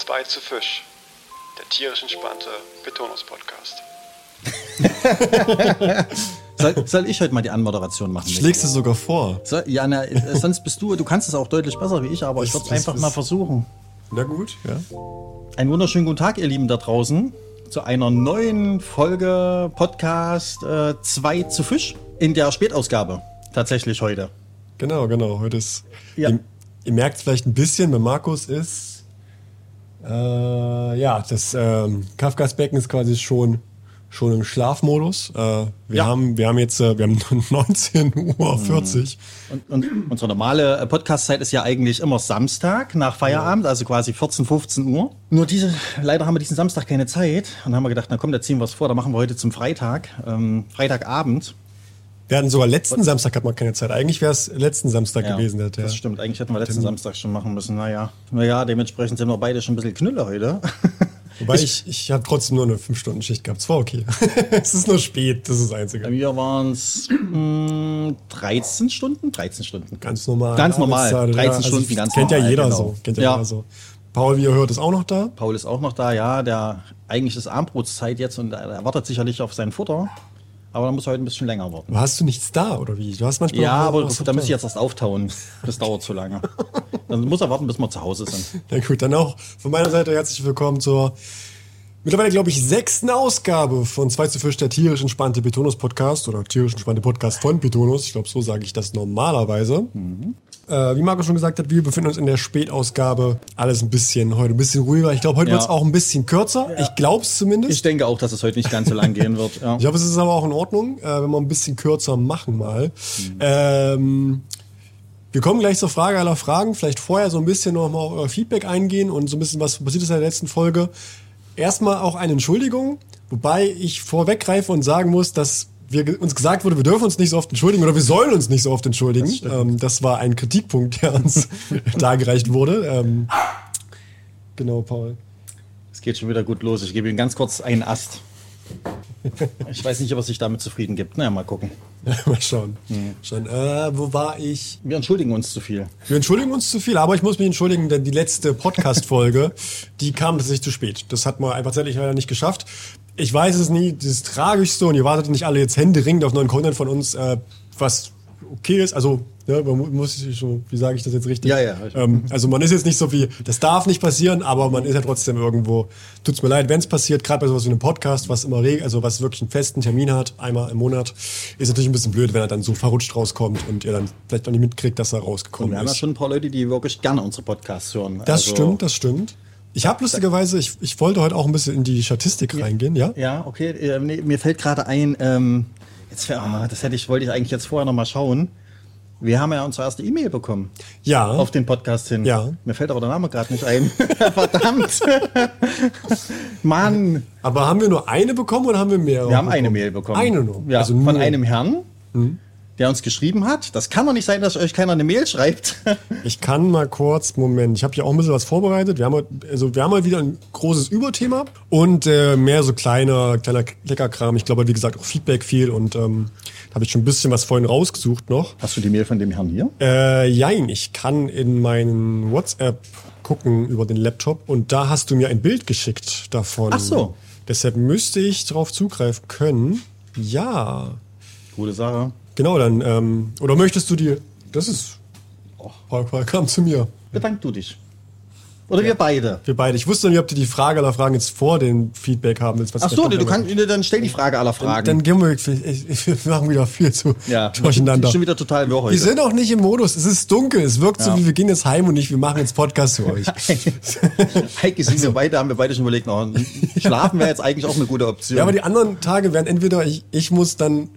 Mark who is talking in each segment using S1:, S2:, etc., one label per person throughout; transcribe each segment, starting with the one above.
S1: 2 zu Fisch, der tierisch entspannte Betonungspodcast.
S2: Soll, soll ich heute mal die Anmoderation machen?
S3: Schlägst du sogar vor?
S2: So, ja, na, äh, sonst bist du, du kannst es auch deutlich besser wie ich, aber ich würde es einfach
S3: ist-
S2: mal versuchen.
S3: Na gut, ja.
S2: Einen wunderschönen guten Tag, ihr Lieben da draußen, zu einer neuen Folge Podcast 2 zu Fisch in der Spätausgabe. Tatsächlich heute.
S3: Genau, genau. Heute ist.
S2: Ja.
S3: Ihr, ihr merkt es vielleicht ein bisschen, bei Markus ist. Äh, ja, das ähm, Kafkas Becken ist quasi schon, schon im Schlafmodus. Äh, wir,
S2: Ja.
S3: haben, wir haben jetzt äh, wir haben 19 Uhr 40.
S2: Und, und unsere normale äh, Podcast-Zeit ist ja eigentlich immer Samstag nach Feierabend, also quasi 14, 15 Uhr. Nur diese, leider haben wir diesen Samstag keine Zeit. Und haben wir gedacht, na komm, da ziehen wir es vor, da machen wir heute zum Freitag, ähm, Freitagabend.
S3: Wir hatten sogar letzten Samstag hat man keine Zeit. Eigentlich wäre es letzten Samstag
S2: Ja,
S3: gewesen. Der, der,
S2: Das stimmt, eigentlich hätten wir letzten Samstag schon machen müssen. Naja, naja, dementsprechend sind wir beide schon ein bisschen Knüller heute.
S3: Wobei ich, ich habe trotzdem nur eine 5-Stunden-Schicht gehabt. Es war okay. es ist nur spät, das ist das
S2: Bei
S3: Einzige.
S2: mir waren es 13 Stunden? 13 Stunden.
S3: Ganz normal.
S2: Ganz normal.
S3: Arbeitszeit,
S2: 13
S3: also
S2: Stunden, ganz
S3: kennt
S2: normal,
S3: ja jeder
S2: genau.
S3: so. Kennt ja,
S2: Ja.
S3: jeder so. Paul, wie ihr hört, ist auch noch da.
S2: Paul ist auch noch da, ja, der eigentlich ist Abendbrotszeit jetzt und er wartet sicherlich auf sein Futter. Aber da muss er heute ein bisschen länger warten.
S3: Hast du nichts da, oder wie? Du hast manchmal
S2: Ja, aber da muss ich jetzt erst auftauen. Das dauert zu lange. Dann muss er warten, bis wir zu Hause sind.
S3: Na gut, dann auch von meiner Seite herzlich willkommen zur mittlerweile, glaube ich, sechsten Ausgabe von 2 zu Fisch, der tierisch entspannte Betonus Podcast oder tierisch entspannte Podcast von Betonus. Ich glaube, so sage ich das normalerweise. Äh, wie Marco schon gesagt hat, wir befinden uns in der Spätausgabe. Alles ein bisschen heute ein bisschen ruhiger. Ich glaube, heute
S2: Ja.
S3: wird es auch ein bisschen kürzer. Ich glaube es zumindest.
S2: Ich denke auch, dass es heute nicht ganz so lang gehen wird. Ja.
S3: Ich hoffe, es ist aber auch in Ordnung, äh, wenn wir ein bisschen kürzer machen mal. Ähm, wir kommen gleich zur Frage aller Fragen. Vielleicht vorher so ein bisschen noch mal auf euer Feedback eingehen und so ein bisschen, was passiert ist in der letzten Folge. Erstmal auch eine Entschuldigung, wobei ich vorweggreife und sagen muss, dass wir, uns gesagt wurde, wir dürfen uns nicht so oft entschuldigen oder wir sollen uns nicht so oft entschuldigen. Das, ähm, das war ein Kritikpunkt, der uns dargereicht wurde. Ähm, genau, Paul.
S2: Es geht schon wieder gut los. Ich gebe ihm ganz kurz einen Ast. Ich weiß nicht, ob er sich damit zufrieden gibt. Naja, mal gucken.
S3: Mal schauen. schauen. Äh, wo war ich?
S2: Wir entschuldigen uns zu viel.
S3: Wir entschuldigen uns zu viel, aber ich muss mich entschuldigen, denn die letzte Podcast-Folge, die kam tatsächlich zu spät. Das hat man einfach tatsächlich leider nicht geschafft. Ich weiß es nie, das Tragischste, und ihr wartet nicht alle jetzt händeringend auf neuen Content von uns, äh, was okay ist. Also, ne, man mu- muss sich so, wie sage ich das jetzt richtig?
S2: Ja, ja.
S3: Ähm, also man ist jetzt nicht so wie, das darf nicht passieren, aber man ist ja trotzdem irgendwo, tut's mir leid, wenn es passiert, gerade bei sowas wie einem Podcast, was immer reg, also was wirklich einen festen Termin hat, einmal im Monat, ist natürlich ein bisschen blöd, wenn er dann so verrutscht rauskommt und ihr dann vielleicht noch nicht mitkriegt, dass er
S2: Und
S3: rausgekommen
S2: wir haben ja
S3: ist.
S2: schon ein paar Leute, die wirklich gerne unsere Podcasts hören.
S3: Das
S2: Also-
S3: stimmt, das stimmt. Ich habe lustigerweise, ich, ich wollte heute auch ein bisschen in die Statistik reingehen, ja?
S2: Ja, okay. Äh, nee, mir fällt gerade ein, ähm, jetzt, fällt- ah, das hätte ich, wollte ich eigentlich jetzt vorher noch mal schauen. Wir haben ja unsere erste E-Mail bekommen
S3: Ja.
S2: auf den Podcast hin.
S3: Ja.
S2: Mir fällt aber der Name gerade nicht ein. Verdammt. Mann.
S3: Aber haben wir nur eine bekommen oder haben wir mehr?
S2: Wir haben eine Mail bekommen.
S3: Eine nur.
S2: Ja,
S3: Also
S2: von
S3: nur.
S2: einem Herrn, der uns geschrieben hat. Das kann doch nicht sein, dass euch keiner eine Mail schreibt.
S3: Ich kann mal kurz, Moment, ich habe hier auch ein bisschen was vorbereitet. Wir haben, heute- also wir haben mal wieder ein großes Überthema und äh, mehr so kleiner, kleiner Kleckerkram. Ich glaube, wie gesagt, auch Feedback viel und ähm, da habe ich schon ein bisschen was vorhin rausgesucht noch.
S2: Hast du die Mail von dem Herrn hier?
S3: Äh, jein, ich kann in meinen WhatsApp gucken über den Laptop und da hast du mir ein Bild geschickt davon.
S2: Ach so.
S3: Deshalb müsste ich darauf zugreifen können. Ja,
S2: Coole Sache.
S3: Genau, dann, ähm, oder möchtest du die, das ist, oh, kam zu mir.
S2: Bedank du dich. Oder wir beide.
S3: Wir beide. Ich wusste nicht, ob du die Frage aller Fragen jetzt vor dem Feedback haben willst. was
S2: Ach so, du kannst, dann stell die Frage aller Fragen.
S3: Dann gehen wir, wir machen wieder viel zu
S2: ja,
S3: durcheinander.
S2: Schon wieder total wirr heute.
S3: Wir sind auch nicht im Modus. Es ist dunkel. Es wirkt so,
S2: Ja.
S3: wie wir gehen jetzt heim und nicht, wir machen jetzt Podcast für euch.
S2: Eigentlich sind wir beide, haben wir beide schon überlegt, oh, schlafen wäre jetzt eigentlich auch eine gute Option.
S3: Ja, aber die anderen Tage werden entweder ich, ich muss dann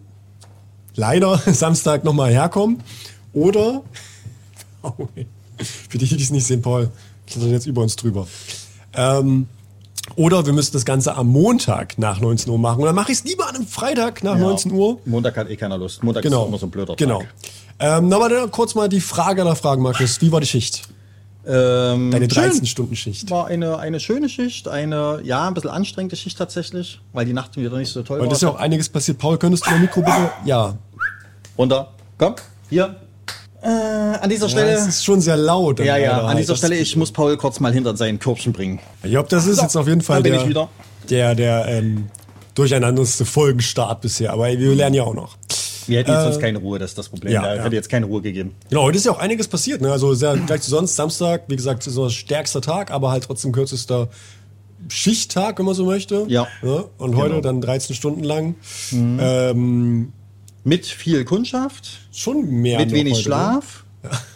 S3: leider Samstag nochmal herkommen oder oh, für die, die es nicht sehen, Paul, klettern jetzt über uns drüber. Ähm, oder wir müssen das Ganze am Montag nach 19 Uhr machen. Und dann mache ich es lieber an einem Freitag nach
S2: Ja.
S3: 19 Uhr.
S2: Montag hat eh keiner Lust. Montag
S3: Genau.
S2: ist immer so ein blöder
S3: genau.
S2: Tag.
S3: Ähm, na, aber dann kurz mal die Frage aller Fragen, Markus. Wie war die Schicht?
S2: Ähm,
S3: Deine
S2: schön.
S3: 13-Stunden-Schicht.
S2: War eine, eine schöne Schicht, eine, ja, ein bisschen anstrengende Schicht tatsächlich, weil die Nacht wieder nicht so toll
S3: Und
S2: war.
S3: ist ja auch einiges passiert. Paul, könntest du dein Mikro bitte? Ja.
S2: Runter, komm, hier. Äh, an dieser
S3: Ja,
S2: Stelle.
S3: es ist schon sehr laut.
S2: Ja, ja, an dieser
S3: halt.
S2: Stelle, ich muss Paul kurz mal hinter seinen Körbchen bringen.
S3: Ich glaube, das ist jetzt auf jeden Fall der, der, der ähm, durcheinanderste Folgenstart bisher. Aber wir lernen ja auch noch.
S2: Wir hätten jetzt sonst keine Ruhe, das ist das Problem.
S3: ja,
S2: da
S3: ja.
S2: hätte jetzt keine Ruhe gegeben.
S3: Genau, heute ist ja auch einiges passiert. Ne? Also sehr gleich zu sonst, Samstag, wie gesagt, ist so stärkster Tag, aber halt trotzdem kürzester Schichttag, wenn man so möchte.
S2: Ja.
S3: Ne? Und heute
S2: Genau.
S3: dann 13 Stunden lang. Ähm,
S2: Mit viel Kundschaft,
S3: schon mehr.
S2: mit wenig
S3: heute, ne?
S2: Schlaf,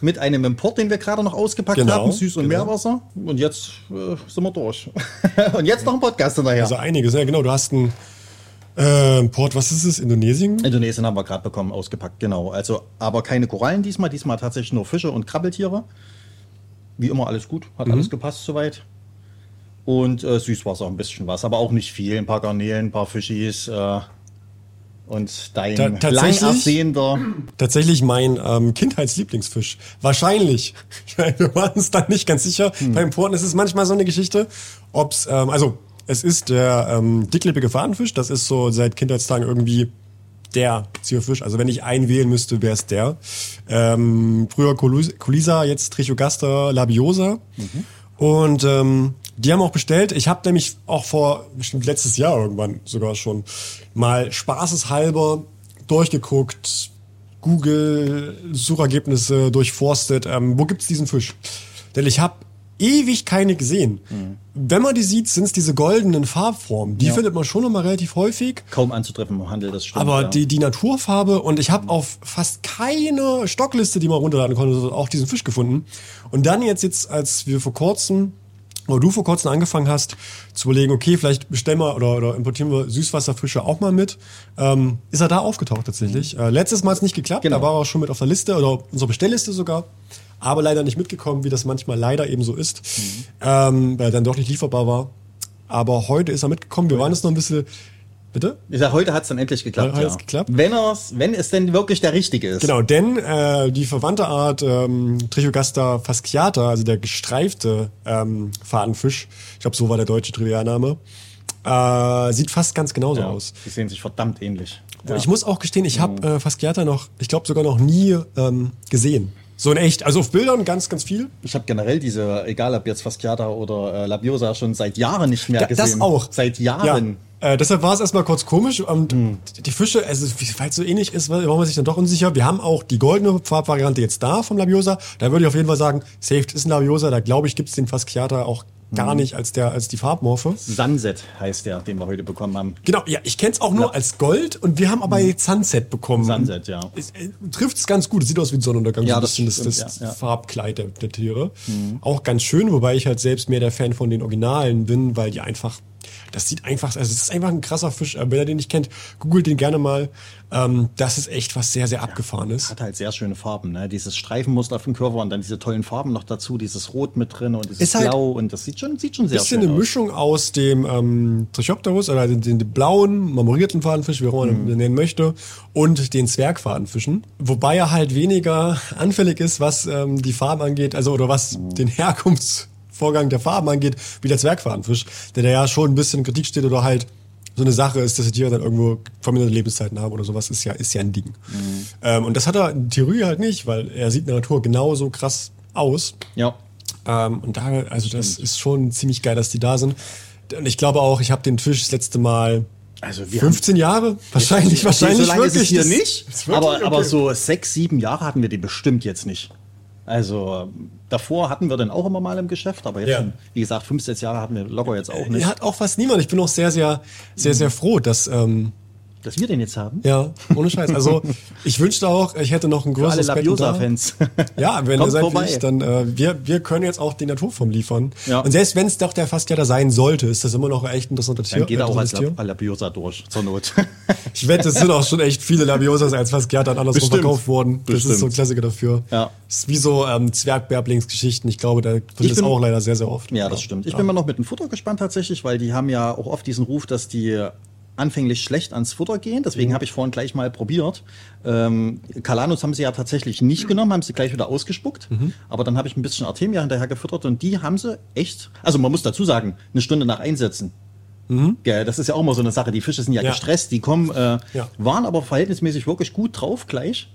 S2: mit einem Import, den wir gerade noch ausgepackt
S3: Genau,
S2: haben, Süß- und
S3: genau.
S2: Meerwasser. Und jetzt äh, sind wir durch. und jetzt noch ein Podcast hinterher.
S3: Also einiges, ja genau. Du hast ein äh, Port, was ist es? Indonesien?
S2: Indonesien haben wir gerade bekommen, ausgepackt, genau. Also, aber keine Korallen diesmal, diesmal tatsächlich nur Fische und Krabbeltiere. Wie immer alles gut, hat
S3: Mhm.
S2: alles gepasst soweit. Und äh, Süßwasser ein bisschen was, aber auch nicht viel. Ein paar Garnelen, ein paar Fischis äh, und dein
S3: Ta-
S2: lang
S3: tatsächlich? Tatsächlich mein ähm, Kindheitslieblingsfisch. Wahrscheinlich. Wir waren uns dann nicht ganz sicher.
S2: Hm.
S3: Beim Porten ist es manchmal so eine Geschichte, ob's, ähm, also es ist der ähm, dicklippige Fadenfisch. Das ist so seit Kindheitstagen irgendwie der Zierfisch. Also wenn ich einen wählen müsste, wäre es der. Ähm, früher Colisa, jetzt Trichogaster labiosa. Und ähm, die haben auch bestellt. Ich habe nämlich auch vor bestimmt letztes Jahr irgendwann sogar schon mal spaßeshalber durchgeguckt, Google Suchergebnisse durchforstet. Ähm, wo gibt's diesen Fisch? Denn ich habe ewig keine gesehen. Wenn man die sieht, sind's diese goldenen Farbformen. Die
S2: Ja.
S3: findet man schon mal relativ häufig.
S2: Kaum anzutreffen im Handel, das stimmt.
S3: Aber
S2: ja.
S3: die, die Naturfarbe und ich habe auf fast keine Stockliste, die man runterladen konnte, auch diesen Fisch gefunden. Und dann jetzt, jetzt als wir vor kurzem, oder du vor kurzem angefangen hast, zu überlegen, okay, vielleicht bestellen wir oder, oder importieren wir Süßwasserfische auch mal mit, ähm, ist er da aufgetaucht tatsächlich. Äh, letztes Mal hat es nicht geklappt,
S2: Genau.
S3: da war er auch schon mit auf der Liste oder unserer Bestellliste sogar. Aber leider nicht mitgekommen, wie das manchmal leider eben so ist, ähm, weil er dann doch nicht lieferbar war. Aber heute ist er mitgekommen. Wir waren jetzt noch ein bisschen. Bitte?
S2: Ich sag, heute hat es dann endlich geklappt.
S3: Heute
S2: ja.
S3: hat's geklappt?
S2: Wenn, er's, wenn es denn wirklich der richtige ist.
S3: Genau, denn äh, die verwandte Art ähm, Trichogaster fasciata, also der gestreifte ähm, Fadenfisch, ich glaube, so war der deutsche Trivialname, äh, sieht fast ganz genauso
S2: Ja,
S3: aus.
S2: die sehen sich verdammt ähnlich.
S3: Ich muss auch gestehen, ich habe äh, Fasciata noch, ich glaube, sogar noch nie ähm, gesehen. So in echt. Also auf Bildern ganz, ganz viel.
S2: Ich habe generell diese, egal ob jetzt Fasciata oder äh, Labiosa, schon seit Jahren nicht mehr
S3: Ja,
S2: gesehen.
S3: das auch.
S2: Seit Jahren.
S3: Ja, äh, deshalb war es erstmal kurz komisch. Und die Fische, also weil es so ähnlich ist, war man sich dann doch unsicher. Wir haben auch die goldene Farbvariante jetzt da vom Labiosa. Da würde ich auf jeden Fall sagen, safe ist ein Labiosa. Da glaube ich, gibt es den Fasciata auch gar nicht als der als die Farbmorphe.
S2: Sunset heißt der, den wir heute bekommen haben.
S3: Genau, ja, ich kenne es auch nur als Gold und wir haben aber jetzt Sunset bekommen.
S2: Sunset, ja.
S3: Äh, trifft es ganz gut. Es sieht aus wie ein Sonnenuntergang.
S2: Ja,
S3: so ein
S2: das
S3: bisschen das,
S2: stimmt,
S3: das
S2: ja, ja.
S3: Farbkleid der, der Tiere. Auch ganz schön, wobei ich halt selbst mehr der Fan von den Originalen bin, weil die einfach, das sieht einfach, also es ist einfach ein krasser Fisch. Äh, Wenn ihr den nicht kennt, googelt den gerne mal. Ähm, das ist echt was sehr, sehr abgefahren ist.
S2: Hat halt sehr schöne Farben, ne? Dieses Streifenmuster auf dem Körper und dann diese tollen Farben noch dazu, dieses Rot mit drin und dieses
S3: Ist halt
S2: Blau und das sieht schon, sieht schon sehr
S3: bisschen
S2: schön
S3: eine
S2: aus.
S3: Mischung aus dem ähm, Trichopterus, oder den, den blauen, marmorierten Fadenfisch, wie auch immer man ihn nennen möchte, und den Zwergfadenfischen. Wobei er halt weniger anfällig ist, was ähm, die Farben angeht, also oder was den Herkunftsvorgang der Farben angeht, wie der Zwergfadenfisch, der da ja schon ein bisschen in Kritik steht oder halt so eine Sache ist, dass die Tiere dann irgendwo verminderte Lebenszeiten haben oder sowas, ist ja, ist ja ein Ding. Ähm, und das hat er in Theorie halt nicht, weil er sieht in der Natur genauso krass aus.
S2: Ja.
S3: Ähm, und da, also das ist schon ziemlich geil, dass die da sind. Und ich glaube auch, ich habe den Fisch das letzte Mal
S2: Also wir
S3: 15 Jahre? Wahrscheinlich, wahrscheinlich
S2: so lange
S3: wirklich.
S2: ist es hier
S3: Das-
S2: nicht,
S3: wirklich
S2: aber,
S3: okay.
S2: aber so sechs, sieben Jahre hatten wir die bestimmt jetzt nicht. Also davor hatten wir den auch immer mal im Geschäft, aber jetzt
S3: Ja.
S2: schon, wie gesagt, fünf, sechs Jahre hatten wir locker jetzt auch nicht.
S3: Er hat auch fast niemand. Ich bin auch sehr, sehr, sehr, sehr froh, dass, ähm,
S2: Dass wir den jetzt haben.
S3: ja, ohne Scheiß. Also, ich wünschte auch, ich hätte noch ein
S2: Für alle
S3: größeres Becken da.
S2: Labiosa-Fans.
S3: Ja, wenn ihr seid wie ich, dann äh, wir, wir können jetzt auch die Naturform liefern.
S2: Ja.
S3: Und selbst wenn es doch der Fasciata sein sollte, ist das immer noch ein echt interessanter Tier.
S2: Dann geht er auch als. Lab Labiosa durch, zur Not.
S3: Ich wette, es sind auch schon echt viele Labiosas als Fasciata andersrum
S2: Bestimmt.
S3: verkauft worden. Das
S2: Bestimmt.
S3: ist so ein Klassiker dafür.
S2: Ja.
S3: Das ist wie so ähm, Zwergbärblingsgeschichten. Ich glaube, da das
S2: bin-
S3: auch leider sehr, sehr oft.
S2: Ja, das stimmt. Ich bin mal noch mit dem Futter gespannt tatsächlich, weil die haben ja auch oft diesen Ruf, dass die anfänglich schlecht ans Futter gehen. Deswegen habe ich vorhin gleich mal probiert. Ähm, Kalanus haben sie ja tatsächlich nicht genommen, haben sie gleich wieder ausgespuckt. Aber dann habe ich ein bisschen Artemia hinterher gefüttert und die haben sie echt, also man muss dazu sagen, eine Stunde nach Einsetzen. Gell, das ist ja auch immer so eine Sache. Die Fische sind ja,
S3: Ja.
S2: gestresst, die kommen, äh,
S3: Ja.
S2: waren aber verhältnismäßig wirklich gut drauf gleich.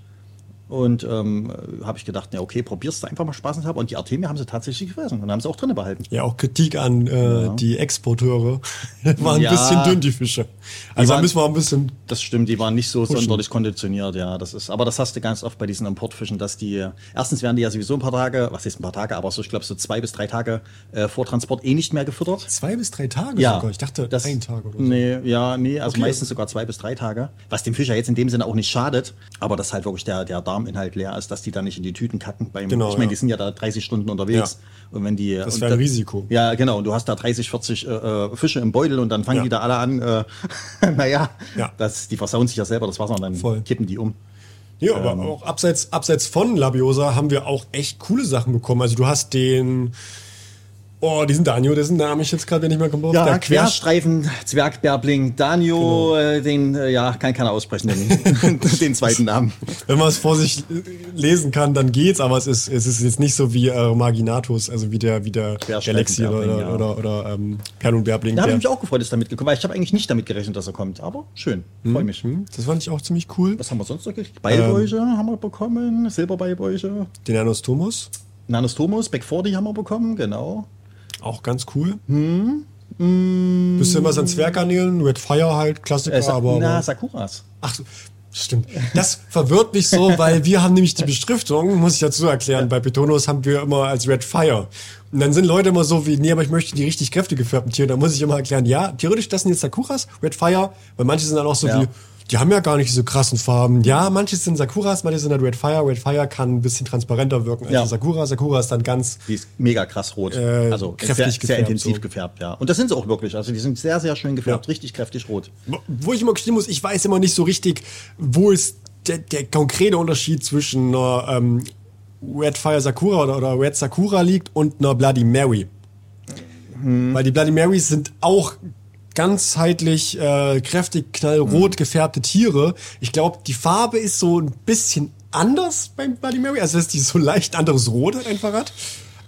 S2: Und ähm, habe ich gedacht, ja okay, probierst du einfach mal Spaß haben. Und die Artemia haben sie tatsächlich gefressen und haben sie auch drinnen behalten.
S3: Ja, auch Kritik an äh, die Exporteure. Waren
S2: Ja.
S3: ein bisschen dünn, die Fische. Also da
S2: waren-
S3: müssen wir ein bisschen.
S2: Das stimmt, die waren nicht so sonderlich konditioniert, ja. Das ist, aber das hast du ganz oft bei diesen Importfischen, dass die, erstens werden die ja sowieso ein paar Tage, was ist ein paar Tage, aber so, ich glaube, so zwei bis drei Tage äh, vor Transport eh nicht mehr gefüttert.
S3: Zwei bis drei Tage
S2: Ja,
S3: sogar. Ich dachte,
S2: das,
S3: ein Tag oder so.
S2: Nee, ja, nee, also
S3: Okay.
S2: meistens sogar zwei bis drei Tage. Was dem Fisch ja jetzt in dem Sinne auch nicht schadet, aber dass halt wirklich der, der Darminhalt leer ist, dass die dann nicht in die Tüten kacken. Beim,
S3: Genau,
S2: ich meine,
S3: ja.
S2: die sind ja da 30 Stunden unterwegs. Und wenn die.
S3: Das wäre ein
S2: da-
S3: Risiko.
S2: Ja, genau. Und du hast da 30, 40 äh, äh, Fische im Beutel und dann fangen
S3: Ja.
S2: die da alle an, äh, naja,
S3: Ja.
S2: das, die versauen sich ja selber das Wasser und dann
S3: Voll.
S2: kippen die um.
S3: Ja, aber auch abseits, abseits von Labiosa haben wir auch echt coole Sachen bekommen. Also du hast den. Oh, diesen Danio, dessen Namen ich jetzt gerade nicht mehr kommen
S2: Ja,
S3: Der Quer
S2: Querstreifen, Zwergbärbling, Danio, äh, den, äh, ja, kann keiner aussprechen, den, den zweiten Namen.
S3: Wenn man es vor sich lesen kann, dann geht's, aber es ist, es ist jetzt nicht so wie äh, Marginatus, also wie der, wie der Galaxy oder, oder,
S2: ja.
S3: oder, oder ähm, Perlunbärbling.
S2: Da habe ich mich auch gefreut, dass er mitgekommen weil ich habe eigentlich nicht damit gerechnet, dass er kommt. Aber schön, freue mich.
S3: Hm, Das fand ich auch ziemlich cool.
S2: Was haben wir sonst noch gekriegt? Beibäuche haben wir bekommen, Silberbeibäuche.
S3: Den Anostomus,
S2: Nanostomus, Back 40 haben wir bekommen, genau.
S3: Auch ganz cool. Bisschen was an Zwerggarnelen, Red Fire halt, Klassiker,
S2: Äh,
S3: aber.
S2: na, Sakuras.
S3: ach, stimmt. Das verwirrt mich so, weil wir haben nämlich die Beschriftung, muss ich dazu erklären, bei Betonos haben wir immer als Red Fire. Und dann sind Leute immer so wie, nee, aber ich möchte die richtig kräftig gefärbten Tiere. Da muss ich immer erklären, ja, theoretisch, das sind jetzt Sakuras, Red Fire, weil manche sind dann auch so
S2: Ja.
S3: wie, die haben ja gar nicht so krassen Farben. Ja, manche sind Sakuras, manche sind halt Red Fire. Red Fire kann ein bisschen transparenter wirken als
S2: Ja.
S3: Sakura. Sakura ist dann ganz,
S2: Die ist mega krass rot.
S3: Äh,
S2: also
S3: kräftig
S2: sehr, sehr
S3: gefärbt,
S2: intensiv
S3: so.
S2: gefärbt, ja. Und das sind sie auch wirklich. Also die sind sehr, sehr schön gefärbt,
S3: Ja.
S2: richtig kräftig rot.
S3: wo ich immer gestehen muss, ich weiß immer nicht so richtig, wo ist der, der konkrete Unterschied zwischen einer ähm, Red Fire Sakura oder, oder Red Sakura liegt und einer Bloody Mary. Weil die Bloody Marys sind auch ganzheitlich äh, kräftig knallrot gefärbte Tiere. Ich glaube, die Farbe ist so ein bisschen anders beim Bloody Mary, also dass die so leicht anderes Rot halt einfach hat.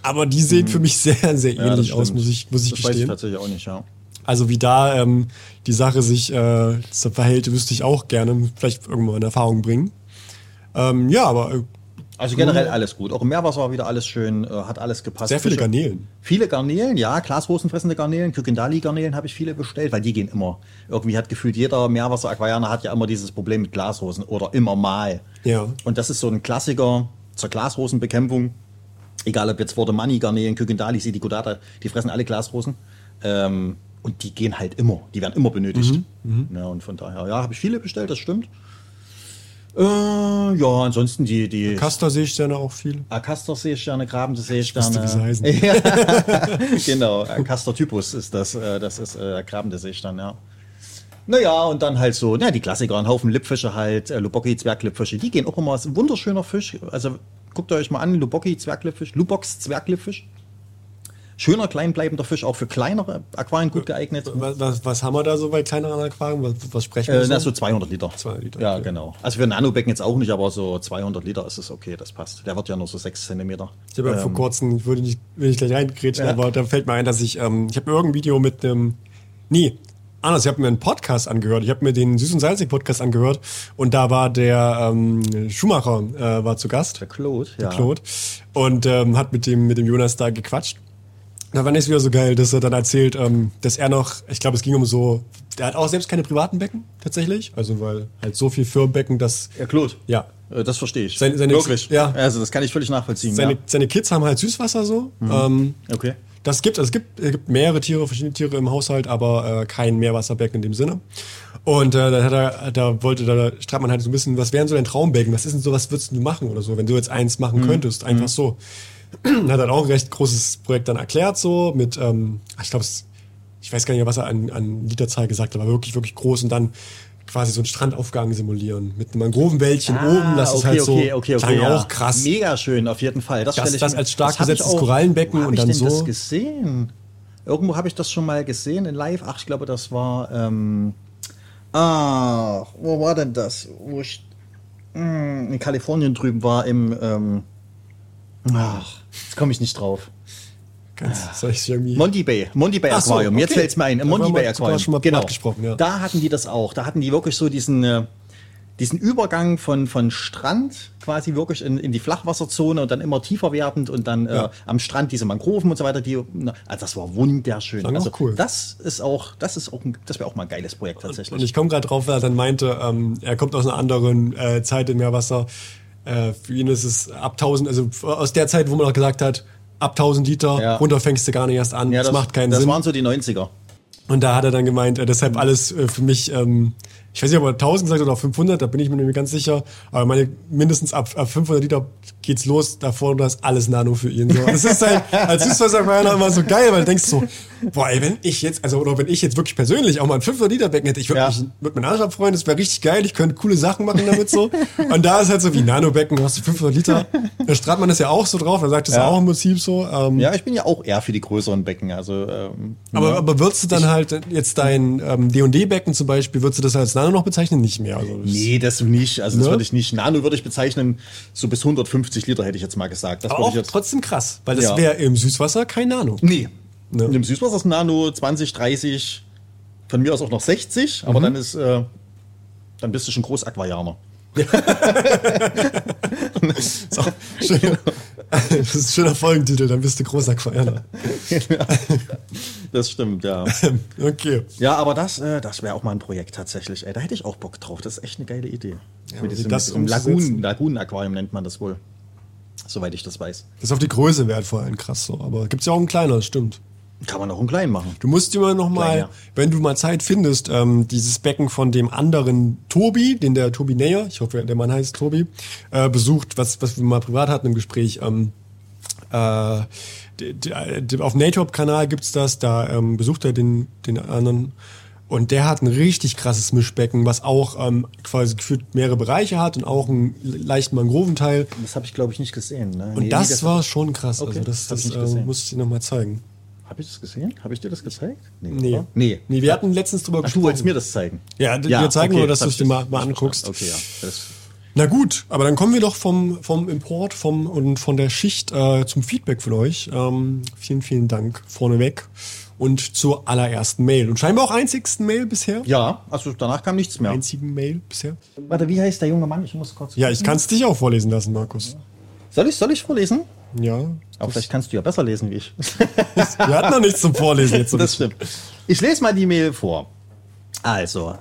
S3: Aber die sehen für mich sehr, sehr
S2: Ja,
S3: ähnlich aus, muss ich, muss ich
S2: das weiß ich
S3: gestehen.
S2: tatsächlich auch nicht, ja.
S3: Also wie da ähm, die Sache sich äh, verhält, wüsste ich auch gerne vielleicht irgendwann in Erfahrung bringen. Ähm, ja, aber äh,
S2: Also generell alles gut. Auch im Meerwasser war wieder alles schön, äh, hat alles gepasst.
S3: sehr viele Garnelen.
S2: Viele Garnelen, ja, Glasrosenfressende Garnelen, Kykendali-Garnelen habe ich viele bestellt, weil die gehen immer. Irgendwie hat gefühlt jeder Meerwasser-Aquarianer hat ja immer dieses Problem mit Glasrosen oder immer mal.
S3: Ja.
S2: Und das ist so ein Klassiker zur Glasrosenbekämpfung. Egal ob jetzt Worte Money, Garnelen, Kykendali, Silicodata, die fressen alle Glasrosen. Ähm, und die gehen halt immer, die werden immer benötigt.
S3: Mhm,
S2: Ja, und von daher, ja, habe ich viele bestellt, das stimmt. Äh, ja, ansonsten die, die
S3: Castor sehe ich dann auch viel.
S2: Acastor-Seesterne, grabende
S3: wusste,
S2: Seesterne.
S3: wie sie heißen.
S2: Ja, genau, Castor-Typus ist das, äh, das ist äh, grabende Seestern, ja. Naja, und dann halt so, ja, die Klassiker, ein Haufen Lippfische halt, äh, Lubocki, Zwerglippfische, die gehen auch immer, ist ein wunderschöner Fisch, also guckt euch mal an, Lubocki, Zwerglippfisch, Lubox, Zwerglippfisch. Schöner, kleinbleibender Fisch, auch für kleinere Aquarien gut geeignet.
S3: Was, was, was haben wir da so bei kleineren Aquarien? Was, was sprechen wir
S2: Äh, na,
S3: so?
S2: so 200 Liter.
S3: 200 Liter,
S2: Ja,
S3: okay.
S2: genau. Also für ein Nanobecken jetzt auch nicht, aber so 200 Liter ist es okay, das passt. Der wird ja nur so 6 Zentimeter.
S3: Ich habe ja vor
S2: Ähm,
S3: kurzem, ich würde nicht, will ich gleich reingrätschen,
S2: Ja.
S3: aber da fällt mir ein, dass ich, ähm, ich habe mir irgendein Video mit einem, nee, anders, ich habe mir einen Podcast angehört. Ich habe mir den Süß und Salzig Podcast angehört und da war der ähm, Schumacher äh, war zu Gast.
S2: Der Claude, ja.
S3: Claude und ähm, hat mit dem mit dem Jonas da gequatscht. Da fand ich es wieder so geil, dass er dann erzählt, ähm, dass er noch, ich glaube, es ging um so, der hat auch selbst keine privaten Becken tatsächlich, also weil halt so viel Firmenbecken, dass
S2: Ja, Claude.
S3: ja
S2: Äh, Das verstehe ich.
S3: Seine- seine-
S2: Wirklich.
S3: ja.
S2: Also das kann ich völlig nachvollziehen.
S3: seine,
S2: ja.
S3: seine Kids haben halt Süßwasser so. Ähm,
S2: Okay.
S3: das gibt, also es gibt, es gibt mehrere Tiere, verschiedene Tiere im Haushalt, aber äh, kein Meerwasserbecken in dem Sinne. Und äh, da hat er, da wollte da man halt so ein bisschen, was wären so dein Traumbecken? Was ist denn so, was würdest du machen oder so, wenn du jetzt eins machen könntest, einfach so. hat er auch ein recht großes Projekt dann erklärt, so mit, ähm, ich glaube, ich weiß gar nicht was er an, an Literzahl gesagt hat, aber wirklich, wirklich groß und dann quasi so einen Strandaufgang simulieren mit einem Mangrovenwäldchen oben, das ist
S2: Ah, okay,
S3: halt so
S2: okay, okay, okay, ja.
S3: auch krass.
S2: Mega schön, auf jeden Fall. Das,
S3: Das-
S2: ich
S3: das als stark
S2: ich
S3: besetztes
S2: auch-
S3: Korallenbecken und
S2: ich
S3: dann
S2: denn
S3: so-
S2: das gesehen? Irgendwo habe ich das schon mal gesehen in live. Ach, ich glaube, das war. Ähm, ah, wo war denn das? Wo ich mh, in Kalifornien drüben war im. Ähm, ach, jetzt komme ich nicht drauf.
S3: Ganz, soll ich irgendwie
S2: Monty Bay, Monty Bay
S3: so,
S2: Aquarium. Jetzt
S3: okay.
S2: fällt es mir ein.
S3: Da
S2: Monty Bay Aquarium.
S3: schon mal
S2: genau.
S3: gesprochen, ja.
S2: Da hatten die das auch. Da hatten die wirklich so diesen, äh, diesen Übergang von, von Strand quasi wirklich in, in die Flachwasserzone und dann immer tiefer werdend und dann
S3: Ja.
S2: äh, am Strand diese Mangroven und so weiter, die, na, also das war wunderschön.
S3: Klang
S2: Also
S3: cool.
S2: das ist auch, das ist auch, ein, das wäre auch mal ein geiles Projekt tatsächlich.
S3: Und ich komme gerade drauf, weil er dann meinte, ähm, er kommt aus einer anderen äh, Zeit im Meerwasser. Äh, für ihn ist es ab 1000, also aus der Zeit, wo man auch gesagt hat, ab 1000 Liter,
S2: Ja.
S3: runter fängst du gar nicht erst an.
S2: ja,
S3: das, macht keinen
S2: das
S3: Sinn.
S2: waren so die 90er.
S3: Und da hat er dann gemeint, äh, deshalb alles äh, für mich, ähm, ich weiß nicht, ob er 1000 gesagt hat oder 500, da bin ich mir mehr ganz sicher. Aber meine, mindestens ab, ab 500 Liter geht's los. Davor, das ist alles Nano für ihn. So. Das ist halt, als Süßwasservereiner immer so geil, weil du denkst so, boah, ey, wenn ich jetzt, also, oder wenn ich jetzt wirklich persönlich auch mal ein 500 Liter Becken hätte, ich würde
S2: Ja.
S3: mich mit meinem Arsch abfreuen, das wäre richtig geil, ich könnte coole Sachen machen damit so. Und da ist halt so wie Nano-Becken, du hast die 500 Liter. Da strahlt man das ja auch so drauf, da sagt das
S2: Ja.
S3: auch im Prinzip so. Ähm,
S2: Ja, ich bin ja auch eher für die größeren Becken. Also, ähm,
S3: aber,
S2: ja.
S3: aber würdest du dann halt jetzt dein ähm, D&D-Becken zum Beispiel, würdest du das als Nano noch bezeichnen? Nicht mehr. Also das-
S2: Nee, das nicht. Also das
S3: Ne?
S2: würde ich nicht. Nano würde ich bezeichnen, so bis 150 Liter hätte ich jetzt mal gesagt. Das
S3: auch
S2: jetzt.
S3: trotzdem krass, weil das
S2: Ja.
S3: wäre im Süßwasser kein Nano.
S2: Nee.
S3: Ne?
S2: In dem Süßwasser ist Nano 20, 30, von mir aus auch noch 60,
S3: Mhm.
S2: aber dann ist, äh, dann bist du schon Großaquarianer.
S3: So, schön. Das ist ein schöner Folgentitel, dann bist du großer Aquarianer.
S2: Das stimmt, ja.
S3: Okay.
S2: Ja, aber das, äh, das wäre auch mal ein Projekt tatsächlich. Ey, da hätte ich auch Bock drauf. Das ist echt eine geile Idee.
S3: Ja,
S2: mit
S3: wie
S2: diesem,
S3: das
S2: diesem Lagunenaquarium nennt man das wohl. Soweit ich das weiß.
S3: Das ist auf die Größe wert vor allem krass so. Aber gibt's ja auch ein kleiner, stimmt.
S2: Kann man auch in klein machen.
S3: Du musst immer noch mal,
S2: Kleiner.
S3: wenn du mal Zeit findest, ähm, dieses Becken von dem anderen Tobi, den der Tobi Näher, ich hoffe, der Mann heißt Tobi, äh, besucht, was, was wir mal privat hatten im Gespräch. Ähm, äh, auf dem Natop-Kanal gibt's das, da ähm, besucht er den, den anderen. Und der hat ein richtig krasses Mischbecken, was auch ähm, quasi gefühlt mehrere Bereiche hat und auch einen leichten Mangroventeil.
S2: Das habe ich, glaube ich, nicht gesehen. Ne?
S3: Und
S2: Nee,
S3: das,
S2: nee,
S3: war schon krass.
S2: Okay,
S3: also das,
S2: das
S3: das äh, muss ich dir nochmal zeigen.
S2: Habe ich das gesehen? Habe ich dir das gezeigt?
S3: Nee.
S2: oder? Nee.
S3: Nee, wir hatten letztens drüber
S2: Ach, du wolltest mir das zeigen.
S3: Ja, d- wir zeigen nur, dass du's
S2: ich
S3: dir mal- mal anguckst.
S2: Okay, ja. Das,
S3: Na gut, aber dann kommen wir doch vom, vom Import vom, und von der Schicht äh, zum Feedback von euch. Ähm, vielen, vielen Dank vorneweg. Und zur allerersten Mail. Und scheinbar auch einzigsten Mail bisher.
S2: ja, also danach kam nichts mehr.
S3: Einzigen Mail bisher.
S2: Warte, wie heißt der junge Mann? Ich muss kurz.
S3: Ja, ich kann es dich auch vorlesen lassen, Markus.
S2: Soll ich, soll ich vorlesen?
S3: Ja.
S2: Aber vielleicht kannst du ja besser lesen wie ich.
S3: Wir hatten noch nichts zum Vorlesen jetzt. so
S2: das stimmt. Ich lese mal die Mail vor. Also,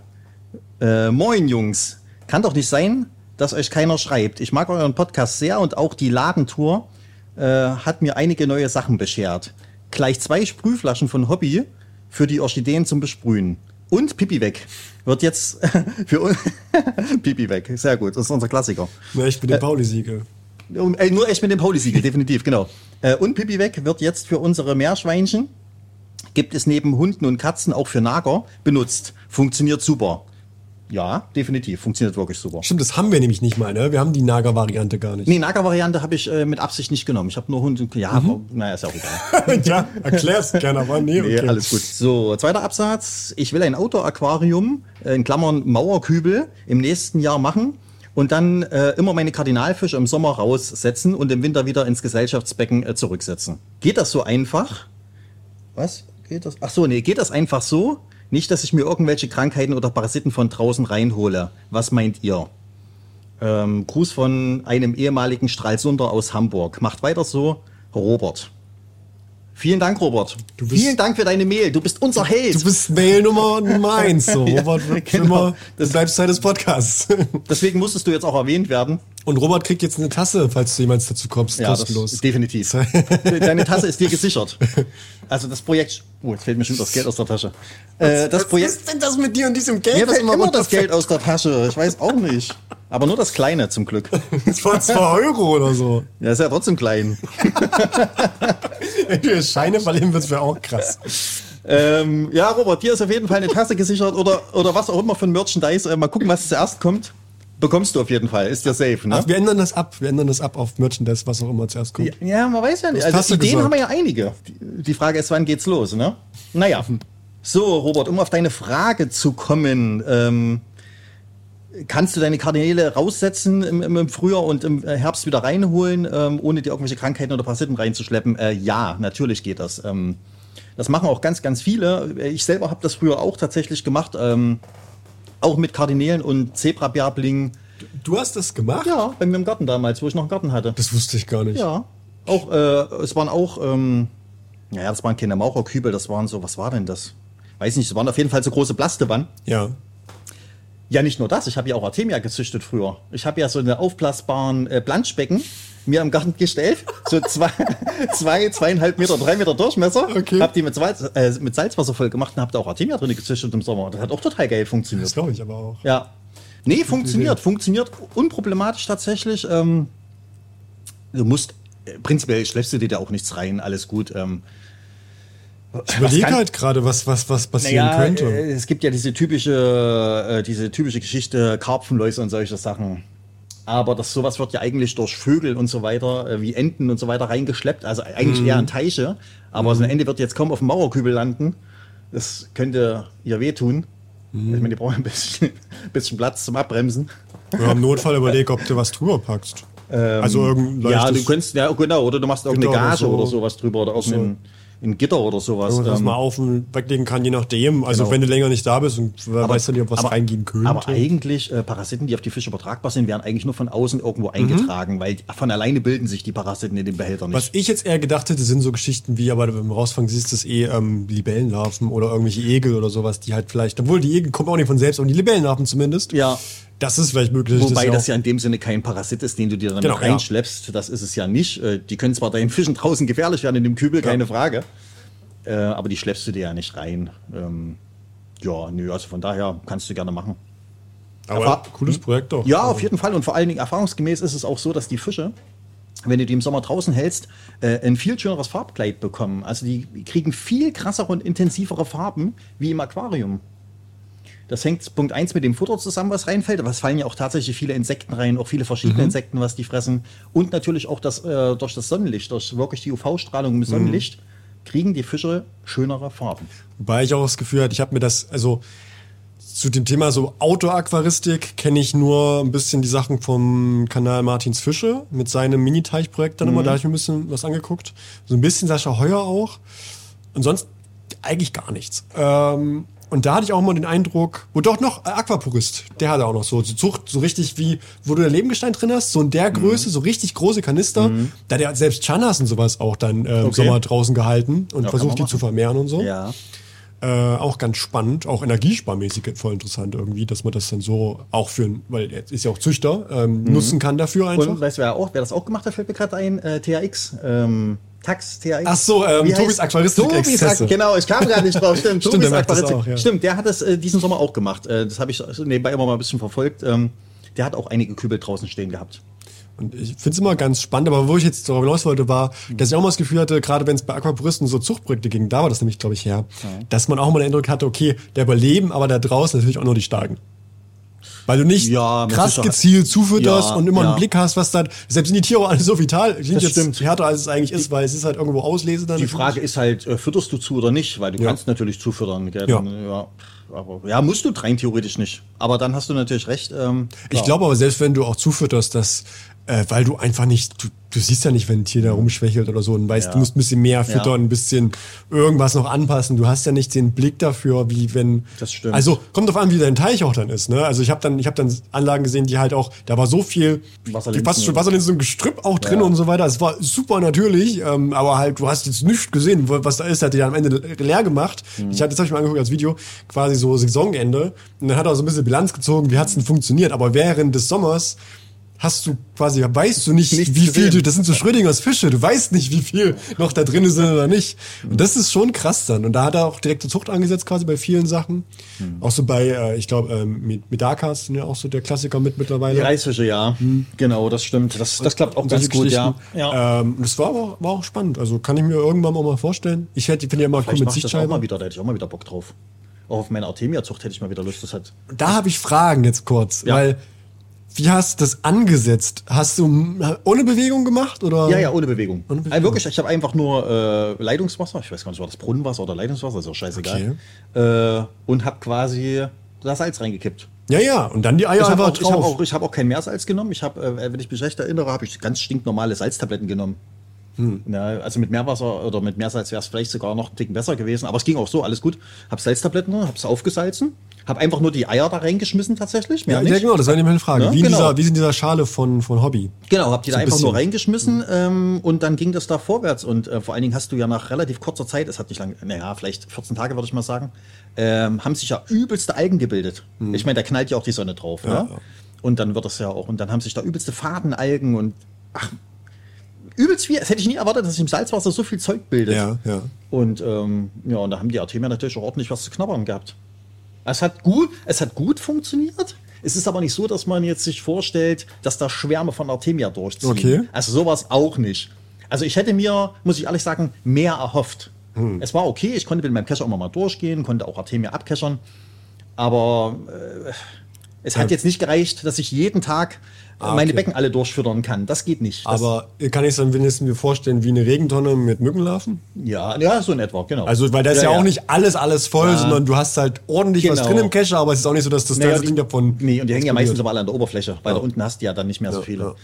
S2: äh, moin Jungs. Kann doch nicht sein, dass euch keiner schreibt. Ich mag euren Podcast sehr und auch die Ladentour äh, hat mir einige neue Sachen beschert. Gleich zwei Sprühflaschen von Hobby für die Orchideen zum Besprühen. Und Pipi weg. Wird jetzt für uns. Pipi weg. Sehr gut. Das ist unser Klassiker.
S3: Na, ich bin der Pauli-Siegel.
S2: Um, äh, nur echt mit dem Pauli-Siegel, definitiv, genau. Äh, und Pipi weg wird jetzt für unsere Meerschweinchen, gibt es neben Hunden und Katzen auch für Nager benutzt. Funktioniert super. Ja, definitiv, funktioniert wirklich super.
S3: Stimmt, das haben wir nämlich nicht mal, ne? Wir haben die Nager-Variante gar nicht.
S2: Nee, Nager-Variante habe ich äh, mit Absicht nicht genommen. Ich habe nur Hund und... Ja, aber, naja, ist ja auch egal.
S3: ja, erklär's gerne, aber nee,
S2: Nee,
S3: okay.
S2: alles gut. So, zweiter Absatz. Ich will ein Outdoor-Aquarium, äh, in Klammern Mauerkübel, im nächsten Jahr machen und dann äh, immer meine Kardinalfische im Sommer raussetzen und im Winter wieder ins Gesellschaftsbecken äh, zurücksetzen. Geht das so einfach? Was? Geht das? Ach so, nee, geht das einfach so? Nicht, dass ich mir irgendwelche Krankheiten oder Parasiten von draußen reinhole. Was meint ihr? Ähm, Gruß von einem ehemaligen Stralsunder aus Hamburg. Macht weiter so, Robert. Vielen Dank, Robert. Vielen Dank für deine Mail. Du bist unser Held.
S3: Du bist Mail Nummer, eins, so. Robert für
S2: genau.
S3: immer, du bleibst Teil des Podcasts.
S2: Deswegen musstest du jetzt auch erwähnt werden.
S3: Und Robert kriegt jetzt eine Tasse, falls du jemals dazu kommst,
S2: Ja, das
S3: kostenlos.
S2: ist definitiv. Deine Tasse ist dir gesichert. Also das Projekt. Oh, jetzt fällt mir schon das Geld aus der Tasche. Äh, das
S3: Was
S2: Projekt.
S3: ist denn das mit dir und diesem Geld?
S2: Mir
S3: das
S2: fällt immer das
S3: runterfällt?
S2: Geld aus der Tasche. Ich weiß auch nicht. Aber nur das Kleine zum Glück.
S3: Das war zwei Euro oder so.
S2: Ja, ist ja trotzdem klein.
S3: Wenn du jetzt Scheine verlieren würdest, wäre auch krass.
S2: Ähm, ja, Robert, dir ist auf jeden Fall eine Tasse gesichert oder, oder was auch immer für ein Merchandise. Äh, mal gucken, was zuerst kommt. Bekommst du auf jeden Fall. Ist dir safe, ne?
S3: Ach, wir ändern das ab. Wir ändern das ab auf Merchandise, was auch immer zuerst kommt.
S2: Ja, man weiß ja nicht. Also Ideen
S3: gesagt.
S2: haben wir ja einige. Die- Frage ist, wann geht's los, ne? Naja. So, Robert, um auf deine Frage zu kommen, ähm, kannst du deine Kardinäle raussetzen im, im, Frühjahr und im Herbst wieder reinholen, ähm, ohne dir irgendwelche Krankheiten oder Parasiten reinzuschleppen? Äh, ja, natürlich geht das. Ähm, das machen auch ganz, ganz viele. Ich selber habe das früher auch tatsächlich gemacht. Ähm, Auch mit Kardinälen und Zebrabärbling.
S3: Du hast das gemacht?
S2: Ja, bei mir im Garten damals, wo ich noch einen Garten hatte.
S3: Das wusste ich gar nicht.
S2: Ja. Auch, äh, es waren auch, ähm, naja, das waren keine Maucherkübel, das waren so, was war denn das? Weiß nicht, es waren auf jeden Fall so große Plastewannen.
S3: Ja.
S2: Ja, nicht nur das, ich habe ja auch Artemia gezüchtet früher. Ich habe ja so eine aufblasbaren äh, Planschbecken mir im Garten gestellt, so zwei, zwei, zweieinhalb Meter, drei Meter Durchmesser.
S3: Okay.
S2: Hab die mit, Salz, äh, mit Salzwasser voll gemacht und hab da auch Artemia drin gezüchtet im Sommer. Das hat auch total geil funktioniert.
S3: Das glaube ich aber auch.
S2: Ja. Nee, funktioniert. Funktioniert unproblematisch tatsächlich. Ähm, du musst, äh, prinzipiell schleppst du dir da auch nichts rein, alles gut. Ähm,
S3: Ich überlege halt gerade, was, was, was passieren
S2: naja,
S3: könnte.
S2: äh, es gibt ja diese typische, äh, diese typische Geschichte, Karpfenläuse und solche Sachen. Aber das sowas wird ja eigentlich durch Vögel und so weiter, äh, wie Enten und so weiter, reingeschleppt. Also eigentlich
S3: Mhm.
S2: eher in Teiche. Aber so ein Ende wird jetzt kaum auf dem Mauerkübel landen. Das könnte ihr wehtun.
S3: Mhm.
S2: Ich meine, die brauchen ein bisschen, bisschen Platz zum Abbremsen.
S3: Ja, Im Notfall überleg, ob du was drüber packst. also irgendein
S2: Ja, du könntest, ja, genau, oder du machst irgendeine
S3: Gitter oder
S2: Gage
S3: so.
S2: oder sowas drüber oder irgendein ein Gitter oder sowas.
S3: irgendwas, was
S2: ähm,
S3: man auf und weglegen kann, je nachdem. Also
S2: Genau.
S3: wenn du länger nicht da bist und wer weiß dann nicht, ob was
S2: aber-
S3: reingehen könnte.
S2: Aber eigentlich, äh, Parasiten, die auf die Fische übertragbar sind, werden eigentlich nur von außen irgendwo eingetragen, weil von alleine bilden sich die Parasiten in den Behältern nicht.
S3: Mhm. Was ich jetzt eher gedacht hätte, sind so Geschichten wie, aber beim Rausfangen siehst du es eh, ähm, Libellenlarven oder irgendwelche Egel oder sowas, die halt vielleicht, obwohl die Egel kommen auch nicht von selbst, aber die Libellenlarven zumindest.
S2: Ja.
S3: Das ist vielleicht möglich.
S2: Wobei das
S3: auch-
S2: ja in dem Sinne kein Parasit ist, den du dir dann
S3: Genau,
S2: mit
S3: ja.
S2: reinschleppst. Das ist es ja nicht. Äh, Die können zwar deinen Fischen draußen gefährlich werden in dem Kübel, keine Frage. Äh, Aber die schleppst du dir ja nicht rein. Ähm, Ja, nö, also von daher kannst du gerne machen.
S3: aber
S2: Erfahr-
S3: cooles Projekt doch.
S2: Ja,
S3: Also,
S2: auf jeden Fall. Und vor allen Dingen erfahrungsgemäß ist es auch so, dass die Fische, wenn du die im Sommer draußen hältst, äh, ein viel schöneres Farbkleid bekommen. Also die kriegen viel krassere und intensivere Farben wie im Aquarium. Das hängt Punkt eins mit dem Futter zusammen, was reinfällt. Aber es fallen ja auch tatsächlich viele Insekten rein, auch viele verschiedene Insekten, was die fressen. Und natürlich auch das, äh, durch das Sonnenlicht, durch wirklich die UV-Strahlung im Sonnenlicht, kriegen die Fische schönere Farben.
S3: Wobei ich auch das Gefühl hatte, ich habe mir das, also zu dem Thema so Outdoor-Aquaristik kenne ich nur ein bisschen die Sachen vom Kanal Martins Fische mit seinem Mini-Teich-Projekt dann immer. Da habe ich mir ein bisschen was angeguckt. So ein bisschen Sascha Heuer auch. Und sonst eigentlich gar nichts. Ähm, und da hatte ich auch mal den Eindruck, wo doch noch äh, Aquapurist, der hatte auch noch so, so Zucht, so richtig wie, wo du der Lebendgestein drin hast, so in der Größe, so richtig große Kanister. Da hat er selbst Chanas und sowas auch dann äh, im
S2: Okay.
S3: Sommer draußen gehalten und
S2: kann
S3: versucht, die zu vermehren und so.
S2: Ja.
S3: Äh, auch ganz spannend, auch energiesparmäßig voll interessant irgendwie, dass man das dann so auch für, weil er ist ja auch Züchter, ähm, nutzen kann dafür einfach.
S2: Und weißt du, wer, auch, wer das auch gemacht hat, fällt mir gerade ein, äh, THX. Ähm, Tax, THX.
S3: Ach so, ähm, Tobis Aquaristik
S2: Tobis. Ak- Genau, ich kam gar nicht drauf. Stimmt,
S3: Stimmt,
S2: Tobis Aquaristik.
S3: auch, ja.
S2: Stimmt, der hat das äh, diesen Sommer auch gemacht. Äh, das habe ich so nebenbei immer mal ein bisschen verfolgt. Ähm, der hat auch einige Kübel draußen stehen gehabt.
S3: Und ich finde es immer ganz spannend, aber wo ich jetzt darauf hinaus wollte, war, dass ich auch mal das Gefühl hatte, gerade wenn es bei Aquapuristen so Zuchtprojekte ging, da war das nämlich, glaube ich, her, dass man auch mal den Eindruck hatte, okay, der überleben, aber da draußen natürlich auch nur die Starken. Weil du nicht
S2: Ja,
S3: krass gezielt zufütterst
S2: Ja,
S3: und immer
S2: ja.
S3: einen Blick hast, was da, selbst sind die Tiere alle so vital, sind
S2: Das
S3: jetzt
S2: stimmt.
S3: härter als es eigentlich ist, weil es ist halt irgendwo Auslese dann.
S2: Die Frage ist halt, äh, fütterst du zu oder nicht? Weil du kannst natürlich zufüttern. Gell?
S3: Ja.
S2: Dann, ja. Aber, ja, musst du rein theoretisch nicht. Aber dann hast du natürlich recht. Ähm,
S3: Ich glaube aber, selbst wenn du auch zufütterst, dass, äh, weil du einfach nicht, du, du siehst ja nicht, wenn ein Tier da rumschwächelt oder so und weißt,
S2: Ja.
S3: du musst ein bisschen mehr füttern,
S2: Ja.
S3: ein bisschen irgendwas noch anpassen. Du hast ja nicht den Blick dafür, wie wenn.
S2: Das stimmt.
S3: Also kommt auf an, wie dein Teich auch dann ist. Ne? Also ich habe dann, ich habe dann Anlagen gesehen, die halt auch, da war so viel fast schon Wasserlinsen und Gestrüpp auch drin
S2: Ja.
S3: und so weiter. Es war super natürlich, ähm, aber halt, du hast jetzt nichts gesehen, was da ist. Hat die dann am Ende leer gemacht.
S2: Mhm.
S3: Ich hatte, das habe ich mir angeguckt als Video, quasi so Saisonende. Und dann hat er so ein bisschen Bilanz gezogen, wie hat's denn funktioniert. Aber während des Sommers hast du quasi, weißt du nicht,
S2: Nichts
S3: wie viel du, das sind so Schrödingers Fische, du weißt nicht, wie viel noch da drin sind oder nicht. Und das ist schon krass dann. Und da hat er auch direkte Zucht angesetzt, quasi bei vielen Sachen.
S2: Mhm.
S3: Auch so bei, äh, ich glaube, ähm, mit Medakas sind ja auch so der Klassiker mit mittlerweile.
S2: Die Reisfische, ja. Genau, das stimmt. Das, das klappt auch ganz gut, ja. Ja.
S3: Ähm, das war aber auch, war auch spannend. Also kann ich mir irgendwann auch mal vorstellen. Ich hätte, finde ja immer cool mit
S2: auch mal wieder, da hätte ich auch mal wieder Bock drauf. Auch auf meine Artemia-Zucht hätte ich mal wieder Lust. Das hat
S3: Da habe ich Fragen jetzt kurz,
S2: Ja.
S3: weil wie hast du das angesetzt? Hast du m- ohne Bewegung gemacht oder?
S2: Ja, ja, ohne Bewegung.
S3: Ohne Bewegung.
S2: Also wirklich, ich habe einfach nur äh, Leitungswasser, ich weiß gar nicht, war das Brunnenwasser oder Leitungswasser, ist auch scheißegal. Äh, und habe quasi das Salz reingekippt.
S3: Ja, ja. Und dann die Eier
S2: Ich habe
S3: einfach
S2: auch, ich hab
S3: drauf.
S2: auch, ich hab auch kein Meersalz genommen. Ich habe, äh, wenn ich mich recht erinnere, habe ich ganz stinknormale Salztabletten genommen.
S3: Hm.
S2: Ja, also mit Meerwasser oder mit Meersalz wäre es vielleicht sogar noch einen Ticken besser gewesen. Aber es ging auch so, alles gut. Hab Salztabletten, hab's aufgesalzen, Habe einfach nur die Eier da reingeschmissen tatsächlich. Mehr
S3: Ja,
S2: nicht.
S3: ja, genau, das nämlich eine Frage.
S2: Ja,
S3: wie, in
S2: genau.
S3: dieser, wie in dieser Schale von, von Hobby.
S2: Genau, hab die da
S3: ein
S2: einfach nur reingeschmissen ähm, und dann ging das da vorwärts. Und äh, vor allen Dingen hast du ja nach relativ kurzer Zeit, es hat nicht lange, naja, vielleicht 14 Tage würde ich mal sagen, ähm, haben sich ja übelste Algen gebildet. Ich meine, da knallt ja auch die Sonne drauf.
S3: Hm. Ja,
S2: ne? Und dann wird das ja auch, und dann haben sich da übelste Fadenalgen und ach, übelst viel. Das hätte ich nie erwartet, dass sich im Salzwasser so viel Zeug bildet.
S3: Ja, ja.
S2: Und ähm, ja, und da haben die Artemia natürlich auch ordentlich was zu knabbern gehabt. Es hat gut, es hat gut funktioniert. Es ist aber nicht so, dass man jetzt sich vorstellt, dass da Schwärme von Artemia durchziehen.
S3: Okay.
S2: Also sowas auch nicht. Also ich hätte mir, muss ich ehrlich sagen, mehr erhofft.
S3: Hm.
S2: Es war okay, ich konnte mit meinem Kescher immer mal durchgehen, konnte auch Artemia abkeschern. Aber äh, es hat jetzt nicht gereicht, dass ich jeden Tag
S3: Ah,
S2: meine
S3: okay.
S2: Becken alle durchfüttern kann. Das geht nicht. Das,
S3: Aber kann ich es dann wenigstens mir vorstellen wie eine Regentonne mit Mückenlarven?
S2: ja, ja, so in etwa, genau.
S3: Also, weil da ist ja, auch nicht alles, alles voll,
S2: Ja.
S3: sondern du hast halt ordentlich was
S2: Genau.
S3: drin im Kescher, aber es ist auch nicht so, dass das
S2: Naja,
S3: Ding davon.
S2: Nee, und die hängen ja meistens aber alle an der Oberfläche, weil
S3: Ja.
S2: da unten hast du ja dann nicht mehr so
S3: Ja,
S2: viele.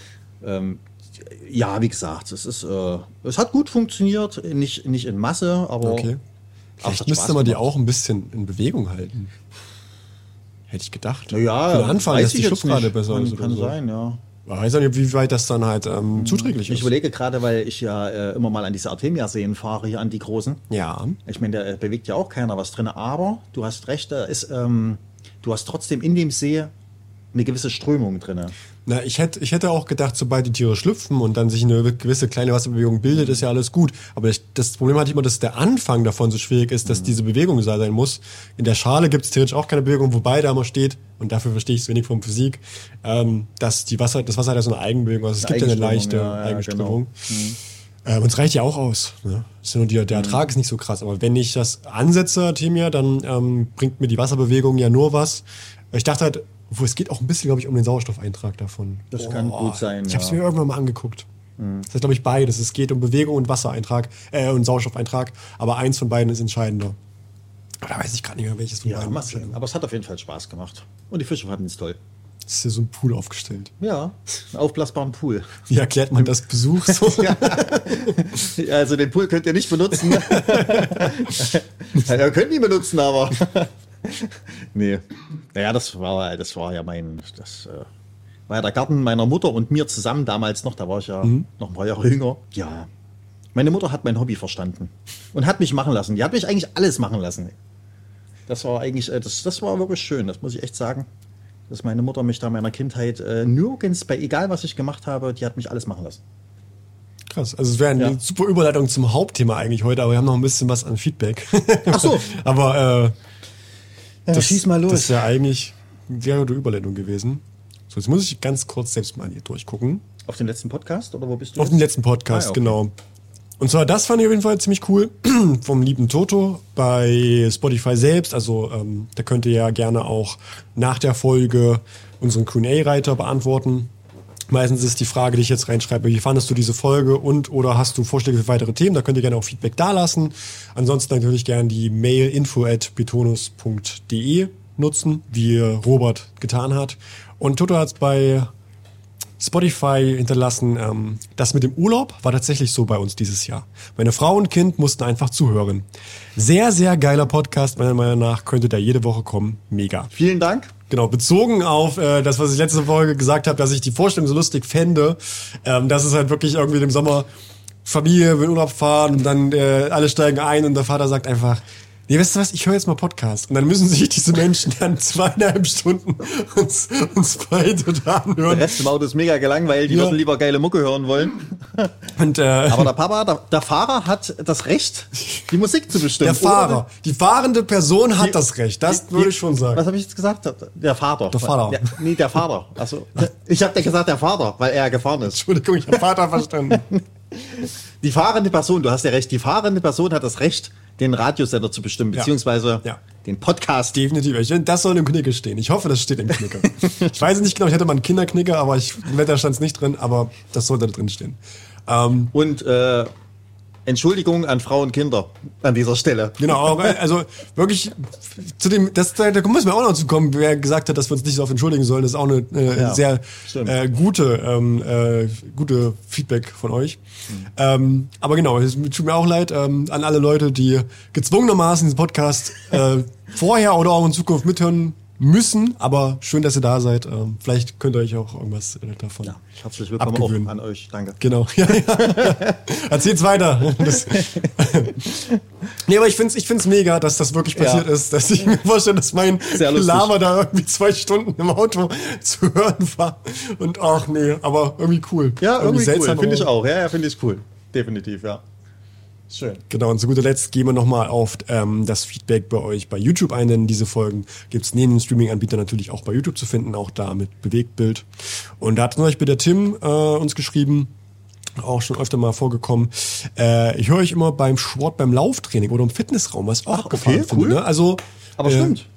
S2: Ähm, ja, wie gesagt, es ist, äh, es hat gut funktioniert, nicht, nicht in Masse, aber.
S3: Okay. Vielleicht müsste man die auch ein bisschen in Bewegung halten. Hätte ich gedacht.
S2: Ja,
S3: Für den Anfang, dass die
S2: ich
S3: Schublade
S2: nicht.
S3: besser
S2: kann,
S3: ist oder
S2: Kann
S3: so.
S2: sein, ja.
S3: Ich weiß nicht, wie weit das dann halt ähm, zuträglich
S2: Ich
S3: ist.
S2: überlege gerade, weil ich ja äh, immer mal an diese Artemia-Seen fahre, hier an die großen.
S3: Ja.
S2: Ich meine, da äh, bewegt ja auch keiner was drin, aber du hast recht, da ist, ähm, du hast trotzdem in dem See eine gewisse Strömung drin.
S3: Na, ich hätte, ich hätte auch gedacht, sobald die Tiere schlüpfen und dann sich eine gewisse kleine Wasserbewegung bildet, ist ja alles gut. Aber ich, das Problem hatte ich immer, dass der Anfang davon so schwierig ist, dass diese Bewegung da sein muss. In der Schale gibt es theoretisch auch keine Bewegung, wobei da immer steht, und dafür verstehe ich es wenig vom Physik, ähm, dass die Wasser, das Wasser hat ja so eine Eigenbewegung. Also es
S2: Eine
S3: gibt ja eine leichte
S2: ja, ja,
S3: Eigenströmung.
S2: genau.
S3: Ähm, und es reicht ja auch aus. Ne? Die, der Ertrag ist nicht so krass. Aber wenn ich das ansetze, Artemia, dann ähm, bringt mir die Wasserbewegung ja nur was. Ich dachte halt, wo es geht auch ein bisschen, glaube ich, um den Sauerstoffeintrag davon.
S2: Das kann gut sein,
S3: Ich habe es
S2: ja.
S3: mir irgendwann mal angeguckt. Das ist, glaube ich, beides. Es geht um Bewegung und Wassereintrag äh, und Sauerstoffeintrag. Aber eins von beiden ist entscheidender. Aber da weiß ich gerade nicht mehr, welches von
S2: Ja,
S3: beiden. ist.
S2: sehen. aber es hat auf jeden Fall Spaß gemacht. Und die Fische fanden es toll.
S3: Es ist ja so ein Pool aufgestellt.
S2: Ja, einen aufblasbaren Pool.
S3: Wie erklärt man das Besuch so?
S2: Also den Pool könnt ihr nicht benutzen. ja, ihr könnt ihn benutzen, aber. nee. Naja, das war, das war ja mein. Das äh, war ja der Garten meiner Mutter und mir zusammen damals noch. Da war ich ja noch ein paar Jahre jünger. Ja. Meine Mutter hat mein Hobby verstanden und hat mich machen lassen. Die hat mich eigentlich alles machen lassen. Das war eigentlich, äh, das, das war wirklich schön, das muss ich echt sagen. Dass meine Mutter mich da in meiner Kindheit äh, nirgends, bei egal was ich gemacht habe, die hat mich alles machen lassen.
S3: Krass. Also es wäre eine
S2: Ja.
S3: super Überleitung zum Hauptthema eigentlich heute, aber wir haben noch ein bisschen was an Feedback.
S2: Ach so.
S3: aber äh,
S2: Ja, schieß mal los.
S3: Das ist ja eigentlich wäre die Überleitung gewesen. So, jetzt muss ich ganz kurz selbst mal hier durchgucken.
S2: Auf den letzten Podcast oder wo bist du?
S3: Auf
S2: jetzt?
S3: den letzten Podcast,
S2: Ah, okay.
S3: genau. Und zwar, das fand ich auf jeden Fall ziemlich cool vom lieben Toto bei Spotify selbst. Also ähm, da könnt ihr ja gerne auch nach der Folge unseren Q&A-Reiter beantworten. Meistens ist die Frage, die ich jetzt reinschreibe, wie fandest du diese Folge und oder hast du Vorschläge für weitere Themen? Da könnt ihr gerne auch Feedback dalassen. Ansonsten natürlich gerne die Mail info at betonus.de nutzen, wie Robert getan hat. Und Toto hat es bei Spotify hinterlassen. Ähm, das mit dem Urlaub war tatsächlich so bei uns dieses Jahr. Meine Frau und Kind mussten einfach zuhören. Sehr, sehr geiler Podcast, meiner Meinung nach. Könnte der jede Woche kommen. Mega.
S2: Vielen Dank.
S3: Genau, bezogen auf äh, das, was ich letzte Folge gesagt habe, dass ich die Vorstellung so lustig fände, ähm, dass es halt wirklich irgendwie im Sommer Familie will Urlaub fahren und dann äh, alle steigen ein und der Vater sagt einfach, nee, weißt du was, ich höre jetzt mal Podcast. Und dann müssen sich diese Menschen dann zweieinhalb Stunden uns, uns beide da
S2: Der
S3: anhören.
S2: Rest im Auto ist mega gelangweilt. Die
S3: Ja.
S2: würden lieber geile Mucke hören wollen.
S3: Und äh,
S2: Aber der Papa, der, der Fahrer hat das Recht, die Musik zu bestimmen.
S3: der Fahrer, die fahrende Person hat
S2: Die-
S3: das Recht. Das
S2: die-
S3: würde ich schon sagen.
S2: Was habe ich jetzt gesagt? Der Vater.
S3: Der Vater.
S2: Ja, nee, der Vater. Also, ich habe dir gesagt, der Vater, weil er gefahren ist.
S3: Entschuldigung, ich habe Vater verstanden.
S2: Die fahrende Person, du hast ja recht, die fahrende Person hat das Recht, den Radiosender zu bestimmen,
S3: Ja.
S2: beziehungsweise
S3: Ja.
S2: den Podcast.
S3: Definitiv. Ich das soll im Knicker stehen. Ich hoffe, das steht im Knicker. ich weiß es nicht genau, ich hätte mal einen Kinderknicker, aber ich, im Wetter stand es nicht drin, aber das sollte da drin stehen. Ähm,
S2: Und äh, Entschuldigung an Frauen und Kinder an dieser Stelle.
S3: Genau, also wirklich zu dem, das, da da müssen wir auch noch zu kommen, wer gesagt hat, dass wir uns nicht so oft entschuldigen sollen, das ist auch eine äh,
S2: Ja,
S3: sehr äh, gute, ähm, äh, gute Feedback von euch. Ähm, aber genau, es tut mir auch leid ähm, an alle Leute, die gezwungenermaßen diesen Podcast äh, vorher oder auch in Zukunft mithören müssen, aber schön, dass ihr da seid. Ähm, vielleicht könnt ihr euch auch irgendwas davon
S2: Ja, herzlich willkommen
S3: abgewöhnen.
S2: auch an euch. Danke.
S3: Genau. Ja, ja. Erzähl's weiter. Das nee, aber ich find's, ich find's mega, dass das wirklich passiert
S2: Ja.
S3: ist, dass ich mir vorstelle, dass mein. Lama da irgendwie zwei Stunden im Auto zu hören war. Und ach nee, aber irgendwie cool.
S2: Ja, irgendwie cool. Finde ich auch. Ja, ja finde ich cool. Definitiv, ja. Schön.
S3: Genau, und zu guter Letzt gehen wir nochmal auf ähm, das Feedback bei euch bei YouTube ein, denn diese Folgen gibt's neben dem Streaming-Anbieter natürlich auch bei YouTube zu finden, auch da mit Bewegtbild. Und da hat zum Beispiel der Tim äh, uns geschrieben, auch schon öfter mal vorgekommen, äh, ich höre euch immer beim Sport, beim Lauftraining oder im Fitnessraum, was auch
S2: Ach,
S3: abgefahren
S2: okay,
S3: finde.
S2: cool.
S3: Ne? Also,
S2: Aber
S3: äh,
S2: stimmt.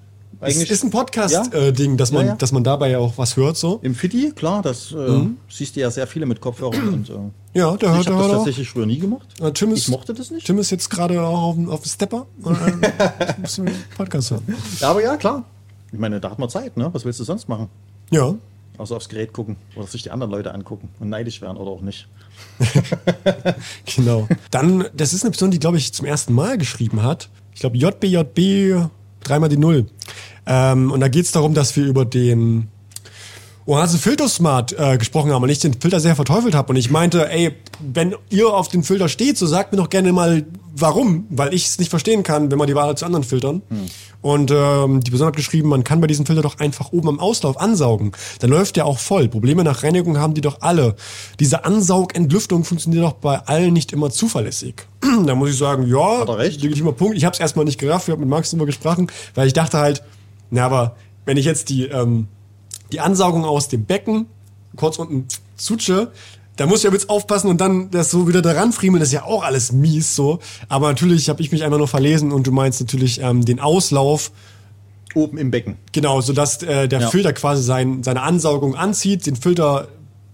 S3: Es ist ein
S2: Ja.
S3: Podcast-Ding, dass man,
S2: Ja, ja.
S3: dass man dabei ja auch was hört so.
S2: Im Fitti, klar, das äh, siehst du ja sehr viele mit Kopfhörern. und, äh,
S3: Ja, der
S2: ich
S3: hört,
S2: habe
S3: der
S2: das
S3: auch.
S2: tatsächlich früher nie gemacht.
S3: Äh, Tim ist,
S2: ich mochte das nicht.
S3: Tim ist jetzt gerade auch auf, dem- auf dem Stepper. Und, äh, muss Podcast hören.
S2: Aber ja, klar. Ich meine, da hat man Zeit, ne? Was willst du sonst machen?
S3: Ja.
S2: Außer aufs Gerät gucken oder sich die anderen Leute angucken und neidisch werden oder auch nicht.
S3: Genau. Dann, das ist eine Person, die, glaube ich, zum ersten Mal geschrieben hat. Ich glaube, JBJB, dreimal die Null. Ähm, und da geht es darum, dass wir über den Oase Filter Smart äh, gesprochen haben und ich den Filter sehr verteufelt habe. Und ich meinte, ey, wenn ihr auf den Filter steht, so sagt mir doch gerne mal, warum. Weil ich es nicht verstehen kann, wenn man die Wahl hat zu anderen Filtern. Und ähm, die Person hat geschrieben, man kann bei diesem Filter doch einfach oben am Auslauf ansaugen. Dann läuft der auch voll. Probleme nach Reinigung haben die doch alle. Diese Ansaugentlüftung funktioniert doch bei allen nicht immer zuverlässig. da muss ich sagen, ja,
S2: Hat er recht.
S3: legitimer Punkt. Ich habe es erstmal nicht gerafft, wir haben mit Max darüber gesprochen, weil ich dachte halt, na, aber wenn ich jetzt die, ähm, die Ansaugung aus dem Becken kurz unten zutsche, da muss ich aber jetzt aufpassen und dann das so wieder daran friemeln, das ist ja auch alles mies so. Aber natürlich habe ich mich einfach nur verlesen und du meinst natürlich ähm, den Auslauf,
S2: Oben im Becken.
S3: genau, sodass äh, der
S2: Ja.
S3: Filter quasi sein, seine Ansaugung anzieht, den Filter,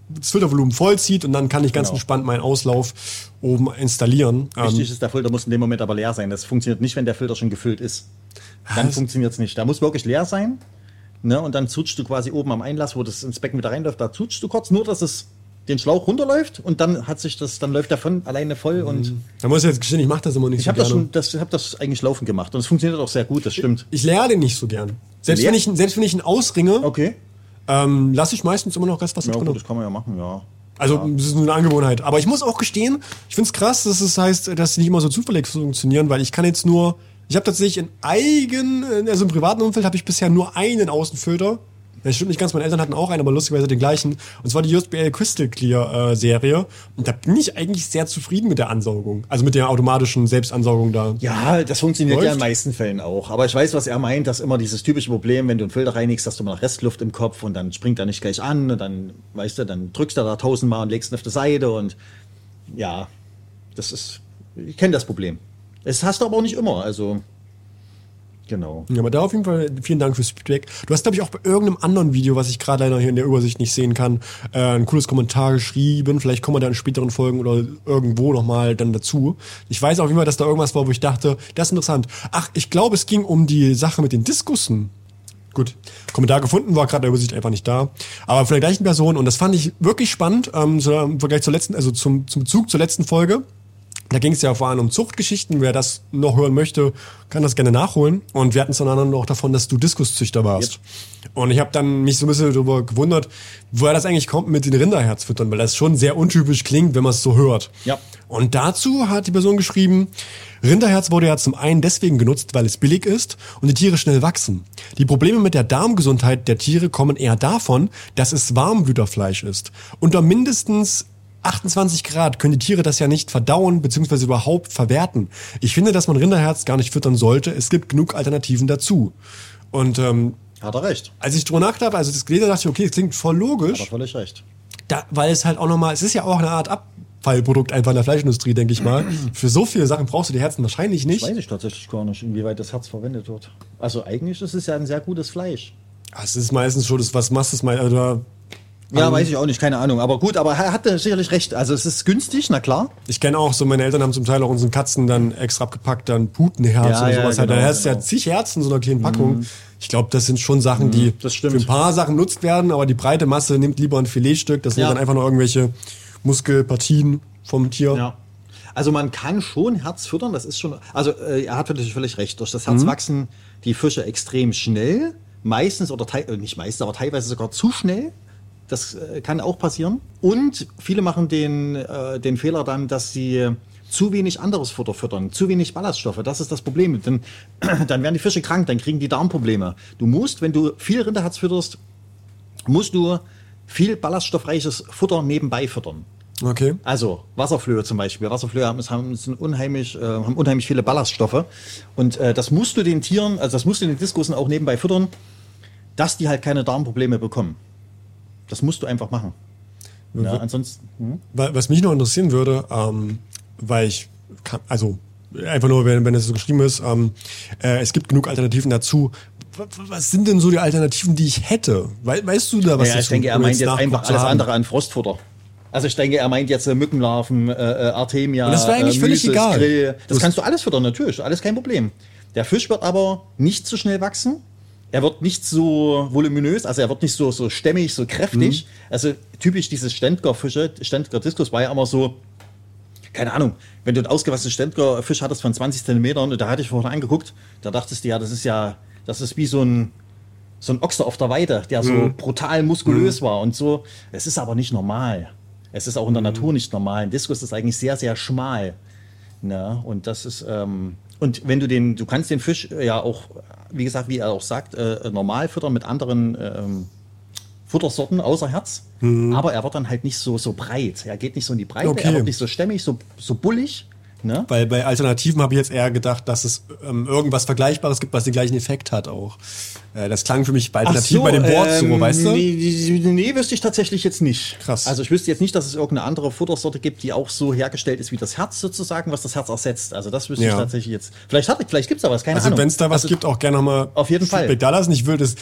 S3: das Filtervolumen vollzieht und dann kann ich ganz
S2: Genau.
S3: entspannt meinen Auslauf oben installieren. Ähm,
S2: Wichtig ist, der Filter muss in dem Moment aber leer sein. Das funktioniert nicht, wenn der Filter schon gefüllt ist. Dann funktioniert es nicht. Da muss wirklich leer sein. Ne? Und dann zutschst du quasi oben am Einlass, wo das ins Becken wieder reinläuft, da zutschst du kurz, nur dass es den Schlauch runterläuft und dann hat sich das, dann läuft der von alleine voll und
S3: da muss ich jetzt gestehen, ich mache das immer nicht
S2: ich
S3: so
S2: habe das
S3: gerne.
S2: schon, das, hab das eigentlich laufen gemacht und es funktioniert auch sehr gut, das stimmt.
S3: Ich leere den nicht so gern. Selbst wenn, ich, selbst wenn ich ihn ausringe,
S2: Okay.
S3: ähm, lasse ich meistens immer noch Restwasser
S2: Ja,
S3: drin.
S2: gut, das kann man ja machen, ja.
S3: Also das ist nur eine Angewohnheit. Aber ich muss auch gestehen, ich finde es krass, dass es heißt, dass die nicht immer so zufällig funktionieren, weil ich kann jetzt nur, ich habe tatsächlich in eigen, also im privaten Umfeld habe ich bisher nur einen Außenfilter. Das stimmt nicht ganz, meine Eltern hatten auch einen, aber lustigerweise den gleichen. Und zwar die JBL Crystal Clear äh, Serie. Und da bin ich eigentlich sehr zufrieden mit der Ansaugung. Also mit der automatischen Selbstansaugung da.
S2: Ja, das funktioniert ja
S3: Läuft.
S2: in den meisten Fällen auch. Aber ich weiß, was er meint, dass immer dieses typische Problem, wenn du einen Filter reinigst, hast du mal Restluft im Kopf und dann springt er nicht gleich an und dann, weißt du, dann drückst du da tausendmal und legst ihn auf die Seite und ja, das ist, ich kenne das Problem. Das hast du aber auch nicht immer, also genau.
S3: Ja, aber da auf jeden Fall vielen Dank fürs Feedback. Du hast, glaube ich, auch bei irgendeinem anderen Video, was ich gerade leider hier in der Übersicht nicht sehen kann, äh, ein cooles Kommentar geschrieben. Vielleicht kommen wir da in späteren Folgen oder irgendwo nochmal dann dazu. Ich weiß auf jeden Fall, dass da irgendwas war, wo ich dachte, das ist interessant. Ach, ich glaube, es ging um die Sache mit den Diskussen. Gut, Kommentar gefunden, war gerade der Übersicht einfach nicht da. Aber von der gleichen Person und das fand ich wirklich spannend, ähm, im Vergleich zur letzten, also zum, zum Bezug zur letzten Folge. Da ging es ja vor allem um Zuchtgeschichten. Wer das noch hören möchte, kann das gerne nachholen. Und wir hatten es dann noch davon, dass du Diskuszüchter warst. Und ich habe dann mich so ein bisschen darüber gewundert, woher das eigentlich kommt mit den Rinderherzfüttern, weil das schon sehr untypisch klingt, wenn man es so hört.
S2: Ja.
S3: Und dazu hat die Person geschrieben, Rinderherz wurde ja zum einen deswegen genutzt, weil es billig ist und die Tiere schnell wachsen. Die Probleme mit der Darmgesundheit der Tiere kommen eher davon, dass es Warmblüterfleisch ist. Unter mindestens 28 Grad können die Tiere das ja nicht verdauen bzw. überhaupt verwerten. Ich finde, dass man Rinderherz gar nicht füttern sollte. Es gibt genug Alternativen dazu. Und ähm,
S2: Hat er recht.
S3: als ich drüber nachgedacht habe, also das gelesen dachte ich, okay, das klingt voll
S2: Hat
S3: logisch.
S2: er völlig recht.
S3: Da, weil es halt auch nochmal, es ist ja auch eine Art Abfallprodukt einfach in der Fleischindustrie, denke ich mal. Für so viele Sachen brauchst du die Herzen wahrscheinlich nicht.
S2: Weiß ich tatsächlich gar nicht, inwieweit das Herz verwendet wird. Also eigentlich ist es ja ein sehr gutes Fleisch.
S3: Es ist meistens schon das, was machst du mal, also
S2: Ja,
S3: Ähm,
S2: weiß ich auch nicht, keine Ahnung. Aber gut, aber er hatte sicherlich recht. Also es ist günstig, na klar.
S3: Ich kenne auch so, meine Eltern haben zum Teil auch unseren Katzen dann extra abgepackt, dann Putenherz
S2: Ja,
S3: oder
S2: ja,
S3: sowas. halt.
S2: genau,
S3: da hast du ja
S2: genau.
S3: zig Herzen in so einer kleinen Packung. Ich glaube, das sind schon Sachen, die
S2: stimmt.
S3: für ein paar Sachen nutzt werden, aber die breite Masse nimmt lieber ein Filetstück. Das sind
S2: Ja.
S3: dann einfach nur irgendwelche Muskelpartien vom Tier.
S2: Ja. Also man kann schon Herz füttern, das ist schon, also äh, er hat natürlich völlig recht. Durch das Herz wachsen die Fische extrem schnell, meistens oder teil, äh, nicht meistens, aber teilweise sogar zu schnell. Das äh, kann auch passieren. Und viele machen den, äh, den Fehler dann, dass sie zu wenig anderes Futter füttern, zu wenig Ballaststoffe. Das ist das Problem. Denn, dann werden die Fische krank, dann kriegen die Darmprobleme. Du musst, wenn du viel Rinderherz fütterst, musst du viel ballaststoffreiches Futter nebenbei füttern.
S3: Okay.
S2: Also Wasserflöhe zum Beispiel. Wasserflöhe haben, haben, unheimlich, äh, haben unheimlich viele Ballaststoffe. Und äh, das musst du den Tieren, also das musst du den Diskussen auch nebenbei füttern, dass die halt keine Darmprobleme bekommen. Das musst du einfach machen. Ja, ansonsten. Hm?
S3: Wa- Was mich noch interessieren würde, ähm, weil ich kann, also einfach nur, wenn, wenn es so geschrieben ist, ähm, äh, es gibt genug Alternativen dazu. Wa- wa- Was sind denn so die Alternativen, die ich hätte? We weißt du da was
S2: Ja, ich denke, er meint jetzt einfach alles
S3: haben?
S2: andere an Frostfutter. Also ich denke, er meint jetzt äh, Mückenlarven, äh, äh, Artemia,
S3: Und das war eigentlich
S2: äh,
S3: völlig
S2: Mysis,
S3: egal.
S2: Grill. Das
S3: Das-
S2: kannst du alles füttern, natürlich, alles kein Problem. Der Fisch wird aber nicht so schnell wachsen. Er wird nicht so voluminös, also er wird nicht so, so stämmig, so kräftig.
S3: Mhm.
S2: Also typisch diese Stendger-Fische, Stendger-Diskus war ja immer so, keine Ahnung, wenn du einen ausgewaschenen Stendger-Fisch hattest von 20 Zentimetern, und da hatte ich vorhin angeguckt, da dachtest du ja, das ist ja, das ist wie so ein, so ein Ochse auf der Weide, der so
S3: Mhm.
S2: brutal muskulös war und so. Es ist aber nicht normal. Es ist auch
S3: Mhm.
S2: in der Natur nicht normal. Ein Diskus ist eigentlich sehr, sehr schmal. Ne? Und das ist, ähm, und wenn du den, du kannst den Fisch ja auch, wie gesagt, wie er auch sagt, äh, normal füttern mit anderen ähm, Futtersorten außer Herz. Aber er wird dann halt nicht so, so breit. Er geht nicht so in die Breite,
S3: Okay.
S2: er wird nicht so stämmig, so, so bullig. Ne?
S3: Weil bei Alternativen habe ich jetzt eher gedacht, dass es ähm, irgendwas Vergleichbares gibt, was den gleichen Effekt hat auch. Äh, das klang für mich bei Alternativen bei dem Board so,
S2: ähm,
S3: weißt du?
S2: Nee, nee, wüsste ich tatsächlich jetzt nicht.
S3: Krass.
S2: Also ich wüsste jetzt nicht, dass es irgendeine andere Futtersorte gibt, die auch so hergestellt ist wie das Herz sozusagen, was das Herz ersetzt. Also das wüsste
S3: Ja.
S2: ich tatsächlich jetzt. Vielleicht hat, vielleicht gibt's da was, keine
S3: Also
S2: Ahnung.
S3: wenn es da was
S2: also,
S3: gibt, auch gerne nochmal
S2: Auf jeden Fall.
S3: Feedback da lassen. Ich will das.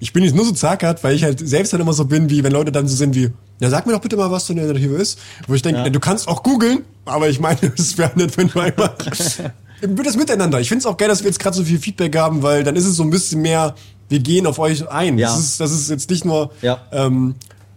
S3: Ich bin jetzt nur so zaghaft, weil ich halt selbst dann immer so bin, wie wenn Leute dann so sind wie, ja sag mir doch bitte mal, was so eine Alternative ist. Wo ich denke,
S2: Ja.
S3: du kannst auch googeln, aber ich meine, es wäre nett, wenn du einfach. wird das miteinander. Ich finde es auch geil, dass wir jetzt gerade so viel Feedback haben, weil dann ist es so ein bisschen mehr, wir gehen auf euch ein.
S2: Ja.
S3: Das, ist, das ist jetzt nicht nur
S2: Ja.
S3: ähm,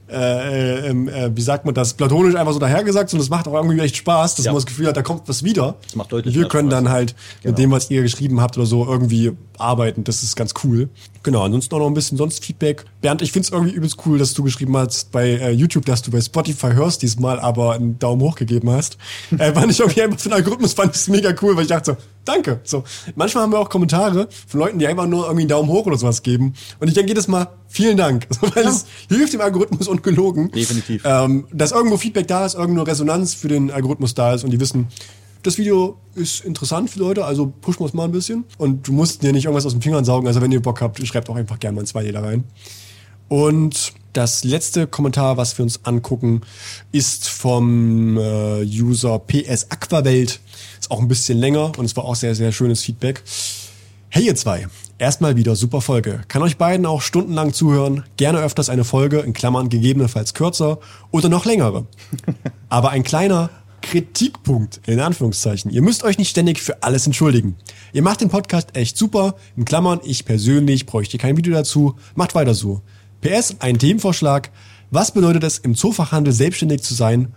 S3: äh, ähm, äh, wie sagt man das, platonisch einfach so dahergesagt, sondern es macht auch irgendwie echt Spaß, dass
S2: Ja.
S3: man das Gefühl hat, da kommt was wieder.
S2: Das macht deutlich
S3: Wir können
S2: Spaß.
S3: dann halt
S2: Genau.
S3: mit dem, was ihr geschrieben habt oder so, irgendwie arbeiten. Das ist ganz cool. Genau, ansonsten auch noch ein bisschen sonst Feedback. Bernd, ich find's irgendwie übelst cool, dass du geschrieben hast bei äh, YouTube, dass du bei Spotify hörst diesmal, aber einen Daumen hoch gegeben hast. äh, fand ich irgendwie einfach für den Algorithmus fand ich's mega cool, weil ich dachte so, danke. So, manchmal haben wir auch Kommentare von Leuten, die einfach nur irgendwie einen Daumen hoch oder sowas geben. Und ich denke jedes Mal, vielen Dank. So, weil es hilft dem Algorithmus ungelogen.
S2: Definitiv.
S3: Ähm, dass irgendwo Feedback da ist, irgendwo Resonanz für den Algorithmus da ist und die wissen, das Video ist interessant für Leute, also pushen wir es mal ein bisschen. Und du musst dir nicht irgendwas aus den Fingern saugen. Also wenn ihr Bock habt, schreibt auch einfach gerne mal ein Smiley da rein. Und das letzte Kommentar, was wir uns angucken, ist vom äh, User PS Aquawelt. Ist auch ein bisschen länger und es war auch sehr, sehr schönes Feedback. Hey ihr zwei, erstmal wieder super Folge. Kann euch beiden auch stundenlang zuhören. Gerne öfters eine Folge, in Klammern gegebenenfalls kürzer oder noch längere. Aber ein kleiner Kritikpunkt, in Anführungszeichen. Ihr müsst euch nicht ständig für alles entschuldigen. Ihr macht den Podcast echt super. In Klammern, ich persönlich bräuchte kein Video dazu. Macht weiter so. PS, ein Themenvorschlag. Was bedeutet es, im Zoofachhandel selbstständig zu sein?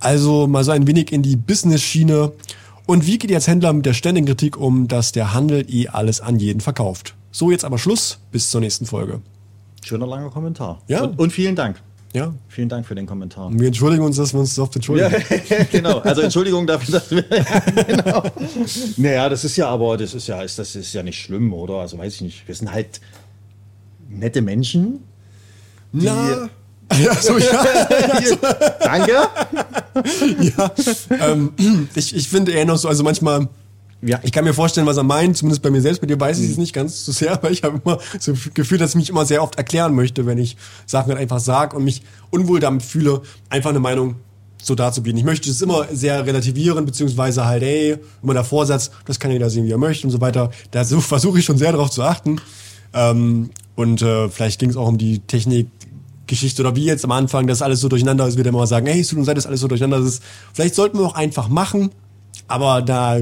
S3: Also mal so ein wenig in die Business-Schiene. Und wie geht ihr als Händler mit der ständigen Kritik um, dass der Handel eh alles an jeden verkauft? So, jetzt aber Schluss. Bis zur nächsten Folge.
S2: Schöner langer Kommentar.
S3: Ja.
S2: Und, und vielen Dank.
S3: Ja.
S2: Vielen Dank für den Kommentar.
S3: Wir entschuldigen uns, dass wir uns so oft entschuldigen.
S2: Ja, genau. Also Entschuldigung dafür, dass wir. Ja, genau. Naja, das ist ja aber, das ist ja, ist, das ist ja nicht schlimm, oder? Also weiß ich nicht. Wir sind halt nette Menschen.
S3: Na. Ja, so, ja.
S2: Danke.
S3: ja. Ähm, ich ich finde eher noch so, also manchmal,
S2: Ja.
S3: ich kann mir vorstellen, was er meint, zumindest bei mir selbst, bei dir weiß ich es nicht ganz so sehr, aber ich habe immer so das Gefühl, dass ich mich immer sehr oft erklären möchte, wenn ich Sachen halt einfach sage und mich unwohl damit fühle, einfach eine Meinung so darzubieten. Ich möchte es immer sehr relativieren, beziehungsweise halt, ey, immer der Vorsatz, das kann jeder sehen, wie er möchte und so weiter. Da so- versuche ich schon sehr darauf zu achten. Ähm, und äh, vielleicht ging es auch um die Technik Geschichte oder wie jetzt am Anfang, dass alles so durcheinander ist, wieder mal sagen, hey, es tut uns leid, dass alles so durcheinander ist. Vielleicht sollten wir auch einfach machen, aber da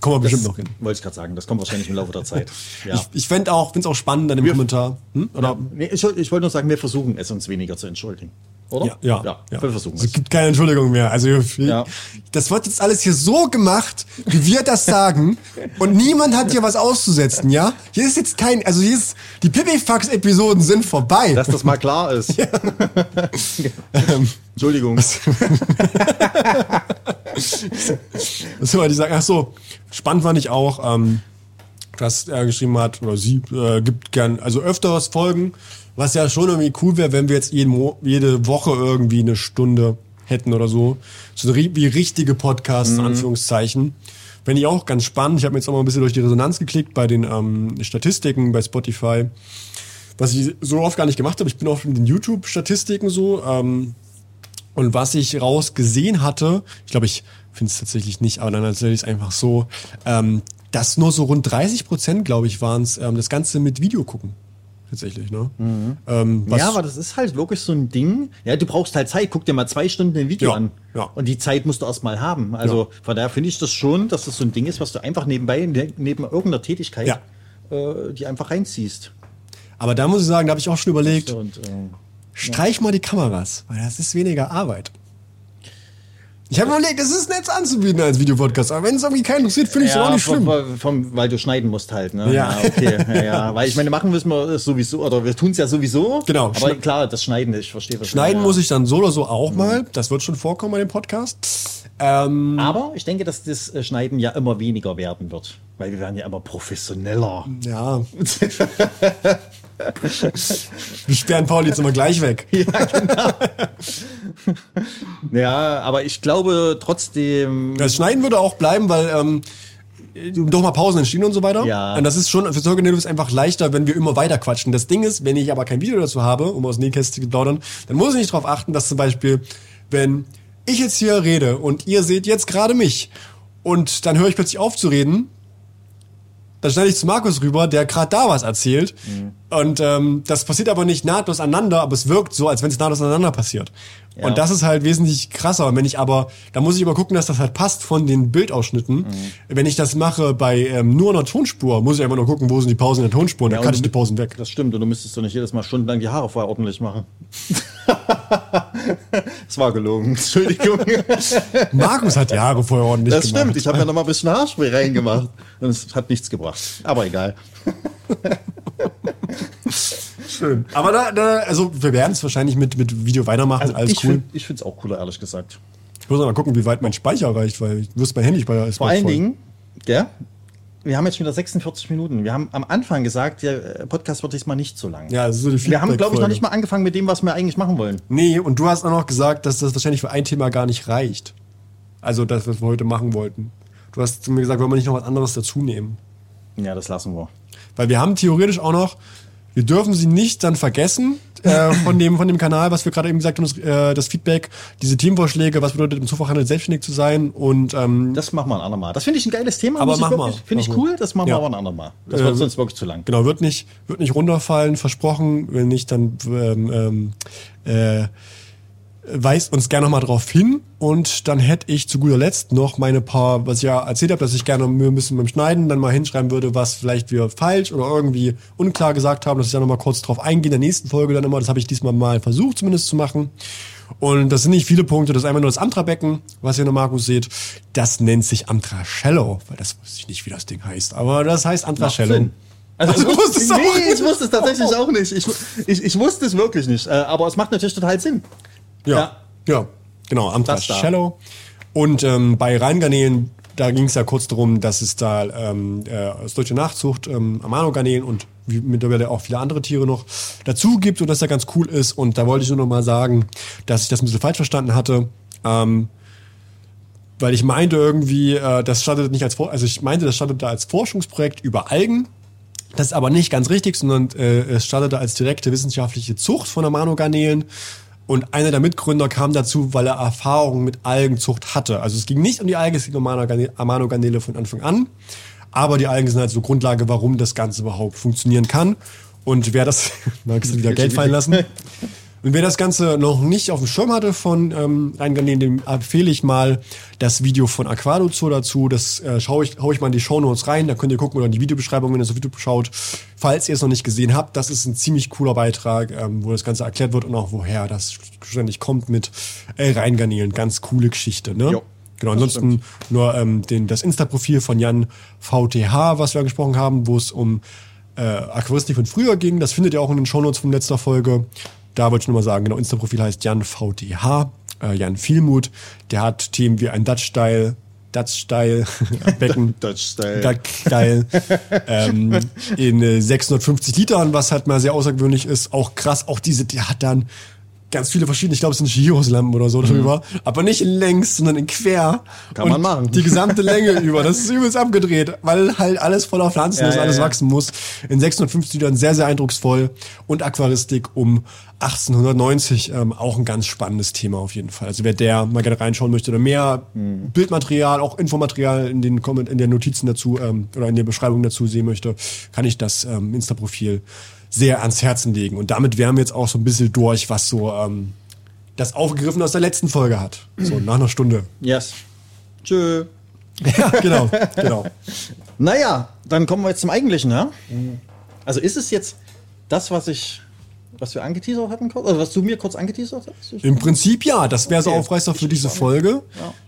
S3: kommen wir bestimmt noch hin.
S2: Wollte ich gerade sagen, das kommt wahrscheinlich im Laufe der Zeit. Ja.
S3: Ich, ich fände auch, find's auch spannend dann im Kommentar. Hm? Oder?
S2: Ja, nee, ich, ich wollte nur sagen, wir versuchen es uns weniger zu entschuldigen. Oder?
S3: Ja, ja,
S2: ja,
S3: ja.
S2: wir versuchen
S3: Es
S2: es.
S3: gibt keine Entschuldigung mehr. Also
S2: Ja.
S3: das wird jetzt alles hier so gemacht, wie wir das sagen, und niemand hat hier was auszusetzen, ja? Hier ist jetzt kein, also hier ist die Pipifax-Episoden sind vorbei.
S2: Dass das mal klar ist. Entschuldigung.
S3: Das wollte ich sagen. Ach so, spannend fand ich auch, ähm, dass er geschrieben hat, oder sie äh, gibt gern, also öfteres Folgen, was ja schon irgendwie cool wäre, wenn wir jetzt jeden Mo jede Woche irgendwie eine Stunde hätten oder so. So wie richtige Podcasts, in Anführungszeichen. Fände ich auch ganz spannend. Ich habe mir jetzt auch mal ein bisschen durch die Resonanz geklickt bei den ähm, Statistiken bei Spotify. Was ich so oft gar nicht gemacht habe. Ich bin oft in den YouTube-Statistiken so. Ähm, und was ich rausgesehen hatte, ich glaube, ich finde es tatsächlich nicht, aber dann erzähle ich es einfach so, ähm, dass nur so rund 30 Prozent, glaube ich, waren es, ähm, das Ganze mit Video gucken. Tatsächlich, ne? Ähm, was,
S2: Ja, aber das ist halt wirklich so ein Ding. Ja, du brauchst halt Zeit. Guck dir mal zwei Stunden ein Video
S3: Ja,
S2: an.
S3: ja.
S2: Und die Zeit musst du erst mal haben. Also von daher finde ich das schon, dass das so ein Ding ist, was du einfach nebenbei, ne- neben irgendeiner Tätigkeit,
S3: Ja.
S2: äh, die einfach reinziehst.
S3: aber da muss ich sagen, da habe ich auch schon überlegt,
S2: Und, äh,
S3: streich mal die Kameras, weil das ist weniger Arbeit. Ich habe überlegt, es ist nett anzubieten als Videopodcast, aber wenn es irgendwie keinen interessiert, finde ich es auch nicht schlimm.
S2: Vom, vom, weil du schneiden musst halt, ne?
S3: Ja.
S2: okay. Ja, ja. Weil ich meine, machen müssen wir es sowieso, oder wir tun es ja sowieso.
S3: Genau.
S2: Aber klar, das Schneiden, ich verstehe was
S3: Schneiden muss ich dann so oder so auch mal. Das wird schon vorkommen bei dem Podcast. Ähm,
S2: Aber ich denke, dass das äh, Schneiden ja immer weniger werden wird. Weil wir werden ja immer professioneller.
S3: ja. Wir sperren Pauli jetzt immer gleich weg.
S2: Ja, aber ich glaube trotzdem.
S3: Das Schneiden würde auch bleiben, weil ähm, doch mal Pausen entstehen und so weiter.
S2: Ja.
S3: Und das ist schon für Sorge ist einfach leichter, wenn wir immer weiter quatschen. Das Ding ist, wenn ich aber kein Video dazu habe, um aus Nähkästchen zu plaudern, dann muss ich nicht darauf achten, dass zum Beispiel, wenn ich jetzt hier rede und ihr seht jetzt gerade mich und dann höre ich plötzlich auf zu reden, dann schneide ich zu Markus rüber, der gerade da was erzählt. Und ähm, das passiert aber nicht nahtlos aneinander, aber es wirkt so, als wenn es nahtlos aneinander passiert.
S2: Ja.
S3: Und das ist halt wesentlich krasser. Wenn ich aber, da muss ich aber gucken, dass das halt passt von den Bildausschnitten. Wenn ich das mache bei ähm, nur einer Tonspur, muss ich einfach nur gucken, wo sind die Pausen in der Tonspur. Und dann kann ich die Pausen weg.
S2: Das stimmt, und du müsstest doch nicht jedes Mal stundenlang die Haare vorher ordentlich machen. das war gelogen, Entschuldigung.
S3: Markus hat die Haare vorher ordentlich
S2: Das
S3: gemacht.
S2: stimmt, ich habe ja noch mal ein bisschen Haarspray reingemacht. Und es hat nichts gebracht. Aber egal.
S3: Schön. Aber da, da also wir werden es wahrscheinlich mit, mit Video weitermachen. Alles
S2: Also ich
S3: cool.
S2: find- ich finde es auch cooler, ehrlich gesagt.
S3: ich muss mal gucken, wie weit mein Speicher reicht, weil ich wusste, mein Handyspeicher ist
S2: Vor allen
S3: voll.
S2: Dingen, gell? Wir haben jetzt schon wieder 46 Minuten. Wir haben am Anfang gesagt, der äh, Podcast wird diesmal nicht so lang.
S3: Ja, das ist so die
S2: wir haben, glaube ich, noch nicht mal angefangen mit dem, was wir eigentlich machen wollen.
S3: Nee, und du hast auch noch gesagt, dass das wahrscheinlich für ein Thema gar nicht reicht. Also das, was wir heute machen wollten. Du hast zu mir gesagt, wollen wir nicht noch was anderes dazu nehmen?
S2: Ja, das lassen wir.
S3: Weil wir haben theoretisch auch noch, wir dürfen sie nicht dann vergessen äh, von, dem, von dem Kanal, was wir gerade eben gesagt haben, das, äh, das Feedback, diese Teamvorschläge, was bedeutet im Zufachhandel selbstständig zu sein und ähm,
S2: Das machen wir ein andermal. Das finde ich ein geiles Thema.
S3: Aber wir.
S2: wirklich- Finde ich
S3: wir.
S2: cool, das machen
S3: Ja.
S2: wir aber ein andermal. Das
S3: Äh,
S2: wird sonst wirklich zu lang.
S3: genau, wird nicht, wird nicht runterfallen, versprochen. Wenn nicht, dann ähm, ähm, äh, weist uns gerne nochmal drauf hin. Und dann hätte ich zu guter Letzt noch meine paar, was ich ja erzählt habe, dass ich gerne mir ein bisschen beim Schneiden dann mal hinschreiben würde, was vielleicht wir falsch oder irgendwie unklar gesagt haben, dass ich da nochmal kurz drauf eingehe in der nächsten Folge dann immer. Das habe ich diesmal mal versucht zumindest zu machen. Und das sind nicht viele Punkte, das ist einfach nur das Amtra-Becken, was ihr in der Markus seht. Das nennt sich Amtra-Shallow, weil das wusste ich nicht, wie das Ding heißt. Aber das heißt Amtra-Shallow.
S2: Sinn. Also,
S3: Also,
S2: wusste,
S3: auch
S2: nee, ich wusste es tatsächlich auch nicht. Ich, ich, ich wusste es wirklich nicht. Äh, Aber es macht natürlich total Sinn.
S3: Ja, ja, genau, Amtra
S2: Das da.
S3: Shallow. Und ähm, bei Rheingarnelen, da ging es ja kurz darum, dass es da ähm, äh, aus deutscher Nachzucht ähm, Amano-Garnelen und wie mittlerweile auch viele andere Tiere noch dazu gibt und dass der ganz cool ist. Und da wollte ich nur noch mal sagen, dass ich das ein bisschen falsch verstanden hatte. Ähm, weil ich meinte irgendwie, äh, das startet nicht als also ich meinte, das startet da als Forschungsprojekt über Algen. Das ist aber nicht ganz richtig, sondern äh, es startete als direkte wissenschaftliche Zucht von Amanogarnelen. Und einer der Mitgründer kam dazu, weil er Erfahrung mit Algenzucht hatte. Also es ging nicht um die Algen, es ging um Amanogarne- Amanogarnele von Anfang an. Aber die Algen sind halt so Grundlage, warum das Ganze überhaupt funktionieren kann. Und wer das, magst du wieder Geld fallen lassen? Und wer das Ganze noch nicht auf dem Schirm hatte von ähm, Rhein-Garnelen, dem empfehle ich mal das Video von Aquadozo dazu. Das äh, schaue ich, hau ich mal in die Shownotes rein. Da könnt ihr gucken oder in die Videobeschreibung, wenn ihr das Video schaut. Falls ihr es noch nicht gesehen habt, das ist ein ziemlich cooler Beitrag, ähm, wo das Ganze erklärt wird und auch woher das ständig kommt mit äh, Rhein-Garnelen. Ganz coole Geschichte, ne?
S2: Jo.
S3: Genau, ansonsten nur ähm, den, das Insta-Profil von Jan VTH, was wir angesprochen haben, wo es um äh, Aquaristik von früher ging. Das findet ihr auch in den Shownotes von letzter Folge. Da wollte ich nur mal sagen, genau, Insta-Profil heißt Jan VTH, äh, Jan Vielmut. Der hat Themen wie ein Dutch-Style, Dutch-Style, Becken.
S2: Dutch-Style.
S3: Dutch-Style. ähm, in äh, 650 Litern, was halt mal sehr außergewöhnlich ist. Auch krass, auch diese, der hat dann ganz viele verschiedene, ich glaube, es sind Giros-Lampen oder so drüber, aber nicht in längs, sondern in quer.
S2: Mhm. Kann man machen.
S3: Die gesamte Länge über. Das ist übelst abgedreht, weil halt alles voller Pflanzen ist,
S2: Ja, ja,
S3: alles
S2: ja.
S3: wachsen muss. In 650 Litern sehr, sehr eindrucksvoll. Und Aquaristik um 1890, ähm, auch ein ganz spannendes Thema auf jeden Fall. Also wer der mal gerne reinschauen möchte oder mehr
S2: Mhm.
S3: Bildmaterial, auch Infomaterial in den, in den Notizen dazu ähm, oder in der Beschreibung dazu sehen möchte, kann ich das ähm, Insta-Profil sehr ans Herzen legen. Und damit wären wir jetzt auch so ein bisschen durch, was so ähm, das aufgegriffen aus der letzten Folge hat. So nach einer Stunde.
S2: Yes. Tschö.
S3: Ja, genau, genau.
S2: Naja, dann kommen wir jetzt zum Eigentlichen, ja? Also ist es jetzt das, was ich, was wir angeteasert hatten? Oder was du mir kurz angeteasert hast?
S3: Im Prinzip ja, das wäre so
S2: Okay.
S3: Aufreißer für diese Folge.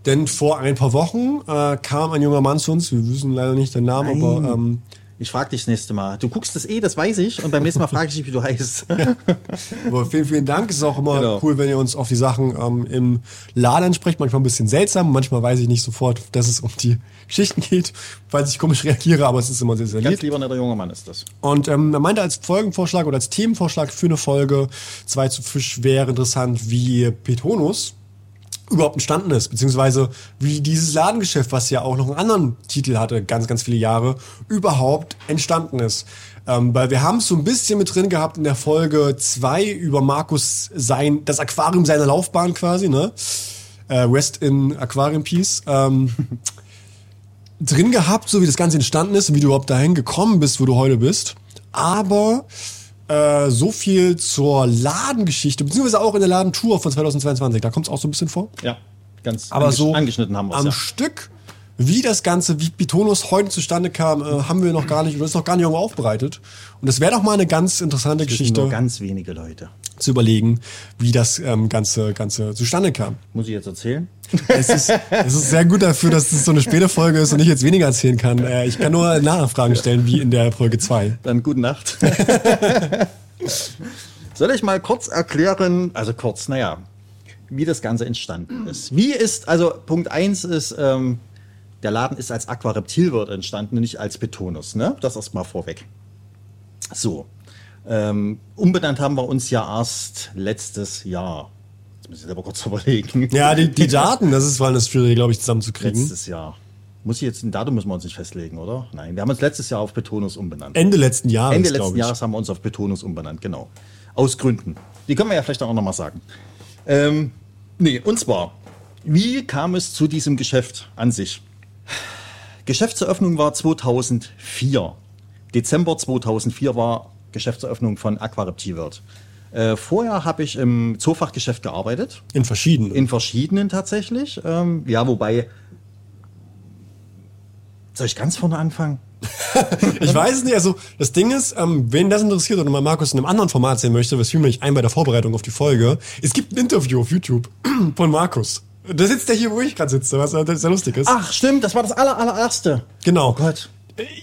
S3: Denn vor ein paar Wochen äh, kam ein junger Mann zu uns, wir wissen leider nicht den Namen,
S2: Nein.
S3: aber ähm,
S2: Ich frage dich das nächste Mal. Du guckst das eh, das weiß ich. Und beim nächsten Mal frage ich dich, wie du heißt.
S3: Aber vielen, vielen Dank. Es ist auch immer
S2: Genau.
S3: cool, wenn ihr uns auf die Sachen ähm, im Laden ansprecht. Manchmal ein bisschen seltsam, manchmal weiß ich nicht sofort, dass es um die Geschichten geht, falls ich komisch reagiere, aber es ist immer sehr, sehr lieb.
S2: Ganz lieber netter junger Mann ist das.
S3: Und ähm, er meinte als Folgenvorschlag oder als Themenvorschlag für eine Folge 2 zu Fisch wäre interessant, wie Petonus überhaupt entstanden ist, beziehungsweise wie dieses Ladengeschäft, was ja auch noch einen anderen Titel hatte, ganz, ganz viele Jahre, überhaupt entstanden ist. Ähm, weil wir haben es so ein bisschen mit drin gehabt in der Folge 2 über Markus sein, das Aquarium seiner Laufbahn quasi, ne? Äh, Rest in Aquarium Peace. Ähm, drin gehabt, so wie das Ganze entstanden ist und wie du überhaupt dahin gekommen bist, wo du heute bist. Aber äh, so viel zur Ladengeschichte, beziehungsweise auch in der Ladentour von 2022. Da kommt es auch so ein bisschen vor.
S2: Ja, ganz
S3: Aber
S2: angesch-
S3: so
S2: angeschnitten haben wir
S3: am
S2: es.
S3: Stück, wie das Ganze, wie Bitonus heute zustande kam, äh, haben wir noch gar nicht, oder ist noch gar nicht irgendwo aufbereitet. Und das wäre doch mal eine ganz interessante
S2: Ja. Das
S3: Geschichte
S2: nur ganz wenige Leute.
S3: Zu überlegen, wie das ähm, Ganze, Ganze zustande kam.
S2: Muss ich jetzt erzählen?
S3: Es ist, es ist sehr gut dafür, dass es so eine späte Folge ist und ich jetzt weniger erzählen kann. Äh, ich kann nur Nachfragen stellen, wie in der Folge 2.
S2: Dann gute Nacht. Soll ich mal kurz erklären, also kurz, naja, wie das Ganze entstanden ist. Wie ist, also Punkt eins ist, ähm, der Laden ist als Aquareptilwirt entstanden, nicht als Betonus, ne? Das erstmal vorweg. So. Ähm, umbenannt haben wir uns ja erst letztes Jahr. Jetzt muss ich selber kurz überlegen.
S3: Ja, die, die Daten, das ist allem das Schwierige, glaube ich, zusammenzukriegen.
S2: Letztes Jahr. Muss ich jetzt, ein Datum müssen wir uns nicht festlegen, oder? Nein, wir haben uns letztes Jahr auf Betonus umbenannt.
S3: Ende letzten Jahres,
S2: Ende letzten. Jahres haben wir uns auf Betonus umbenannt, genau. Aus Gründen. Die können wir ja vielleicht auch noch mal sagen. Ähm, nee, und zwar, wie kam es zu diesem Geschäft an sich? Geschäftseröffnung war 2004. Dezember 2004 war Geschäftseröffnung von Aquareptilwirt. Äh, vorher habe ich im Zoofachgeschäft gearbeitet.
S3: In verschiedenen.
S2: In verschiedenen tatsächlich. Ähm, ja, wobei. Soll ich ganz vorne anfangen?
S3: Ich weiß es nicht. Also das Ding ist, ähm, wen das interessiert oder mal Markus in einem anderen Format sehen möchte, was fiel mir nicht ein bei der Vorbereitung auf die Folge. Es gibt ein Interview auf YouTube von Markus. Da sitzt der hier, wo ich gerade sitze, was äh, sehr lustig ist.
S2: Ach, stimmt, das war das aller, allererste.
S3: genau.
S2: Oh Gott.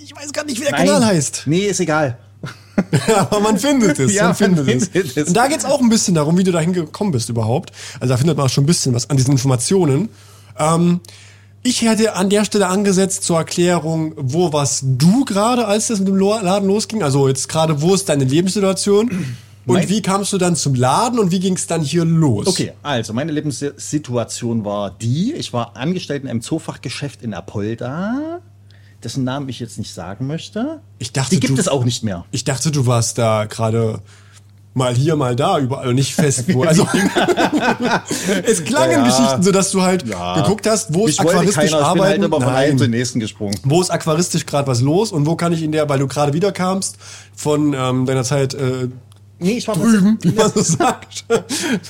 S3: Ich weiß gar nicht, wie der Kanal heißt.
S2: Nee, ist egal.
S3: Aber man findet es.
S2: Ja,
S3: man findet,
S2: man
S3: es.
S2: findet es.
S3: Und da geht's auch ein bisschen darum, wie du dahin gekommen bist überhaupt. Also da findet man auch schon ein bisschen was an diesen Informationen. Ähm, ich hätte an der Stelle angesetzt zur Erklärung, wo warst du gerade, als das mit dem Laden losging? Also jetzt gerade, wo ist deine Lebenssituation? Und
S2: Mein-
S3: wie kamst du dann zum Laden und wie ging's dann hier los?
S2: Okay, also meine Lebenssituation war die, ich war angestellt in einem Zoofachgeschäft in Apolda, dessen Namen ich jetzt nicht sagen möchte.
S3: Ich dachte,
S2: die gibt
S3: du-
S2: es auch nicht mehr.
S3: Ich dachte, du warst da gerade mal hier, mal da, überall und nicht fest. Wo, also es klangen
S2: Ja.
S3: Geschichten, so dass du halt
S2: Ja.
S3: geguckt hast, wo ist aquaristisch
S2: keiner,
S3: arbeiten.
S2: halt immer von einem
S3: Nein.
S2: zum nächsten gesprungen.
S3: Wo ist aquaristisch gerade was los und wo kann ich in der, weil du gerade wiederkamst von ähm, deiner Zeit äh,
S2: Nee, ich war
S3: drüben, wie man so sagt.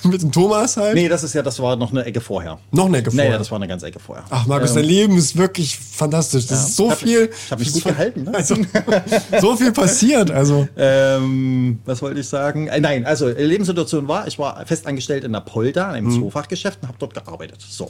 S3: Mit dem Thomas halt.
S2: Nee, das ist ja, das war noch eine Ecke vorher.
S3: Noch eine Ecke vorher?
S2: Nee, das war eine ganze Ecke vorher.
S3: Ach, Markus, ähm, dein Leben ist wirklich fantastisch. Das ja. ist so
S2: hab,
S3: viel.
S2: Ich habe mich gut gehalten. Ne?
S3: Also, so viel passiert. Also.
S2: Ähm, was wollte ich sagen? Äh, nein, also Lebenssituation war, ich war festangestellt in der Polda, in einem mhm. Zoofachgeschäft und habe dort gearbeitet. So.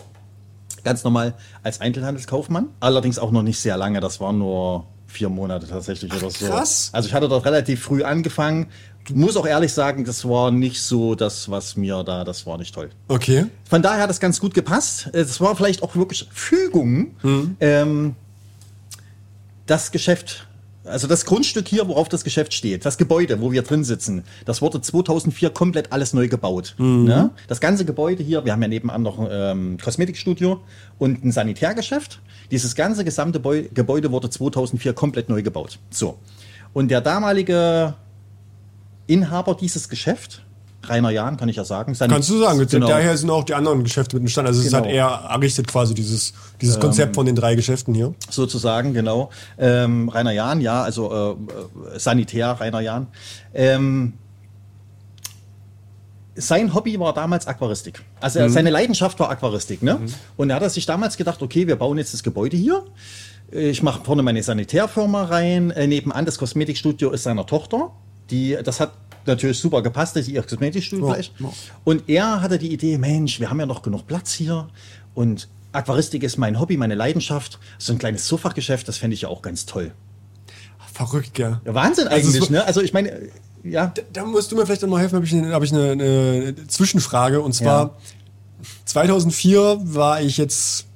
S2: Ganz normal als Einzelhandelskaufmann. Allerdings auch noch nicht sehr lange. Das war nur vier Monate tatsächlich
S3: Ach,
S2: oder so.
S3: Krass.
S2: Also ich hatte dort relativ früh angefangen. Muss auch ehrlich sagen, das war nicht so das, was mir da, das war nicht toll.
S3: Okay.
S2: Von daher hat das ganz gut gepasst. Es war vielleicht auch wirklich Fügung.
S3: Mhm.
S2: Ähm, das Geschäft also das Grundstück hier, worauf das Geschäft steht, das Gebäude, wo wir drin sitzen, das wurde 2004 komplett alles neu gebaut.
S3: Mhm.
S2: Ne? Das ganze Gebäude hier, wir haben ja nebenan noch ein ähm, Kosmetikstudio und ein Sanitärgeschäft. Dieses ganze gesamte Beu Gebäude wurde 2004 komplett neu gebaut. So. Und der damalige Inhaber dieses Geschäft, Rainer Jahn, kann ich ja sagen.
S3: Seine, Kannst du sagen, genau. daher sind auch die anderen Geschäfte mit entstanden. Also genau. es hat er errichtet quasi dieses, dieses ähm, Konzept von den drei Geschäften hier.
S2: Sozusagen, genau. Ähm, Rainer Jahn, ja, also äh, Sanitär Rainer Jahn. Ähm, sein Hobby war damals Aquaristik. Also mhm. seine Leidenschaft war Aquaristik. Ne? Mhm. Und er hat sich damals gedacht, okay, wir bauen jetzt das Gebäude hier. Ich mache vorne meine Sanitärfirma rein. Äh, nebenan das Kosmetikstudio ist seiner Tochter. Die, das hat natürlich super gepasst, dass sie ihr Kosmetikstudio ja. Ja. Und er hatte die Idee, Mensch, wir haben ja noch genug Platz hier und Aquaristik ist mein Hobby, meine Leidenschaft. So ein kleines Zoofachgeschäft, das fände ich ja auch ganz toll.
S3: Verrückt, ja.
S2: ja Wahnsinn also eigentlich, also, ne? Also ich meine, ja.
S3: Da, da, musst du mir vielleicht noch helfen, habe ich, eine, hab ich eine, eine, Zwischenfrage. Und zwar, ja. 2004 war ich jetzt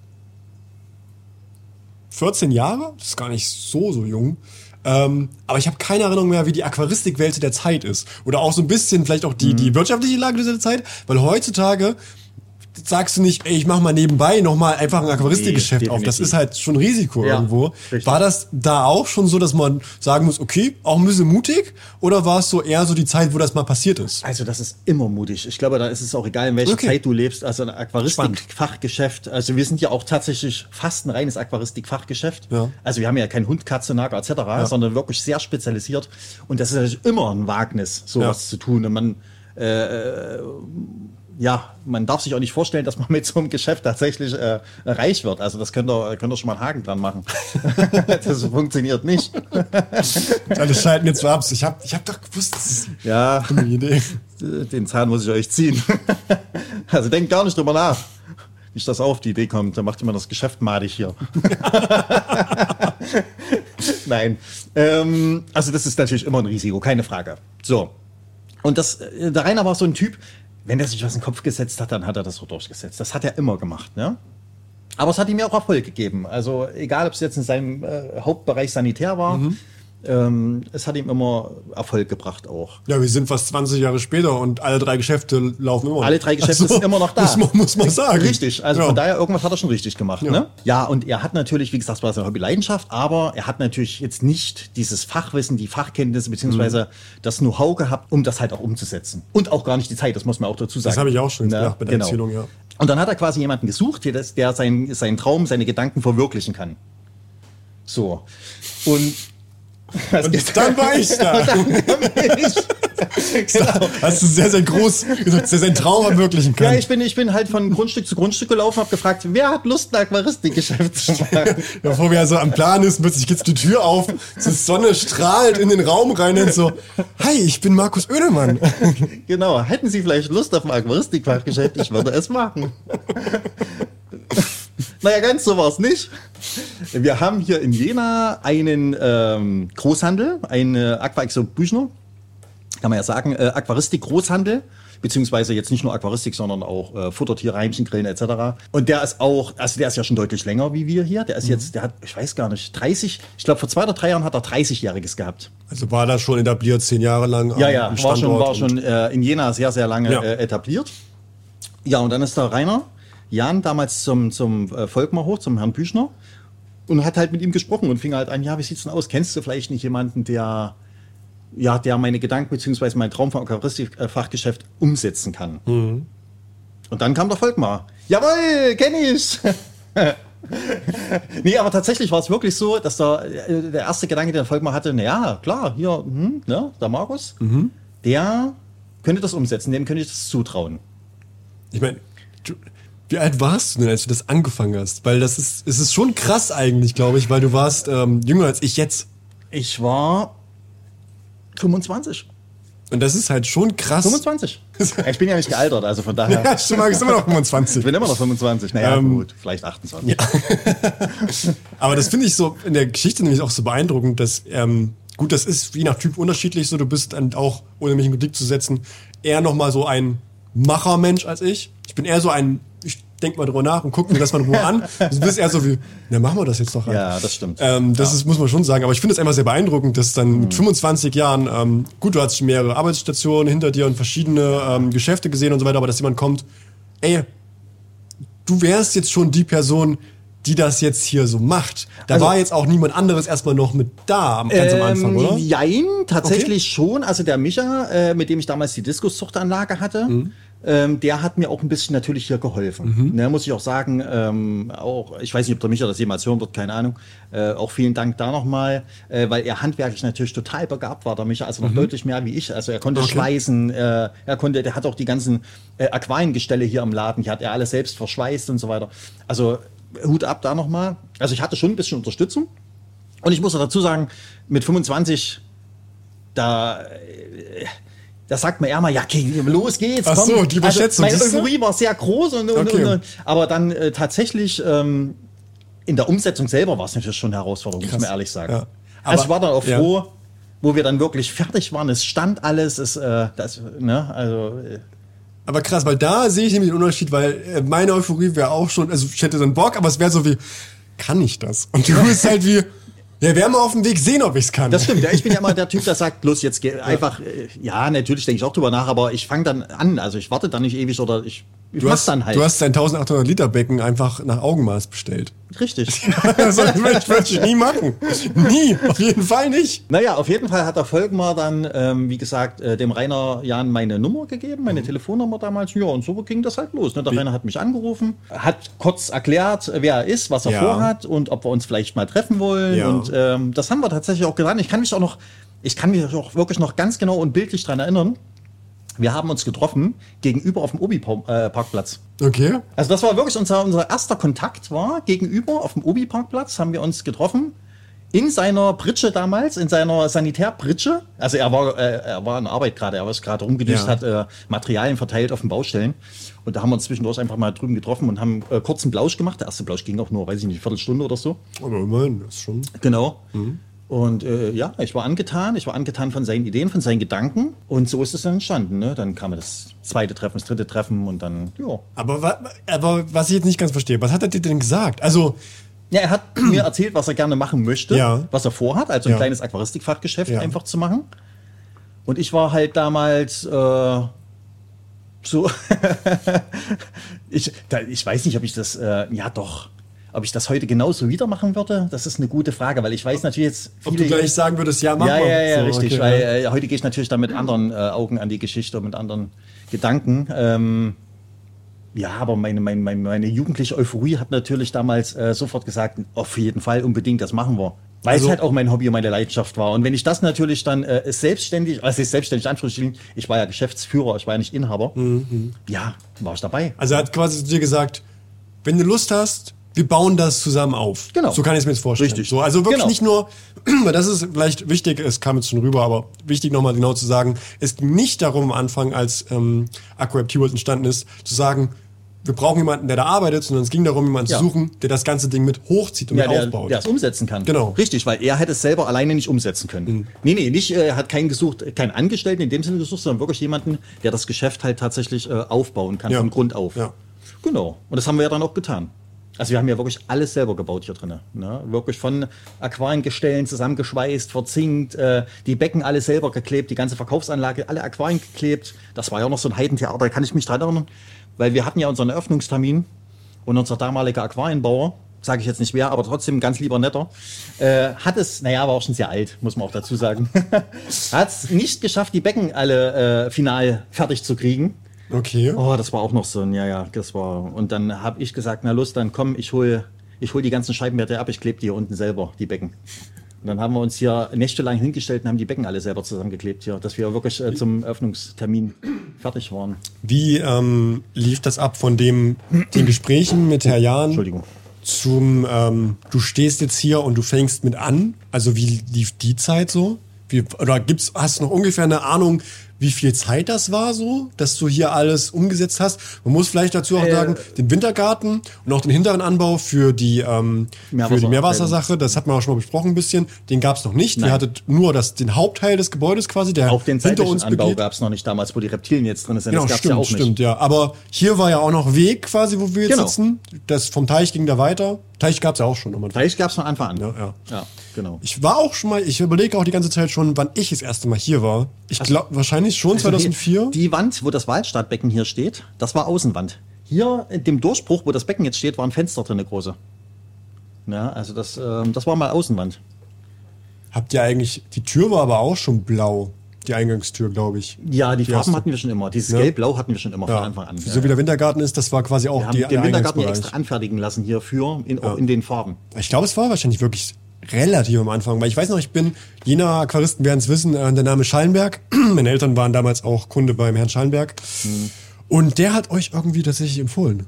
S3: 14 Jahre, das ist gar nicht so, so jung. Ähm, aber ich habe keine Erinnerung mehr, wie die Aquaristikwelt der Zeit ist. Oder auch so ein bisschen vielleicht auch die, mhm. die wirtschaftliche Lage dieser Zeit. Weil heutzutage sagst du nicht, ey, ich mach mal nebenbei nochmal einfach ein Aquaristikgeschäft nee, auf. Das ist halt schon Risiko ja, irgendwo. Richtig. War das da auch schon so, dass man sagen muss, okay, auch ein bisschen mutig? Oder war es so eher so die Zeit, wo das mal passiert ist?
S2: Also das ist immer mutig. Ich glaube, da ist es auch egal, in welcher okay. Zeit du lebst. Also ein Aquaristik-Fachgeschäft. Also wir sind ja auch tatsächlich fast ein reines Aquaristik-Fachgeschäft.
S3: Ja.
S2: Also wir haben ja kein Hund, Katze, Nager etc., ja. sondern wirklich sehr spezialisiert. Und das ist natürlich immer ein Wagnis, sowas zu tun. Und man äh, ja, man darf sich auch nicht vorstellen, dass man mit so einem Geschäft tatsächlich äh, reich wird. Also das könnt ihr, könnt ihr schon mal einen Haken dran machen. das funktioniert nicht.
S3: Alle schalten jetzt so ab. Ich habe ich hab doch gewusst, das ist
S2: ja, eine Idee. Den Zahn muss ich euch ziehen. also denkt gar nicht drüber nach. Nicht, dass auf die Idee kommt, dann macht immer das Geschäft madig hier. Nein. Ähm, also das ist natürlich immer ein Risiko, keine Frage. So. Und das, äh, der Rainer war so ein Typ, wenn er sich was in den Kopf gesetzt hat, dann hat er das so durchgesetzt. Das hat er immer gemacht, ne? Aber es hat ihm ja auch Erfolg gegeben. Also egal, ob es jetzt in seinem äh, Hauptbereich Sanitär war, mhm ähm, es hat ihm immer Erfolg gebracht auch.
S3: Ja, wir sind fast 20 Jahre später und alle drei Geschäfte laufen immer
S2: noch. Alle drei Geschäfte also, sind immer noch da.
S3: Muss man, muss man sagen.
S2: Richtig, also ja. von daher irgendwas hat er schon richtig gemacht. Ja. Ne? ja, und er hat natürlich, wie gesagt, es war seine Hobby-Leidenschaft, aber er hat natürlich jetzt nicht dieses Fachwissen, die Fachkenntnisse beziehungsweise mhm. das Know-how gehabt, um das halt auch umzusetzen. Und auch gar nicht die Zeit, das muss man auch dazu sagen.
S3: Das habe ich auch schon ne? gedacht bei der genau. Erzählung, ja.
S2: Und dann hat er quasi jemanden gesucht, der, der seinen, seinen Traum, seine Gedanken verwirklichen kann. So. Und
S3: und dann war ich da. genau. Hast du sehr, sehr groß gesagt, sehr, sehr Traum ermöglichen können.
S2: Ja, ich bin, ich bin halt von Grundstück zu Grundstück gelaufen, habe gefragt, wer hat Lust, ein Aquaristikgeschäft zu machen?
S3: Bevor wir also am Plan ist, plötzlich geht die Tür auf, die Sonne strahlt in den Raum rein und so, hi, ich bin Markus Oedemann.
S2: genau, hätten Sie vielleicht Lust auf ein Aquaristikfachgeschäft? Ich würde es machen. Naja, ganz so war es nicht. Wir haben hier in Jena einen ähm, Großhandel, eine Aquaexo Büchner, kann man ja sagen, äh, Aquaristik-Großhandel beziehungsweise jetzt nicht nur Aquaristik, sondern auch äh, Futtertiere, Heimchen, Grillen etc. Und der ist auch, also der ist ja schon deutlich länger wie wir hier. Der ist mhm. jetzt, der hat, ich weiß gar nicht, 30, ich glaube vor zwei oder drei Jahren hat er 30-Jähriges gehabt.
S3: Also war das schon etabliert, zehn Jahre lang?
S2: Ja, ja, war schon, war schon äh, in Jena sehr, sehr lange ja. äh, etabliert. Ja, und dann ist der Rainer Jan damals zum, zum äh, Volkmar hoch, zum Herrn Büchner und hat halt mit ihm gesprochen und fing halt an, ja, wie sieht's denn aus? Kennst du vielleicht nicht jemanden, der ja, der meine Gedanken beziehungsweise mein Traum vom Eucharistik-Fachgeschäft umsetzen kann?
S3: Mhm.
S2: Und dann kam der Volkmar. Jawohl, kenne ich! nee, aber tatsächlich war es wirklich so, dass der, äh, der erste Gedanke, den der Volkmar hatte, na ja, klar, hier, hm, ne, der Markus.
S3: Mhm
S2: der könnte das umsetzen, dem könnte ich das zutrauen.
S3: Ich meine, wie alt warst du denn, als du das angefangen hast? Weil das ist, es ist schon krass eigentlich, glaube ich, weil du warst ähm, jünger als ich jetzt.
S2: Ich war 25.
S3: Und das ist halt schon krass.
S2: 25. Ich bin ja nicht gealtert, also von daher.
S3: Ja, stimmt, ich bin immer noch
S2: Ich
S3: 25.
S2: bin immer noch 25. Naja,
S3: Ähm,
S2: gut, vielleicht 28.
S3: Aber das finde ich so in der Geschichte nämlich auch so beeindruckend, dass, ähm, gut, das ist je nach Typ unterschiedlich so. Du bist dann auch, ohne mich in Kritik zu setzen, eher nochmal so ein Machermensch als ich. Ich bin eher so ein, ich denk mal drüber nach und guck mir das mal in Ruhe an. Du bist eher so wie, na, machen wir das jetzt doch. halt.
S2: Ja, das stimmt.
S3: Ähm, das ist, muss man schon sagen. Aber ich finde es einfach sehr beeindruckend, dass dann
S2: Mhm.
S3: mit 25 Jahren, ähm, gut, du hast mehrere Arbeitsstationen hinter dir und verschiedene ähm, Geschäfte gesehen und so weiter, aber dass jemand kommt, ey, du wärst jetzt schon die Person, die das jetzt hier so macht. Da
S2: Also-
S3: war jetzt auch niemand anderes erstmal noch mit da am, ganz am Anfang, oder?
S2: Ähm, Jein, tatsächlich schon. Also der Micha, äh, mit dem ich damals die Diskuszuchtanlage hatte,
S3: Mhm.
S2: Ähm, der hat mir auch ein bisschen natürlich hier geholfen. Ne, muss ich auch sagen, ähm, auch, ich weiß nicht, ob der Micha das jemals hören wird, keine Ahnung. Äh, auch vielen Dank da nochmal, äh, weil er handwerklich natürlich total begabt war, der Micha, also noch deutlich mehr wie ich. Also er konnte
S3: Mhm. Okay.
S2: schweißen, äh, er konnte, der hat auch die ganzen äh, Aquariengestelle hier im Laden, die hat er alles selbst verschweißt und so weiter. Also Hut ab da nochmal. Also ich hatte schon ein bisschen Unterstützung. Und ich muss auch dazu sagen, mit 25, da, da sagt man eher mal, ja, okay, los geht's.
S3: Ach so, die Überschätzung,
S2: Also meine? Euphorie war sehr groß, und, und,
S3: Okay.
S2: und, aber dann äh, tatsächlich ähm, in der Umsetzung selber war es natürlich schon eine Herausforderung, muss man ehrlich sagen.
S3: Ja.
S2: also
S3: Aber-
S2: ich war dann auch
S3: ja.
S2: froh, wo wir dann wirklich fertig waren. Es stand alles, es, äh, das, ne, also äh,
S3: Aber krass, weil da sehe ich nämlich den Unterschied, weil äh, meine Euphorie wäre auch schon, also ich hätte so einen Bock, aber es wäre so wie, kann ich das? Und du bist halt wie, ja, wir haben auf dem Weg sehen, ob ich es kann.
S2: Das stimmt. Ja, ich bin ja immer der Typ, der sagt, los, jetzt geh einfach, äh, ja, natürlich denke ich auch drüber nach, aber ich fange dann an. Also ich warte dann nicht ewig oder ich
S3: Du hast,
S2: dann halt.
S3: du hast dein 1800 Liter Becken einfach nach Augenmaß bestellt.
S2: Richtig.
S3: das würde ich, nie machen. Nie, auf jeden Fall nicht.
S2: naja, auf jeden Fall hat der Volkmar dann, ähm, wie gesagt, äh, dem Rainer Jan meine Nummer gegeben, meine Telefonnummer damals. Ja, und so ging das halt los. Ne? Der Rainer hat mich angerufen, hat kurz erklärt, wer er ist, was er
S3: Ja.
S2: vorhat und ob wir uns vielleicht mal treffen wollen.
S3: Ja.
S2: Und ähm, das haben wir tatsächlich auch getan. Ich kann mich auch noch, ich kann mich auch wirklich noch ganz genau und bildlich dran erinnern. Wir haben uns getroffen gegenüber auf dem Obi-Parkplatz.
S3: Okay.
S2: Also das war wirklich unser, unser erster Kontakt war gegenüber auf dem Obi-Parkplatz haben wir uns getroffen. In seiner Pritsche damals, in seiner Sanitärpritsche. Also er war, äh, er war in Arbeit gerade, er war gerade rumgedüst,
S3: Ja.
S2: hat äh, Materialien verteilt auf den Baustellen. Und da haben wir uns zwischendurch einfach mal drüben getroffen und haben äh, kurz einen Blausch gemacht. Der erste Blausch ging auch nur, weiß ich nicht, Viertelstunde oder so.
S3: Aber immerhin, das ist schon.
S2: Genau.
S3: Mhm.
S2: Und äh, ja, ich war angetan. Ich war angetan von seinen Ideen, von seinen Gedanken. Und so ist es dann entstanden. Ne? Dann kam das zweite Treffen, das dritte Treffen und dann, ja.
S3: Aber, wa- aber was ich jetzt nicht ganz verstehe, was hat er dir denn gesagt? Also,
S2: Ja, er hat mir erzählt, was er gerne machen möchte,
S3: Ja.
S2: was er vorhat, also ein
S3: Ja.
S2: kleines Aquaristikfachgeschäft
S3: Ja.
S2: einfach zu machen. Und ich war halt damals äh, so, ich, da, ich weiß nicht, ob ich das, äh, ja doch, ob ich das heute genauso wieder machen würde, das ist eine gute Frage, weil ich weiß natürlich jetzt
S3: ob du gleich sagen würdest, ja, mach
S2: ja,
S3: mal.
S2: ja, ja,
S3: So,
S2: richtig,
S3: okay,
S2: weil
S3: ja.
S2: äh, heute gehe ich natürlich dann mit anderen äh, Augen an die Geschichte und mit anderen Gedanken. Ähm, ja, aber meine, meine, meine, meine jugendliche Euphorie hat natürlich damals äh, sofort gesagt, auf jeden Fall unbedingt, das machen wir. Weil
S3: Also-
S2: es halt auch mein Hobby und meine Leidenschaft war. Und wenn ich das natürlich dann äh, selbstständig, also ich selbstständig anführungsstrichen, ich war ja Geschäftsführer, ich war ja nicht Inhaber,
S3: Mhm.
S2: ja, war ich dabei.
S3: Also er hat quasi zu dir gesagt, wenn du Lust hast, wir bauen das zusammen auf.
S2: Genau.
S3: So kann ich es mir jetzt vorstellen.
S2: Richtig.
S3: So, also wirklich
S2: Genau.
S3: nicht nur, weil das ist vielleicht wichtig, es kam jetzt schon rüber, aber wichtig nochmal genau zu sagen, es ging nicht darum am Anfang, als ähm, AquaWeb T-World entstanden ist, zu sagen, wir brauchen jemanden, der da arbeitet, sondern es ging darum, jemanden
S2: Ja.
S3: zu suchen, der das ganze Ding mit hochzieht und
S2: Ja,
S3: mit
S2: der,
S3: aufbaut.
S2: der es umsetzen kann.
S3: Genau.
S2: Richtig, weil er hätte es selber alleine nicht umsetzen können.
S3: Mhm.
S2: Nee, nee, nicht, äh, er hat keinen gesucht, keinen Angestellten in dem Sinne gesucht, sondern wirklich jemanden, der das Geschäft halt tatsächlich äh, aufbauen kann,
S3: Ja.
S2: von Grund auf.
S3: Ja.
S2: Genau. Und das haben wir ja dann auch getan. Also wir haben ja wirklich alles selber gebaut hier drin. Ne? Wirklich von Aquariengestellen zusammengeschweißt, verzinkt, äh, die Becken alle selber geklebt, die ganze Verkaufsanlage, alle Aquarien geklebt. Das war ja noch so ein Heidentheater, da kann ich mich dran erinnern. Weil wir hatten ja unseren Eröffnungstermin und unser damaliger Aquarienbauer, sage ich jetzt nicht wer, aber trotzdem ganz lieber netter, äh, hat es, naja, war auch schon sehr alt, muss man auch dazu sagen, hat es nicht geschafft, die Becken alle äh, final fertig zu kriegen.
S3: Okay.
S2: Oh, das war auch noch so ein, ja, ja, das war. Und dann habe ich gesagt, na los, dann komm, ich hol, ich hol die ganzen Scheibenwerte ab, ich klebe die hier unten selber, die Becken. Und dann haben wir uns hier nächtelang hingestellt und haben die Becken alle selber zusammengeklebt hier, dass wir wirklich äh, zum Öffnungstermin fertig waren.
S3: Wie ähm, lief das ab von dem, den Gesprächen mit Herr Jahn
S2: Entschuldigung.
S3: zum, ähm, du stehst jetzt hier und du fängst mit an? Also wie lief die Zeit so? Wie, oder gibt's, hast du noch ungefähr eine Ahnung, wie viel Zeit das war so, dass du hier alles umgesetzt hast? Man muss vielleicht dazu auch
S2: Äh,
S3: sagen, den Wintergarten und auch den hinteren Anbau für die, ähm, für die
S2: Meerwasser-
S3: Meerwassersache, das hat man auch schon mal besprochen ein bisschen, den gab's noch nicht.
S2: Nein.
S3: Ihr hattet nur das, den Hauptteil des Gebäudes quasi, der
S2: Auch den
S3: hinter uns
S2: Anbau gab es noch nicht damals, wo die Reptilien jetzt drin sind.
S3: Genau,
S2: das
S3: stimmt,
S2: ja auch
S3: stimmt,
S2: nicht.
S3: ja. Aber hier war ja auch noch Weg quasi, wo wir jetzt
S2: Genau.
S3: sitzen. Das vom Teich ging da weiter. Teich gab's ja auch schon. Anfang.
S2: Vielleicht gab es von Anfang an.
S3: Ja, ja.
S2: ja genau.
S3: Ich war auch schon mal, ich überlege auch die ganze Zeit schon, wann ich das erste Mal hier war. Ich glaube, wahrscheinlich schon 2004.
S2: Also Die Wand, wo das Waldstadtbecken hier steht, das war Außenwand. Hier in dem Durchbruch, wo das Becken jetzt steht, war ein Fenster drin, eine große. Ja, also das, ähm, das war mal Außenwand.
S3: Habt ihr eigentlich, die Tür war aber auch schon blau. Die Eingangstür, glaube ich.
S2: Ja, die, Farben
S3: erste.
S2: hatten wir schon immer. Dieses
S3: Ja.
S2: Gelb-Blau hatten wir schon immer
S3: Ja.
S2: von Anfang an.
S3: So
S2: Ja.
S3: wie der Wintergarten ist, das war quasi auch
S2: wir haben
S3: die,
S2: den Wintergarten extra anfertigen lassen hierfür, in, auch in den Farben.
S3: Ich glaube, es war wahrscheinlich wirklich relativ am Anfang, weil ich weiß noch, ich bin, jener Aquaristen werden es wissen, äh, der Name Schallenberg. Meine Eltern waren damals auch Kunde beim Herrn Schallenberg.
S2: Mhm.
S3: Und der hat euch irgendwie tatsächlich empfohlen.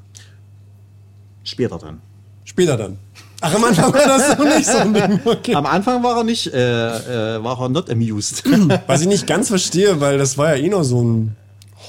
S2: Später dann.
S3: Später dann. Ach, am Anfang war das noch nicht so ein Ding. Okay.
S2: Am Anfang war er nicht, äh, äh, war er not amused.
S3: Was ich nicht ganz verstehe, weil das war ja eh noch so ein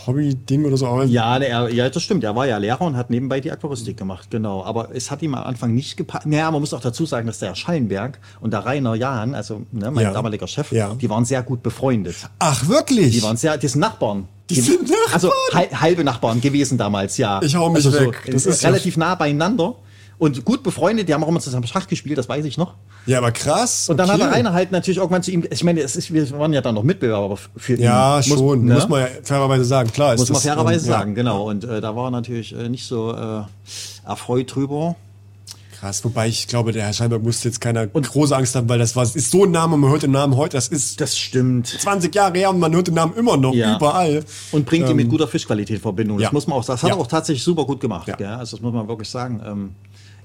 S3: Hobby-Ding oder so.
S2: Ja, ne, er, ja, das stimmt. Er war ja Lehrer und hat nebenbei die Aquaristik gemacht, genau. Aber es hat ihm am Anfang nicht gepasst. Naja, man muss auch dazu sagen, dass der Schallenberg und der Rainer Jahn, also ne, mein
S3: Ja.
S2: damaliger Chef,
S3: Ja.
S2: die waren sehr gut befreundet.
S3: Ach, wirklich?
S2: Die waren sehr, die sind Nachbarn.
S3: Die sind Nachbarn?
S2: Also hal- halbe Nachbarn gewesen damals, ja.
S3: Ich hau mich
S2: also
S3: weg.
S2: So,
S3: ist
S2: relativ nah beieinander. Und gut befreundet, die haben auch immer zusammen Schach gespielt, das weiß ich noch.
S3: ja, aber krass.
S2: Und dann
S3: okay.
S2: hat der Rainer halt natürlich irgendwann zu ihm, ich meine, es ist, wir waren ja dann noch Mitbewerber für ihn.
S3: Ja,
S2: Muss-
S3: schon.
S2: ne?
S3: Muss man ja fairerweise sagen. Klar ist
S2: Muss man
S3: das,
S2: fairerweise
S3: ähm, ja.
S2: sagen, genau. Und äh, da war er natürlich äh, nicht so äh, erfreut drüber.
S3: Krass, wobei ich glaube, der Herr Scheinberg musste jetzt keine große Angst haben, weil das war, ist so ein Name und man hört den Namen heute, das ist
S2: Das stimmt.
S3: 20 Jahre her und man hört den Namen immer noch
S2: Ja.
S3: überall.
S2: Und bringt ihn mit guter Fischqualität in Verbindung. Das
S3: Ähm, ja.
S2: muss man auch. Das hat
S3: Ja.
S2: er auch tatsächlich super gut gemacht.
S3: Ja.
S2: Also das muss man wirklich sagen. Ähm,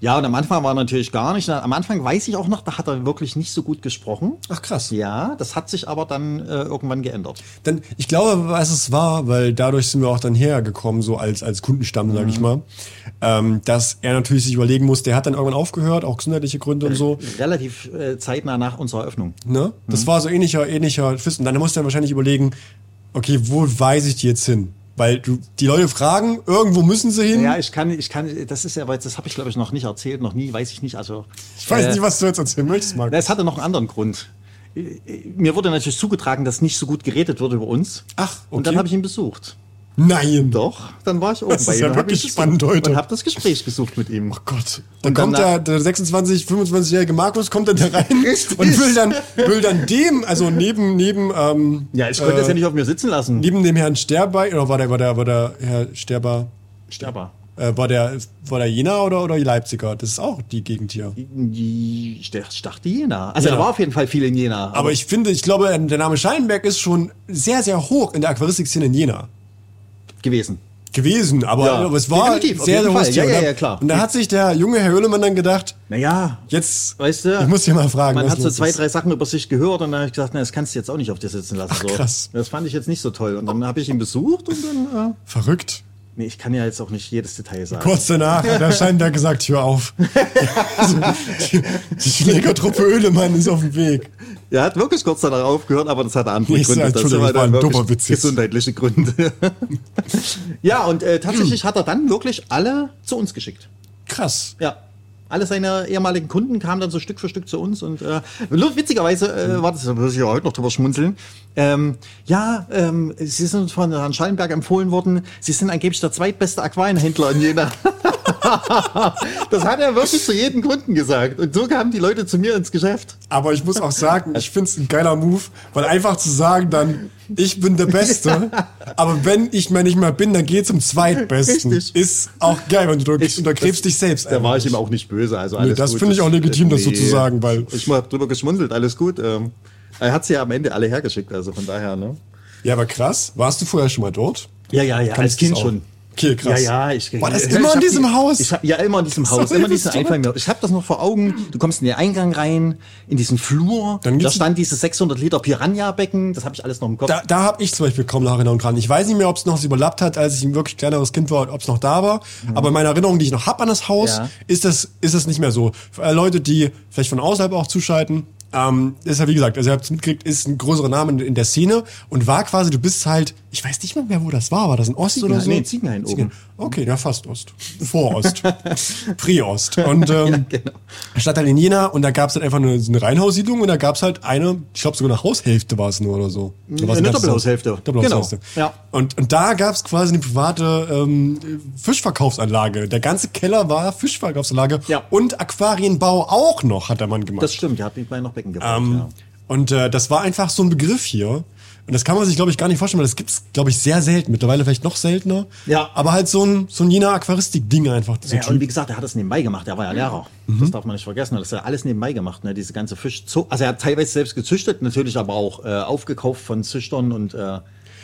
S2: ja, und am Anfang war er natürlich gar nicht. Am Anfang weiß ich auch noch, da hat er wirklich nicht so gut gesprochen.
S3: Ach krass.
S2: Ja, das hat sich aber dann äh, irgendwann geändert.
S3: Dann, ich glaube, was es war, weil dadurch sind wir auch dann hergekommen, so als, als Kundenstamm, sag ich
S2: Mhm.
S3: mal, ähm, dass er natürlich sich überlegen muss, der hat dann irgendwann aufgehört, auch gesundheitliche Gründe und so.
S2: Relativ äh, zeitnah nach unserer Öffnung.
S3: Ne?
S2: Mhm.
S3: Das war so ähnlicher, ähnlicher Twist. Und dann musste er wahrscheinlich überlegen, okay, wo weise ich die jetzt hin? Weil du, die Leute fragen, irgendwo müssen sie hin.
S2: Ja, ich kann, ich kann, das ist ja, weil das habe ich glaube ich noch nicht erzählt, noch nie, weiß ich nicht. Also
S3: ich weiß
S2: äh,
S3: nicht, was du jetzt erzählen möchtest, Marc.
S2: Es hatte noch einen anderen Grund. Mir wurde natürlich zugetragen, dass nicht so gut geredet wird über uns.
S3: Ach,
S2: Und dann
S3: okay.
S2: habe ich ihn besucht.
S3: Nein.
S2: Doch, dann war ich oben
S3: Das ist ja
S2: ihm und hab
S3: wirklich
S2: ihn
S3: spannend heute.
S2: Und habe das Gespräch gesucht mit ihm.
S3: Oh Gott. Dann
S2: Und
S3: kommt
S2: danach-
S3: der, der 26, 25-jährige Markus, kommt dann da rein und will dann, will dann dem, also neben, neben, ähm,
S2: Ja, ich konnte
S3: äh,
S2: das ja nicht auf mir sitzen lassen.
S3: neben dem Herrn Sterber, oder war der, war der, war der Herr Sterber,
S2: Sterber.
S3: äh, war der, war der Jena oder, oder Leipziger? Das ist auch die Gegend hier.
S2: Ich dachte Jena. Also
S3: Ja.
S2: da war auf jeden Fall viel in Jena.
S3: Aber ich finde, ich glaube, der Name Schallenberg ist schon sehr, sehr hoch in der Aquaristikszene in Jena.
S2: Gewesen.
S3: gewesen, aber,
S2: Ja,
S3: aber es war
S2: definitiv,
S3: sehr, sehr hohes
S2: Ja, ja,
S3: Und
S2: ja, klar.
S3: Und da hat sich der junge Herr Höhlemann dann gedacht,
S2: Naja,
S3: jetzt,
S2: weißt du,
S3: ich muss dir mal fragen,
S2: man hat so zwei, drei Sachen über sich gehört und dann habe ich gesagt, na, das kannst du jetzt auch nicht auf dir sitzen lassen. so.
S3: krass.
S2: Das fand ich jetzt nicht so toll. Und dann habe ich ihn besucht und dann, äh,
S3: Verrückt.
S2: nee, ich kann ja jetzt auch nicht jedes Detail sagen.
S3: Kurz danach hat der Scheinberg gesagt, hör auf. also, die, Schlägertruppe Höhlemann ist auf dem Weg.
S2: Er hat wirklich kurz danach aufgehört, aber das hatte andere
S3: Nee,
S2: Gründe. Das
S3: Entschuldigung,
S2: waren
S3: war
S2: wirklich
S3: dummer Witz.
S2: Gesundheitliche Gründe. ja, und äh, tatsächlich hat er dann wirklich alle zu uns geschickt.
S3: Krass.
S2: Ja. Alle seine ehemaligen Kunden kamen dann so Stück für Stück zu uns und äh, witzigerweise äh, war das, da muss ich ja heute noch drüber schmunzeln. Ähm, ja, ähm, Sie sind von Herrn Schallenberg empfohlen worden. Sie sind angeblich der zweitbeste Aquarienhändler in Jena. das hat er wirklich zu jedem Kunden gesagt. Und so kamen die Leute zu mir ins Geschäft.
S3: Aber ich muss auch sagen, ich finde es ein geiler Move, weil einfach zu sagen dann, ich bin der Beste, aber wenn ich mal nicht mehr bin, dann geh zum Zweitbesten.
S2: Richtig.
S3: Ist auch geil, wenn du
S2: Ich-
S3: untergräbst dich selbst.
S2: Da war ich ihm auch nicht böse. Also alles
S3: das
S2: gut.
S3: finde ich auch legitim, das so zu sagen, weil-
S2: Ich habe drüber geschmunzelt, alles gut. Ähm, er hat sie ja am Ende alle hergeschickt, also von daher, ne?
S3: Ja, aber krass. Warst du vorher schon mal dort?
S2: Ja, ja, ja,
S3: Kannst
S2: als Kind schon.
S3: Okay, krass.
S2: Ja, ja, ich
S3: War das
S2: ich
S3: immer in
S2: hab
S3: diesem
S2: die,
S3: Haus?
S2: Ich hab, ja, immer in diesem Haus, immer in diesem. Ich habe das noch vor Augen. Du kommst in den Eingang rein, in diesen Flur.
S3: Dann
S2: da stand dieses 600 Liter Piranha-Becken. Das habe ich alles noch im Kopf.
S3: Da, da habe ich zum Beispiel kaum noch Erinnerung dran. Ich weiß nicht mehr, ob es noch überlappt hat, als ich ein wirklich kleineres Kind war, ob es noch da war. Aber in meiner Erinnerung, die ich noch hab an das Haus,
S2: Mhm. Ja.
S3: ist das ist das nicht mehr so. Für alle Leute, die vielleicht von außerhalb auch zuschalten, ähm, ist ja wie gesagt, also ihr habt es mitgekriegt, ist ein größerer Name in, in der Szene und war quasi, du bist halt, ich weiß nicht mal mehr, wo das war. War das in Ost oder so?
S2: nee, Ziegenhain oben.
S3: Okay, ja, fast Ost. Vor-Ost. Pre-Ost. Und ähm,
S2: genau.
S3: Stadt halt in Jena und da gab es halt einfach eine, eine Reihenhaussiedlung und da gab es halt eine, ich glaube sogar eine Haushälfte war es nur oder so. Oder war's ein
S2: Eine Doppelhaushälfte.
S3: Haus? Doppelhaushälfte.
S2: Genau, ja.
S3: Und, und da gab es quasi eine private ähm, Fischverkaufsanlage. Der ganze Keller war Fischverkaufsanlage
S2: Ja.
S3: und Aquarienbau auch noch, hat der Mann gemacht.
S2: Das stimmt, der hat nebenbei noch Becken gebaut.
S3: Ähm,
S2: ja.
S3: Und äh, das war einfach so ein Begriff hier. Und das kann man sich, glaube ich, gar nicht vorstellen, weil das gibt's, glaube ich, sehr selten. Mittlerweile vielleicht noch seltener.
S2: Ja.
S3: Aber halt so ein, so ein Jena Aquaristik-Ding einfach. So
S2: Ja, und wie gesagt, er hat das nebenbei gemacht. Er war ja Lehrer.
S3: Mhm.
S2: Das darf man nicht vergessen. Das hat er alles nebenbei gemacht. Ne? Diese ganze Fisch. Also er hat teilweise selbst gezüchtet, natürlich aber auch äh, aufgekauft von Züchtern und äh,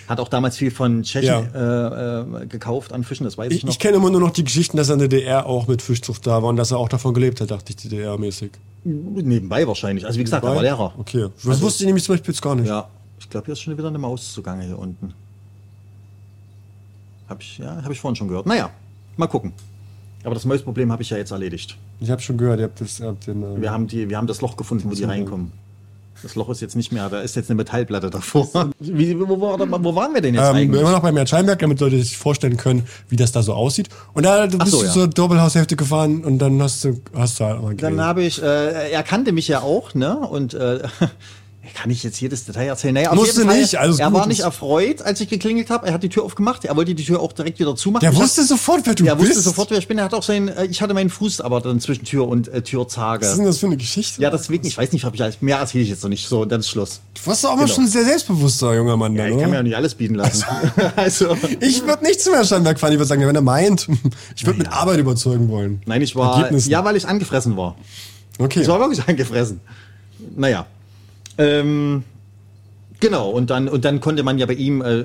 S2: hat auch damals viel von Tschechen äh, äh, gekauft an Fischen. Das weiß ich,
S3: Ich,
S2: noch.
S3: ich kenne immer nur noch die Geschichten, dass er in der DDR auch mit Fischzucht da war und dass er auch davon gelebt hat, dachte ich, DDR-mäßig.
S2: nebenbei wahrscheinlich. Also wie gesagt, er war Lehrer.
S3: Okay. Das wusste ich nämlich zum Beispiel jetzt gar nicht.
S2: Ja, ich glaube, hier ist schon wieder eine Maus zugange hier unten. Hab ich, ja, habe ich vorhin schon gehört. Naja, mal gucken. Aber das Mäusproblem habe ich ja jetzt erledigt.
S3: Ich habe schon gehört, ihr habt, das, ihr habt den. Äh,
S2: Wir haben, die, wir haben das Loch gefunden, wo die reinkommen. Das Loch ist jetzt nicht mehr, da ist jetzt eine Metallplatte davor. Wie, wo, war, wo waren wir denn jetzt
S3: ähm,
S2: eigentlich?
S3: immer noch bei Meerscheinberg, damit Leute sich vorstellen können, wie das da so aussieht. Und da bist
S2: so,
S3: du
S2: ja.
S3: zur Doppelhaushälfte gefahren und dann hast du, hast du halt mal
S2: Dann
S3: geredet.
S2: habe ich, äh, er kannte mich ja auch, ne? Und äh, kann ich jetzt jedes Detail erzählen? Naja,
S3: Musste nicht, alles
S2: er war nicht erfreut, als ich geklingelt habe. Er hat die Tür aufgemacht. Er wollte die Tür auch direkt wieder zumachen.
S3: Der
S2: Ich
S3: wusste
S2: hab,
S3: sofort, wer du
S2: er
S3: bist.
S2: wusste sofort, wer ich bin. Er hat auch sein, äh, ich hatte meinen Fuß aber dann zwischen Tür und äh, Türzage.
S3: Was ist denn das für eine Geschichte?
S2: Ja, deswegen, ich weiß nicht, ob ich mehr erzähle ich jetzt noch nicht. So, dann ist Schluss.
S3: Du warst doch auch mal
S2: Genau.
S3: schon ein sehr selbstbewusster junger Mann,
S2: Ja,
S3: dann,
S2: ich kann mir ja nicht alles bieten lassen. also,
S3: Ich würde nicht zum Meerscheinberg fahren, ich würde sagen, wenn er meint. Ich würde mit Arbeit überzeugen wollen.
S2: nein, ich war,
S3: Ergebnissen.
S2: ja, weil ich angefressen war.
S3: Okay.
S2: Ich war wirklich angefressen. Naja. Ähm, genau, und dann, und dann konnte man ja bei ihm äh,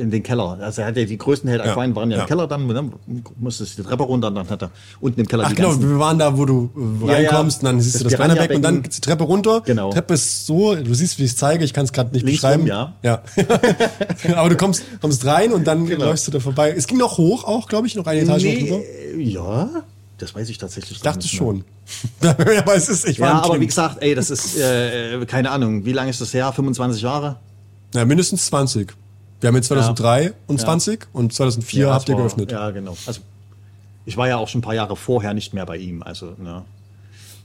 S2: in den Keller. Also er hatte ja die größten Held Aquarien waren ja,
S3: ja.
S2: im Keller dann, ne? musstest die Treppe runter und dann hat er unten im Keller
S3: Ach genau, wir waren da, wo du äh,
S2: Ja,
S3: reinkommst
S2: ja.
S3: und dann siehst
S2: Das
S3: du das kleine Becken und dann geht's die Treppe runter.
S2: Genau.
S3: Die Treppe ist so, du siehst, wie ich es zeige, ich kann es gerade nicht
S2: Links
S3: beschreiben.
S2: rum, ja.
S3: ja. Aber du kommst, kommst rein und dann
S2: Genau.
S3: läufst du da vorbei. Es ging noch hoch auch, glaube ich, noch eine Etage noch drüber.
S2: Nee, äh, ja, das weiß ich tatsächlich
S3: Ich dachte schon. aber es ist, ich war
S2: Ja, aber
S3: kind.
S2: wie gesagt, ey, das ist, äh, keine Ahnung, wie lange ist das her? 25 Jahre?
S3: Ja, mindestens 20. Wir haben jetzt 2003 und 20 und 2004
S2: Ja,
S3: habt ihr
S2: das war-
S3: geöffnet.
S2: Ja, genau. Also, ich war ja auch schon ein paar Jahre vorher nicht mehr bei ihm. Also, ne.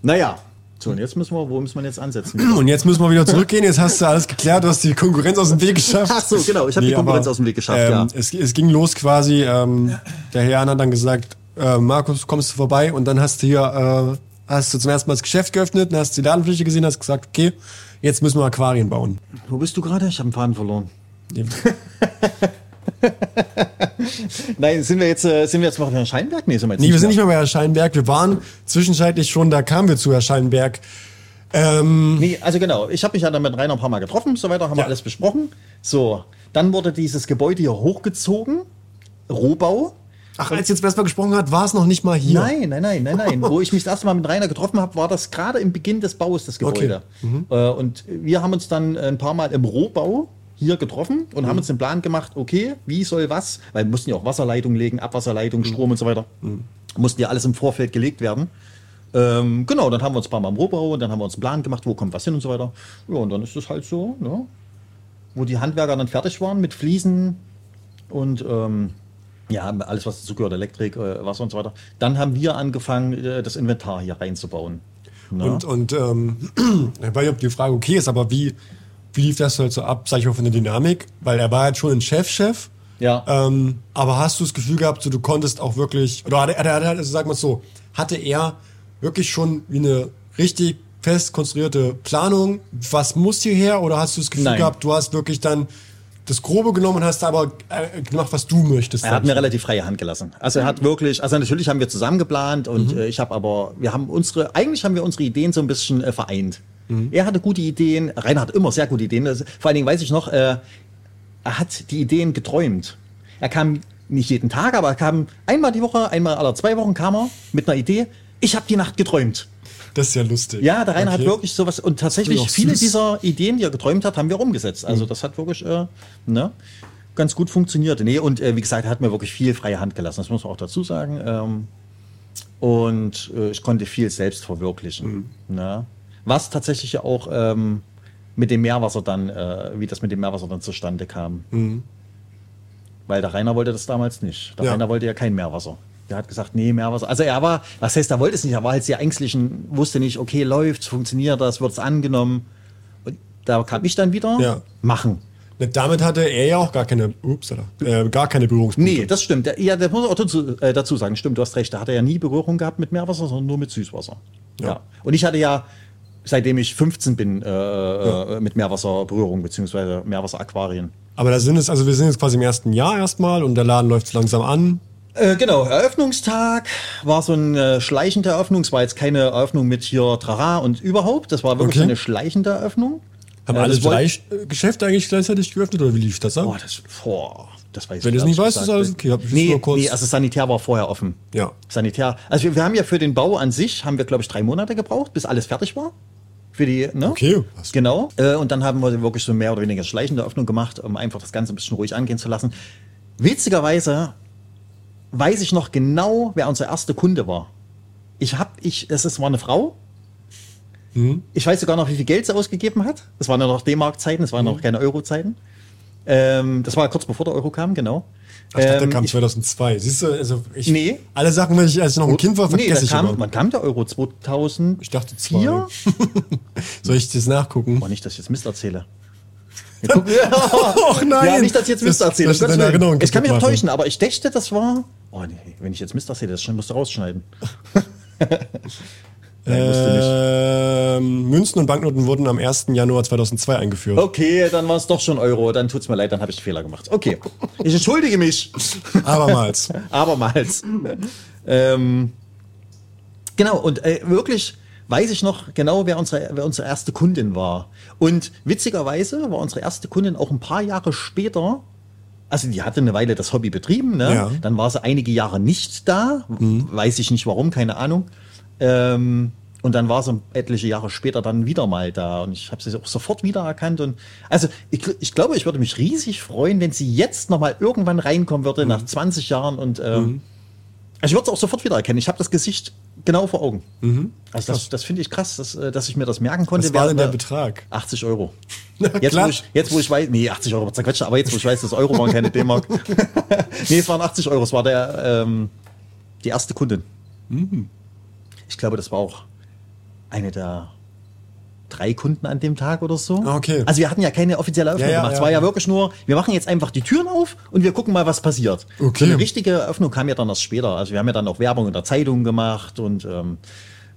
S2: Naja, so, und jetzt müssen wir, wo müssen wir jetzt ansetzen?
S3: Und jetzt müssen wir wieder zurückgehen. Jetzt hast du alles geklärt, du hast die Konkurrenz aus dem Weg geschafft.
S2: Ach so, genau, ich habe die Konkurrenz
S3: aber,
S2: aus dem Weg geschafft,
S3: ähm,
S2: ja.
S3: Es, es ging los quasi, ähm, der Herr hat dann gesagt, äh, Markus, kommst du vorbei? Und dann hast du hier, äh, hast du zum ersten Mal das Geschäft geöffnet, dann hast du die Ladenfläche gesehen, hast gesagt, okay, jetzt müssen wir Aquarien bauen.
S2: Wo bist du gerade? Ich habe den Faden verloren. Nein, sind wir jetzt, äh, sind wir jetzt noch in Scheinberg? Nee, sind wir jetzt
S3: Nee, wir sind nicht
S2: mehr.
S3: bei Herr Scheinberg, wir waren zwischenzeitlich schon, da kamen wir zu Herr Scheinberg. Ähm,
S2: Nee, also genau, ich habe mich ja dann mit Rainer ein paar Mal getroffen, so weiter, haben wir
S3: Ja.
S2: alles besprochen. So, dann wurde dieses Gebäude hier hochgezogen, Rohbau.
S3: Ach, als jetzt erstmal gesprochen hat, war es noch nicht mal hier.
S2: Nein, nein, nein, nein, nein. Wo ich mich das erste Mal mit Rainer getroffen habe, war das gerade im Beginn des Baus des Gebäudes. Äh, und wir haben uns dann ein paar Mal im Rohbau hier getroffen und haben uns den Plan gemacht, okay, wie soll was, weil wir mussten ja auch Wasserleitungen legen, Abwasserleitungen, Strom und so weiter. Mussten ja alles im Vorfeld gelegt werden. Ähm, genau, dann haben wir uns ein paar Mal im Rohbau und dann haben wir uns einen Plan gemacht, wo kommt was hin und so weiter. Ja, und dann ist es halt so, ne? wo die Handwerker dann fertig waren mit Fliesen und ähm, ja, alles, was dazu gehört, Elektrik, äh, Wasser und so weiter. Dann haben wir angefangen, äh, das Inventar hier reinzubauen. Ne?
S3: Und, und ähm, ich weiß nicht, ob die Frage okay ist, aber wie, wie lief das halt so ab, sag ich mal, von der Dynamik? Weil er war halt schon ein Chef-Chef.
S2: Ja.
S3: Ähm, aber hast du das Gefühl gehabt, so, du konntest auch wirklich, oder hatte, hatte, hatte, also sag mal so, hatte er wirklich schon wie eine richtig fest konstruierte Planung, was muss hierher, oder hast du das Gefühl
S2: Nein.
S3: gehabt, du hast wirklich dann das Grobe genommen und hast aber äh, gemacht, was du möchtest?
S2: Er hat mir relativ freie Hand gelassen. Also er hat wirklich, also natürlich haben wir zusammen geplant und
S3: Mhm.
S2: äh, ich habe aber, wir haben unsere, eigentlich haben wir unsere Ideen so ein bisschen äh, vereint.
S3: Mhm.
S2: Er hatte gute Ideen, Rainer hat immer sehr gute Ideen. Vor allen Dingen weiß ich noch, äh, er hat die Ideen geträumt. Er kam nicht jeden Tag, aber er kam einmal die Woche, einmal alle zwei Wochen kam er mit einer Idee. Ich habe die Nacht geträumt.
S3: Das ist ja lustig.
S2: Ja, der Rainer
S3: Okay.
S2: hat wirklich sowas und tatsächlich viele
S3: süß. Mhm.
S2: dieser Ideen, die er geträumt hat, haben wir umgesetzt. Also das hat wirklich äh, ne, ganz gut funktioniert. Nee, und äh, wie gesagt, er hat mir wirklich viel freie Hand gelassen, das muss man auch dazu sagen. Ähm, und äh, ich konnte viel selbst verwirklichen.
S3: Mhm.
S2: Ne? Was tatsächlich ja auch ähm, mit dem Meerwasser dann, äh, wie das mit dem Meerwasser dann zustande kam. Weil der Rainer wollte das damals nicht. Der
S3: Mhm. Ja.
S2: Rainer wollte ja kein Meerwasser. Der hat gesagt, nee, Meerwasser. Also er war, was heißt, er wollte es nicht, er war halt sehr ängstlich und wusste nicht, okay, läuft, funktioniert das, wird es angenommen. Und da kam ich dann wieder
S3: Ja.
S2: machen.
S3: Ne, Damit hatte er ja auch gar keine, ups, äh, gar keine Berührungspunkte.
S2: Nee, das stimmt. Ja, das muss ich auch dazu, äh, dazu sagen. Stimmt, du hast recht. Da hat er ja nie Berührung gehabt mit Meerwasser, sondern nur mit Süßwasser. Ja.
S3: Ja.
S2: Und ich hatte ja, seitdem ich 15 bin, äh, äh, mit Meerwasser Berührung, beziehungsweise Meerwasseraquarien.
S3: Aber da sind es, also wir sind jetzt quasi im ersten Jahr erstmal und der Laden läuft langsam an.
S2: Äh, genau, Eröffnungstag war so eine äh, schleichende Eröffnung. Es war jetzt keine Eröffnung mit hier Trara und überhaupt. Das war wirklich
S3: Okay.
S2: eine schleichende Eröffnung.
S3: Haben
S2: Äh,
S3: alle drei äh, Geschäfte eigentlich gleichzeitig geöffnet oder wie lief das ab?
S2: Boah, das, boah, das weiß
S3: Wenn du es nicht weißt, ist alles okay. Hab
S2: Nee,
S3: nur kurz-
S2: nee, also Sanitär war vorher offen.
S3: Ja.
S2: Sanitär. Also wir, wir haben ja für den Bau an sich, haben wir glaube ich drei Monate gebraucht, bis alles fertig war. Für die, ne?
S3: Okay. Was-
S2: Genau. Äh, und dann haben wir wirklich so mehr oder weniger schleichende Öffnung gemacht, um einfach das Ganze ein bisschen ruhig angehen zu lassen. Witzigerweise weiß ich noch genau, wer unser erster Kunde war. Ich hab, ich, es war eine Frau.
S3: Mhm.
S2: Ich weiß sogar noch, wie viel Geld sie ausgegeben hat. Das waren ja noch D-Mark-Zeiten, es waren
S3: Mhm.
S2: noch keine Euro-Zeiten. Ähm, das war kurz bevor der Euro kam, genau.
S3: Ach, ich dachte, der
S2: Ähm,
S3: kam
S2: ich-
S3: 2002. Siehst du, also ich,
S2: Nee.
S3: alle Sachen, wenn ich, als ich noch ein Kind war,
S2: nee,
S3: vergesse
S2: da
S3: ich
S2: kam,
S3: immer.
S2: wann kam der Euro? 2004?
S3: Ich dachte zwei. Soll ich das nachgucken?
S2: Oh, nicht, dass ich jetzt Mist erzähle. Ja,
S3: Och nein.
S2: Ja, nicht, dass ich jetzt Mist
S3: Das-
S2: erzähle.
S3: das
S2: Willen.
S3: Erinnerung
S2: Ich kann mich täuschen, aber ich dachte, das war. Oh nee, wenn ich jetzt Mist erzähle, das musst du rausschneiden.
S3: Ähm, Münzen und Banknoten wurden am 1. Januar 2002 eingeführt.
S2: Okay, dann war es doch schon Euro. Dann tut's mir leid, dann habe ich einen Fehler gemacht. Okay, ich entschuldige mich.
S3: Abermals.
S2: Abermals. ähm, genau, und äh, wirklich weiß ich noch genau, wer unsere, wer unsere erste Kundin war. Und witzigerweise war unsere erste Kundin auch ein paar Jahre später. Also die hatte eine Weile das Hobby betrieben, ne?
S3: Ja.
S2: Dann war sie einige Jahre nicht da, weiß ich nicht warum, keine Ahnung. Ähm, und dann war sie etliche Jahre später dann wieder mal da und ich habe sie auch sofort wiedererkannt und also ich, ich glaube, ich würde mich riesig freuen, wenn sie jetzt noch mal irgendwann reinkommen würde nach 20 Jahren und ähm, also ich würde es auch sofort wiedererkennen. Ich habe das Gesicht genau vor Augen. Also das, das finde ich krass, dass, äh, dass ich mir das merken konnte.
S3: Was war denn der Betrag?
S2: 80 Euro. Jetzt wo, ich, jetzt, wo ich weiß, nee, 80 Euro, zerquetscht, aber jetzt, wo ich weiß, dass Euro waren keine D-Mark. nee, es waren 80 Euro. Es war der, ähm, die erste Kundin.
S3: Mhm.
S2: Ich glaube, das war auch eine der drei Kunden an dem Tag oder so.
S3: Ah, okay.
S2: Also wir hatten ja keine offizielle Eröffnung
S3: Ja, ja,
S2: gemacht. Es
S3: ja.
S2: war ja wirklich nur, wir machen jetzt einfach die Türen auf und wir gucken mal, was passiert.
S3: Okay.
S2: So eine richtige Eröffnung kam ja dann erst später. Also wir haben ja dann auch Werbung in der Zeitung gemacht und ähm,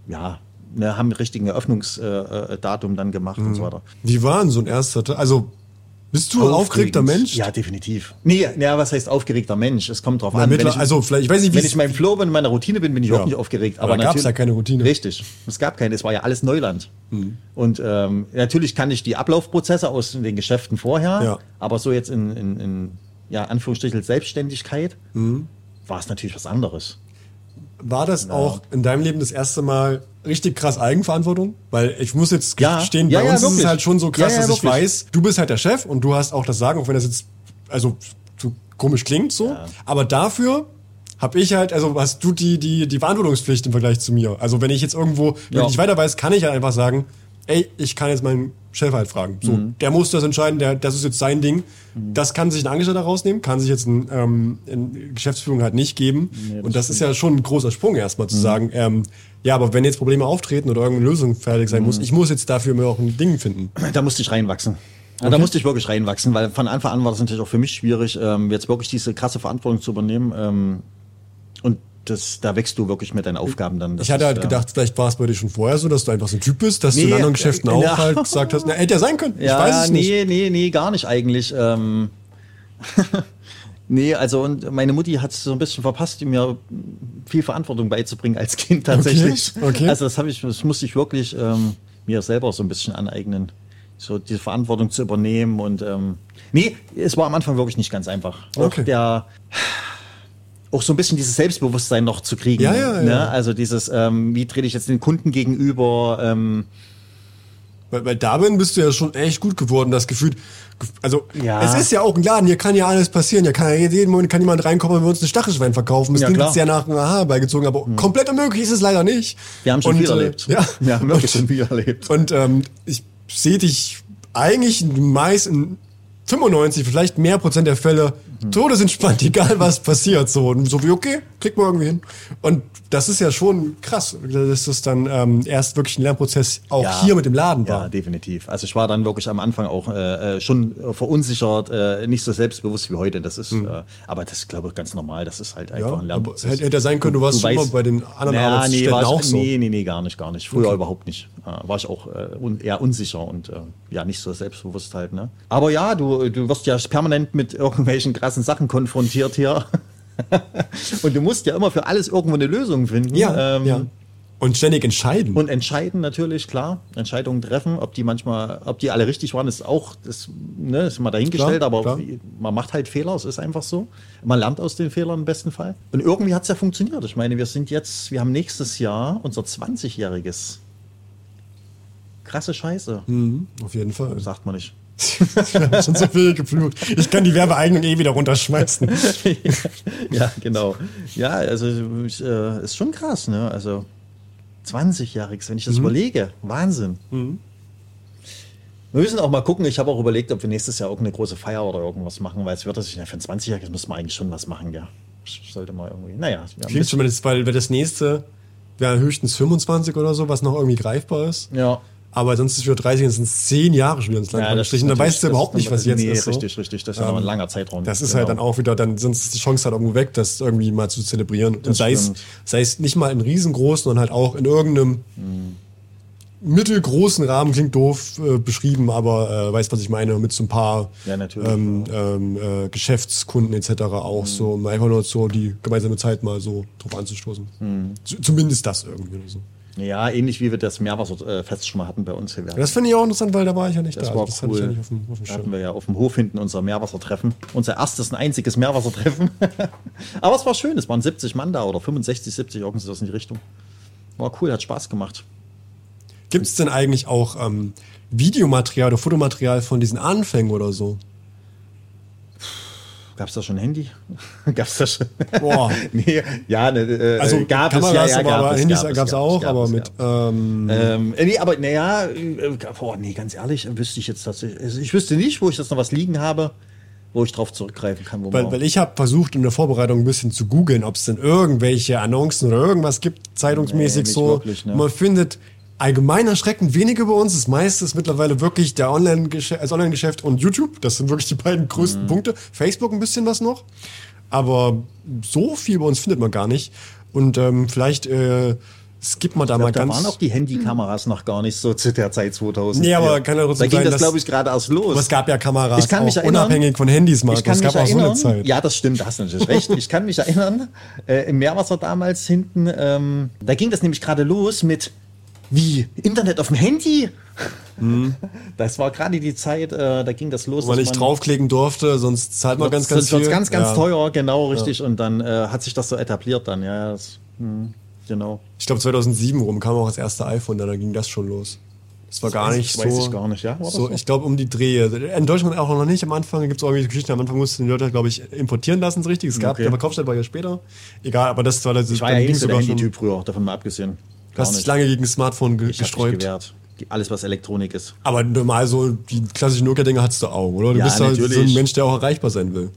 S2: ja, ne, haben richtigen Eröffnungsdatum äh, Datum dann gemacht und
S3: Mhm.
S2: so weiter.
S3: Wie war denn so ein erster Tag? Also, bist du ein aufgeregter. Mensch?
S2: Ja, definitiv. Nee, ja, was heißt aufgeregter Mensch? Es kommt drauf
S3: Na,
S2: an. Wenn
S3: mittler-
S2: ich,
S3: also vielleicht, ich weiß nicht, wie
S2: wenn
S3: es-
S2: ich in meinem Flow bin, in meiner Routine bin, bin ich
S3: Ja.
S2: auch nicht aufgeregt.
S3: Aber da gab's
S2: natürlich-
S3: ja keine Routine.
S2: Richtig. Es gab keine. Es war ja alles Neuland.
S3: Mhm.
S2: Und ähm, natürlich kann ich die Ablaufprozesse aus den Geschäften vorher,
S3: Ja.
S2: aber so jetzt in, in, in ja, Anführungsstrichen Selbstständigkeit
S3: Mhm.
S2: war es natürlich was anderes.
S3: War das auch in deinem Leben das erste Mal richtig krass Eigenverantwortung? Weil ich muss jetzt
S2: Ja.
S3: gestehen,
S2: Ja,
S3: bei
S2: ja,
S3: uns ist
S2: wirklich.
S3: es halt schon so krass, dass ich weiß, du bist halt der Chef und du hast auch das Sagen, auch wenn das jetzt also so komisch klingt so. Aber dafür habe ich halt, also hast du die, die, die Verantwortungspflicht im Vergleich zu mir. Also wenn ich jetzt irgendwo
S2: Ja.
S3: nicht weiter weiß, kann ich halt einfach sagen, ey, ich kann jetzt meinen Chef halt fragen. So,
S2: Mhm.
S3: der muss das entscheiden, der, das ist jetzt sein Ding. Das kann sich ein Angestellter rausnehmen, kann sich jetzt ein, ähm, in Geschäftsführung halt nicht geben. und das ist ja schon ein großer Sprung erstmal
S2: Mhm.
S3: zu sagen, ähm, ja, aber wenn jetzt Probleme auftreten oder irgendeine Lösung fertig sein
S2: Mhm.
S3: muss, ich muss jetzt dafür mir auch ein Ding finden.
S2: Da musste ich reinwachsen. Ja, Da musste ich wirklich reinwachsen, weil von Anfang an war das natürlich auch für mich schwierig, ähm, jetzt wirklich diese krasse Verantwortung zu übernehmen. Ähm, und das, da wächst du wirklich mit deinen Aufgaben dann. Das
S3: Ich hatte
S2: ist,
S3: halt
S2: ähm,
S3: gedacht, vielleicht war es bei dir schon vorher so, dass du einfach so ein Typ bist, dass du in
S2: Nee,
S3: anderen Geschäften
S2: äh,
S3: auch
S2: ja.
S3: halt gesagt hast, na, hätte ja sein können. ich
S2: Ja,
S3: weiß es
S2: nee,
S3: nicht.
S2: nee, nee, gar nicht eigentlich. Ähm, nee, also und meine Mutti hat es so ein bisschen verpasst, mir viel Verantwortung beizubringen als Kind tatsächlich.
S3: okay.
S2: Also das habe ich, das musste ich wirklich ähm, mir selber so ein bisschen aneignen. So diese Verantwortung zu übernehmen und ähm, nee, es war am Anfang wirklich nicht ganz einfach. Auch
S3: Okay.
S2: der auch so ein bisschen dieses Selbstbewusstsein noch zu kriegen.
S3: Ja, ja,
S2: ne?
S3: ja.
S2: Also dieses, ähm, wie trete ich jetzt den Kunden gegenüber? Ähm,
S3: Weil, weil darin bist du ja schon echt gut geworden, das Gefühl. Also,
S2: Ja.
S3: es ist ja auch ein Laden, hier kann ja alles passieren. Hier kann ja jeden Moment kann jemand reinkommen und wir uns einen Stachelschwein verkaufen. Das
S2: Ja,
S3: klingt jetzt sehr nach einem Aha beigezogen, aber komplett unmöglich ist es leider nicht.
S2: wir haben schon
S3: Und,
S2: viel
S3: äh,
S2: erlebt.
S3: Ja,
S2: Wir haben wirklich schon viel erlebt.
S3: Und ähm, ich sehe dich eigentlich meist in 95, vielleicht mehr Prozent der Fälle todesentspannt, egal was passiert. So, und so wie, okay, klick mal irgendwie hin. Und das ist ja schon krass, dass das dann ähm, erst wirklich ein Lernprozess auch
S2: Ja.
S3: hier mit dem Laden
S2: Ja,
S3: war.
S2: definitiv. Also ich war dann wirklich am Anfang auch äh, äh, schon verunsichert, äh, nicht so selbstbewusst wie heute. Das ist, äh, aber das ist, glaube ich, ganz normal. Das ist halt einfach.
S3: Ja,
S2: ein Lernprozess.
S3: hätte, hätte ja sein können, du warst schon mal bei den anderen
S2: nee,
S3: Arbeitsstätten
S2: war ich,
S3: auch so.
S2: Nee, nee, nee, gar nicht, gar nicht. Früher überhaupt nicht. Äh, war ich auch äh, un, eher unsicher und ja, nicht so selbstbewusst halt. Ne? Aber ja, du, du wirst ja permanent mit irgendwelchen krassen Sachen konfrontiert hier. und du musst ja immer für alles irgendwo eine Lösung finden.
S3: Ja,
S2: Ähm,
S3: ja. Und ständig entscheiden.
S2: und entscheiden natürlich, klar. Entscheidungen treffen. Ob die manchmal, ob die alle richtig waren, ist auch, das, ne, ist mal dahingestellt,
S3: Klar,
S2: aber
S3: klar.
S2: man macht halt Fehler, es ist einfach so. Man lernt aus den Fehlern im besten Fall. Und irgendwie hat es ja funktioniert. Ich meine, wir sind jetzt, wir haben nächstes Jahr unser 20-jähriges. Krasse Scheiße,
S3: Mhm, auf jeden Fall.
S2: sagt man nicht.
S3: Ich habe schon so viel geflucht. Ich kann die Werbeeignung eh wieder runterschmeißen.
S2: ja, genau. Ja, also ich, äh, ist schon krass, ne? Also 20-jähriges, wenn ich das überlege, Wahnsinn. Wir müssen auch mal gucken, ich habe auch überlegt, ob wir nächstes Jahr irgendeine große Feier oder irgendwas machen, weil es wird sich, ja, für ein 20-jähriges müssen wir eigentlich schon was machen, ja. Sollte mal irgendwie, naja.
S3: Klingt zumindest, weil weil das nächste wäre höchstens 25 oder so, was noch irgendwie greifbar ist.
S2: ja.
S3: Aber sonst ist für 30, das sind 10 Jahre schon wieder ins Land
S2: Ja, das
S3: gestrichen. Da
S2: natürlich-
S3: weißt du
S2: das
S3: überhaupt
S2: ist
S3: nicht, was
S2: dann-
S3: jetzt
S2: nee,
S3: ist. so.
S2: richtig, richtig. Das ist ja noch ein langer Zeitraum.
S3: Das ist
S2: Genau.
S3: halt dann auch wieder, dann sind die Chance halt irgendwo weg, das irgendwie mal zu zelebrieren. Und sei es, sei es nicht mal in riesengroßen, sondern halt auch in irgendeinem
S2: Mhm.
S3: mittelgroßen Rahmen, klingt doof äh, beschrieben, aber äh, weißt, was ich meine, mit so ein paar
S2: Ja,
S3: ähm, ähm, äh, Geschäftskunden etc.
S2: Mhm.
S3: auch so, um einfach nur so die gemeinsame Zeit mal so drauf anzustoßen.
S2: Mhm.
S3: Zumindest das irgendwie oder so.
S2: Ja, ähnlich wie wir das Meerwasserfest schon mal hatten bei uns hier.
S3: Das finde ich auch interessant, weil da war ich ja nicht
S2: Das
S3: da.
S2: war
S3: Also das
S2: cool.
S3: ja auf dem, auf dem
S2: Da hatten wir ja auf dem Hof hinten unser Meerwassertreffen. Unser erstes und einziges Meerwassertreffen. Aber es war schön. Es waren 70 Mann da oder 65, 70, irgendwie so in die Richtung. War cool, hat Spaß gemacht.
S3: Gibt es denn eigentlich auch ähm, Videomaterial oder Fotomaterial von diesen Anfängen oder so?
S2: Gab es da schon Handy? Gab's da schon?
S3: Boah.
S2: nee, ja, ne, äh,
S3: Also
S2: gab
S3: Kameras,
S2: es ja, ja, gab
S3: aber
S2: es,
S3: Handys
S2: gab
S3: gab es auch,
S2: gab
S3: aber
S2: es,
S3: mit
S2: gab es.
S3: ähm,
S2: Ähm, äh, nee, aber naja, äh, boah, nee, ganz ehrlich, wüsste ich jetzt tatsächlich. Also ich wüsste nicht, wo ich das noch was liegen habe, wo ich drauf zurückgreifen kann. Wo
S3: weil, weil ich habe versucht in der Vorbereitung ein bisschen zu googeln, ob es denn irgendwelche Annoncen oder irgendwas gibt, zeitungsmäßig
S2: Nee,
S3: so.
S2: wirklich, ne?
S3: Man findet allgemein erschreckend wenig über uns. Das meiste ist mittlerweile wirklich der Online-Geschäft, das Online-Geschäft und YouTube. Das sind wirklich die beiden
S2: Mhm.
S3: größten Punkte. Facebook ein bisschen was noch. Aber so viel bei uns findet man gar nicht. Und ähm, vielleicht äh, skippt man da mal
S2: da
S3: ganz.
S2: waren auch die Handykameras noch gar nicht so zu der Zeit 2000.
S3: Nee, aber kann ja trotzdem
S2: Da ging
S3: sein,
S2: das, glaube ich, gerade erst los.
S3: Aber es gab ja Kameras
S2: Ich kann mich
S3: auch
S2: erinnern,
S3: unabhängig von Handys, Markus.
S2: Ich kann
S3: es
S2: mich
S3: gab auch so eine
S2: erinnern,
S3: Zeit.
S2: ja, das stimmt, da hast du natürlich recht. Ich kann mich erinnern, äh, im Meerwasser damals hinten, ähm, da ging das nämlich gerade los mit, wie, Internet auf dem Handy? Das war gerade die Zeit, äh, da ging das los. Dass
S3: nicht draufklicken durfte, sonst zahlt man ganz, ganz
S2: sonst
S3: viel.
S2: ganz, ganz
S3: Ja.
S2: teuer, genau, richtig. Und dann äh, hat sich das so etabliert dann, ja. Das, hm, genau.
S3: Ich glaube 2007 rum kam auch das erste iPhone, dann ging das schon los. Das war gar
S2: weiß-
S3: nicht so.
S2: weiß ich gar nicht, ja? Das
S3: so,
S2: so?
S3: ich glaube um die Drehe. In Deutschland auch noch nicht am Anfang. Gibt es auch irgendwelche Geschichten. Am Anfang mussten die Leute, glaube ich, importieren lassen, so richtig. Es gab,
S2: Okay.
S3: der Verkaufsstelle war ja später. Egal, aber das war das.
S2: Ich war ja eh so der Handytyp früher, davon mal abgesehen.
S3: Du hast dich lange gegen Smartphone ge
S2: Ich mich
S3: gesträubt.
S2: gewehrt. Die- Alles, was Elektronik ist.
S3: Aber normal so die klassischen Nokia-Dinger hattest du auch, oder? Du
S2: Ja,
S3: bist halt so ein
S2: natürlich.
S3: Mensch, der auch erreichbar sein will.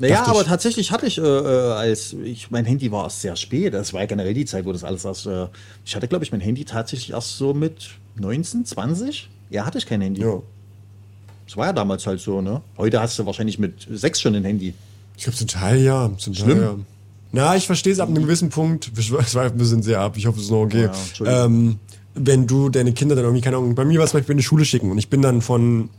S2: Naja, aber
S3: ich.
S2: tatsächlich hatte ich, äh, äh, als ich mein Handy war erst sehr spät. Das war ja generell die Zeit, wo das alles erst. Äh, ich hatte, glaube ich, mein Handy tatsächlich erst so mit 19, 20. Ja, hatte ich kein Handy.
S3: Ja.
S2: Das war ja damals halt so, ne? Heute hast du wahrscheinlich mit sechs schon ein Handy.
S3: Ich glaube, zum Teil ja. Zum Teil,
S2: Schlimm.
S3: ja. Na, ich verstehe es ab einem gewissen Punkt. Wir schweifen ein bisschen sehr ab. Ich hoffe, es ist noch okay.
S2: Ja,
S3: ähm, wenn du deine Kinder dann irgendwie, keine Ahnung, bei mir war es zum Beispiel in die Schule schicken und ich bin dann von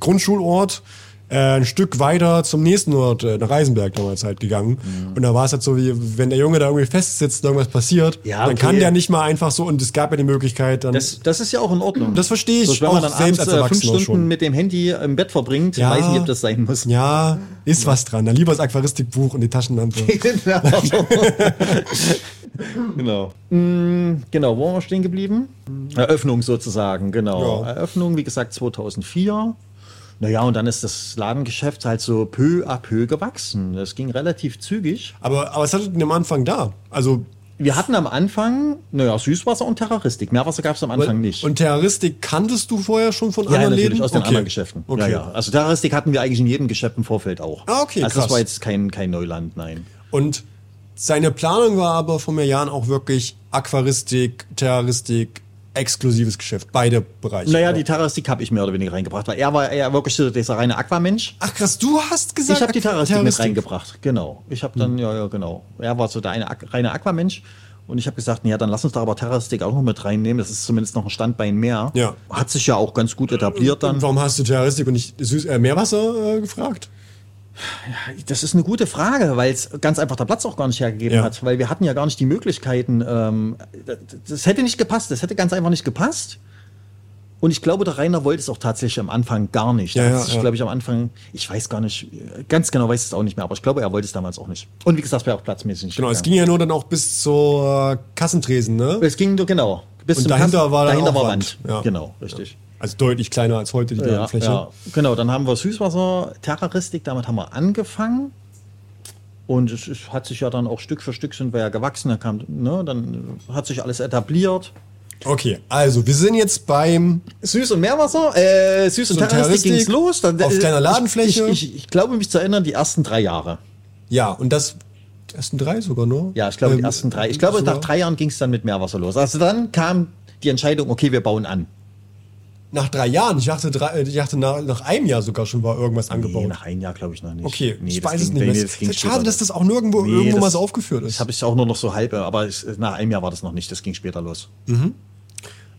S3: Grundschulort ein Stück weiter zum nächsten Ort, äh, nach Reisenberg damals halt gegangen.
S2: Mhm.
S3: Und da war es halt so, wie wenn der Junge da irgendwie festsitzt und irgendwas passiert,
S2: Ja,
S3: dann
S2: okay.
S3: kann der nicht mal einfach so, und es gab ja die Möglichkeit, dann.
S2: Das, das ist ja auch in Ordnung.
S3: Das verstehe ich
S2: So, wenn man dann
S3: selbst
S2: abends
S3: als
S2: äh, fünf
S3: Erwachsener
S2: Stunden
S3: schon.
S2: mit dem Handy im Bett verbringt,
S3: Ja.
S2: weiß nicht, ob das sein muss.
S3: ja, ist was dran. Dann lieber das Aquaristikbuch und die Taschenlampe.
S2: genau. Mm, Genau, wo waren wir stehen geblieben? Eröffnung sozusagen, genau.
S3: Ja.
S2: Eröffnung, wie gesagt, 2004. Naja, und dann ist das Ladengeschäft halt so peu à peu gewachsen. Das ging relativ zügig.
S3: aber, aber was hattet ihr am Anfang da? Also,
S2: Wir hatten am Anfang, naja, Süßwasser und Terroristik. Meerwasser gab es am Anfang nicht.
S3: und Terroristik kanntest du vorher schon von
S2: ja,
S3: anderen
S2: natürlich,
S3: Läden?
S2: aus den
S3: Okay.
S2: anderen Geschäften.
S3: Okay.
S2: Ja, ja. Also Terroristik hatten wir eigentlich in jedem Geschäft im Vorfeld auch.
S3: Ah, okay,
S2: Also
S3: krass.
S2: das war jetzt kein, kein Neuland, nein.
S3: Und seine Planung war aber vor mehr Jahren auch wirklich Aquaristik, Terroristik, exklusives Geschäft, beide Bereiche.
S2: Naja, die Terroristik habe ich mehr oder weniger reingebracht, weil er war eher wirklich so dieser reine Aquamensch.
S3: Ach krass, du hast gesagt,
S2: Ich habe die Terroristik, mit reingebracht, genau. Ich habe dann, ja, ja, genau. Er war so der eine reine Aquamensch. Und ich habe gesagt, ja, dann lass uns doch aber Terroristik auch noch mit reinnehmen. Das ist zumindest noch ein Standbein mehr.
S3: Ja.
S2: Hat sich ja auch ganz gut etabliert dann.
S3: Warum hast du Terroristik und nicht Süß äh, Meerwasser äh, gefragt?
S2: Das ist eine gute Frage, weil es ganz einfach der Platz auch gar nicht hergegeben
S3: Ja.
S2: hat. Weil wir hatten ja gar nicht die Möglichkeiten. Ähm, das, das hätte nicht gepasst. Das hätte ganz einfach nicht gepasst. Und ich glaube, der Rainer wollte es auch tatsächlich am Anfang gar nicht.
S3: Ja, ja,
S2: sich,
S3: ja.
S2: glaube ich, am Anfang, ich weiß gar nicht, ganz genau weiß ich es auch nicht mehr, aber ich glaube, er wollte es damals auch nicht. Und wie gesagt, wäre auch platzmäßig nicht
S3: Genau, es
S2: gegangen.
S3: ging ja nur dann auch bis zur Kassentresen, ne?
S2: Es ging nur genau. Bis
S3: Und dahinter
S2: Kasten-
S3: war
S2: dahinter
S3: auch
S2: war
S3: Wand.
S2: Wand. Genau, richtig.
S3: Also deutlich kleiner als heute die Fläche.
S2: ja, genau. Dann haben wir Süßwasser, Terroristik, damit haben wir angefangen. Und es ist, hat sich ja dann auch Stück für Stück sind wir ja gewachsen. Dann, kam, ne, dann hat sich alles etabliert.
S3: Okay, also wir sind jetzt beim
S2: Süß- und Meerwasser, äh, Süß- und Terroristik ging es los. Dann,
S3: auf
S2: äh,
S3: kleiner Ladenfläche.
S2: Ich, ich, ich glaube, mich zu erinnern, die ersten drei Jahre.
S3: ja und das die ersten drei sogar nur.
S2: Ja, ich glaube, die
S3: Ähm,
S2: ersten drei. Ich glaube,
S3: sogar-
S2: nach drei Jahren ging es dann mit Meerwasser los. Also dann kam die Entscheidung, okay, wir bauen an.
S3: Nach drei Jahren. Ich dachte, drei, ich dachte nach, nach einem Jahr sogar schon war irgendwas angebaut.
S2: Nee, nach einem Jahr glaube ich noch nicht.
S3: Okay,
S2: Nee,
S3: ich
S2: das
S3: weiß es nicht
S2: nee,
S3: mehr.
S2: das ging
S3: ist
S2: später
S3: schade, dass das auch nirgendwo
S2: Nee,
S3: irgendwo
S2: das-
S3: mal so aufgeführt ist.
S2: Das habe ich auch nur noch so halb, aber es, nach einem Jahr war das noch nicht. Das ging später los.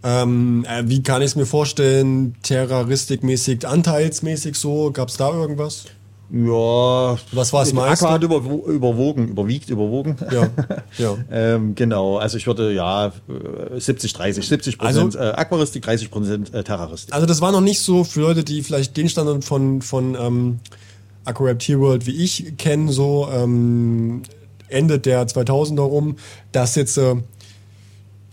S3: Ähm, äh, wie kann ich es mir vorstellen? Terroristikmäßig, anteilsmäßig so? Gab es da irgendwas?
S2: Ja,
S3: Was war das meiste?
S2: Aqua hat überwo- überwogen, überwiegt, überwogen.
S3: Ja, ja.
S2: ähm, genau, also ich würde ja äh, 70, 30, 70 Prozent
S3: Also-
S2: äh, Aquaristik, 30 Prozent äh, Terroristik.
S3: Also das war noch nicht so für Leute, die vielleicht den Standard von, von ähm, AquaRaptor World wie ich kennen, so ähm, Ende der 2000er rum, dass jetzt äh,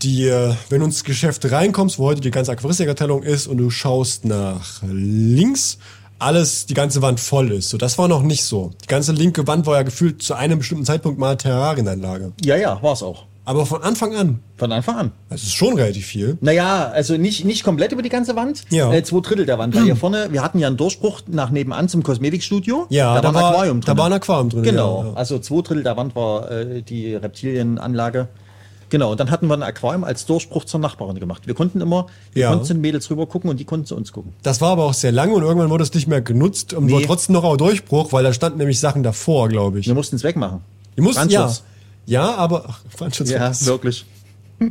S3: die, äh, wenn du ins Geschäft reinkommst, wo heute die ganze Aquaristikabteilung ist und du schaust nach links, alles, die ganze Wand voll ist. So, das war noch nicht so. Die ganze linke Wand war ja gefühlt zu einem bestimmten Zeitpunkt mal Terrarienanlage.
S2: Ja, ja, war es auch.
S3: Aber von Anfang an,
S2: Von Anfang an.
S3: das ist schon relativ viel.
S2: Naja, also nicht, nicht komplett über die ganze Wand.
S3: Ja.
S2: Äh, zwei Drittel der Wand. Weil hier vorne, wir hatten ja einen Durchbruch nach nebenan zum Kosmetikstudio.
S3: Ja,
S2: da,
S3: da
S2: war ein Aquarium
S3: da
S2: drin.
S3: war ein Aquarium drin,
S2: Genau.
S3: ja, ja.
S2: Also zwei Drittel der Wand war äh, die Reptilienanlage. Genau, und dann hatten wir ein Aquarium als Durchbruch zur Nachbarin gemacht. Wir konnten immer, wir
S3: Ja.
S2: konnten zu den Mädels rüber gucken und die konnten zu uns gucken.
S3: Das war aber auch sehr lange und irgendwann wurde es nicht mehr genutzt und war
S2: Nee.
S3: trotzdem noch auch Durchbruch, weil da standen nämlich Sachen davor, glaube ich.
S2: Wir mussten es wegmachen.
S3: Die mussten, ja.
S2: Brandschutz.
S3: Ja, aber, ach, Brandschutz.
S2: Ja, wirklich.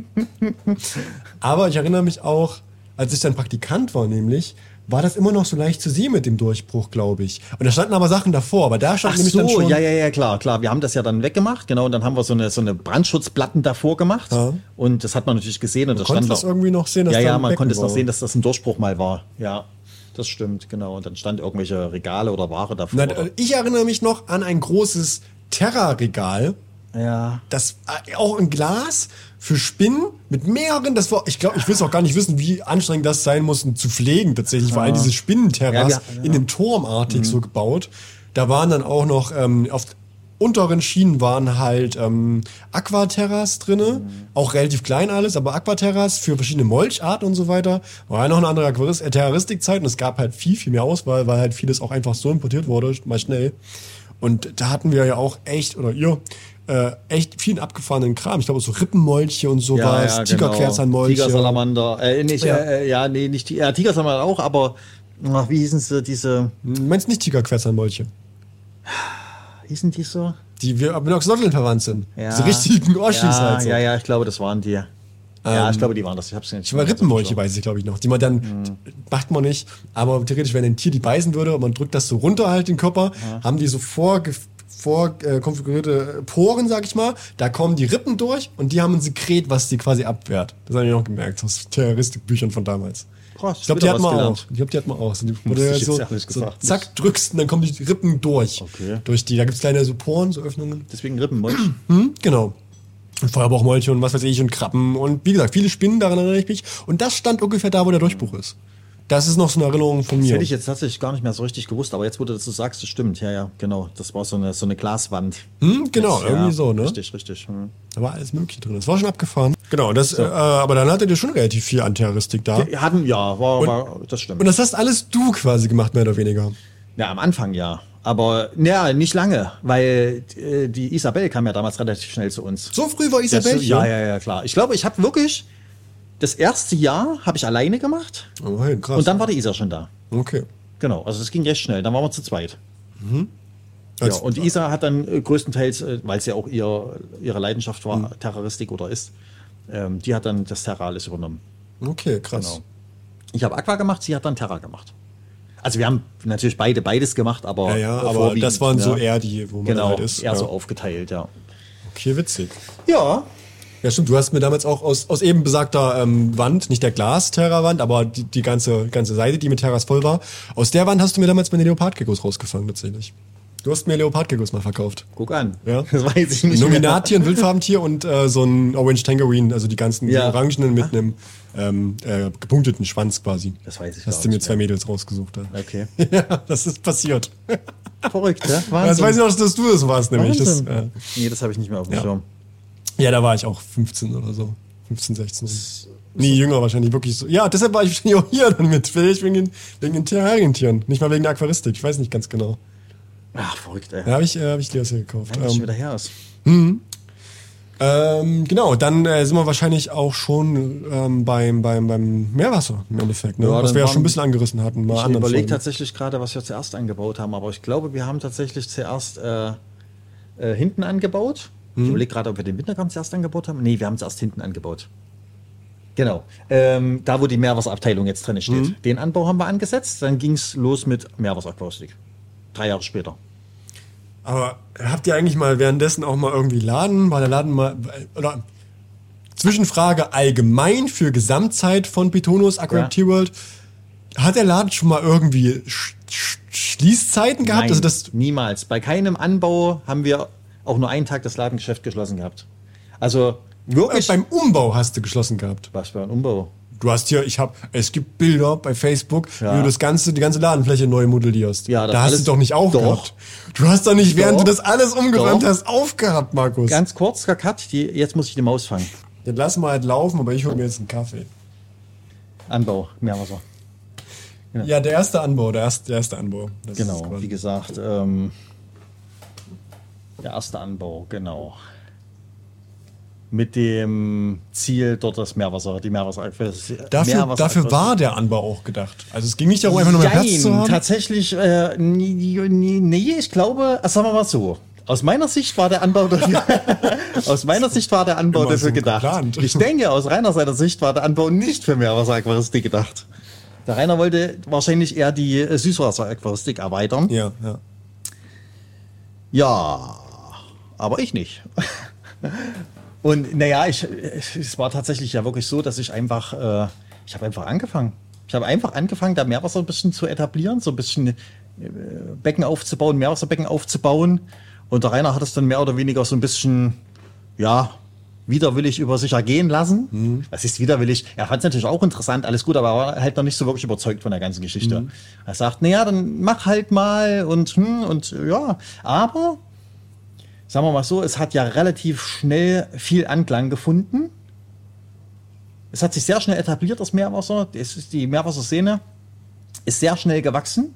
S3: aber ich erinnere mich auch, als ich dann Praktikant war nämlich, war das immer noch so leicht zu sehen mit dem Durchbruch, glaube ich. Und da standen aber Sachen davor, aber da stand
S2: Ach
S3: nämlich
S2: so,
S3: dann schon.
S2: ja, ja, ja, klar, klar. Wir haben das ja dann weggemacht, genau, und dann haben wir so eine, so eine Brandschutzplatten davor gemacht.
S3: Ja.
S2: Und das hat man natürlich gesehen. Und da
S3: Konnte
S2: stand
S3: das
S2: noch-
S3: irgendwie noch sehen, dass
S2: Ja, ja, man
S3: Becken
S2: konnte es noch sehen, dass das ein Durchbruch mal war. Ja, das stimmt, genau. Und dann stand irgendwelche Regale oder Ware davor.
S3: Äh, ich erinnere mich noch an ein großes Terra-Regal.
S2: Ja.
S3: Das äh, auch ein Glas für Spinnen mit mehreren. Das war, ich glaube, ich will es auch gar nicht wissen, wie anstrengend das sein muss, um zu pflegen tatsächlich. Vor allem diese Spinnenterras
S2: Ja, wir-
S3: in den Turmartig so gebaut. Da waren dann auch noch ähm, auf unteren Schienen waren halt ähm, Aquaterras drinne, auch relativ klein alles, aber Aquaterras für verschiedene Molcharten und so weiter. War ja noch eine andere Aquaris äh, Terroristikzeit und es gab halt viel, viel mehr Auswahl, weil halt vieles auch einfach so importiert wurde, mal schnell. Und da hatten wir ja auch echt, oder ihr, äh, echt vielen abgefahrenen Kram. Ich glaube, so Rippenmolche und sowas, Tigerquerzanmolche.
S2: genau. Tigersalamander. Äh, nicht,
S3: Ja.
S2: äh, äh, ja, nee, nicht, ja, Tigersalamander auch, aber, ach, wie hießen sie, diese,
S3: Meinst nicht Tigerquerzanmolche?
S2: hießen die so?
S3: Die wir mit Oxlotteln verwandt sind.
S2: Ja.
S3: Diese richtigen Oschis
S2: ja,
S3: halt so.
S2: Ja, ja, ich glaube, das waren die. Ja,
S3: Ähm,
S2: ich glaube, die waren das. Ich hab's nicht.
S3: Aber Rippenmolche weiß ich, glaube ich, noch. Die man dann, macht man nicht, aber theoretisch, wenn ein Tier die beißen würde und man drückt das so runter halt den Körper, haben die so vorge vorkonfigurierte äh, konfigurierte Poren, sag ich mal. Da kommen die Rippen durch und die haben ein Sekret, was die quasi abwehrt. Das habe ich noch gemerkt aus Terroristikbüchern von damals.
S2: Krass,
S3: ich glaube, die hat man
S2: gelernt.
S3: auch. Ich glaube, die hat man auch. So, so, so
S2: gesagt
S3: zack drückst und dann kommen die Rippen durch.
S2: Okay.
S3: Durch die. Da gibt's kleine so Poren, so Öffnungen.
S2: Deswegen Rippenmolch.
S3: Hm, genau. Und Feuerbauchmolche und was weiß ich und Krabben und wie gesagt, viele Spinnen, daran erinnere ich mich. Und das stand ungefähr da, wo der Durchbruch ist. Das ist noch so eine Erinnerung von
S2: Das
S3: mir.
S2: hätte ich jetzt tatsächlich gar nicht mehr so richtig gewusst, aber jetzt, wo du das so sagst, das stimmt. Ja, ja, genau. Das war so eine, so eine Glaswand.
S3: hm, genau,
S2: Jetzt,
S3: irgendwie
S2: ja,
S3: so, ne?
S2: Richtig, richtig. Hm.
S3: Da war alles Mögliche drin. Das war schon abgefahren. Genau, das, äh, aber dann hattet ihr schon relativ viel Anterroristik da.
S2: Wir hatten, ja, war, war, das stimmt.
S3: Und das hast alles du quasi gemacht, mehr oder weniger.
S2: Ja, am Anfang ja. Aber ja, nicht lange, weil äh, die Isabel kam ja damals relativ schnell zu uns.
S3: So früh war
S2: Das,
S3: Isabel
S2: ja, ja, ja, klar. Ich glaube, ich habe wirklich das erste Jahr habe ich alleine gemacht
S3: Oh, hey, krass.
S2: und dann war die Isa schon da.
S3: okay.
S2: Genau, also das ging recht schnell. Dann waren wir zu zweit. Ja,
S3: Als-
S2: und Isa hat dann äh, größtenteils, äh, weil es ja auch ihr, ihre Leidenschaft war,
S3: Mhm.
S2: Terroristik oder ist, ähm, die hat dann das Terra alles übernommen.
S3: Okay, krass.
S2: Genau. Ich habe Aqua gemacht, sie hat dann Terra gemacht. Also wir haben natürlich beide beides gemacht, aber
S3: Ja, ja, aber das waren so
S2: ja.
S3: eher die, wo man
S2: genau,
S3: halt ist.
S2: eher
S3: ja.
S2: so aufgeteilt, ja.
S3: Okay, witzig.
S2: Ja,
S3: Ja, stimmt. Du hast mir damals auch aus, aus eben besagter ähm, Wand, nicht der Glas-Terra-Wand, aber die, die ganze, ganze Seite, die mit Terras voll war, aus der Wand hast du mir damals meine Leopardgeckos rausgefangen, tatsächlich. Du hast mir Leopardgeckos mal verkauft.
S2: guck an.
S3: Ja.
S2: Das weiß ich
S3: Ein
S2: nicht.
S3: Nominattier, ein Wildfarbentier und äh, so ein Orange Tangerine, also die ganzen
S2: Ja.
S3: die Orangenen mit einem ähm, äh, gepunkteten Schwanz quasi.
S2: Das weiß ich
S3: Hast
S2: gar
S3: du mir
S2: nicht
S3: zwei. Mädels rausgesucht. Ja.
S2: Okay.
S3: ja, das ist passiert.
S2: Verrückt, ne?
S3: Das weiß ich noch, dass du das warst, nämlich. Das,
S2: Wahnsinn.
S3: äh,
S2: Nee, das habe ich nicht mehr auf dem
S3: Ja.
S2: Schirm.
S3: Ja, da war ich auch 15 oder so. 15, 16. Nee, jünger wahrscheinlich, wirklich so. Ja, deshalb war ich wahrscheinlich auch hier dann mit. Vielleicht wegen den, wegen den Terrarientieren. Nicht mal wegen der Aquaristik. Ich weiß nicht ganz genau.
S2: Ach, verrückt, ey.
S3: Da habe ich, äh, hab ich Leos hier gekauft.
S2: Schon
S3: Ähm,
S2: wieder her ist.
S3: ähm, genau, dann äh, sind wir wahrscheinlich auch schon ähm, beim, beim, beim Meerwasser im Endeffekt. Ne?
S2: Ja,
S3: Was wir ja schon ein bisschen angerissen hatten.
S2: Ich überlege tatsächlich gerade, was wir zuerst angebaut haben, aber ich glaube, wir haben tatsächlich zuerst äh, äh, hinten angebaut. Ich überlege gerade, ob wir den Wintergarten zuerst angebaut haben. Nee, wir haben zuerst hinten angebaut. Genau. Ähm, da, wo die Meerwasserabteilung jetzt drin steht.
S3: Mhm.
S2: Den Anbau haben wir angesetzt, dann ging es los mit Meerwasseraquaristik. Drei Jahre später.
S3: Aber habt ihr eigentlich mal währenddessen auch mal irgendwie Laden? War der Laden mal. Oder Zwischenfrage allgemein für Gesamtzeit von Pitonus Aquatic
S2: Ja.
S3: World. Hat der Laden schon mal irgendwie Sch Sch Schließzeiten gehabt?
S2: Nein,
S3: Also das.
S2: niemals. Bei keinem Anbau haben wir auch nur einen Tag das Ladengeschäft geschlossen gehabt. Also
S3: Äh,
S2: wirklich.
S3: beim Umbau hast du geschlossen gehabt.
S2: was für ein Umbau.
S3: Du hast hier, ich habe, es gibt Bilder bei Facebook,
S2: Ja.
S3: wie du das ganze, die ganze Ladenfläche neu modellierst.
S2: Ja, das
S3: da hast du doch nicht aufgehabt.
S2: Doch.
S3: Du hast doch nicht, während
S2: Doch.
S3: du das alles umgeräumt
S2: Doch.
S3: hast, aufgehabt, Markus.
S2: Ganz kurz, Cut, die, jetzt muss ich die Maus fangen.
S3: Dann lass mal halt laufen, aber ich hol mir jetzt einen Kaffee.
S2: Anbau, Meerwasser.
S3: Ja, der erste Anbau, der erste, der erste Anbau. Das
S2: Genau, wie gesagt, ähm, der erste Anbau, genau. Mit dem Ziel, dort das Meerwasser, die Meerwasser.
S3: Dafür, dafür war der Anbau auch gedacht. Also es ging nicht darum, einfach nur mehr Platz zu haben.
S2: tatsächlich, äh, nee, nee, nee, ich glaube, äh, sagen wir mal so. Aus meiner Sicht war der Anbau dafür, aus meiner Sicht war der Anbau
S3: Immer
S2: dafür
S3: so
S2: gedacht.
S3: geplant.
S2: Ich denke, aus Rainer seiner Sicht war der Anbau nicht für Meerwasseraquaristik gedacht. Der Rainer wollte wahrscheinlich eher die äh, Süßwasseraquaristik erweitern.
S3: Ja, ja.
S2: Ja, aber ich nicht. Und naja, ich, es war tatsächlich ja wirklich so, dass ich einfach, äh, ich habe einfach angefangen. Ich habe einfach angefangen, da Meerwasser ein bisschen zu etablieren, so ein bisschen äh, Becken aufzubauen, Meerwasserbecken aufzubauen. Und der Rainer hat es dann mehr oder weniger so ein bisschen, ja, widerwillig über sich ergehen lassen. Was ist widerwillig? Er fand es natürlich auch interessant, alles gut, aber er war halt noch nicht so wirklich überzeugt von der ganzen Geschichte. Er sagt, naja, dann mach halt mal und, hm, und ja, aber sagen wir mal so, es hat ja relativ schnell viel Anklang gefunden. Es hat sich sehr schnell etabliert, das Meerwasser. Ist die Meerwasserszene ist sehr schnell gewachsen.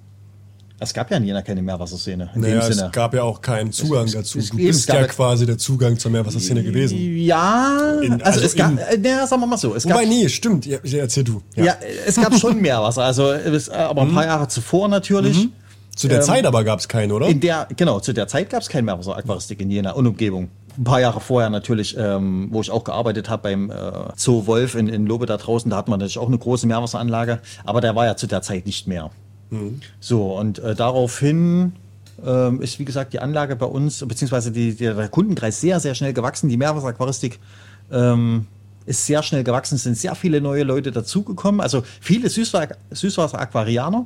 S2: Es gab ja in Jena keine Meerwasserszene in
S3: Naja,
S2: dem Sinne.
S3: es gab ja auch keinen Zugang
S2: es-
S3: dazu.
S2: es-
S3: Du bist ja
S2: ja-
S3: quasi der Zugang zur Meerwasserszene gewesen.
S2: Ja,
S3: In-
S2: also,
S3: also
S2: es gab, äh, naja, sagen wir mal so, es
S3: Wobei,
S2: gab,
S3: nee, stimmt. Ja, ja, erzähl du.
S2: ja. es gab schon Meerwasser, also äh, aber ein paar Jahre zuvor natürlich.
S3: Zu der
S2: Ähm,
S3: Zeit aber gab es keinen, oder?
S2: In der, genau, zu der Zeit gab es kein Meerwasseraquaristik in Jena und Umgebung. ein paar Jahre vorher natürlich, ähm, wo ich auch gearbeitet habe beim äh, Zoo Wolf in, in Lobe da draußen, da hat man natürlich auch eine große Meerwasseranlage, aber der war ja zu der Zeit nicht mehr. So, und äh, daraufhin ähm, ist, wie gesagt, die Anlage bei uns, beziehungsweise die, der Kundenkreis sehr, sehr schnell gewachsen. Die Meerwasseraquaristik ähm, ist sehr schnell gewachsen, es sind sehr viele neue Leute dazugekommen. Also viele Süßwasser- Süßwasser-Aquarianer,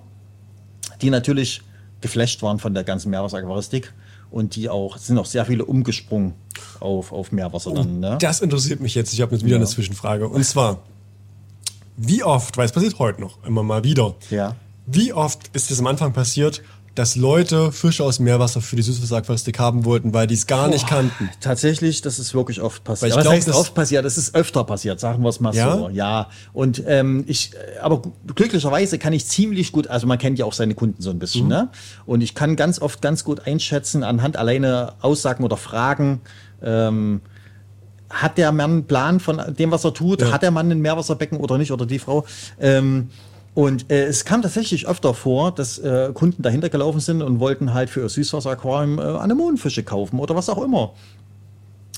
S2: die natürlich geflasht waren von der ganzen Meerwasseraquaristik und die auch, sind auch sehr viele umgesprungen auf, auf Meerwasser dann. Ne?
S3: Das interessiert mich jetzt. Ich habe jetzt wieder eine Zwischenfrage. Und zwar, wie oft, weil es passiert heute noch immer mal wieder,
S2: Ja.
S3: wie oft ist es am Anfang passiert, dass Leute Fische aus Meerwasser für die Süßwasseraquaristik haben wollten, weil die es gar nicht kannten?
S2: Tatsächlich, das ist wirklich oft passiert.
S3: ich
S2: Aber
S3: glaub,
S2: das heißt oft passiert, das ist öfter passiert, sagen wir es mal
S3: Ja?
S2: so. Ja. Und ähm, ich, aber glücklicherweise kann ich ziemlich gut, also man kennt ja auch seine Kunden so ein bisschen,
S3: Mhm.
S2: ne? Und ich kann ganz oft ganz gut einschätzen anhand alleine Aussagen oder Fragen. Ähm, hat der Mann einen Plan von dem, was er tut?
S3: Ja.
S2: Hat der Mann ein Meerwasserbecken oder nicht? Oder die Frau? Ähm, und äh, es kam tatsächlich öfter vor, dass äh, Kunden dahinter gelaufen sind und wollten halt für ihr Süßwasseraquarium äh, Anemonenfische kaufen oder was auch immer.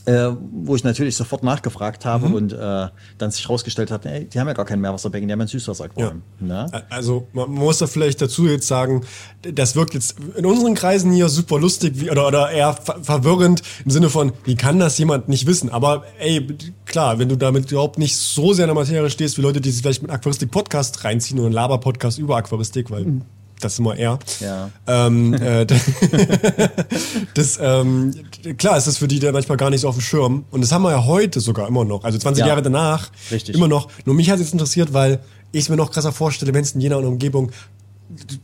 S2: Äh, wo ich natürlich sofort nachgefragt habe und äh, dann sich herausgestellt hat, ey, die haben ja gar kein Meerwasserbecken, die haben ein Süßwasseraquarium. Ne?
S3: Also man muss da vielleicht dazu jetzt sagen, das wirkt jetzt in unseren Kreisen hier super lustig wie, oder, oder eher ver verwirrend im Sinne von, wie kann das jemand nicht wissen? Aber ey, klar, wenn du damit überhaupt nicht so sehr in der Materie stehst, wie Leute, die sich vielleicht mit Aquaristik-Podcast reinziehen oder einen Laber-Podcast über Aquaristik, weil das ist immer eher.
S2: Ja.
S3: Ähm, äh, das, ähm, klar ist das für die da manchmal gar nicht so auf dem Schirm. Und das haben wir ja heute sogar immer noch. Also 20
S2: Ja.
S3: Jahre danach.
S2: Richtig.
S3: Immer noch. Nur mich hat es jetzt interessiert, weil ich es mir noch krasser vorstelle, wenn es in jener Umgebung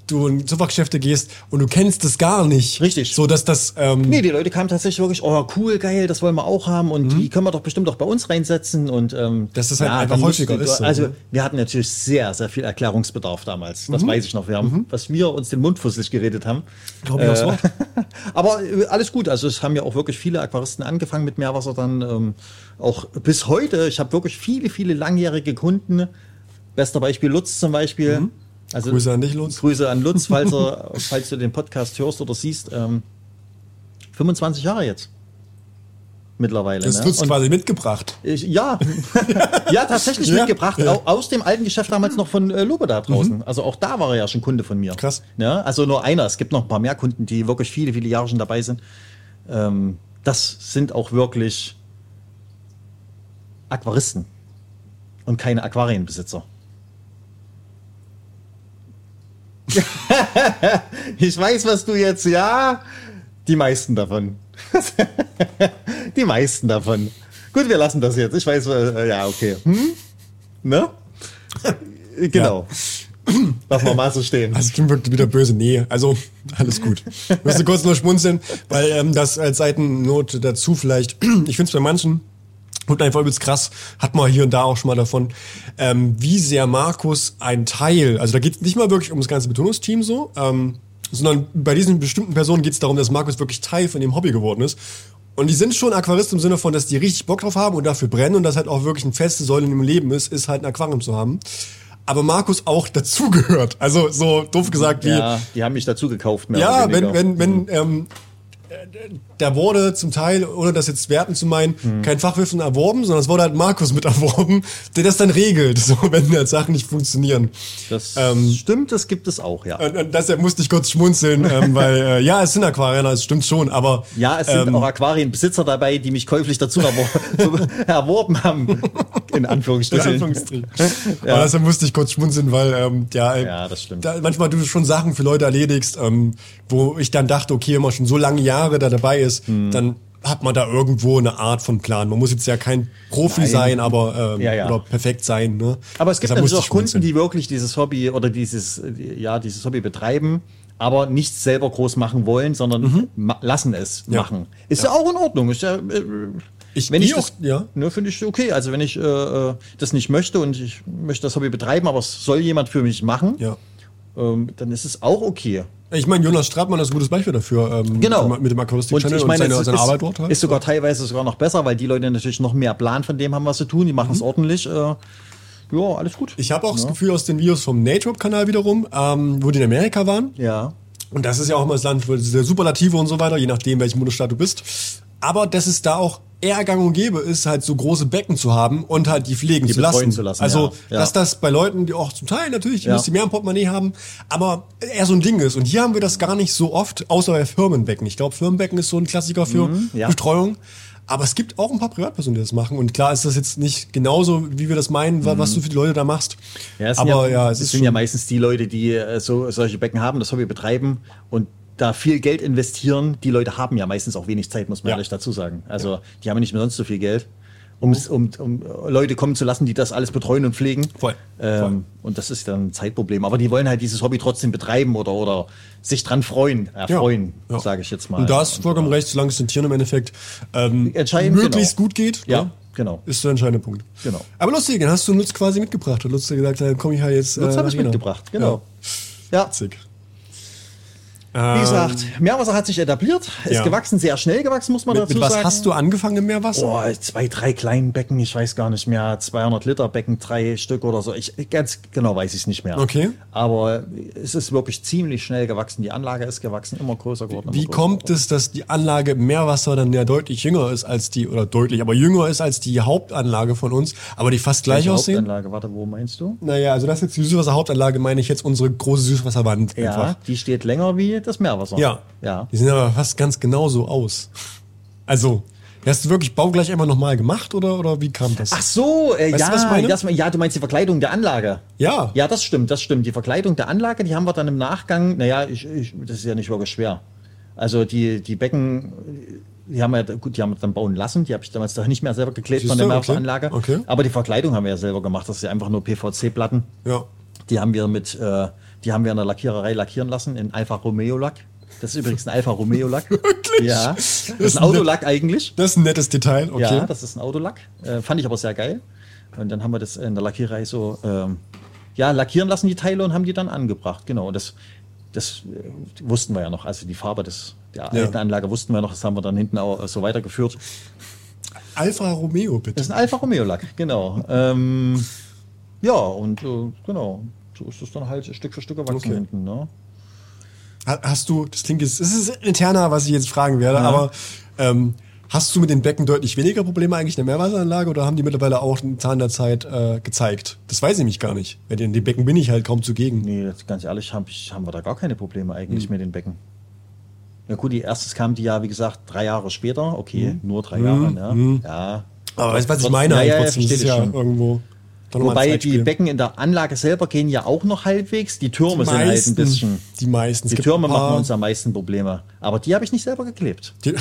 S3: du in Supergeschäfte gehst und du kennst es gar nicht.
S2: Richtig.
S3: So, dass das, ähm,
S2: Nee, die Leute kamen tatsächlich wirklich, oh cool, geil, das wollen wir auch haben und die können wir doch bestimmt auch bei uns reinsetzen und ähm,
S3: Mhm. Dass das halt einfach
S2: dann
S3: häufiger ist so,
S2: also
S3: ne?
S2: wir hatten natürlich sehr, sehr viel Erklärungsbedarf damals.
S3: Mhm.
S2: Das weiß ich noch. Wir haben, was wir uns den Mund fusselig geredet haben.
S3: Glaub ich auch so.
S2: Aber äh, alles gut. Also es haben ja auch wirklich viele Aquaristen angefangen mit Meerwasser dann. Ähm, auch bis heute. Ich habe wirklich viele, viele langjährige Kunden. Bester Beispiel Lutz zum Beispiel. Also,
S3: Mhm. Grüße an dich, Lutz.
S2: Grüße an Lutz, falls, er, falls du den Podcast hörst oder siehst. Ähm, 25 Jahre jetzt. Mittlerweile.
S3: das
S2: ne? Und
S3: quasi mitgebracht.
S2: ich, ja, ja, tatsächlich
S3: Ja,
S2: mitgebracht.
S3: ja.
S2: Au- Aus dem alten Geschäft damals noch von äh, Lobe da draußen. Also auch da war er ja schon Kunde von mir.
S3: Krass.
S2: Ja, also nur einer. Es gibt noch ein paar mehr Kunden, die wirklich viele, viele Jahre schon dabei sind. Ähm, das sind auch wirklich Aquaristen und keine Aquarienbesitzer. ich weiß, was du jetzt, ja, die meisten davon. die meisten davon. Gut, wir lassen das jetzt. Ich weiß, äh, ja, okay. Hm? Ne? Äh, Genau. Lass mal mal so stehen.
S3: Also stimmt wirklich wieder böse. Nee, also alles gut. Ich musste kurz nur schmunzeln, weil ähm, das als Seitennote dazu vielleicht, ich finde es bei manchen und einfach übelst krass, hat man hier und da auch schon mal davon, ähm, wie sehr Markus ein Teil, also da geht es nicht mal wirklich um das ganze Betonungsteam so, ähm, sondern bei diesen bestimmten Personen geht es darum, dass Markus wirklich Teil von dem Hobby geworden ist. Und die sind schon Aquaristen im Sinne von, dass die richtig Bock drauf haben und dafür brennen und das halt auch wirklich eine feste Säule in ihrem Leben ist, ist halt ein Aquarium zu haben. Aber Markus auch dazugehört. Also so doof gesagt wie,
S2: Ja, die haben mich dazu gekauft. Mehr
S3: ja,
S2: oder
S3: wenn,
S2: weniger.
S3: wenn, wenn, ähm, äh, da wurde zum Teil, ohne das jetzt werten zu meinen,
S2: Hm.
S3: kein Fachwissen erworben, sondern es wurde halt Markus mit erworben, der das dann regelt, so, wenn halt Sachen nicht funktionieren.
S2: Das
S3: ähm,
S2: stimmt, das gibt es auch, ja.
S3: Und, und deshalb musste ich kurz schmunzeln, ähm, weil, äh, ja, es sind Aquarianer, es stimmt schon, aber.
S2: Ja, es sind
S3: ähm,
S2: auch Aquarienbesitzer dabei, die mich käuflich dazu erwor erworben haben. In
S3: in
S2: Anführungsstrichen.
S3: Anführungsstrichen. Aber deshalb musste ich kurz schmunzeln, weil, ähm, ja, äh,
S2: Ja, das stimmt.
S3: Da, manchmal du schon Sachen für Leute erledigst, ähm, wo ich dann dachte, okay, man schon so lange Jahre da dabei ist,
S2: Hm.
S3: dann hat man da irgendwo eine Art von Plan. Man muss jetzt ja kein Profi
S2: Nein.
S3: sein, aber ähm,
S2: Ja, ja.
S3: oder perfekt sein. Ne?
S2: Aber es gibt
S3: Deshalb musste
S2: natürlich
S3: ich
S2: auch Kunden, die wirklich dieses Hobby oder dieses, ja, dieses Hobby betreiben, aber nicht selber groß machen wollen, sondern ma lassen es
S3: Mhm. Ja.
S2: machen. Ist ja. auch in Ordnung. Ist ja, äh,
S3: Ich-
S2: wenn ich
S3: ich auch,
S2: das,
S3: ja.
S2: ne, finde ich okay. Also wenn ich äh, äh, das nicht möchte und ich möchte das Hobby betreiben, aber es soll jemand für mich machen,
S3: Ja.
S2: Ähm, dann ist es auch okay.
S3: Ich meine, Jonas Stratmann ist ein gutes Beispiel dafür. Ähm,
S2: Genau.
S3: Mit dem Aquaristik-Channel und, seine,
S2: es
S3: seine
S2: ist,
S3: Arbeit dort halt.
S2: ist sogar teilweise sogar noch besser, weil die Leute natürlich noch mehr Plan von dem haben, was sie tun. Die machen es ordentlich. Äh, ja, alles gut.
S3: Mhm. ich habe auch das Gefühl aus den Videos vom Nature-Kanal wiederum, ähm, wo die in Amerika waren,
S2: ja.
S3: Und das ist ja auch immer das Land für diese Superlative und so weiter, je nachdem, welchen Bundesstaat du bist. aber dass es da auch eher gang und gäbe ist, halt so große Becken zu haben und halt die pflegen
S2: Die
S3: zu, lassen.
S2: zu lassen,
S3: Also,
S2: ja,
S3: dass das bei Leuten, die auch zum Teil natürlich, die
S2: Ja.
S3: müssen mehr im Portemonnaie haben, aber eher so ein Ding ist. Und hier haben wir das gar nicht so oft, außer bei Firmenbecken. Ich glaube, Firmenbecken ist so ein Klassiker für
S2: Mhm, ja.
S3: Betreuung. Aber es gibt auch ein paar Privatpersonen, die das machen. Und klar ist das jetzt nicht genauso, wie wir das meinen, wa- was du für die Leute da machst.
S2: Ja, es sind
S3: aber
S2: ja,
S3: ja, es
S2: sind ja meistens die Leute, die äh, so solche Becken haben, das Hobby betreiben und da viel Geld investieren. Die Leute haben ja meistens auch wenig Zeit, muss man
S3: Ja.
S2: ehrlich dazu sagen. Also die haben ja nicht mehr sonst so viel Geld, um's- um, um Leute kommen zu lassen, die das alles betreuen und pflegen.
S3: Voll,
S2: Ähm,
S3: voll.
S2: Und das ist dann ein Zeitproblem. Aber die wollen halt dieses Hobby trotzdem betreiben oder, oder sich dran freuen, erfreuen,
S3: ja.
S2: sage ich jetzt mal.
S3: Und da vollkommen recht, solange es den Tieren im Endeffekt ähm, möglichst
S2: genau.
S3: gut geht.
S2: Ja,
S3: ne?
S2: genau.
S3: Ist der entscheidende Punkt.
S2: Genau.
S3: Aber lustig, den hast du Lutz quasi mitgebracht. Und Lutz hat gesagt, dann komme ich halt jetzt.
S2: Lutz
S3: äh,
S2: habe ich mitgebracht, genau. Ja.
S3: Witzig.
S2: Wie gesagt, Meerwasser hat sich etabliert, ist
S3: Ähm, ja.
S2: gewachsen, sehr schnell gewachsen, muss man
S3: Mit,
S2: dazu
S3: mit was
S2: sagen.
S3: hast du angefangen im Meerwasser?
S2: Boah, zwei, drei kleinen Becken, ich weiß gar nicht mehr, 200 Liter Becken, drei Stück oder so. Ich ganz genau weiß ich es nicht mehr.
S3: Okay.
S2: Aber es ist wirklich ziemlich schnell gewachsen. Die Anlage ist gewachsen, immer größer geworden.
S3: Wie
S2: immer größer
S3: kommt
S2: geworden.
S3: es, dass die Anlage im Meerwasser dann ja deutlich jünger ist als die, oder deutlich, aber jünger ist als die Hauptanlage von uns, aber die fast gleich
S2: Welche
S3: aussehen?
S2: Hauptanlage, warte, wo meinst du?
S3: Naja, also das ist jetzt die Süßwasser-Hauptanlage, meine ich jetzt unsere große Süßwasserwand.
S2: Ja,
S3: einfach.
S2: die steht länger wie das Meerwasser.
S3: Ja.
S2: Ja.
S3: Die sehen aber fast ganz genauso aus. Also, hast du wirklich baugleich einmal nochmal gemacht oder, oder wie kam das?
S2: Ach so, äh, ja,
S3: du,
S2: das, ja, du meinst die Verkleidung der Anlage.
S3: Ja.
S2: Ja, das stimmt, das stimmt. Die Verkleidung der Anlage, die haben wir dann im Nachgang, naja, ich, ich, das ist ja nicht wirklich schwer. Also die, die Becken, die haben wir, gut, die haben wir dann bauen lassen, die habe ich damals doch nicht mehr selber geklebt
S3: Siehst
S2: von der
S3: du? Okay.
S2: Meerwasseranlage.
S3: Okay.
S2: Aber die Verkleidung haben wir ja selber gemacht, das ist ja einfach nur PVC-Platten.
S3: Ja.
S2: Die haben wir mit, äh, die haben wir in der Lackiererei lackieren lassen, in Alfa Romeo Lack. Das ist übrigens ein Alfa Romeo Lack.
S3: Wirklich?
S2: Ja.
S3: Das
S2: Das
S3: ist
S2: ist ein Autolack eigentlich.
S3: Das ist ein nettes Detail, okay.
S2: Ja, das ist ein Autolack. Äh, fand ich aber sehr geil. Und dann haben wir das in der Lackiererei so ähm, ja, lackieren lassen, die Teile, und haben die dann angebracht. Genau. Und das, das äh, wussten wir ja noch. Also die Farbe des, der
S3: Ja.
S2: alten Anlage wussten wir noch. Das haben wir dann hinten auch äh, so weitergeführt.
S3: Alfa Romeo, bitte.
S2: Das ist ein Alfa Romeo Lack, genau. Ähm, ja, und äh, genau. So ist es dann halt Stück für Stück gewachsen
S3: Okay.
S2: hinten. Ne?
S3: Ha- Hast du, das klingt jetzt, es ist interner, was ich jetzt fragen werde, aber ähm, hast du mit den Becken deutlich weniger Probleme eigentlich in der Meerwasseranlage oder haben die mittlerweile auch einen Zahn der Zeit äh, gezeigt? Das weiß ich nämlich gar nicht. Weil in den Becken bin ich halt kaum zugegen.
S2: Nee, ganz ehrlich, hab ich, haben wir da gar keine Probleme
S3: Hm.
S2: eigentlich mit den Becken. Ja gut, die erstes kam die ja, wie gesagt, drei Jahre später. Okay, nur drei Jahre, ne? Ja.
S3: Hm. Aber weißt du, was ich meine?
S2: Ja, ja, ja,
S3: ja
S2: schon.
S3: irgendwo.
S2: Wobei die. Becken in der Anlage selber gehen ja auch noch halbwegs. Die Türme
S3: Die
S2: sind halt ein bisschen.
S3: die meisten.
S2: Die Türme machen uns am meisten Probleme. Aber die habe ich nicht selber geklebt.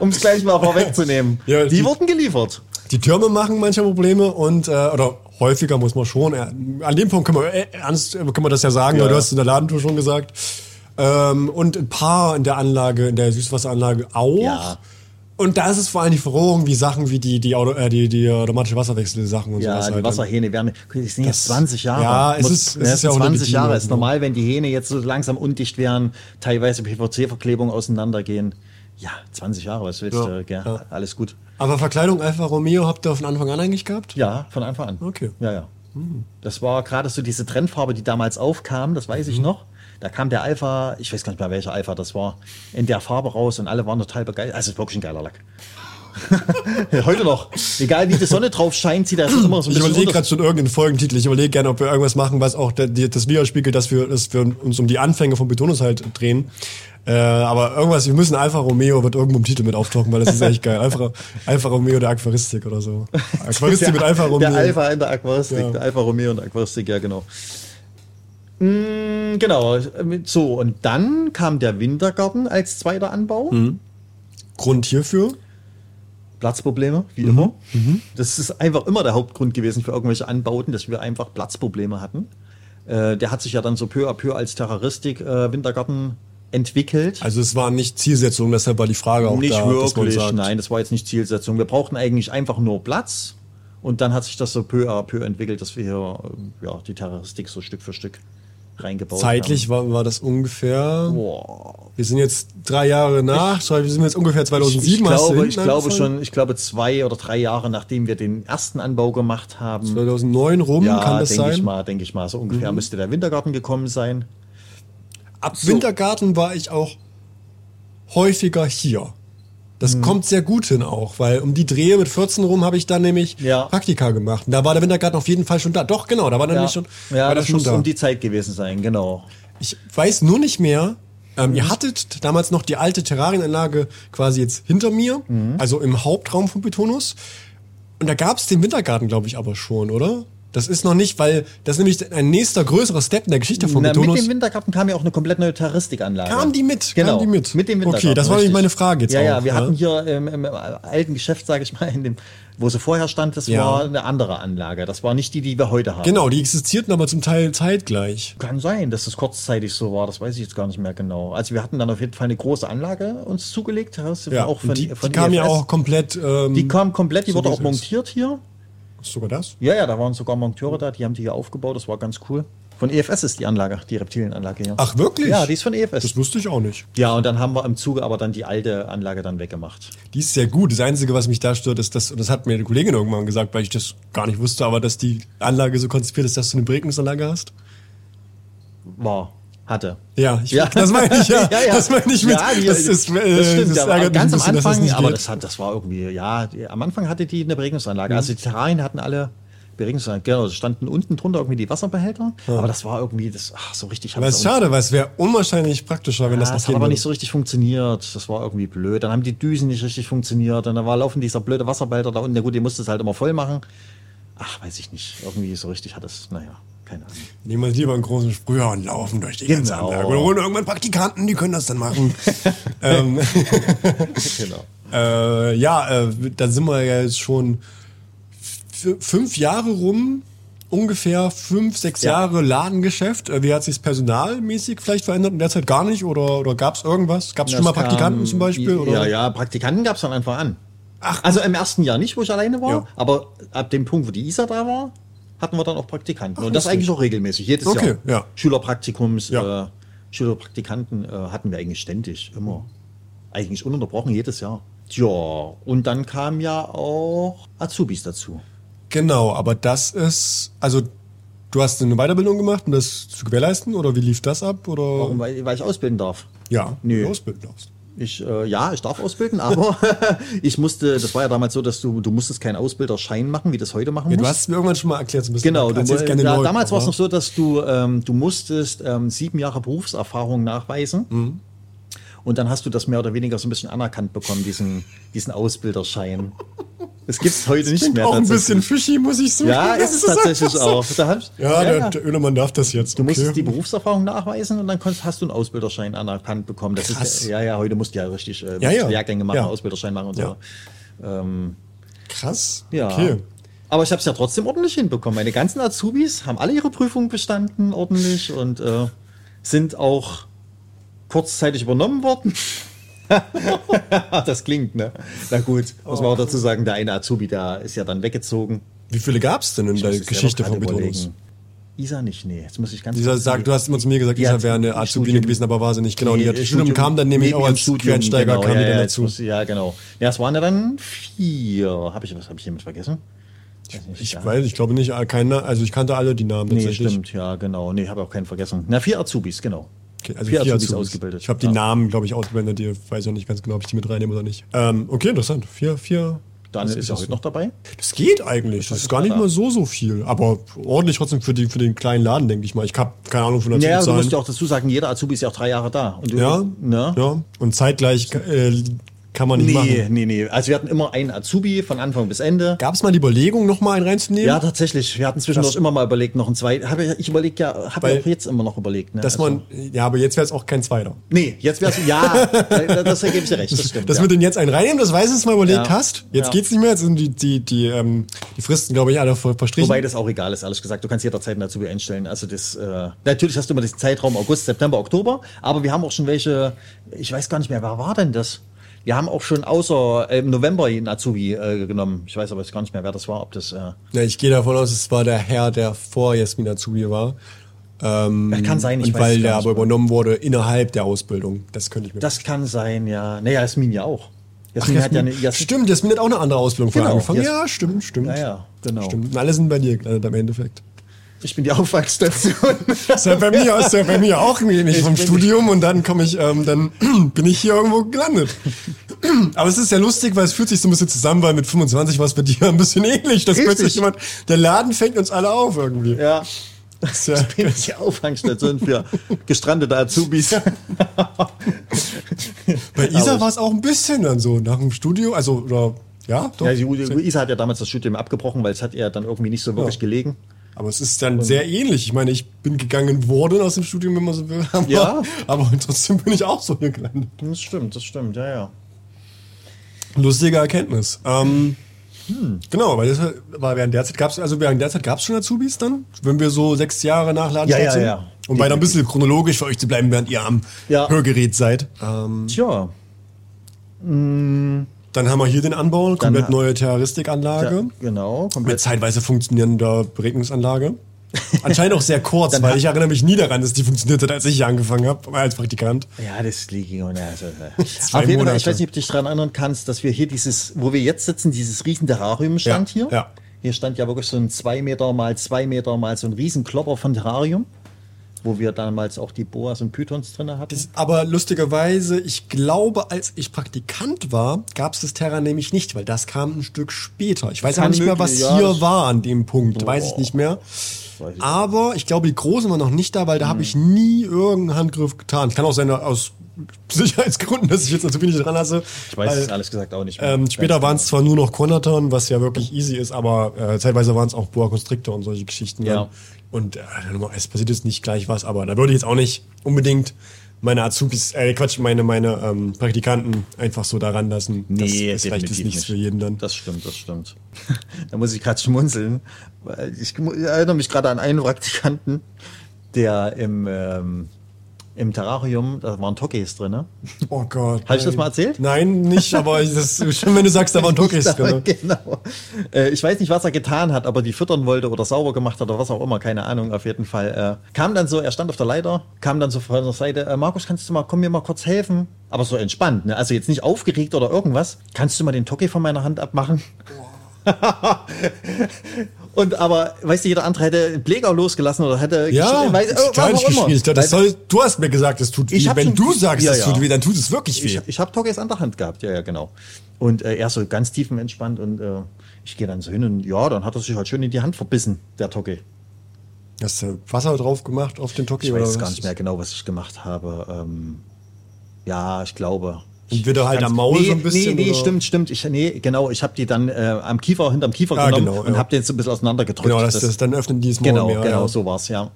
S2: Um es gleich mal vorwegzunehmen.
S3: Ja,
S2: die,
S3: die-
S2: wurden geliefert.
S3: die Türme machen manchmal Probleme und, äh, oder häufiger muss man schon. Äh, an dem Punkt können wir, äh, ernst, können wir das ja sagen,
S2: Ja.
S3: weil du hast es in der Ladentour schon gesagt. Ähm, und ein paar in der Anlage, in der Süßwasseranlage auch.
S2: Ja.
S3: Und da ist es vor allem die Verrohung, wie Sachen wie die, die, Auto, äh, die, die automatische Wasserwechsel-Sachen und
S2: Ja,
S3: sowas.
S2: die
S3: halt.
S2: Wasserhähne werden. Die sind jetzt
S3: Das-
S2: 20 Jahre.
S3: Ja, es ist- es
S2: ne,
S3: ist ja auch
S2: 20
S3: legitim
S2: Jahre ist normal, wenn die Hähne jetzt so langsam undicht werden, teilweise PVC-Verklebung auseinandergehen. Ja, 20 Jare, was willst
S3: Ja,
S2: du? Gell?
S3: ja.
S2: Alles gut.
S3: Aber Verkleidung Alfa Romeo habt ihr von Anfang an eigentlich gehabt?
S2: Ja, von Anfang an.
S3: Okay.
S2: Ja, ja. Das war gerade so diese Trendfarbe, die damals aufkam, das weiß
S3: Mhm.
S2: ich noch. Da kam der Alpha, ich weiß gar nicht mehr welcher Alpha das war, in der Farbe raus und alle waren total begeistert. Also es ist wirklich ein geiler Lack. Heute noch. Egal wie die Sonne drauf scheint, sieht das immer so ein
S3: Ich
S2: bisschen
S3: überlege
S2: unter-
S3: gerade schon irgendeinen Folgentitel. Ich überlege gerne, ob wir irgendwas machen, was auch der, das widerspiegelt, dass wir, dass wir uns um die Anfänge von Betonus halt drehen. Äh, aber irgendwas, wir müssen Alfa Romeo wird irgendwo im Titel mit auftauchen, weil das ist echt geil. Alfa, Alfa Romeo der Aquaristik oder so. Aquaristik mit Alfa Romeo.
S2: Der Alpha in der Aquaristik,
S3: Ja.
S2: der Alfa Romeo und der Aquaristik, ja genau. Mm, genau, so und dann kam der Wintergarten als zweiter Anbau.
S3: Mhm. Grund hierfür?
S2: Platzprobleme, wie
S3: Mhm.
S2: immer. Das ist einfach immer der Hauptgrund gewesen für irgendwelche Anbauten, dass wir einfach Platzprobleme hatten. Äh, der hat sich ja dann so peu à peu als Terroristik äh, Wintergarten entwickelt.
S3: Also es war nicht Zielsetzung, deshalb war die Frage auch
S2: nicht
S3: da, dass man
S2: wirklich, nein, das war jetzt nicht Zielsetzung. Wir brauchten eigentlich einfach nur Platz und dann hat sich das so peu à peu entwickelt, dass wir hier ja, die Terroristik so Stück für Stück reingebaut
S3: zeitlich war, war das ungefähr.
S2: haben. Boah.
S3: Wir sind jetzt drei Jahre nach, sorry, wir sind jetzt ungefähr
S2: Ich,
S3: 2007.
S2: ich
S3: du
S2: glaube, ich glaube schon, ich glaube zwei oder drei Jahre nachdem wir den ersten Anbau gemacht haben.
S3: 2009 rum,
S2: Ja,
S3: kann das
S2: denke ich
S3: sein? Mhm.
S2: mal, denke ich mal. So ungefähr müsste der Wintergarten gekommen sein.
S3: Ab Wintergarten war ich auch häufiger hier. Das kommt sehr gut hin auch, weil um die Drehe mit 14 rum habe ich dann nämlich
S2: Ja.
S3: Praktika gemacht. Und da war der Wintergarten auf jeden Fall schon da. Doch, genau, da war dann
S2: Ja,
S3: schon,
S2: ja
S3: war
S2: das,
S3: das schon
S2: muss
S3: da.
S2: um die Zeit gewesen sein, genau.
S3: Ich weiß nur nicht mehr. Ähm,
S2: Mhm.
S3: Ihr hattet damals noch die alte Terrarienanlage quasi jetzt hinter mir,
S2: Mhm.
S3: also im Hauptraum von Betonus. Und da gab es den Wintergarten, glaube ich, aber schon, oder? Das ist noch nicht, weil das ist nämlich ein nächster größerer Step in der Geschichte von
S2: Na, mit
S3: Betonus.
S2: dem Wintergarten kam ja auch eine komplett neue Terraristikanlage.
S3: Kam die mit?
S2: Genau,
S3: Kam die mit?
S2: Mit dem Wintergarten.
S3: Okay, das war nämlich meine Frage jetzt
S2: Ja, ja,
S3: auch,
S2: wir
S3: ja.
S2: hatten hier im, im alten Geschäft, sage ich mal, in dem, wo sie vorher stand, das
S3: Ja.
S2: war eine andere Anlage. Das war nicht die, die wir heute haben.
S3: Genau, die existierten aber zum Teil zeitgleich.
S2: Kann sein, dass es kurzzeitig so war, das weiß ich jetzt gar nicht mehr genau. Also wir hatten dann auf jeden Fall eine große Anlage uns zugelegt, das
S3: Ja,
S2: auch von,
S3: die,
S2: von
S3: die kam ja
S2: EFS.
S3: auch komplett. Ähm,
S2: Die kam komplett, die
S3: so
S2: wurde auch montiert hier.
S3: Sogar das?
S2: Ja, ja, da waren sogar Monteure da, die haben die hier aufgebaut, das war ganz cool. Von EFS ist die Anlage, die Reptilienanlage hier.
S3: Ach wirklich?
S2: Ja, die ist von EFS.
S3: Das wusste ich auch nicht.
S2: ja, und dann haben wir im Zuge aber dann die alte Anlage dann weggemacht.
S3: Die ist sehr gut. Das Einzige, was mich da stört, ist, dass, und das hat mir eine Kollegin irgendwann gesagt, weil ich das gar nicht wusste, aber dass die Anlage so konzipiert ist, dass du eine Beregnungsanlage hast.
S2: War, hatte.
S3: Ja, ich,
S2: Ja.
S3: das meine ich, ja.
S2: Ja, ja.
S3: Das meine ich mit.
S2: Ja, die-
S3: das ist, äh,
S2: das stimmt,
S3: das
S2: aber ganz am
S3: bisschen, das
S2: Anfang,
S3: nicht
S2: aber das, hat, das war irgendwie, ja, die, am Anfang hatte die eine Beregnungsanlage.
S3: Mhm.
S2: Also die Terrarien hatten alle Beregnungsanlagen. Genau, standen unten drunter irgendwie die Wasserbehälter, aber das war irgendwie, das, ach, so richtig.
S3: Aber es ist schade, weil es wäre unwahrscheinlich praktischer, wenn das
S2: Ja,
S3: noch
S2: das hat aber
S3: würde.
S2: nicht so richtig funktioniert. Das war irgendwie blöd. Dann haben die Düsen nicht richtig funktioniert. Und dann war laufen dieser blöde Wasserbehälter da unten. Na gut, die musste es halt immer voll machen. Ach, weiß ich nicht. Irgendwie so richtig hat es, naja, keine Ahnung.
S3: Nehmen wir lieber einen großen Sprüher und laufen durch die ganze
S2: Genau.
S3: Anlage. Oder holen irgendwann Praktikanten, die können das dann machen. ähm,
S2: Genau.
S3: äh, ja, äh, da sind wir ja jetzt schon fünf Jahre rum. Ungefähr fünf, sechs
S2: Ja.
S3: Jahre Ladengeschäft. Äh, Wie hat sich personalmäßig vielleicht verändert? In der Zeit gar nicht? Oder, oder gab es irgendwas? Gab es schon mal
S2: Das
S3: Praktikanten
S2: kam-
S3: zum Beispiel? Oder?
S2: Ja, ja, Praktikanten gab es von Anfang an.
S3: Ach.
S2: Also im ersten Jahr nicht, wo ich alleine war,
S3: Ja.
S2: aber ab dem Punkt, wo die Isa da war, hatten wir dann auch Praktikanten.
S3: Ach,
S2: Und das eigentlich auch regelmäßig, jedes
S3: Okay,
S2: Jahr.
S3: ja.
S2: Schülerpraktikums,
S3: Ja.
S2: Äh, Schülerpraktikanten äh, hatten wir eigentlich ständig, immer. Eigentlich ununterbrochen jedes Jahr. Tja, und dann kamen ja auch Azubis dazu.
S3: Genau, aber das ist, also du hast eine Weiterbildung gemacht, um das zu gewährleisten? Oder wie lief das ab? Oder?
S2: Warum? Weil, weil ich ausbilden darf.
S3: Ja,
S2: Nö.
S3: du ausbilden darfst.
S2: Ich, äh, ja, ich darf ausbilden, aber ich musste, das war ja damals so, dass du, du musstest keinen Ausbilderschein machen, wie das heute machen
S3: Ja,
S2: musst.
S3: du hast es mir irgendwann schon mal erklärt, so ein bisschen.
S2: Genau, du,
S3: gerne
S2: da,
S3: neu,
S2: damals war es noch so, dass du, ähm, du musstest ähm, sieben Jahre Berufserfahrung nachweisen.
S3: Mhm.
S2: Und dann hast du das mehr oder weniger so ein bisschen anerkannt bekommen, diesen, diesen Ausbilderschein. Das gibt es heute nicht
S3: Klingt
S2: mehr.
S3: auch ein bisschen fishy, muss ich sagen.
S2: Ja,
S3: Das
S2: ist es tatsächlich
S3: so.
S2: auch. Hab,
S3: Ja, der,
S2: ja.
S3: der Ölemann darf das jetzt.
S2: Du
S3: okay.
S2: die Berufserfahrung nachweisen und dann hast du einen Ausbilderschein anerkannt bekommen. Das
S3: Krass.
S2: ist ja, ja, heute musst du ja richtig äh,
S3: Ja,
S2: machen,
S3: Ja.
S2: Ausbilderschein machen und so. Ähm,
S3: Krass.
S2: ja.
S3: Okay.
S2: Aber ich habe es ja trotzdem ordentlich hinbekommen. Meine ganzen Azubis haben alle ihre Prüfungen bestanden, ordentlich und äh, sind auch kurzzeitig übernommen worden. das klingt, ne? Na gut, muss man auch dazu sagen, der eine Azubi, der ist ja dann weggezogen.
S3: Wie viele gab es denn in
S2: Ich
S3: der Geschichte von Betonus?
S2: Isa nicht, nee. Jetzt muss ich ganz kurz
S3: sagt, du hast immer zu mir gesagt,
S2: Die
S3: Isa wäre eine Azubine
S2: Studium-
S3: gewesen, aber war sie nicht. Genau, die
S2: Nee,
S3: hat Studium, kam dann nämlich auch als
S2: Studium, genau,
S3: kam die
S2: ja,
S3: dann
S2: ja,
S3: dazu.
S2: muss- ja, genau. Ja, es waren ja dann vier. Habe ich was? Habe ich jemand vergessen? Nicht,
S3: Ich
S2: ja.
S3: weiß, ich glaube nicht, keiner, also ich kannte alle die Namen
S2: Nee,
S3: tatsächlich.
S2: stimmt, ja, genau. Nee, habe auch keinen vergessen. Na, vier Azubis, genau.
S3: Okay, also
S2: vier
S3: vier
S2: Azubis
S3: Azubis.
S2: ausgebildet.
S3: Ich habe die
S2: Ja.
S3: Namen, glaube ich, ausgeblendet. Die weiß auch nicht ganz genau, ob ich die mit reinnehme oder nicht. Ähm, okay, interessant. Vier, vier.
S2: Daniel ist ja heute noch dabei.
S3: Das geht eigentlich. Das ist gar nicht mal so, so viel. Aber ordentlich trotzdem für, die, für den kleinen Laden, denke ich mal. Ich habe keine Ahnung von
S2: Ja, du
S3: Azubizahlen.
S2: musst ja auch dazu sagen, jeder Azubi ist ja auch drei Jahre da. Und du,
S3: Ja,
S2: Ne?
S3: ja. Und zeitgleich äh, kann man nicht
S2: Nee,
S3: machen.
S2: nee, nee. Also wir hatten immer einen Azubi von Anfang bis Ende.
S3: Gab es mal die Überlegung, noch mal einen reinzunehmen?
S2: Ja, tatsächlich. Wir hatten zwischendurch
S3: Das-
S2: immer mal überlegt, noch einen zweiten. Hab ich ich überlege ja, habe ja auch jetzt immer noch überlegt. Ne?
S3: Dass
S2: Also-
S3: man, ja, aber jetzt wäre es auch kein zweiter.
S2: Nee, jetzt wär's, ja, da- das gebe ich dir recht, das stimmt.
S3: Das
S2: ja.
S3: mit den jetzt einen reinnehmen, das weiß ich, dass du mal überlegt
S2: Ja.
S3: hast. Jetzt
S2: Ja.
S3: geht's nicht mehr, jetzt sind die, die, die, ähm, die Fristen, glaube ich, alle ver- verstrichen.
S2: Wobei das auch egal ist, alles gesagt. Du kannst jederzeit einen Azubi einstellen. Also das, äh, natürlich hast du immer diesen Zeitraum August, September, Oktober, aber wir haben auch schon welche, ich weiß gar nicht mehr, wer war denn das? Wir haben auch schon außer äh, im November einen Azubi äh, genommen. Ich weiß aber jetzt gar nicht mehr, wer das war, ob das, äh,
S3: ja, ich gehe davon aus, es war der Herr, der vor Jasmin Azubi war. Ähm,
S2: kann sein, ich
S3: und
S2: weiß
S3: weil der aber übernommen wurde innerhalb der Ausbildung. Das könnte ich mir
S2: das kann sein, ja. Naja, Jasmin ja auch.
S3: Ach,
S2: Jasmin hat ja eine,
S3: Jasmin,
S2: Jasmin,
S3: stimmt, Jasmin hat auch eine andere Ausbildung
S2: Genau,
S3: angefangen.
S2: Jas-
S3: Ja, stimmt, stimmt.
S2: Ja, ja, genau.
S3: Stimmt. Und alle sind bei dir gelandet am Endeffekt.
S2: Ich bin die Aufwachsstation.
S3: Das ist ja bei mir, ist ja bei mir auch nicht vom Studium und dann komme ich, ähm, dann bin ich hier irgendwo gelandet. Aber es ist ja lustig, weil es fühlt sich so ein bisschen zusammen, weil mit 25 war es bei dir ein bisschen ähnlich. Dass
S2: Richtig.
S3: plötzlich jemand, der Laden fängt uns alle auf irgendwie.
S2: ja.
S3: Das ist ja,
S2: Ich bin die Aufwachsstation für gestrandete Azubis.
S3: bei Isa war es auch ein bisschen dann so, nach dem Studio, also, oder, ja, doch.
S2: Ja, die Luisa hat ja damals das Studium abgebrochen, weil es hat ihr dann irgendwie nicht so wirklich
S3: Ja.
S2: gelegen.
S3: Aber es ist dann sehr ähnlich. Ich meine, ich bin gegangen worden aus dem Studium, wenn man so will. Aber,
S2: Ja.
S3: aber trotzdem bin ich auch so hier gelandet.
S2: Das stimmt, das stimmt, ja, ja.
S3: Lustige Erkenntnis. Ähm, Genau, weil das war während der Zeit also während der Zeit gab's schon Azubis dann, wenn wir so sechs Jahre nach Ladenstart
S2: Ja, ja,
S3: sind.
S2: ja.
S3: Um weiter ein bisschen chronologisch für euch zu bleiben, während ihr am
S2: Ja.
S3: Hörgerät seid. Ähm,
S2: Tja,
S3: dann haben wir hier den Anbau, komplett neue Terroristikanlage.
S2: ja, genau,
S3: Mit
S2: komplett.
S3: zeitweise funktionierender Beregnungsanlage. Anscheinend auch sehr kurz, weil ich erinnere mich nie daran, dass die funktioniert hat, als ich hier angefangen habe, als Praktikant.
S2: Ja, das liegt und also,
S3: Zwei
S2: Auf jeden Fall, ich weiß nicht, ob du dich daran erinnern kannst, dass wir hier dieses, wo wir jetzt sitzen, dieses riesen Terrarium stand
S3: Ja,
S2: hier.
S3: ja.
S2: Hier stand ja wirklich so ein zwei Meter mal zwei Meter mal so ein riesen Klopper von Terrarium, wo wir damals auch die Boas und Pythons drin hatten.
S3: Aber lustigerweise, ich glaube, als ich Praktikant war, gab es das Terra nämlich nicht, weil das kam ein Stück später. Ich weiß auch nicht mehr, was
S2: ja,
S3: hier
S2: das-
S3: war an dem Punkt. Weiß ich
S2: Boah.
S3: nicht mehr.
S2: ich
S3: Aber ich glaube, die Großen waren noch nicht da, weil da habe ich nie irgendeinen Handgriff getan. Kann auch sein, aus Sicherheitsgründen, dass ich jetzt natürlich nicht dran lasse.
S2: ich weiß es ehrlich gesagt auch nicht mehr.
S3: ähm, später waren es zwar nur noch Konaton, was ja wirklich easy ist, aber äh, zeitweise waren es auch Boa Constrictor und solche Geschichten.
S2: Ja.
S3: Dann. Und äh, es passiert jetzt nicht gleich was, aber da würde ich jetzt auch nicht unbedingt meine Azubis, äh, Quatsch, meine, meine ähm, Praktikanten einfach so daran lassen.
S2: Nee,
S3: das ist vielleicht nichts
S2: nicht.
S3: für jeden dann.
S2: Das stimmt, das stimmt. da muss ich gerade schmunzeln, weil ich mu- erinnere mich gerade an einen Praktikanten, der im, ähm, im Terrarium, da waren Tokis drin, ne?
S3: Oh Gott.
S2: Habe ich das mal erzählt?
S3: Nein, nicht, aber das schon, wenn du sagst, da waren Tokis drin.
S2: genau. Äh, ich weiß nicht, was er getan hat, ob er die füttern wollte oder sauber gemacht hat oder was auch immer, keine Ahnung, auf jeden Fall. Äh, kam dann so, er stand auf der Leiter, kam dann so von der Seite, äh, Markus, kannst du mal, komm mir mal kurz helfen? Aber so entspannt, ne? Also jetzt nicht aufgeregt oder irgendwas. Kannst du mal den Toki von meiner Hand abmachen? Und aber, weißt du, jeder andere hätte einen Bläger losgelassen oder hätte
S3: Ja,
S2: weiß, was
S3: nicht gespielt. Das soll, du hast mir gesagt, es tut weh. Wenn
S2: schon-
S3: du sagst,
S2: Ja,
S3: es tut weh, dann tut es wirklich weh.
S2: Ich, ich habe Tokis an der Hand gehabt, ja, ja, genau. Und äh, er so ganz tiefenentspannt und äh, ich gehe dann so hin und ja, dann hat er sich halt schön in die Hand verbissen, der Toki.
S3: Hast du Wasser drauf gemacht auf den Toki?
S2: Ich weiß gar nicht mehr genau, was ich gemacht habe. Ähm, ja, ich glaube.
S3: Und wieder halt am Maul
S2: nee,
S3: so ein bisschen,
S2: Nee, nee,
S3: oder?
S2: stimmt, stimmt. Ich, nee, genau, ich habe die dann äh, am Kiefer, hinterm Kiefer
S3: Ah,
S2: genommen
S3: genau,
S2: und
S3: ja.
S2: habe den so ein bisschen auseinandergedrückt.
S3: Genau, das, das, dann öffnen die das Maul
S2: Genau,
S3: mehr.
S2: genau,
S3: ja.
S2: so war's, ja.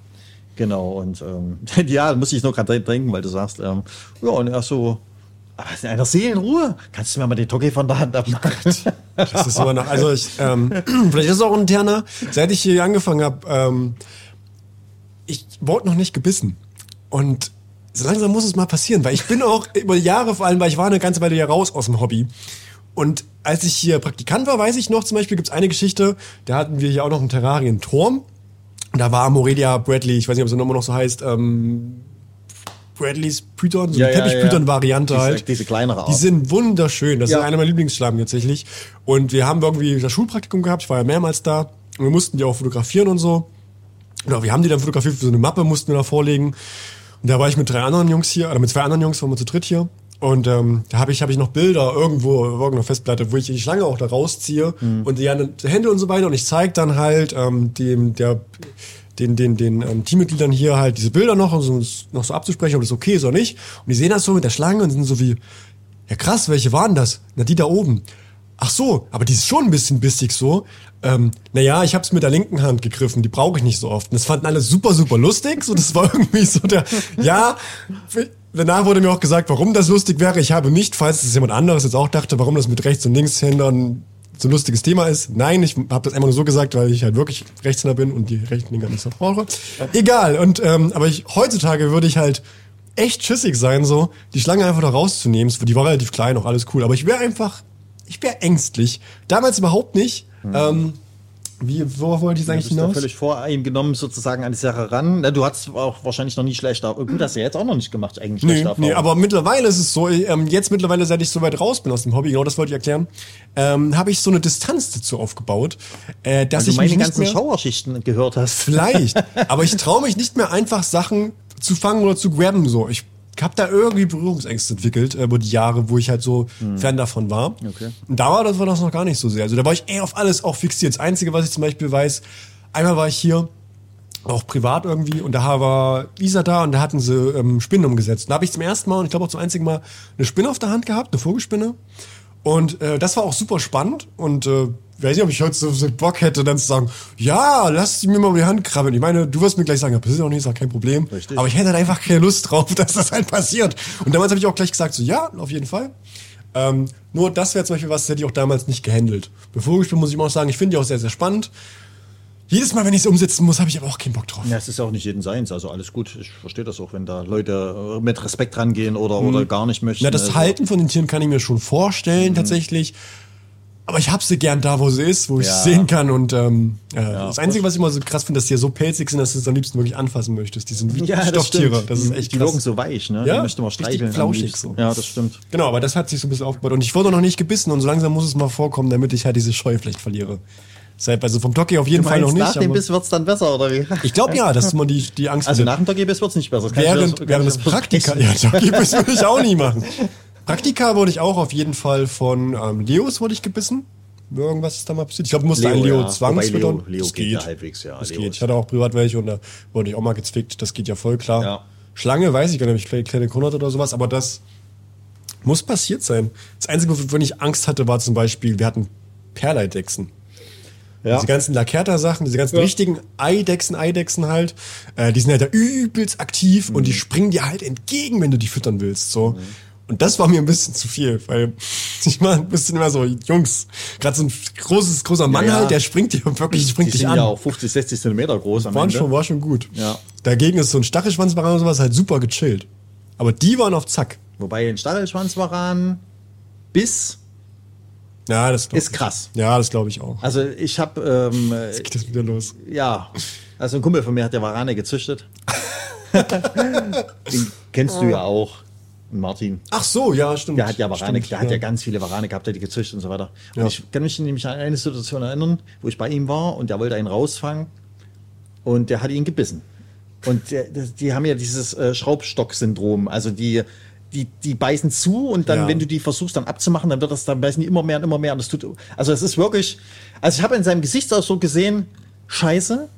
S2: Genau, und ähm, ja, muss ich noch gerade denken, weil du sagst, ähm, ja, und er so, aber in einer Seelenruhe, kannst du mir mal den Toki von der Hand abmachen?
S3: Das ist immer noch, also ich, ähm, vielleicht ist es auch ein interner, seit ich hier angefangen habe, ähm, ich wurde noch nicht gebissen. Und so langsam muss es mal passieren, weil ich bin auch über Jahre vor allem, weil ich war eine ganze Weile ja raus aus dem Hobby. Und als ich hier Praktikant war, weiß ich noch, zum Beispiel gibt's eine Geschichte, da hatten wir hier auch noch einen Terrarienturm. Da war Morelia Bradley, ich weiß nicht, ob sie immer noch so heißt, ähm, Bradleys Python, so
S2: Ja,
S3: eine
S2: ja,
S3: Teppich-Python-Variante
S2: Diese-
S3: halt.
S2: diese kleinere Art.
S3: Die sind wunderschön. Das
S2: Ja.
S3: ist einer meiner Lieblingsschlagen tatsächlich. Und wir haben irgendwie das Schulpraktikum gehabt. Ich war ja mehrmals da. Und wir mussten die auch fotografieren und so. Oder wir haben die dann fotografiert für so eine Mappe, mussten wir da vorlegen. Und da war ich mit drei anderen Jungs hier, oder mit zwei anderen Jungs, waren wir zu dritt hier. Und ähm, da habe ich, hab ich noch Bilder irgendwo, auf irgendeiner Festplatte, wo ich die Schlange auch da rausziehe und die anderen Hände und so weiter. Und ich zeige dann halt ähm, dem, der, den, den, den ähm, Teammitgliedern hier halt diese Bilder noch, um so, noch so abzusprechen, ob das okay ist oder nicht. Und die sehen das so mit der Schlange und sind so wie, ja krass, welche waren das? Na, die da oben. Ach so, aber die ist schon ein bisschen bissig so. Ähm, naja, ich hab's mit der linken Hand gegriffen, die brauche ich nicht so oft. Und das fanden alle super, super lustig. So, das war irgendwie so der, ja, danach wurde mir auch gesagt, warum das lustig wäre. Ich habe nicht, falls es jemand anderes jetzt auch dachte, warum das mit Rechts- und Linkshändern so ein lustiges Thema ist. Nein, ich habe das einfach nur so gesagt, weil ich halt wirklich Rechtshänder bin und die rechten Dinger nicht so brauche. Egal. Und ähm, aber ich heutzutage würde ich halt echt schissig sein, so die Schlange einfach da rauszunehmen. Die war relativ klein, auch alles cool. Aber ich wäre einfach, ich wäre ängstlich. Damals überhaupt nicht. Ähm, Wie, worauf wollte ich
S2: Du
S3: eigentlich
S2: bist da
S3: hinaus?
S2: völlig voreingenommen sozusagen an die Sache ran. Du hast auch wahrscheinlich noch nie schlechter. Gut, hast du ja jetzt auch noch nicht gemacht, eigentlich
S3: Nee,
S2: schlechte
S3: nee,
S2: Erfahrungen.
S3: aber mittlerweile ist es so, ähm, jetzt mittlerweile, seit ich so weit raus bin aus dem Hobby, genau das wollte ich erklären, ähm, habe ich so eine Distanz dazu aufgebaut, äh, dass
S2: du
S3: ich
S2: meine ganzen
S3: mehr,
S2: Schauerschichten gehört hast.
S3: Vielleicht. Aber ich traue mich nicht mehr einfach Sachen zu fangen oder zu grabben. So, ich habe da irgendwie Berührungsängste entwickelt äh, über die Jahre, wo ich halt so fern davon war.
S2: Okay.
S3: Und da war das, war das noch gar nicht so sehr. Also da war ich eher auf alles auch fixiert. Das Einzige, was ich zum Beispiel weiß, einmal war ich hier auch privat irgendwie und da war Isa da und da hatten sie ähm, Spinnen umgesetzt. Und da habe ich zum ersten Mal und ich glaube auch zum einzigen Mal eine Spinne auf der Hand gehabt, eine Vogelspinne. Und äh, das war auch super spannend und äh, weiß nicht, ob ich heute so, so Bock hätte, dann zu sagen, ja, lass sie mir mal die Hand krabbeln. Ich meine, du wirst mir gleich sagen, ja, passiert auch nicht, ist auch kein Problem.
S2: Richtig.
S3: Aber ich hätte halt einfach keine Lust drauf, dass das halt passiert. Und damals habe ich auch gleich gesagt, so ja, auf jeden Fall. Ähm, nur das wäre zum Beispiel was, das hätte ich auch damals nicht gehandelt. Bei Vogelspielen muss ich immer auch sagen, ich finde die auch sehr, sehr spannend. Jedes Mal, wenn ich es umsetzen muss, habe ich aber auch keinen Bock drauf.
S2: Ja, es ist ja auch nicht jeden seins, also alles gut. Ich verstehe das auch, wenn da Leute äh, mit Respekt rangehen oder, oder gar nicht möchten.
S3: Na, das
S2: Also,
S3: Halten von den Tieren kann ich mir schon vorstellen, tatsächlich. Aber ich hab sie gern da, wo sie ist, wo ich
S2: Ja.
S3: sie sehen kann. Und ähm, äh, das Einzige, was ich immer so krass finde, dass die ja so pelzig sind, dass du es am liebsten wirklich anfassen möchtest. Die sind wie
S2: Ja, das
S3: Stofftiere.
S2: stimmt.
S3: Das ist
S2: Die-
S3: echt
S2: Die
S3: krass.
S2: wirken so weich, ne?
S3: Ja,
S2: Die möchte man streicheln.
S3: flauschig so.
S2: Ja, das stimmt.
S3: Genau, aber das hat sich so ein bisschen aufgebaut. Und ich wurde noch nicht gebissen und so langsam muss es mal vorkommen, damit ich halt diese Scheu vielleicht verliere. Deshalb, also vom Docky auf jeden Fall noch
S2: Meinst,
S3: nicht.
S2: nach dem Biss wird's dann besser, oder wie?
S3: ich glaube ja, dass man die, die Angst
S2: Also
S3: hat.
S2: nach dem Docky-Biss wird's nicht besser. Das
S3: während,
S2: dir-
S3: während
S2: dir
S3: Praktika, ja, Docky-Biss würde ich auch nie machen. Praktika wurde ich auch auf jeden Fall von ähm, Leos wurde ich gebissen. Irgendwas ist da mal passiert. Ich glaube, musste
S2: Leo,
S3: ein Leo
S2: ja.
S3: zwangsfüttern.
S2: Leo- Leo
S3: das
S2: geht
S3: geht.
S2: ja halbwegs, ja.
S3: Das
S2: Leo
S3: geht. Ich hatte auch privat welche und da wurde ich auch mal gezwickt. Das geht ja voll klar.
S2: Ja.
S3: Schlange weiß ich gar nicht, ob ich kleine, hatte oder sowas, aber das muss passiert sein. Das Einzige, wovon ich Angst hatte, war zum Beispiel, wir hatten Perleidechsen.
S2: Ja.
S3: Diese ganzen Lakerta-Sachen, diese ganzen
S2: Ja.
S3: richtigen Eidechsen, Eidechsen halt, äh, die sind halt da übelst aktiv und
S2: Mhm.
S3: die springen dir halt entgegen, wenn du die füttern willst. So. Und das war mir ein bisschen zu viel, weil ich war ein bisschen immer so, Jungs, gerade so ein großes, großer Mann
S2: Ja, ja.
S3: halt, der springt dir wirklich,
S2: Die
S3: springt dich
S2: sind
S3: an.
S2: ja auch 50, 60 Zentimeter groß am
S3: Waren
S2: Ende.
S3: schon, war schon gut.
S2: Ja.
S3: Dagegen ist so ein Stachelschwanzbaran oder sowas halt super gechillt. Aber die waren auf Zack.
S2: Wobei ein Stachelschwanzwaran Biss
S3: Ja, das
S2: ist
S3: ich.
S2: krass.
S3: Ja, das glaube ich auch.
S2: Also ich habe, ähm,
S3: Jetzt geht das wieder los.
S2: ja, also ein Kumpel von mir hat ja Warane gezüchtet. Den kennst du ja auch, Martin.
S3: Ach so, ja, stimmt.
S2: Der hat ja Warane,
S3: Stimmt,
S2: der hat ja ganz viele Warane gehabt, der hat die gezüchtet und so weiter. Und
S3: Ja.
S2: ich kann mich nämlich an eine Situation erinnern, wo ich bei ihm war und der wollte einen rausfangen und der hat ihn gebissen. Und der, die haben ja dieses äh, Schraubstock-Syndrom, also die, die, die beißen zu und dann,
S3: Ja.
S2: wenn du die versuchst dann abzumachen, dann wird das, dann beißen die immer mehr und immer mehr und das tut, also es ist wirklich, also ich habe in seinem Gesichtsausdruck gesehen, scheiße,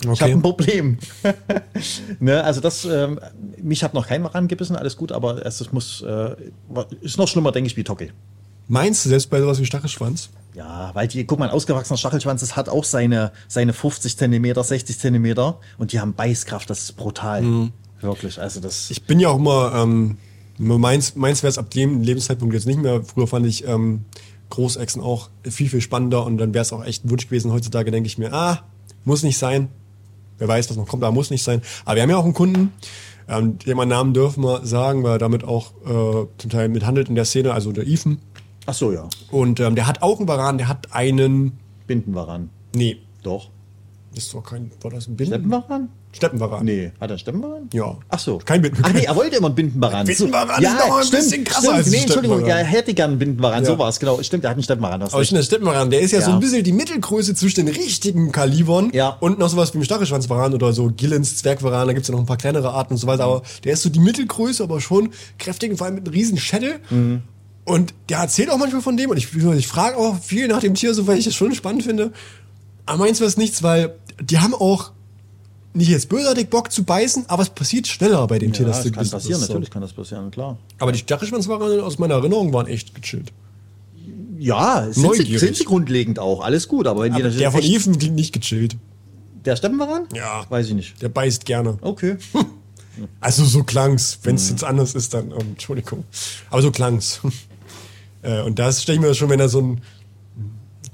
S2: ich
S3: Okay.
S2: habe ein Problem. ne, also das, ähm, mich hat noch kein Waran gebissen, alles gut, aber es, es muss, äh, ist noch schlimmer, denke ich, wie Tocke.
S3: Meinst du selbst bei sowas wie Stachelschwanz?
S2: Ja, weil die, guck mal, ein ausgewachsener Stachelschwanz, das hat auch seine, seine 50 Zentimeter, 60 Zentimeter und die haben Beißkraft, das ist brutal. Wirklich, also das.
S3: Ich bin ja auch immer, ähm, meins, meins wäre es ab dem Lebenszeitpunkt jetzt nicht mehr. Früher fand ich ähm, Großechsen auch viel, viel spannender und dann wäre es auch echt ein Wunsch gewesen. Heutzutage denke ich mir, ah, muss nicht sein. Wer weiß, was noch kommt, aber muss nicht sein. Aber wir haben ja auch einen Kunden, ähm, den Namen dürfen wir sagen, weil er damit auch äh, zum Teil mithandelt in der Szene, also der Ethan.
S2: Ach so, ja.
S3: Und ähm, der hat auch einen Varan, der hat einen,
S2: Bindenwaran.
S3: nee,
S2: Doch.
S3: das ist doch kein, war das ein Binden?
S2: Steppenwaran?
S3: Steppenvaran.
S2: Nee. Hat er Steppenwaran?
S3: Ja.
S2: Ach so.
S3: Kein Binden-
S2: Ach nee, er wollte immer einen Bindenwaran.
S3: Bindenwaran
S2: so,
S3: ist noch ein bisschen krasser
S2: stimmt.
S3: als
S2: Nee, Entschuldigung,
S3: Steppenwaran.
S2: er hätte gern einen Bindenwaran.
S3: Ja.
S2: So war es, genau. Stimmt, er hat einen Steppenwaran.
S3: Aber ich finde, der Steppenvaran, der ist ja, so
S2: Ja.
S3: ein bisschen die Mittelgröße zwischen den richtigen Kalibern
S2: Ja.
S3: und noch sowas wie ein Stachelschwanzvaran oder so Gillens Zwergvaran, da gibt's ja noch ein paar kleinere Arten und so weiter, aber der ist so die Mittelgröße, aber schon kräftig und vor allem mit einem riesen Schädel.
S2: Mhm.
S3: Und der erzählt auch manchmal von dem und ich, ich frage auch viel nach dem Tier, so weil ich das schon spannend finde. Aber meins wäre es nichts, weil die haben auch nicht jetzt bösartig Bock zu beißen, aber es passiert schneller bei dem Tier,
S2: ja,
S3: dass
S2: das
S3: du
S2: kann passieren,
S3: so.
S2: natürlich kann das passieren, klar.
S3: Aber die Stachelschwanzvarane aus meiner Erinnerung waren echt gechillt.
S2: Ja, sind sie, sind sie grundlegend auch, alles gut, aber wenn die
S3: Aber
S2: das
S3: der von Even klingt nicht gechillt.
S2: Der Steppenwaran?
S3: Ja.
S2: Weiß ich nicht.
S3: Der beißt gerne.
S2: Okay.
S3: Also so klang's. Wenn
S2: Mhm.
S3: es jetzt anders ist, dann, ähm, Entschuldigung. Aber so klang's. äh, und das stelle ich mir schon, wenn er so ein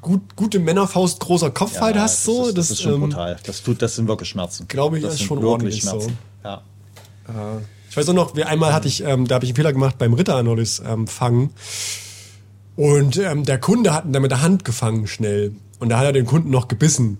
S3: gut, gute Männerfaust großer Kopf halt hast,
S2: das
S3: so.
S2: ist, das, ist schon
S3: ähm,
S2: brutal. Das tut, das sind wirklich Schmerzen.
S3: Glaube ich,
S2: das
S3: ist schon ordentlich so.
S2: Schmerzen. Ja.
S3: Ich weiß auch noch, wie einmal hatte ich, ähm, da habe ich einen Fehler gemacht beim Ritter-Anolis ähm, fangen. Und ähm, der Kunde hat ihn da mit der Hand gefangen schnell. Und da hat er den Kunden noch gebissen.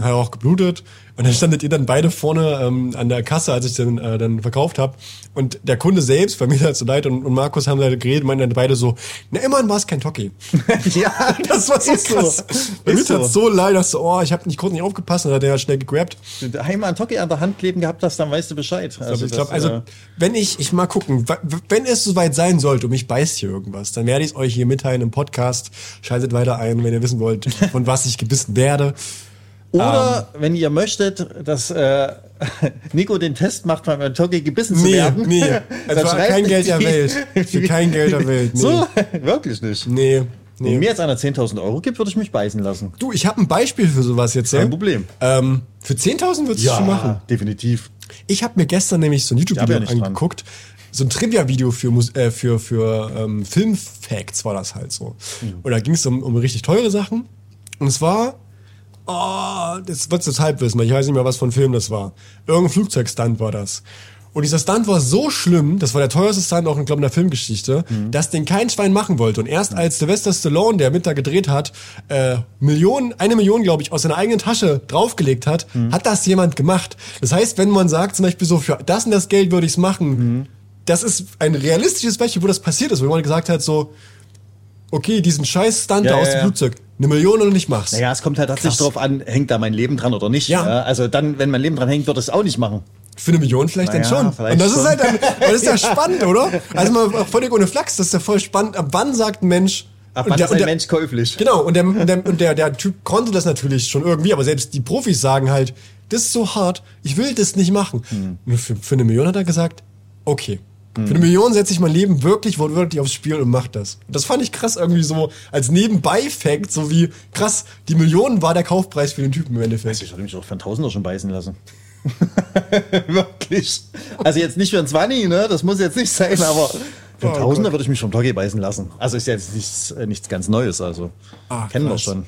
S3: Hat auch geblutet. Und dann standet ihr dann beide vorne ähm, an der Kasse, als ich den äh, dann verkauft habe. Und der Kunde selbst, bei mir halt so leid, und, und Markus haben da geredet, meinten dann beide so, na immerhin war es kein Toki.
S2: ja,
S3: Das war so
S2: ist
S3: krass.
S2: So.
S3: Bei mir
S2: Ist
S3: tat
S2: so.
S3: so leid, dass so, oh, ich habe nicht kurz nicht aufgepasst, und dann hat er halt schnell gegrabt.
S2: Wenn du einmal einen Toki an der Hand kleben gehabt hast, dann weißt du Bescheid.
S3: Also, ich glaube,
S2: das,
S3: also,
S2: äh,
S3: wenn ich, ich mal gucken, wenn es soweit sein sollte und mich beißt hier irgendwas, dann werde ich es euch hier mitteilen im Podcast. Schaltet weiter ein, wenn ihr wissen wollt, von was ich gebissen werde.
S2: Oder wenn ihr möchtet, dass äh, Nico den Test macht, beim Toki gebissen zu
S3: Nee,
S2: werden.
S3: nee. Also für
S2: schreibt
S3: kein Geld Welt. Für kein Geld der Welt. Nee.
S2: So, wirklich nicht.
S3: Nee.
S2: Wenn
S3: nee.
S2: mir jetzt einer 10.000 Euro gibt, würde ich mich beißen lassen.
S3: Du, ich habe ein Beispiel für sowas jetzt.
S2: Kein
S3: ja?
S2: Problem.
S3: Ähm, für 10.000 würdest du schon machen.
S2: definitiv.
S3: Ich habe mir gestern nämlich so ein YouTube-Video
S2: ja nicht dran.
S3: angeguckt. So ein Trivia-Video für, äh, für, für ähm, Filmfacts war das halt so.
S2: Mhm.
S3: Und da ging es um, um richtig teure Sachen. Und es war, oh, das wird jetzt halb wissen, weil ich weiß nicht mehr, was für ein Film das war. Irgendein Flugzeugstunt war das. Und dieser Stunt war so schlimm, das war der teuerste Stunt auch, in, glaub, in der Filmgeschichte,
S2: Mhm.
S3: dass den kein Schwein machen wollte. Und erst als Sylvester Stallone, der mit da gedreht hat, äh, Millionen, eine Million, glaube ich, aus seiner eigenen Tasche draufgelegt hat,
S2: Mhm.
S3: hat das jemand gemacht. Das heißt, wenn man sagt, zum Beispiel so, für das und das Geld würde ich's machen,
S2: Mhm.
S3: das ist ein realistisches Beispiel, wo das passiert ist, wo jemand gesagt hat, so, okay, diesen scheiß Stunt
S2: Ja,
S3: aus
S2: ja,
S3: dem. Flugzeug, eine Million und ich mach's.
S2: Naja, es kommt halt tatsächlich
S3: Krass.
S2: drauf an, hängt da mein Leben dran oder nicht.
S3: Ja.
S2: Also dann, wenn mein Leben dran hängt, würde ich es auch nicht machen.
S3: Für eine Million vielleicht
S2: Naja,
S3: dann schon.
S2: vielleicht
S3: und das
S2: schon.
S3: ist halt dann, das ist ja spannend, oder? Also mal völlig ohne Flachs, das ist ja voll spannend. Ab wann sagt ein Mensch,
S2: Ab
S3: und
S2: wann
S3: der-
S2: ist ein
S3: der-
S2: Mensch käuflich?
S3: Genau, und, der, und, der, und der, der Typ konnte das natürlich schon irgendwie, aber selbst die Profis sagen halt, das ist so hart, ich will das nicht machen.
S2: Hm.
S3: Für, für eine Million hat er gesagt, okay. Für eine Million setze ich mein Leben wirklich wortwörtlich aufs Spiel und mach das. Und das fand ich krass irgendwie so als Nebenbei-Fact, so wie krass, die Million war der Kaufpreis für den Typen im Endeffekt.
S2: Ich würde mich auch für einen Tausender schon beißen lassen. Wirklich. Also jetzt nicht für ein 20, ne? Das muss jetzt nicht sein, aber für einen
S3: Oh
S2: Tausender würde ich mich vom Doggy beißen lassen. Also ist jetzt nichts, äh, nichts ganz Neues, also.
S3: Ah,
S2: kennen wir schon.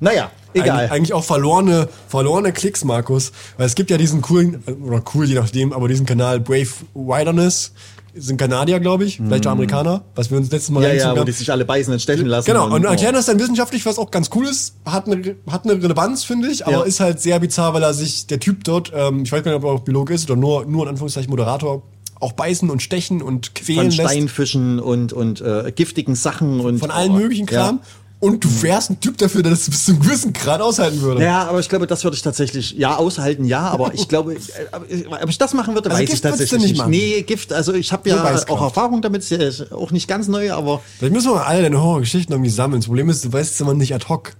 S2: Naja, egal.
S3: Eig eigentlich auch verlorene, verlorene Klicks, Markus. Weil es gibt ja diesen coolen, oder cool je nachdem, aber diesen Kanal Brave Wilderness. Sind Kanadier, glaube ich, vielleicht auch Amerikaner, was wir uns letztes Mal
S2: Mhm. ja, ja,
S3: reingezogen
S2: wo
S3: haben.
S2: die sich alle beißen und stechen lassen.
S3: Genau, und
S2: oh.
S3: erklären das dann wissenschaftlich, was auch ganz cool ist, hat eine, hat eine Relevanz, finde ich, aber
S2: Ja.
S3: ist halt sehr bizarr, weil er sich, der Typ dort, ähm, ich weiß gar nicht, ob er auch Biologe ist oder nur, nur in Anführungszeichen Moderator, auch beißen und stechen und quälen
S2: Von
S3: lässt.
S2: Steinfischen und, und äh, giftigen Sachen und
S3: Von allen möglichen Kram.
S2: Ja.
S3: Und du wärst ein Typ dafür, der das bis zu einem gewissen Grad aushalten würde.
S2: Ja, aber ich glaube, das würde ich tatsächlich, ja, aushalten, ja, aber ich glaube, äh, ob ich das machen würde,
S3: Also
S2: weiß
S3: Gift
S2: ich tatsächlich
S3: nicht machen?
S2: Nee, Gift, also ich habe ja auch Erfahrung damit, ist ja auch nicht ganz neu, aber
S3: Vielleicht müssen wir mal alle deine Horrorgeschichten irgendwie sammeln. Das Problem ist, du weißt es immer nicht ad hoc.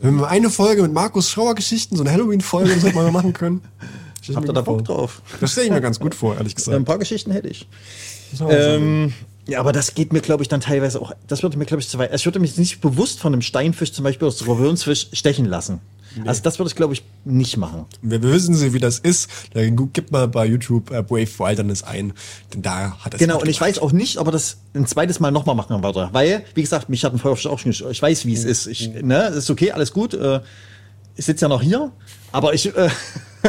S3: Wenn wir eine Folge mit Markus Schauer-Geschichten, so eine Halloween-Folge, das hätten wir mal machen können.
S2: Habt ihr da Bock
S3: vor.
S2: drauf?
S3: Das stelle ich mir ganz gut vor, ehrlich
S2: Ein
S3: gesagt.
S2: paar Geschichten hätte ich. Ähm, ja, aber das geht mir, glaube ich, dann teilweise auch, das würde mir, glaube ich, zu weit. Ich würde mich nicht bewusst von einem Steinfisch zum Beispiel aus Revönsfisch stechen lassen. Also das würde ich, glaube ich, nicht machen.
S3: Wir wissen Sie, wie das ist. Dann gib mal bei YouTube äh, Brave Wilderness ein. Denn da hat es
S2: Genau, und ich weiß auch nicht, ob er das ein zweites Mal nochmal machen würde. Weil, wie gesagt, mich hat ein Feuerfisch auch schon Ich weiß, wie es ist. Ich, ne, ist okay, alles gut. Äh, ich sitze ja noch hier, aber ich äh,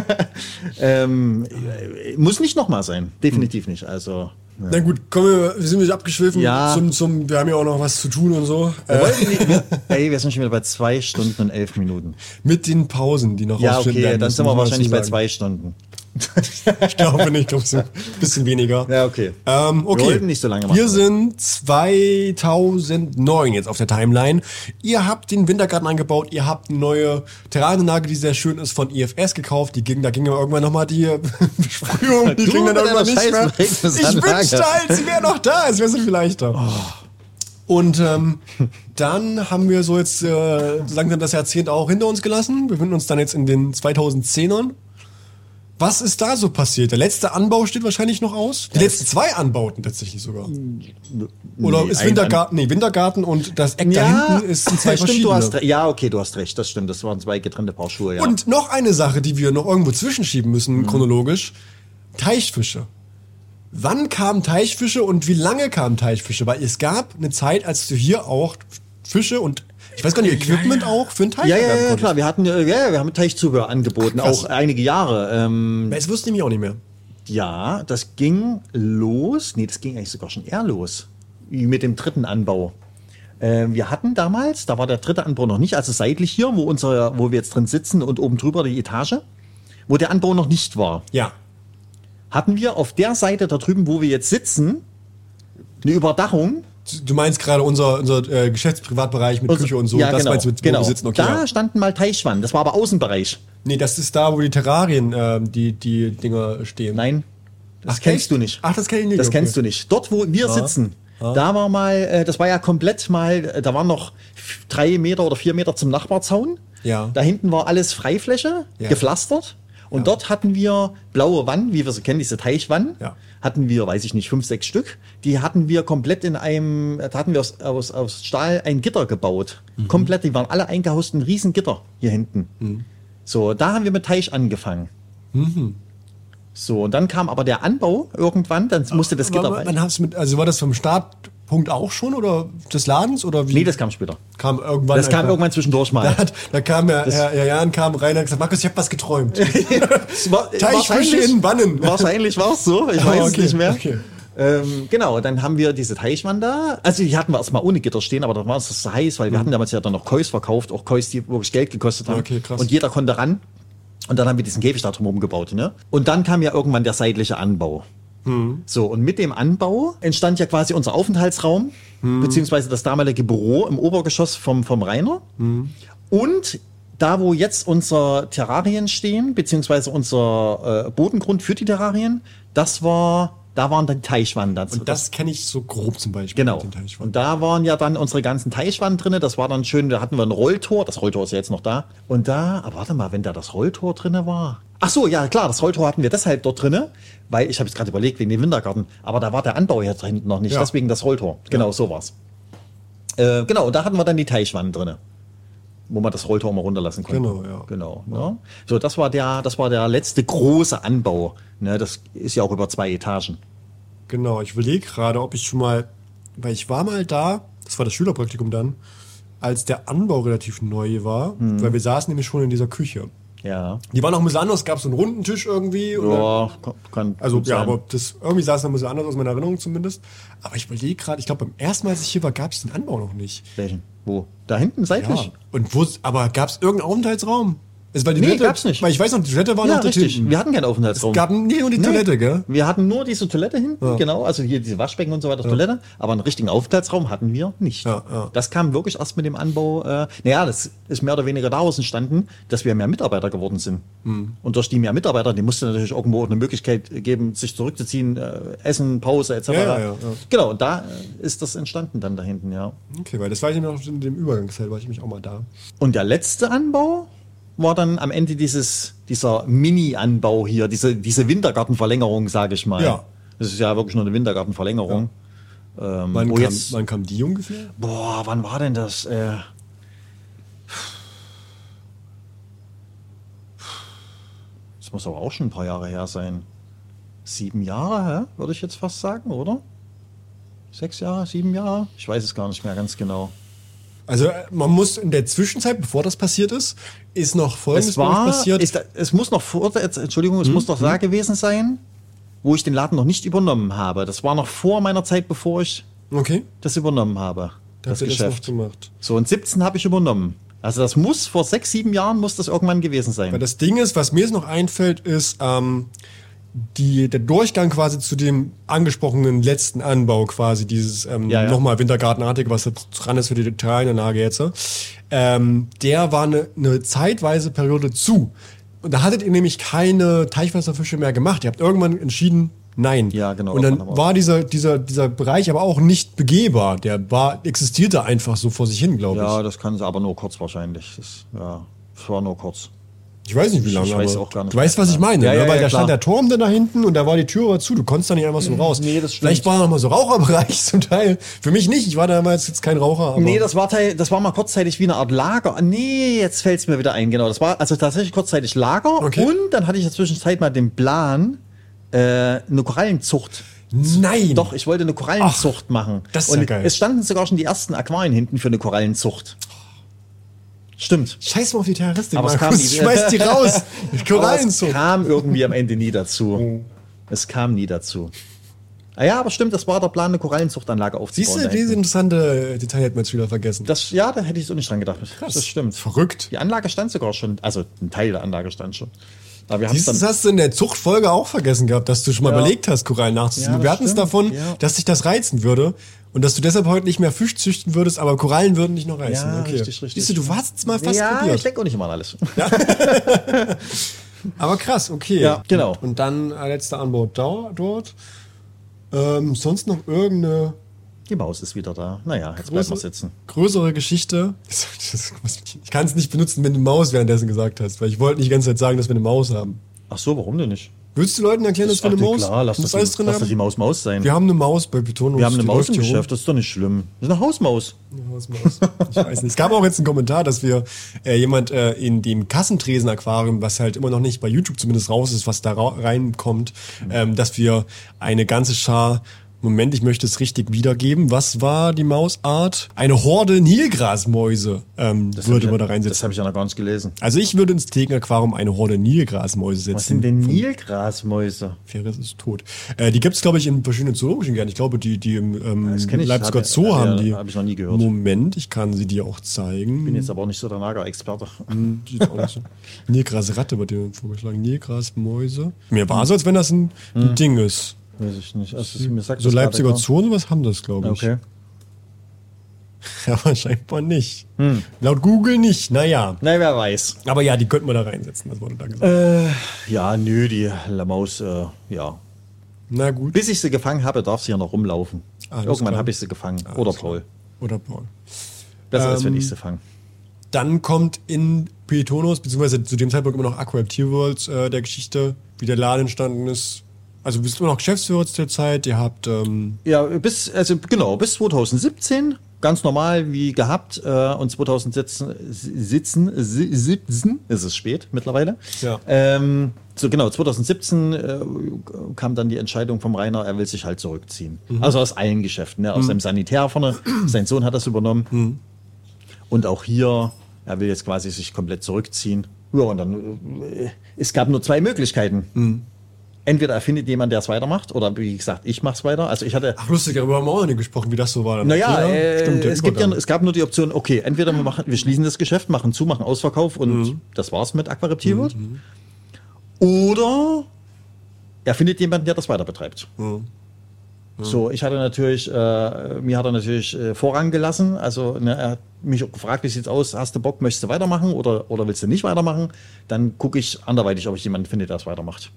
S2: ähm, äh, muss nicht nochmal sein. Definitiv nicht. Also.
S3: Na gut, kommen wir, wir sind nicht abgeschwiffen
S2: Ja.
S3: zum, zum, wir haben ja auch noch was zu tun und so. Äh,
S2: ey, wir sind schon wieder bei zwei Stunden und elf Minuten.
S3: mit den Pausen, die noch
S2: Ja, okay, dann sind wir wahrscheinlich bei zwei Stunden.
S3: Ich glaube nicht, ich glaube, ein bisschen weniger.
S2: Ja, okay.
S3: Ähm, okay.
S2: Wir wollten nicht so lange machen.
S3: Wir sind 2009 jetzt auf der Timeline. Ihr habt den Wintergarten angebaut, ihr habt eine neue Terrarienanlage, die sehr schön ist, von IFS gekauft. Die ging, da ging ja irgendwann nochmal die äh, Besprühung, die ging dann irgendwann nicht mehr. Ich wünschte halt, sie wäre noch da, es wäre so viel leichter. Und ähm, dann haben wir so jetzt äh, langsam das Jahrzehnt auch hinter uns gelassen. Wir befinden uns dann jetzt in den 2010ern. Was ist da so passiert? Der letzte Anbau steht wahrscheinlich noch aus. Die letzten zwei Anbauten tatsächlich sogar. Oder
S2: Nee,
S3: ist Wintergarten, nee, Wintergarten und das Eck da hinten ist zwei
S2: stimmt, du
S3: verschiedene.
S2: hast, re- ja, okay, du hast recht, das stimmt. Das waren zwei getrennte Paar Schuhe, ja.
S3: Und noch eine Sache, die wir noch irgendwo zwischenschieben müssen,
S2: Mhm.
S3: chronologisch. Teichfische. Wann kamen Teichfische und wie lange kamen Teichfische? Weil es gab eine Zeit, als du hier auch Fische und ich weiß gar nicht, Equipment auch für einen Teich
S2: ja, ja, ja, klar. Wir hatten, äh, ja, ja, wir haben Teichzubehör angeboten,
S3: Ach,
S2: auch einige Jahre. Ähm,
S3: Das wusste ich nämlich auch nicht mehr.
S2: ja, das ging los. Nee, das ging eigentlich sogar schon eher los. Mit dem dritten Anbau. Äh, wir hatten damals, da war der dritte Anbau noch nicht, also seitlich hier, wo, unser, wo wir jetzt drin sitzen und oben drüber die Etage, wo der Anbau noch nicht war,
S3: Ja.
S2: hatten wir auf der Seite da drüben, wo wir jetzt sitzen, eine Überdachung.
S3: Du meinst gerade unser, unser äh, Geschäftsprivatbereich mit Küche und so.
S2: Ja,
S3: das
S2: genau.
S3: meinst du, mit, wo
S2: genau.
S3: wir sitzen. Okay,
S2: da
S3: ja.
S2: standen mal Teichwannen, das war aber Außenbereich.
S3: Nee, das ist da, wo die Terrarien, äh, die, die Dinger stehen.
S2: Nein, das
S3: Ach,
S2: kennst
S3: echt?
S2: du nicht.
S3: Ach, das kenn ich nicht,
S2: Das
S3: okay.
S2: kennst du nicht. Dort, wo wir sitzen, da war mal, äh, das war ja komplett mal, äh, da waren noch drei Meter oder vier Meter zum Nachbarzaun.
S3: Ja.
S2: Da hinten war alles Freifläche,
S3: Ja.
S2: gepflastert. Und dort hatten wir blaue Wannen, wie wir sie kennen, diese Teichwannen.
S3: Ja.
S2: Hatten wir, weiß ich nicht, fünf, sechs Stück. Die hatten wir komplett in einem, da hatten wir aus, aus, aus Stahl ein Gitter gebaut.
S3: Mhm.
S2: Komplett, die waren alle eingehaust in ein riesen Gitter hier hinten.
S3: Mhm.
S2: So, da haben wir mit Teich angefangen. So, und dann kam aber der Anbau irgendwann, dann musste das Gitter rein.
S3: wann hast du mit, also war das vom Startpunkt auch schon oder des Ladens oder wie?
S2: Nee, das kam später.
S3: kam irgendwann.
S2: Das kam
S3: einfach-
S2: irgendwann zwischendurch mal.
S3: Da, hat, da kam ja, Herr, Herr Jan kam rein und hat gesagt, Markus, ich habe was geträumt.
S2: War-
S3: Teichfische in Bannen.
S2: Wahrscheinlich war es so, ich weiß
S3: Ah,
S2: es
S3: okay,
S2: nicht mehr.
S3: okay.
S2: Ähm, genau, dann haben wir diese Teichwand da. Also die hatten wir erstmal ohne Gitter stehen, aber da war es so heiß, weil wir hatten damals ja dann noch Kois verkauft, auch Kois, die wirklich Geld gekostet haben.
S3: Mhm. Okay, krass.
S2: Und jeder konnte ran. Und dann haben wir diesen Käfig da drumherum gebaut. Ne? Und dann kam ja irgendwann der seitliche Anbau.
S3: Mhm.
S2: So, und mit dem Anbau entstand ja quasi unser Aufenthaltsraum,
S3: Mhm.
S2: beziehungsweise das damalige Büro im Obergeschoss vom, vom Rainer.
S3: Mhm.
S2: Und da, wo jetzt unser Terrarien stehen, beziehungsweise unser äh, Bodengrund für die Terrarien, das war, da waren dann Teichwannen dazu.
S3: Und das kenne ich so grob zum Beispiel.
S2: Genau. Und da waren ja dann unsere ganzen Teichwannen drinne. Das war dann schön, da hatten wir ein Rolltor. Das Rolltor ist ja jetzt noch da. Und da, aber warte mal, wenn da das Rolltor drinne war. Ach so, ja klar, das Rolltor hatten wir deshalb dort drinne, weil ich habe jetzt gerade überlegt wegen dem Wintergarten. Aber da war der Anbau ja da hinten noch nicht.
S3: Ja.
S2: Deswegen das Rolltor. Genau, so war's. Äh, genau, und da hatten wir dann die Teichwannen drinne. Wo man das Rolltor mal runterlassen konnte.
S3: Genau, ja.
S2: Genau. Ja. So, das war der, das war der letzte große Anbau. Ne, das ist ja auch über zwei Etagen.
S3: Genau, ich überlege gerade, ob ich schon mal, weil ich war mal da, das war das Schülerpraktikum dann, als der Anbau relativ neu war,
S2: Mhm.
S3: weil wir saßen nämlich schon in dieser Küche.
S2: Ja.
S3: Die war noch ein bisschen anders, es gab so einen runden Tisch irgendwie.
S2: Ja, kann, kann
S3: Also ja,
S2: sein.
S3: aber das irgendwie sah es dann ein bisschen anders aus meiner Erinnerung zumindest. Aber ich überlege gerade, ich glaube beim ersten Mal, als ich hier war, gab es den Anbau noch nicht.
S2: Welchen? Wo? Da hinten seitlich?
S3: Ja. Und wo, aber gab es irgendeinen Aufenthaltsraum? Es war die
S2: Nee,
S3: Toilette,
S2: gab's nicht.
S3: Weil ich weiß noch, die Toilette war
S2: Ja,
S3: noch dort
S2: richtig.
S3: hinten.
S2: Wir hatten keinen Aufenthaltsraum.
S3: Es gab nee, nur die
S2: Nee.
S3: Toilette, gell?
S2: Wir hatten nur diese Toilette hinten, genau, also hier diese Waschbecken und so weiter, Toilette, aber einen richtigen Aufenthaltsraum hatten wir nicht.
S3: Ja, ja.
S2: Das kam wirklich erst mit dem Anbau, äh, naja, das ist mehr oder weniger daraus entstanden, dass wir mehr Mitarbeiter geworden sind.
S3: Hm.
S2: Und durch die mehr Mitarbeiter, die musste natürlich irgendwo auch eine Möglichkeit geben, sich zurückzuziehen, äh, Essen, Pause etc.
S3: Ja, ja, ja, ja.
S2: Genau, und da äh, ist das entstanden dann da hinten, ja.
S3: Okay, weil das war ich nämlich noch in dem Übergangszeit, war ich nämlich auch mal da.
S2: Und der letzte Anbau war dann am Ende dieses, dieser Mini-Anbau hier, diese, diese Wintergartenverlängerung, sage ich mal.
S3: Ja.
S2: Das ist ja wirklich nur eine Wintergartenverlängerung. Ähm,
S3: Wann, kam,
S2: jetzt,
S3: wann kam die ungefähr?
S2: boah, wann war denn das? Äh, das muss aber auch schon ein paar Jahre her sein. Sieben Jahre, hä? würde ich jetzt fast sagen, oder? Sechs Jahre, sieben Jahre? Ich weiß es gar nicht mehr ganz genau.
S3: Also man muss in der Zwischenzeit, bevor das passiert ist, ist noch Folgendes
S2: Es war,
S3: passiert.
S2: ist, es muss noch vor, Entschuldigung,
S3: Hm?
S2: es muss doch da gewesen sein, wo ich den Laden noch nicht übernommen habe. Das war noch vor meiner Zeit, bevor ich
S3: okay,
S2: das übernommen habe.
S3: da
S2: Das
S3: das noch
S2: Geschäft.
S3: gemacht.
S2: so, und 17 habe ich übernommen. Also das muss vor sechs, sieben Jahren muss das irgendwann gewesen sein.
S3: Weil das Ding ist, was mir jetzt noch einfällt, ist ähm, die, der Durchgang quasi zu dem angesprochenen letzten Anbau quasi, dieses ähm,
S2: Ja, ja.
S3: nochmal Wintergartenartige, was da dran ist für die Detaileinlage jetzt. Ähm, der war eine, eine zeitweise Periode zu. Und da hattet ihr nämlich keine Teichwasserfische mehr gemacht. Ihr habt irgendwann entschieden, nein.
S2: Ja, genau,
S3: Und dann war dieser, dieser, dieser Bereich aber auch nicht begehbar. Der war, existierte einfach so vor sich hin, glaube ich.
S2: ja, das kann sie aber nur kurz wahrscheinlich. Das, ja, das war nur kurz.
S3: Ich weiß nicht, wie
S2: Ich
S3: lange.
S2: weiß
S3: aber
S2: auch gar nicht
S3: Du weißt, was ich meine,
S2: Ja,
S3: ne?
S2: ja,
S3: weil
S2: ja,
S3: da stand der Turm dann da hinten und da war die Tür aber zu. Du konntest da nicht einfach so raus.
S2: nee, das stimmt.
S3: Vielleicht war noch mal so Raucherbereich zum Teil. Für mich nicht. Ich war damals jetzt kein Raucher. Aber
S2: Nee, das war, teil- das war mal kurzzeitig wie eine Art Lager. Nee, jetzt fällt es mir wieder ein, genau. Das war also tatsächlich kurzzeitig Lager.
S3: Okay.
S2: Und dann hatte ich in der Zwischenzeit mal den Plan, äh, eine Korallenzucht.
S3: Nein.
S2: Doch, ich wollte eine Korallenzucht machen.
S3: das ist ja
S2: Und
S3: geil.
S2: es standen sogar schon die ersten Aquarien hinten für eine Korallenzucht. Stimmt.
S3: Scheiß mal auf die Terroristin.
S2: Aber es kam nie-
S3: Schmeiß die raus.
S2: Aber es
S3: Korallenzucht.
S2: kam irgendwie am Ende nie
S3: Oh.
S2: dazu. Es kam nie dazu. Ah ja, aber stimmt, das war der Plan, eine Korallenzuchtanlage aufzubauen.
S3: Siehst du, dieses interessante Detail hätten wir jetzt wieder vergessen.
S2: das, ja, da hätte ich so nicht dran gedacht. Das stimmt.
S3: Verrückt.
S2: Die Anlage stand sogar schon, also ein Teil der Anlage stand schon. Aber wir haben
S3: Siehst
S2: dann.
S3: das hast du in der Zuchtfolge auch vergessen gehabt, dass du schon mal
S2: Ja.
S3: überlegt hast, Korallen nachzuziehen.
S2: Ja,
S3: wir hatten es davon,
S2: Ja.
S3: dass dich das reizen würde und dass du deshalb heute nicht mehr Fisch züchten würdest, aber Korallen würden dich noch reizen.
S2: Ja,
S3: okay.
S2: richtig, richtig.
S3: Siehst du, du hast es mal fast
S2: ja, ich
S3: probiert.
S2: denke auch nicht immer an alles.
S3: Aber krass, okay.
S2: Ja, genau.
S3: Und dann äh, letzter Anbau dort. Ähm, sonst noch irgendeine
S2: Die Maus ist wieder da. Naja, jetzt bleiben wir sitzen.
S3: größere Geschichte. Ich kann es nicht benutzen, wenn du Maus währenddessen gesagt hast, weil ich wollte nicht die ganze Zeit sagen, dass wir eine Maus haben.
S2: Ach so, warum denn nicht?
S3: Willst du Leuten erklären, dass wir eine
S2: Ach,
S3: Maus
S2: Klar, lass das,
S3: alles drin
S2: lass das die
S3: haben?
S2: Maus Maus sein.
S3: Wir haben eine Maus bei Betonung.
S2: Wir haben eine Maus im. Geschäft, das ist doch nicht schlimm. Das ist eine Hausmaus.
S3: Hausmaus. Ich weiß nicht. Es gab auch jetzt einen Kommentar, dass wir äh, jemand äh, in dem Kassentresen-Aquarium, was halt immer noch nicht bei YouTube zumindest raus ist, was da reinkommt, ähm, dass wir eine ganze Schar Moment, ich möchte es richtig wiedergeben. Was war die Mausart? Eine Horde Nilgrasmäuse ähm, würde man da
S2: Das
S3: reinsetzen.
S2: habe ich ja noch gar nicht gelesen.
S3: Also ich würde ins Thekenaquarium eine Horde Nilgrasmäuse setzen.
S2: Was sind denn Nilgrasmäuse?
S3: Ferris ist tot. Äh, die gibt es, glaube ich, in verschiedenen zoologischen Gärten. Ich glaube, die, die im ähm,
S2: Das kenn ich.
S3: Leipziger
S2: Hab-
S3: Zoo
S2: hab-
S3: haben die.
S2: hab ich noch nie gehört.
S3: Moment, ich kann sie dir auch zeigen.
S2: Bin jetzt aber auch nicht so der Nager-Experte.
S3: Sieht auch nicht so. Nilgrasratte wird dir vorgeschlagen. Nilgrasmäuse. Mir war so, als wenn das ein, ein Ding ist.
S2: Weiß ich nicht. Also, mir sagt
S3: So Leipziger und sowas haben das, glaube ich.
S2: Okay.
S3: Aber scheinbar nicht. Laut Google nicht. Naja.
S2: Na, wer weiß.
S3: Aber ja, die könnten wir da reinsetzen. Das wurde da gesagt.
S2: Äh, ja, nö, die La Maus, äh, ja.
S3: Na gut.
S2: Bis ich sie gefangen habe, darf sie ja noch rumlaufen.
S3: Alles
S2: Irgendwann habe ich sie gefangen. Oder
S3: klar.
S2: Paul.
S3: Oder Paul.
S2: Besser als wenn
S3: Ähm,
S2: ich sie fange.
S3: Dann kommt in Petonus, beziehungsweise zu dem Zeitpunkt immer noch Aqua Worlds äh, der Geschichte, wie der Laden entstanden ist. Also du bist immer noch Geschäftsführer der Zeit, ihr habt ähm,
S2: Ja, bis, also genau, bis 2017, ganz normal wie gehabt. Äh, und 2017 sitzen, si- 17, ist es spät mittlerweile.
S3: Ja.
S2: Ähm, so genau, 2017 äh, kam dann die Entscheidung vom Rainer, er will sich halt zurückziehen. Also aus allen Geschäften, ne? aus seinem Sanitär vorne. Sein Sohn hat das übernommen. Und auch hier, er will jetzt quasi sich komplett zurückziehen. Ja, und dann, äh, es gab nur zwei Möglichkeiten. Entweder er findet jemand, der es weitermacht, oder wie gesagt, ich mach's weiter. Also ich hatte,
S3: Ach lustig, darüber haben wir auch nicht gesprochen, wie das so war.
S2: naja, äh,
S3: stimmt,
S2: es, gibt ja, es gab nur die Option, okay, entweder wir, machen, wir schließen das Geschäft, machen zu, machen Ausverkauf und
S3: Mhm.
S2: das war's mit Aquareptilwirt. Oder er findet jemanden, der das weiter betreibt.
S3: Mhm.
S2: So, ich hatte natürlich, äh, mir hat er natürlich äh, Vorrang gelassen. Also ne, er hat mich gefragt, wie sieht's aus? Hast du Bock, möchtest du weitermachen oder, oder willst du nicht weitermachen? Dann gucke ich anderweitig, ob ich jemanden finde, der das weitermacht.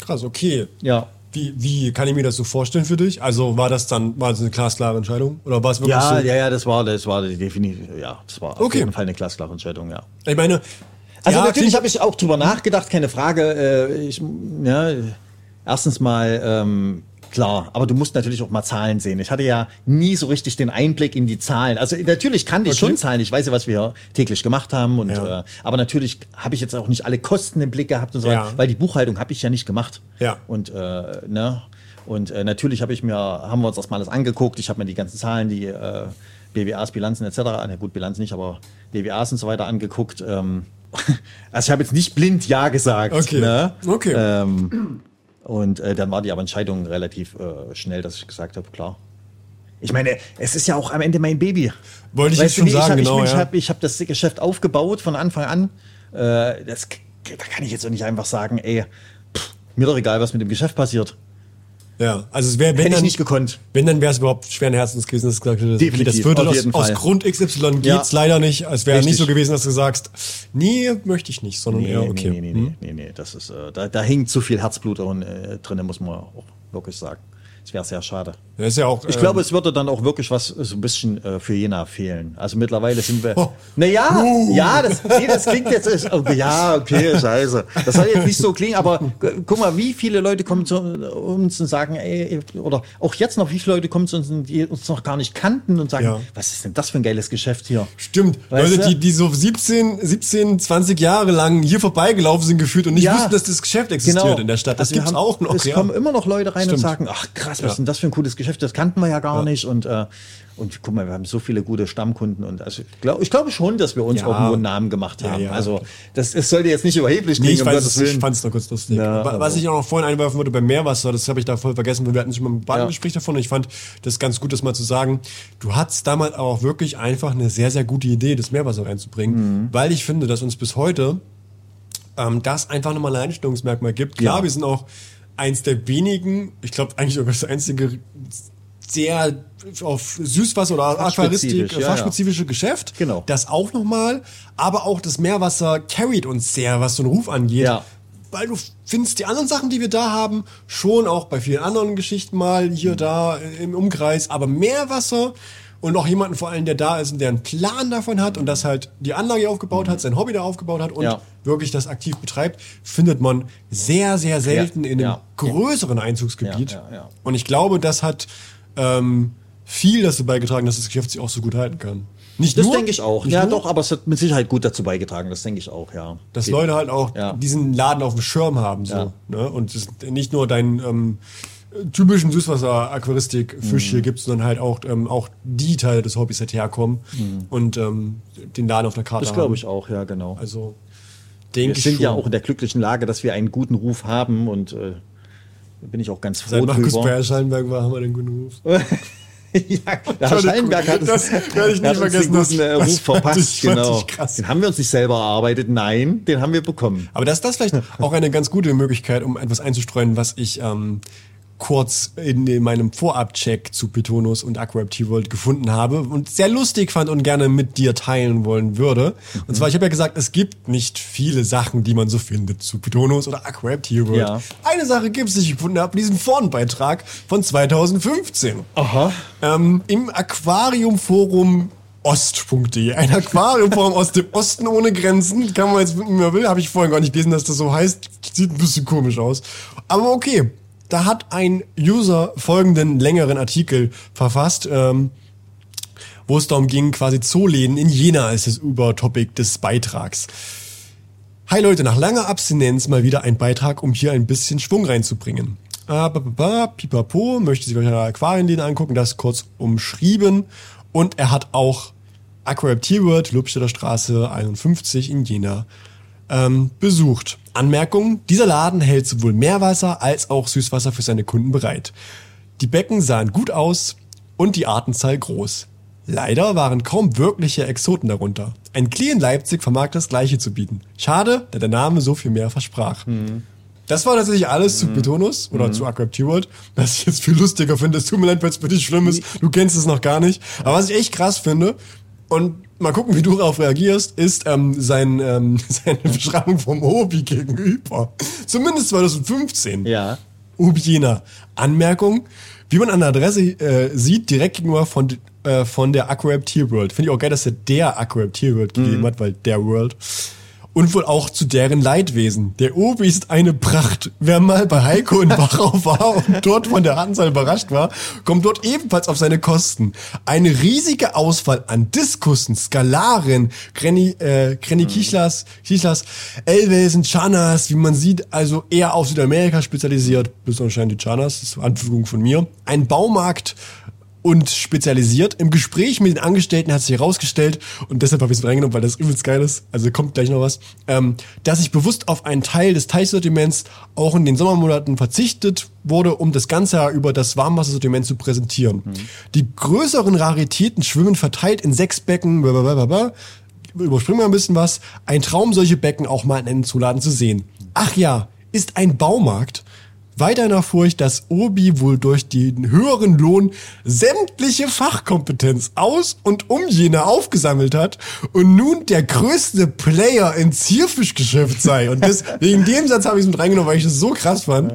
S3: Krass, okay.
S2: Ja.
S3: Wie, wie kann ich mir das so vorstellen für dich? Also war das dann war das eine glasklare Entscheidung? Oder war es wirklich
S2: Ja,
S3: so?
S2: ja, ja, das war, das war definitiv, ja, das war auf
S3: Okay.
S2: jeden Fall eine glasklare Entscheidung, ja.
S3: Ich meine,
S2: Also
S3: ja,
S2: natürlich habe ich auch drüber nachgedacht, keine Frage. Äh, ich, ja, erstens mal, ähm, klar, aber du musst natürlich auch mal Zahlen sehen. Ich hatte ja nie so richtig den Einblick in die Zahlen. Also natürlich kannte ich
S3: Okay.
S2: schon Zahlen. Ich weiß ja, was wir täglich gemacht haben. Und,
S3: Ja.
S2: äh, aber natürlich habe ich jetzt auch nicht alle Kosten im Blick gehabt und so
S3: Ja.
S2: weiter, weil die Buchhaltung habe ich ja nicht gemacht.
S3: Ja.
S2: Und, äh, ne? und äh, natürlich habe ich mir, haben wir uns das mal alles angeguckt. Ich habe mir die ganzen Zahlen, die äh, BWAs, Bilanzen etc., na gut, Bilanz nicht, aber BWAs und so weiter angeguckt. Ähm, also ich habe jetzt nicht blind Ja gesagt.
S3: Okay.
S2: Ne?
S3: Okay.
S2: Ähm, und äh, dann war die aber Entscheidung relativ äh, schnell, dass ich gesagt habe, klar. Ich meine, es ist ja auch am Ende mein Baby.
S3: Wollte ich
S2: Weißt
S3: jetzt schon
S2: wie,
S3: sagen,
S2: ich
S3: genau,
S2: habe ich
S3: ja.
S2: hab, ich hab das Geschäft aufgebaut von Anfang an. Äh, das, da kann ich jetzt auch nicht einfach sagen, ey, pff, mir doch egal, was mit dem Geschäft passiert.
S3: Ja, also es wäre wenn
S2: Hätte ich
S3: dann
S2: nicht gekonnt.
S3: wenn dann wäre es überhaupt schweren Herzens gewesen, dass du gesagt hättest, okay, das würde aus, aus. Grund XY geht's
S2: Ja.
S3: leider nicht. Es wäre nicht so gewesen, dass du sagst, nee, möchte ich nicht, sondern
S2: Nee,
S3: eher okay.
S2: nee, nee, nee, nee, nee, das ist, äh, da, da hängt zu viel Herzblut drin, äh, drin, muss man auch wirklich sagen. Es wäre sehr schade.
S3: Das ist ja auch.
S2: Ich
S3: ähm,
S2: glaube, es würde dann auch wirklich was so ein bisschen äh, für Jena fehlen. Also mittlerweile sind wir.
S3: Oh.
S2: Naja,
S3: Uh.
S2: ja, das, nee, das klingt jetzt. ist- Oh, ja, okay, scheiße. Das soll jetzt nicht so klingen, aber gu- guck mal, wie viele Leute kommen zu uns und sagen, ey, oder auch jetzt noch, wie viele Leute kommen zu uns, die uns noch gar nicht kannten und sagen,
S3: Ja.
S2: was ist denn das für ein geiles Geschäft hier?
S3: Stimmt.
S2: Weißt
S3: Leute, die, die so 17, 17, 20 Jahre lang hier vorbeigelaufen sind gefühlt und nicht
S2: Ja.
S3: wussten, dass das Geschäft existiert
S2: Genau.
S3: in der Stadt. Das
S2: Also
S3: gibt's
S2: haben-
S3: auch noch.
S2: Es
S3: ja.
S2: kommen immer noch Leute rein
S3: Stimmt.
S2: und sagen, ach krass, krass, was ist denn das für ein cooles Geschäft? Das kannten wir ja gar nicht. Und, äh, und guck mal, wir haben so viele gute Stammkunden. Und also ich glaube ich schon, dass wir uns
S3: Ja.
S2: irgendwo einen Namen gemacht haben. Also das, das sollte jetzt nicht überheblich
S3: Nee,
S2: klingen,
S3: ich,
S2: um Gottes
S3: ich fand es nur kurz lustig.
S2: Aber-
S3: Was ich auch noch vorhin einwerfen wollte beim Meerwasser, das habe ich da voll vergessen, wir hatten schon mal
S2: Ja.
S3: Badengespräch davon und ich fand das ganz gut, das mal zu sagen. Du hattest damals auch wirklich einfach eine sehr, sehr gute Idee, das Meerwasser reinzubringen,
S2: Mhm.
S3: weil ich finde, dass uns bis heute ähm, das einfach nochmal ein Einstellungsmerkmal gibt. Klar,
S2: Ja.
S3: wir sind auch eins der wenigen, ich glaube eigentlich sogar das einzige sehr auf Süßwasser oder Aquaristik,
S2: ja,
S3: fachspezifische Geschäft.
S2: Genau.
S3: Das auch nochmal. Aber auch das Meerwasser carried uns sehr, was so einen Ruf angeht.
S2: Ja.
S3: Weil du findest die anderen Sachen, die wir da haben, schon auch bei vielen anderen Geschichten mal hier, da äh, im Umkreis. Aber Meerwasser und auch jemanden vor allem, der da ist und der einen Plan davon hat und das halt die Anlage aufgebaut hat, sein Hobby da aufgebaut hat und
S2: Ja.
S3: wirklich das aktiv betreibt, findet man sehr, sehr selten
S2: Ja,
S3: in einem
S2: ja.
S3: größeren Einzugsgebiet. Und ich glaube, das hat ähm, viel dazu beigetragen, dass das Geschäft sich auch so gut halten kann. Nicht
S2: Das denke ich auch. Ja,
S3: nur,
S2: doch, aber es hat mit Sicherheit gut dazu beigetragen. Das denke ich auch, ja.
S3: dass. Leute halt auch diesen Laden auf dem Schirm haben. So, ne? Und es nicht nur deinen ähm, typischen Süßwasser-Aquaristik-Fisch
S2: Mhm.
S3: hier gibt, sondern halt auch, ähm, auch die Teile des Hobbys halt herkommen und ähm, den Laden auf der Karte
S2: Mhm. Das glaube ich auch, ja, genau.
S3: Also
S2: wir
S3: denke ich
S2: sind
S3: schon.
S2: ja auch in der glücklichen Lage, dass wir einen guten Ruf haben und äh, da bin ich auch ganz froh
S3: Seit Markus. Bayer Schallenberg war, haben wir den guten Ruf.
S2: ja, der Herr Schallenberg hat,
S3: Das werde ich
S2: uns
S3: vergessen,
S2: den guten,
S3: das-
S2: äh,
S3: das
S2: Ruf
S3: fand
S2: verpasst.
S3: ich-
S2: genau.
S3: ich krass.
S2: Den haben wir uns nicht selber erarbeitet. Nein, den haben wir bekommen.
S3: Aber das ist das vielleicht auch eine ganz gute Möglichkeit, um etwas einzustreuen, was ich ähm, kurz in, in meinem Vorab-Check zu Petonus und AquaRap World gefunden habe und sehr lustig fand und gerne mit dir teilen wollen würde. Und zwar, ich habe ja gesagt, es gibt nicht viele Sachen, die man so findet zu Petonus oder AquaRap World.
S2: Ja.
S3: Eine Sache gibt es, die ich gefunden habe, diesen Forenbeitrag von 2015.
S2: Aha.
S3: Ähm, Im Aquariumforum ost.de. Ein Aquariumforum aus dem Osten ohne Grenzen. Kann man jetzt, wie man will, habe ich vorhin gar nicht gelesen, dass das so heißt. Sieht ein bisschen komisch aus. Aber okay. Da hat ein User folgenden längeren Artikel verfasst, ähm, wo es darum ging, quasi Zooläden in Jena ist das Übertopic des Beitrags. Hi Leute, nach langer Abstinenz mal wieder ein Beitrag, um hier ein bisschen Schwung reinzubringen. Ah, ba, ba, pipapo, möchte sich euch eine Aquarienläden angucken, das kurz umschrieben. Und er hat auch Aquarep World, Lubstädter Straße 51 in Jena, ähm, besucht. Anmerkung, dieser Laden hält sowohl Meerwasser als auch Süßwasser für seine Kunden bereit. Die Becken sahen gut aus und die Artenzahl groß. Leider waren kaum wirkliche Exoten darunter. Ein Klee in Leipzig vermag das Gleiche zu bieten. Schade, da der Name so viel mehr versprach. Das war tatsächlich alles zu Betonus oder zu Aquap World, was ich jetzt viel lustiger finde. Es tut mir leid, wenn es für dich schlimm ist. Du kennst es noch gar nicht. Aber was ich echt krass finde, und mal gucken, wie du darauf reagierst, ist ähm, sein, ähm, seine Beschreibung vom Hobby gegenüber. Zumindest 2015.
S2: Ja.
S3: Ubjena. Anmerkung, wie man an der Adresse äh, sieht, direkt gegenüber von, äh, von der Aquarap Tier World. Finde ich auch geil, dass er der Aquarap Tier World gegeben hat, weil der World. Und wohl auch zu deren Leidwesen. Der Obi ist eine Pracht. Wer mal bei Heiko in Wachau war und dort von der Anzahl überrascht war, kommt dort ebenfalls auf seine Kosten. Eine riesige Auswahl an Diskussen, Skalaren, Grenny, äh, Grenny Kichlas, Kichlas, Elwesen, Chanas, wie man sieht, also eher auf Südamerika spezialisiert, bis anscheinend die Chanas, das ist eine Anfügung von mir. Ein Baumarkt und spezialisiert. Im Gespräch mit den Angestellten hat sich herausgestellt, und deshalb habe ich es reingenommen, weil das übelst geil ist, also kommt gleich noch was, ähm, dass ich bewusst auf einen Teil des Teichsortiments auch in den Sommermonaten verzichtet wurde, um das ganze Jahr über das Warmwassersortiment zu präsentieren. Die größeren Raritäten schwimmen verteilt in sechs Becken, blablabla, überspringen wir ein bisschen was. Ein Traum, solche Becken auch mal in einem Zuladen zu sehen. Ach ja, ist ein Baumarkt. Weiter nach Furcht, dass Obi wohl durch den höheren Lohn sämtliche Fachkompetenz aus und um Jena aufgesammelt hat und nun der größte Player im Zierfischgeschäft sei. Und das, wegen dem Satz habe ich es mit reingenommen, weil ich das so krass fand.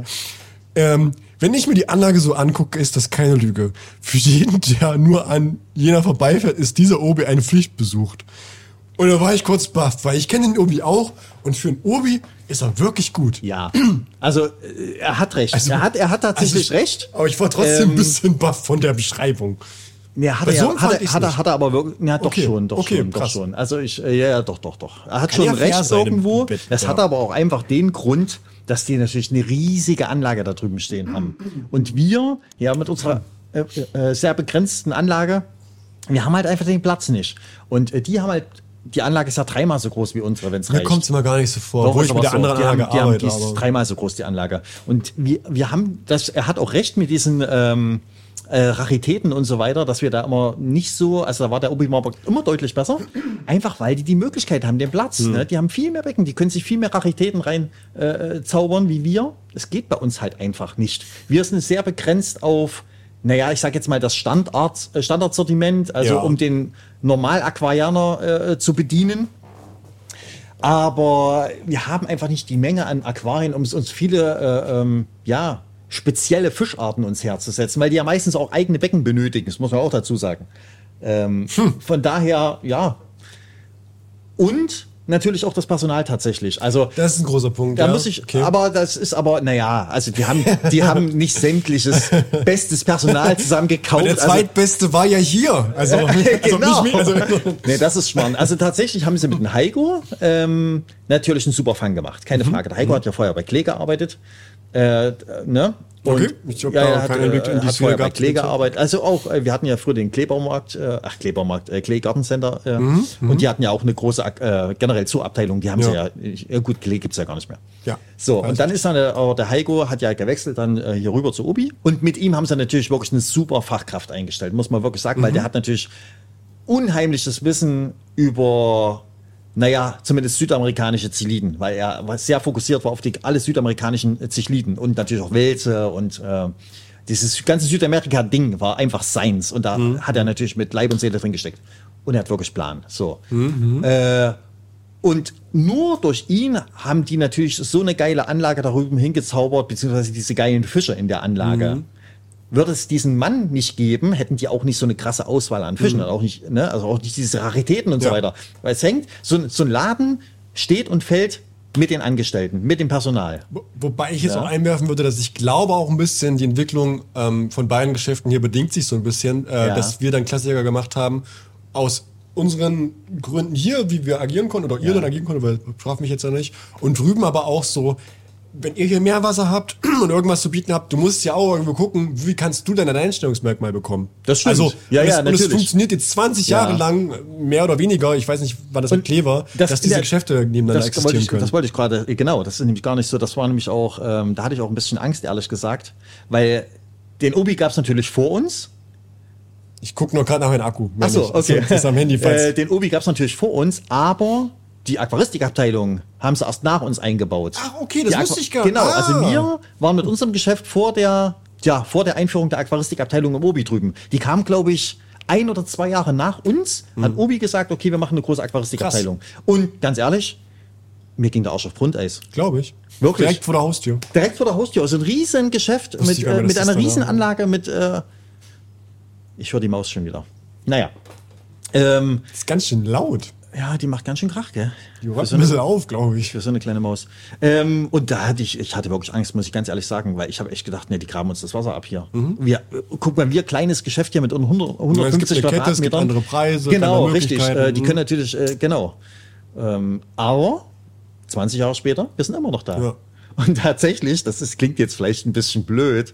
S3: Ähm, wenn ich mir die Anlage so angucke, ist das keine Lüge. Für jeden, der nur an Jena vorbeifährt, ist dieser Obi eine Pflicht besucht. Und da war ich kurz baff, weil ich kenne den Obi auch und für einen Obi ist er wirklich gut.
S2: Ja. Also, äh, er hat recht. er, hat, er hat tatsächlich
S3: Also ich-
S2: recht.
S3: Aber ich war trotzdem
S2: Ähm,
S3: ein bisschen baff von der Beschreibung.
S2: Ja, hat er, hat, er, hat, er, hat er aber wirklich, ja, doch
S3: Okay,
S2: schon, doch
S3: okay,
S2: schon, doch
S3: krass.
S2: schon. Also ich, äh, ja, ja, doch, doch, doch. Er hat
S3: Kann
S2: schon recht irgendwo.
S3: Bett,
S2: Das
S3: ja.
S2: hat aber auch einfach den Grund, dass die natürlich eine riesige Anlage da drüben stehen haben. Und wir, ja, mit unserer äh, äh, sehr begrenzten Anlage, wir haben halt einfach den Platz nicht. Und äh, die haben halt, die Anlage ist ja dreimal so groß wie unsere, wenn es
S3: Mir
S2: reicht.
S3: kommt es immer gar nicht so vor,
S2: Doch,
S3: wo ich mit der
S2: so.
S3: anderen
S2: die
S3: Anlage
S2: haben, die haben,
S3: arbeite.
S2: die ist dreimal so groß, die Anlage. Und wir, wir haben, das, er hat auch recht mit diesen ähm, äh, Raritäten und so weiter, dass wir da immer nicht so, also da war der Obi-Marburg immer deutlich besser, einfach weil die die Möglichkeit haben, den Platz.
S3: Hm.
S2: Ne? Die haben viel mehr Becken, die können sich viel mehr Raritäten rein äh, zaubern wie wir. Es geht bei uns halt einfach nicht. Wir sind sehr begrenzt auf naja, ich sag jetzt mal das Standard, äh, Standardsortiment, also
S3: Ja.
S2: um den Normal-Aquarianer äh, zu bedienen. Aber wir haben einfach nicht die Menge an Aquarien, um uns viele äh, ähm, ja, spezielle Fischarten uns herzusetzen, weil die ja meistens auch eigene Becken benötigen, das muss man auch dazu sagen. Ähm, Von daher, ja. Und natürlich auch das Personal tatsächlich. Also
S3: Das ist ein großer Punkt.
S2: da
S3: ja.
S2: muss ich,
S3: Okay.
S2: aber das ist aber, naja, also die haben, die haben nicht sämtliches bestes Personal zusammengekauft.
S3: der
S2: also-
S3: zweitbeste war ja hier. Also, also
S2: genau.
S3: nicht mehr, also,
S2: nee, das ist Schmarrn. Also tatsächlich haben sie mit dem Heiko ähm, natürlich einen super Fang gemacht. Keine
S3: Mhm.
S2: Frage. Der Heiko hat ja vorher bei Klee gearbeitet. Äh, ne?
S3: Okay. Ich hab
S2: ja, hat,
S3: keinen Einblick in
S2: äh,
S3: die
S2: hat vorher bei
S3: gehabt.
S2: Klee gearbeitet. Also auch, äh, wir hatten ja früher den Kleebaumarkt, äh, ach Kleebaumarkt, äh, Klee. Äh,
S3: Mhm,
S2: und die hatten ja auch eine große, äh, generell Zuabteilung. Die haben sie
S3: Ja.
S2: ja, ich- ja gut, Klee gibt's ja gar nicht mehr.
S3: Ja.
S2: So, und dann ist dann, der, aber der Heiko hat ja gewechselt dann äh, hier rüber zu Obi. Und mit ihm haben sie natürlich wirklich eine super Fachkraft eingestellt, muss man wirklich sagen, weil
S3: Mhm.
S2: der hat natürlich unheimliches Wissen über, naja, zumindest südamerikanische Ziliden, weil er sehr fokussiert war auf die alle südamerikanischen äh, Zichliden und natürlich auch Wälze und äh, dieses ganze Südamerika-Ding war einfach seins und da hat er natürlich mit Leib und Seele drin gesteckt. Und er hat wirklich Plan. So. Äh, und nur durch ihn haben die natürlich so eine geile Anlage da drüben hingezaubert, beziehungsweise diese geilen Fische in der Anlage. Würde es diesen Mann nicht geben, hätten die auch nicht so eine krasse Auswahl an Fischen, und auch nicht, ne, also auch nicht diese Raritäten und so
S3: Ja.
S2: weiter. Weil es hängt, so, ein- so ein Laden steht und fällt mit den Angestellten, mit dem Personal.
S3: Wo- Wobei ich jetzt
S2: Ja.
S3: auch einwerfen würde, dass ich glaube auch ein bisschen die Entwicklung ähm, von beiden Geschäften hier bedingt sich so ein bisschen, äh,
S2: Ja.
S3: dass wir dann Klassiker gemacht haben aus unseren Gründen hier, wie wir agieren konnten oder ihr dann agieren konntet, weil straf mich jetzt ja nicht. Und drüben aber auch so, wenn ihr hier Meerwasser habt und irgendwas zu bieten habt, du musst ja auch irgendwo gucken, wie kannst du dein Alleinstellungsmerkmal bekommen.
S2: Das stimmt.
S3: Also,
S2: Ja,
S3: und,
S2: ja,
S3: es, und es funktioniert jetzt 20
S2: Ja.
S3: Jahre lang, mehr oder weniger, ich weiß nicht, wann das mit Klee war,
S2: das-
S3: dass diese
S2: ja,
S3: Geschäfte nebeneinander
S2: das
S3: existieren
S2: wollte ich,
S3: können.
S2: Das wollte ich gerade, genau, das ist nämlich gar nicht so, das war nämlich auch, ähm, da hatte ich auch ein bisschen Angst, ehrlich gesagt, weil den Obi gab es natürlich vor uns.
S3: Ich gucke nur gerade nach meinem Akku.
S2: Ach so,
S3: Meine ich.
S2: okay.
S3: Das ist am Handy, falls.
S2: äh, den Obi gab es natürlich vor uns, aber die Aquaristikabteilung haben sie erst nach uns eingebaut.
S3: Ach, okay, das wusste ich gar nicht.
S2: Genau,
S3: Ah.
S2: also wir waren mit unserem Geschäft vor der, ja, vor der Einführung der Aquaristikabteilung im Obi drüben. Die kam, glaube ich, ein oder zwei Jahre nach uns, hat
S3: Hm.
S2: Obi gesagt, okay, wir machen eine große Aquaristikabteilung. Und ganz ehrlich, mir ging der Arsch auf Grundeis.
S3: Glaube ich.
S2: Wirklich?
S3: Direkt vor der Haustür.
S2: Direkt vor der Haustür, also ein riesen Geschäft
S3: Wusste
S2: mit, äh, mit einer riesen. Anlage mit, äh, ich höre die Maus schon wieder. Naja. Ähm,
S3: Das ist ganz schön laut.
S2: Ja, die macht ganz schön Krach, gell?
S3: Die räumt
S2: so
S3: ein
S2: eine,
S3: bisschen auf, glaube ich.
S2: für so eine kleine Maus. Ähm, und da hatte ich, ich hatte wirklich Angst, muss ich ganz ehrlich sagen, weil ich habe echt gedacht, nee, die graben uns das Wasser ab hier. Wir, äh, guck mal, wir kleines Geschäft hier mit 100, 150
S3: eine Kette, es gibt
S2: Quadratmetern.
S3: andere Preise,
S2: Genau, richtig. Äh, die
S3: Mhm.
S2: können natürlich, äh, genau. Ähm, aber 20 Jahre später, wir sind immer noch da.
S3: Ja.
S2: Und tatsächlich, das ist, klingt jetzt vielleicht ein bisschen blöd,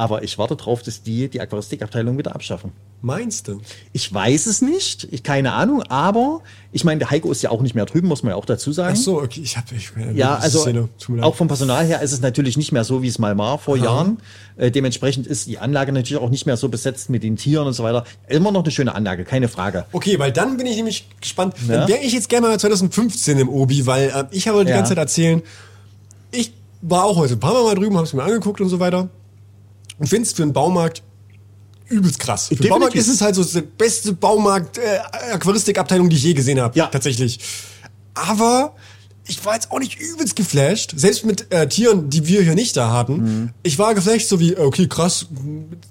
S2: aber ich warte drauf, dass die die Aquaristikabteilung wieder abschaffen.
S3: Meinst du?
S2: Ich weiß es nicht, ich, keine Ahnung, aber ich meine, der Heiko ist ja auch nicht mehr drüben, muss man ja auch dazu sagen.
S3: Ach so, okay. Ich habe ich,
S2: Ja,
S3: diese
S2: also
S3: Szene.
S2: Auch vom Personal her ist es natürlich nicht mehr so, wie es mal war vor Jahren. Äh, dementsprechend ist die Anlage natürlich auch nicht mehr so besetzt mit den Tieren und so weiter. Immer noch eine schöne Anlage, keine Frage.
S3: Okay, weil dann bin ich nämlich gespannt.
S2: Ja.
S3: Dann wäre ich jetzt gerne mal 2015 im Obi, weil äh, ich habe die
S2: Ja.
S3: ganze Zeit erzählen, ich war auch heute ein paar Mal mal drüben, habe es mir angeguckt und so weiter. Und finde es für einen Baumarkt übelst krass. Für den
S2: Definitiv.
S3: Baumarkt ist es halt so die beste Baumarkt, äh, die ich je gesehen habe.
S2: Ja.
S3: Tatsächlich. Aber ich war jetzt auch nicht übelst geflasht, selbst mit äh, Tieren, die wir hier nicht da hatten.
S2: Mhm.
S3: Ich war geflasht, so wie, äh, okay, krass,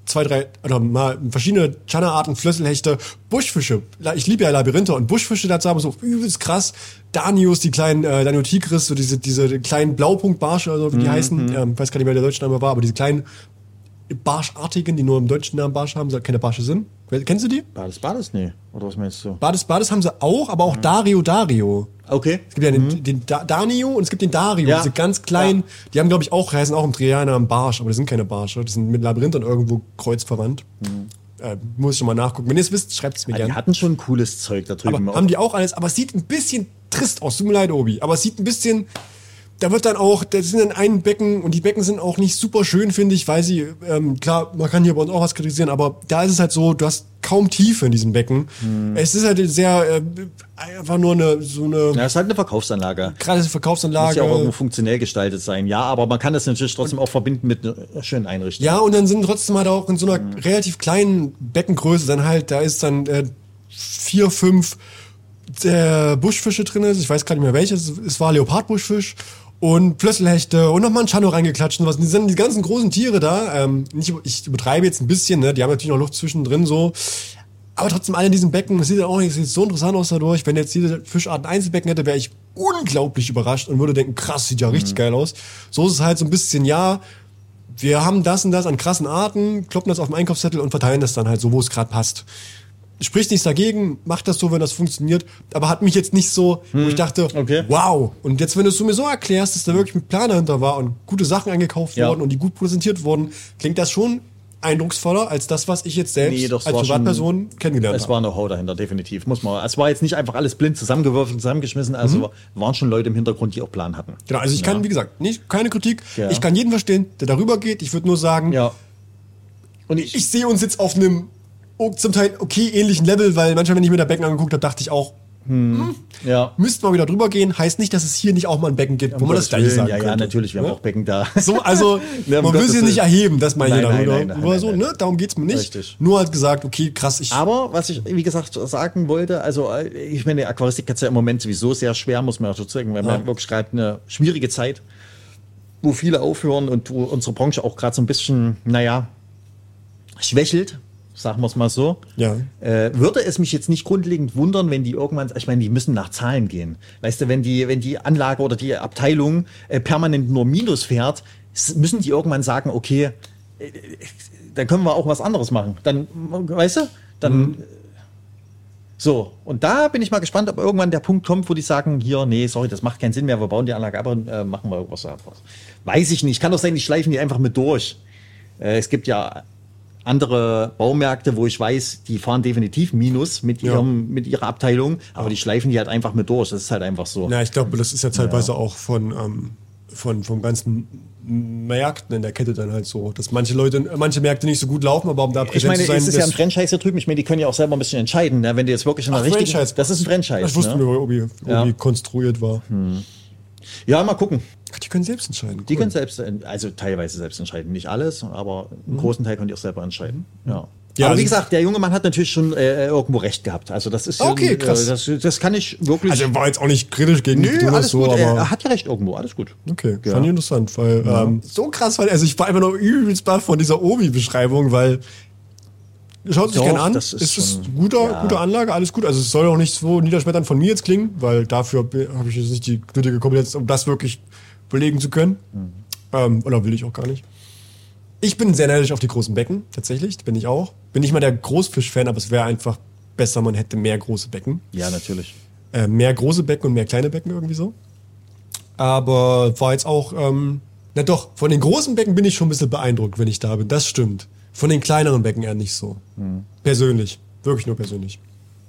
S3: zwei, drei, oder mal verschiedene Chana-Arten, Flösselhechte, Buschfische. Ich liebe ja Labyrinthe und Buschfische dazu haben so übelst krass. Danios, die kleinen äh, Daniotigris, so diese, diese kleinen Blaupunktbarsche, also wie
S2: Mhm.
S3: die heißen. Ähm, weiß gar nicht, wer der deutsche Name war, aber diese kleinen Barschartigen, die nur im deutschen Namen Barsch haben, keine Barsche sind. Kennst du die?
S2: Bades, Bades? Nee. Oder was meinst du?
S3: Bades, Bades haben sie auch, aber auch Dario Dario.
S2: Okay.
S3: Es gibt ja den, den da Danio und es gibt den Dario,
S2: Ja.
S3: diese ganz kleinen, die haben, glaube ich, auch, heißen auch im Dreher am Barsch, aber das sind keine Barsche, die sind mit Labyrinthern irgendwo kreuzverwandt. Äh, muss ich schon mal nachgucken. Wenn ihr es wisst, schreibt es mir
S2: Ja, die
S3: gerne.
S2: hatten schon cooles Zeug da drüben.
S3: Aber haben die auch alles, aber es sieht ein bisschen trist aus. Tut mir leid, Obi. Aber es sieht ein bisschen, da wird dann auch, da sind dann ein Becken und die Becken sind auch nicht super schön, finde ich, weil sie, ähm, klar, man kann hier bei uns auch was kritisieren, aber da ist es halt so, du hast kaum Tiefe in diesem Becken. Es ist halt sehr, äh, einfach nur eine, so eine
S2: ja, ist halt eine Verkaufsanlage.
S3: gerade
S2: Muss
S3: Verkaufsanlage.
S2: ja auch irgendwo funktionell gestaltet sein. Ja, aber man kann das natürlich trotzdem auch verbinden mit einer schönen Einrichtung.
S3: Ja, und dann sind trotzdem halt auch in so einer relativ kleinen Beckengröße dann halt, da ist dann äh, vier, fünf äh, Buschfische drin. Ich weiß gar nicht mehr welches. Es war Leopardbuschfisch und Plösselhechte und nochmal ein Chano reingeklatscht und was. Die sind die ganzen großen Tiere da. Ähm, nicht, ich übertreibe jetzt ein bisschen, ne? Die haben natürlich noch Luft zwischendrin so. Aber trotzdem alle in diesem Becken, das sieht ja auch nicht sieht so interessant aus dadurch. Wenn jetzt diese Fischart ein Einzelbecken hätte, wäre ich unglaublich überrascht und würde denken, krass, sieht ja richtig geil aus. So ist es halt so ein bisschen, ja, wir haben das und das an krassen Arten, kloppen das auf den Einkaufszettel und verteilen das dann halt so, wo es gerade passt. Spricht nichts dagegen, macht das so, wenn das funktioniert, aber hat mich jetzt nicht so, wo ich dachte,
S2: Okay.
S3: wow. Und jetzt, wenn du es mir so erklärst, dass da wirklich ein Plan dahinter war und gute Sachen eingekauft
S2: Ja.
S3: wurden und die gut präsentiert wurden, klingt das schon eindrucksvoller als das, was ich jetzt selbst
S2: Nee,
S3: als Privatperson kennengelernt
S2: Es
S3: habe.
S2: war Know-how dahinter, definitiv. Muss man. Es war jetzt nicht einfach alles blind zusammengewürfelt, zusammengeschmissen. Also waren schon Leute im Hintergrund, die auch Plan hatten.
S3: Genau, also ich kann, wie gesagt, nicht, keine Kritik.
S2: Ja.
S3: Ich kann jeden verstehen, der darüber geht. Ich würde nur sagen,
S2: Ja. Und ich,
S3: ich sehe uns jetzt auf einem zum Teil okay ähnlichen Level, weil manchmal, wenn ich mir das Becken angeguckt habe, dachte ich auch,
S2: ja.
S3: müssten wir wieder drüber gehen. Heißt nicht, dass es hier nicht auch mal ein Becken gibt, wo man das gleiche sagen
S2: ja, ja,
S3: könnte.
S2: natürlich, wir haben
S3: Ne?
S2: auch Becken da.
S3: So, also
S2: Ja,
S3: man will sie nicht erheben, das meine ich
S2: Nein, nein,
S3: darüber.
S2: nein,
S3: so, ne? Darum geht's mir nicht.
S2: Richtig.
S3: Nur halt gesagt, okay, krass, ich.
S2: Aber was ich, wie gesagt, sagen wollte, also äh, ich meine, Aquaristik hat ja im Moment sowieso sehr schwer, muss man auch dazu sagen, weil haben wirklich gerade eine schwierige Zeit, wo viele aufhören und wo unsere Branche auch gerade so ein bisschen, naja, schwächelt, sagen wir es mal so.
S3: Ja.
S2: Äh, würde es mich jetzt nicht grundlegend wundern, wenn die irgendwann, ich meine, die müssen nach Zahlen gehen. Weißt du, wenn die, wenn die Anlage oder die Abteilung äh, permanent nur Minus fährt, müssen die irgendwann sagen, okay, äh, dann können wir auch was anderes machen. Dann, weißt du, dann. So, und da bin ich mal gespannt, ob irgendwann der Punkt kommt, wo die sagen, hier, nee, sorry, das macht keinen Sinn mehr, wir bauen die Anlage ab und äh, machen wir irgendwas anderes. Weiß ich nicht. Kann doch sein, die schleifen die einfach mit durch. Äh, es gibt ja andere Baumärkte, wo ich weiß, die fahren definitiv Minus mit,
S3: Ja.
S2: ihrem, mit ihrer Abteilung, aber die schleifen die halt einfach mit durch. Das ist halt einfach so.
S3: Ja, ich glaube, das ist ja teilweise auch von, ähm, von vom ganzen Märkten in der Kette dann halt so, dass manche Leute, manche Märkte nicht so gut laufen, aber um da präsent
S2: Ich meine,
S3: zu sein,
S2: es ist ja ein Franchise hier drüben. Ich meine, die können ja auch selber ein bisschen entscheiden, ne? wenn du jetzt wirklich in der richtigen...
S3: Franchise.
S2: Das ist ein Franchise.
S3: Das wussten
S2: ne?
S3: wir, Obi, Obi
S2: Ja.
S3: konstruiert war.
S2: Ja, mal gucken.
S3: Ach, die können selbst entscheiden.
S2: Die
S3: Cool.
S2: können selbst, also teilweise selbst entscheiden. Nicht alles, aber einen großen Teil können die auch selber entscheiden. Ja.
S3: Mhm. Ja,
S2: aber wie
S3: also-
S2: gesagt, der junge Mann hat natürlich schon äh, irgendwo recht gehabt. Also das ist
S3: Okay,
S2: äh,
S3: krass.
S2: Das, das kann ich wirklich.
S3: Also er war jetzt auch nicht kritisch gegen die
S2: nö, alles
S3: so,
S2: gut.
S3: aber
S2: Er, hat ja recht irgendwo. Alles gut.
S3: Okay,
S2: Ja.
S3: fand ich interessant, weil ähm, so krass, weil also ich war einfach nur übelst baff von dieser Obi-Beschreibung, weil schaut sich gerne an.
S2: das ist
S3: ist
S2: schon-
S3: guter,
S2: ja.
S3: gute Anlage, alles gut. Also es soll auch nicht so niederschmetternd von mir jetzt klingen, weil dafür habe ich jetzt nicht die nötige Kompetenz, um das wirklich belegen zu können.
S2: Mhm.
S3: Ähm, oder will ich auch gar nicht. Ich bin sehr neidisch auf die großen Becken, tatsächlich, bin ich auch. Bin nicht mal der Großfisch-Fan, aber es wäre einfach besser, man hätte mehr große Becken.
S2: Ja, natürlich.
S3: Äh, mehr große Becken und mehr kleine Becken irgendwie so. Aber war jetzt auch, ähm, na doch, von den großen Becken bin ich schon ein bisschen beeindruckt, wenn ich da bin. Das stimmt. Von den kleineren Becken eher nicht so. Persönlich. Wirklich nur persönlich.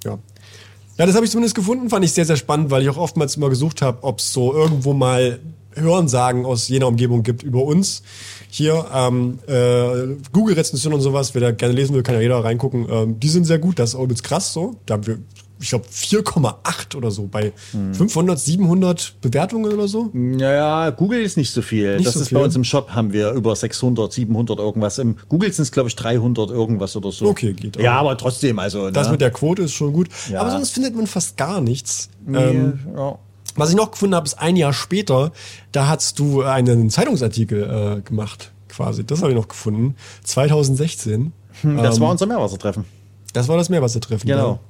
S3: Ja. Ja, das habe ich zumindest gefunden, fand ich sehr, sehr spannend, weil ich auch oftmals immer gesucht habe, ob es so irgendwo mal Hörensagen aus jener Umgebung gibt über uns. Hier, ähm, äh, Google-Rezensionen und sowas, wer da gerne lesen will, kann ja jeder reingucken. Ähm, die sind sehr gut, das ist jetzt krass so. Da haben wir, ich glaube, 4,8 oder so bei 500, 700 Bewertungen oder so.
S2: Ja, Google ist nicht so viel.
S3: Nicht
S2: das
S3: so
S2: ist
S3: viel?
S2: bei uns im Shop haben wir über 600, 700 irgendwas. Im Google sind es glaube ich 300 irgendwas oder so.
S3: Okay, geht auch.
S2: Ja, aber trotzdem, also.
S3: Das
S2: ne?
S3: mit der Quote ist schon gut.
S2: Ja.
S3: Aber sonst findet man fast gar nichts.
S2: Nee,
S3: Ähm,
S2: ja.
S3: Was ich noch gefunden habe, ist ein Jahr später, da hast du einen Zeitungsartikel äh, gemacht, quasi. Das habe ich noch gefunden. 2016.
S2: Das
S3: Ähm,
S2: war unser Meerwassertreffen.
S3: Das war das Meerwassertreffen.
S2: Genau.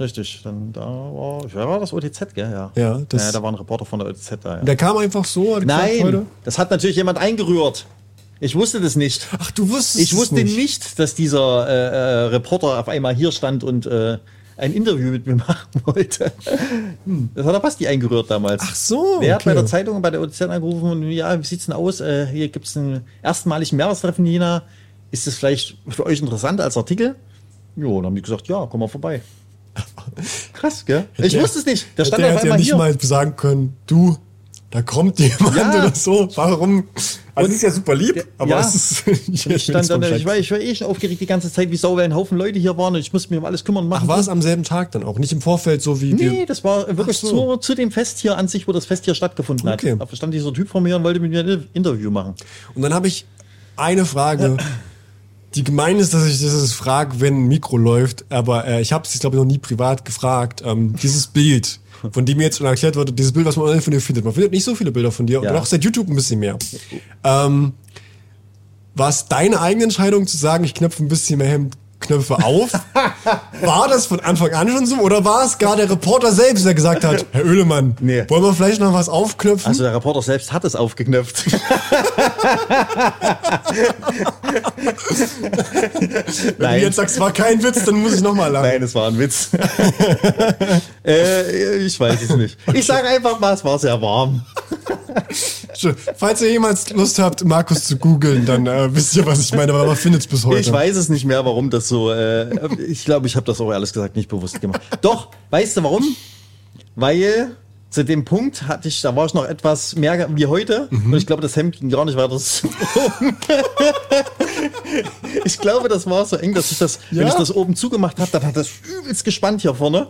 S2: Richtig. Dann da war, war das OTZ, gell? Ja.
S3: Ja, das-
S2: ja, da war ein Reporter von der OTZ da. Ja.
S3: Der kam einfach so. hat gesagt,
S2: Nein,
S3: Leute,
S2: das hat natürlich jemand eingerührt. Ich wusste das nicht.
S3: Ach, du wusstest
S2: Ich
S3: es
S2: wusste nicht, dass dieser äh, äh, Reporter auf einmal hier stand und äh, ein Interview mit mir machen wollte. Hm, Das hat der Basti eingerührt damals.
S3: Ach so,
S2: Der hat bei der Zeitung, bei der OZ angerufen und ja, wie sieht's denn aus? Äh, hier gibt's einen erstmaligen Mehrestreffen in Jena. Ist das vielleicht für euch interessant als Artikel? Jo, dann haben die gesagt, ja, komm mal vorbei. Krass, gell? Ich
S3: Der-
S2: wusste es nicht. Der stand
S3: der hätte ja nicht
S2: hier.
S3: mal sagen können, du, da kommt jemand
S2: Ja.
S3: oder so. Warum? Also
S2: Und-
S3: ist ja super lieb, aber
S2: ja.
S3: es ist. ich
S2: ich, stand dann, ich, war, ich war eh schon aufgeregt die ganze Zeit, wie sau, weil ein Haufen Leute hier waren und ich musste mich um alles kümmern und machen.
S3: Ach, war es am selben Tag dann auch? Nicht im Vorfeld, so wie
S2: Nee,
S3: wir.
S2: das war wirklich
S3: so.
S2: zu, zu dem Fest hier an sich, wo das Fest hier stattgefunden
S3: Okay.
S2: hat. Da stand dieser Typ vor mir und wollte mit mir ein Interview machen.
S3: Und dann habe ich eine Frage, die gemein ist, dass ich das frage, wenn ein Mikro läuft, aber äh, ich habe es, glaube ich, noch nie privat gefragt. Ähm, dieses Bild, von dem mir jetzt schon erklärt wurde, dieses Bild, was man online von dir findet. Man findet nicht so viele Bilder von dir
S2: Ja.
S3: und auch seit YouTube ein bisschen mehr. Ähm, war es deine eigene Entscheidung zu sagen, ich knöpfe ein bisschen mehr Hemdknöpfe auf? war das von Anfang an schon so? Oder war es gar der Reporter selbst, der gesagt hat, Herr Oehlemann,
S2: Nee.
S3: wollen wir vielleicht noch was aufknöpfen?
S2: Also der Reporter selbst hat es aufgeknöpft.
S3: Wenn du
S2: Nein.
S3: jetzt sagst, es war kein Witz, dann muss ich nochmal lachen.
S2: Nein, es war ein Witz. äh, ich weiß es nicht. Ich sage einfach mal, es war sehr warm.
S3: Falls ihr jemals Lust habt, Markus zu googeln, dann äh, wisst ihr, was ich meine, aber man findet es bis heute.
S2: Ich weiß es nicht mehr, warum das so. Äh, ich glaube, ich habe das auch alles gesagt nicht bewusst gemacht. Doch, weißt du warum? Weil zu dem Punkt hatte ich, da war ich noch etwas mehr wie heute und ich glaube, das Hemd ging gar nicht weiter. oben. ich glaube, das war so eng, dass ich das, wenn
S3: Ja?
S2: ich das oben zugemacht habe, dann hat das übelst gespannt hier vorne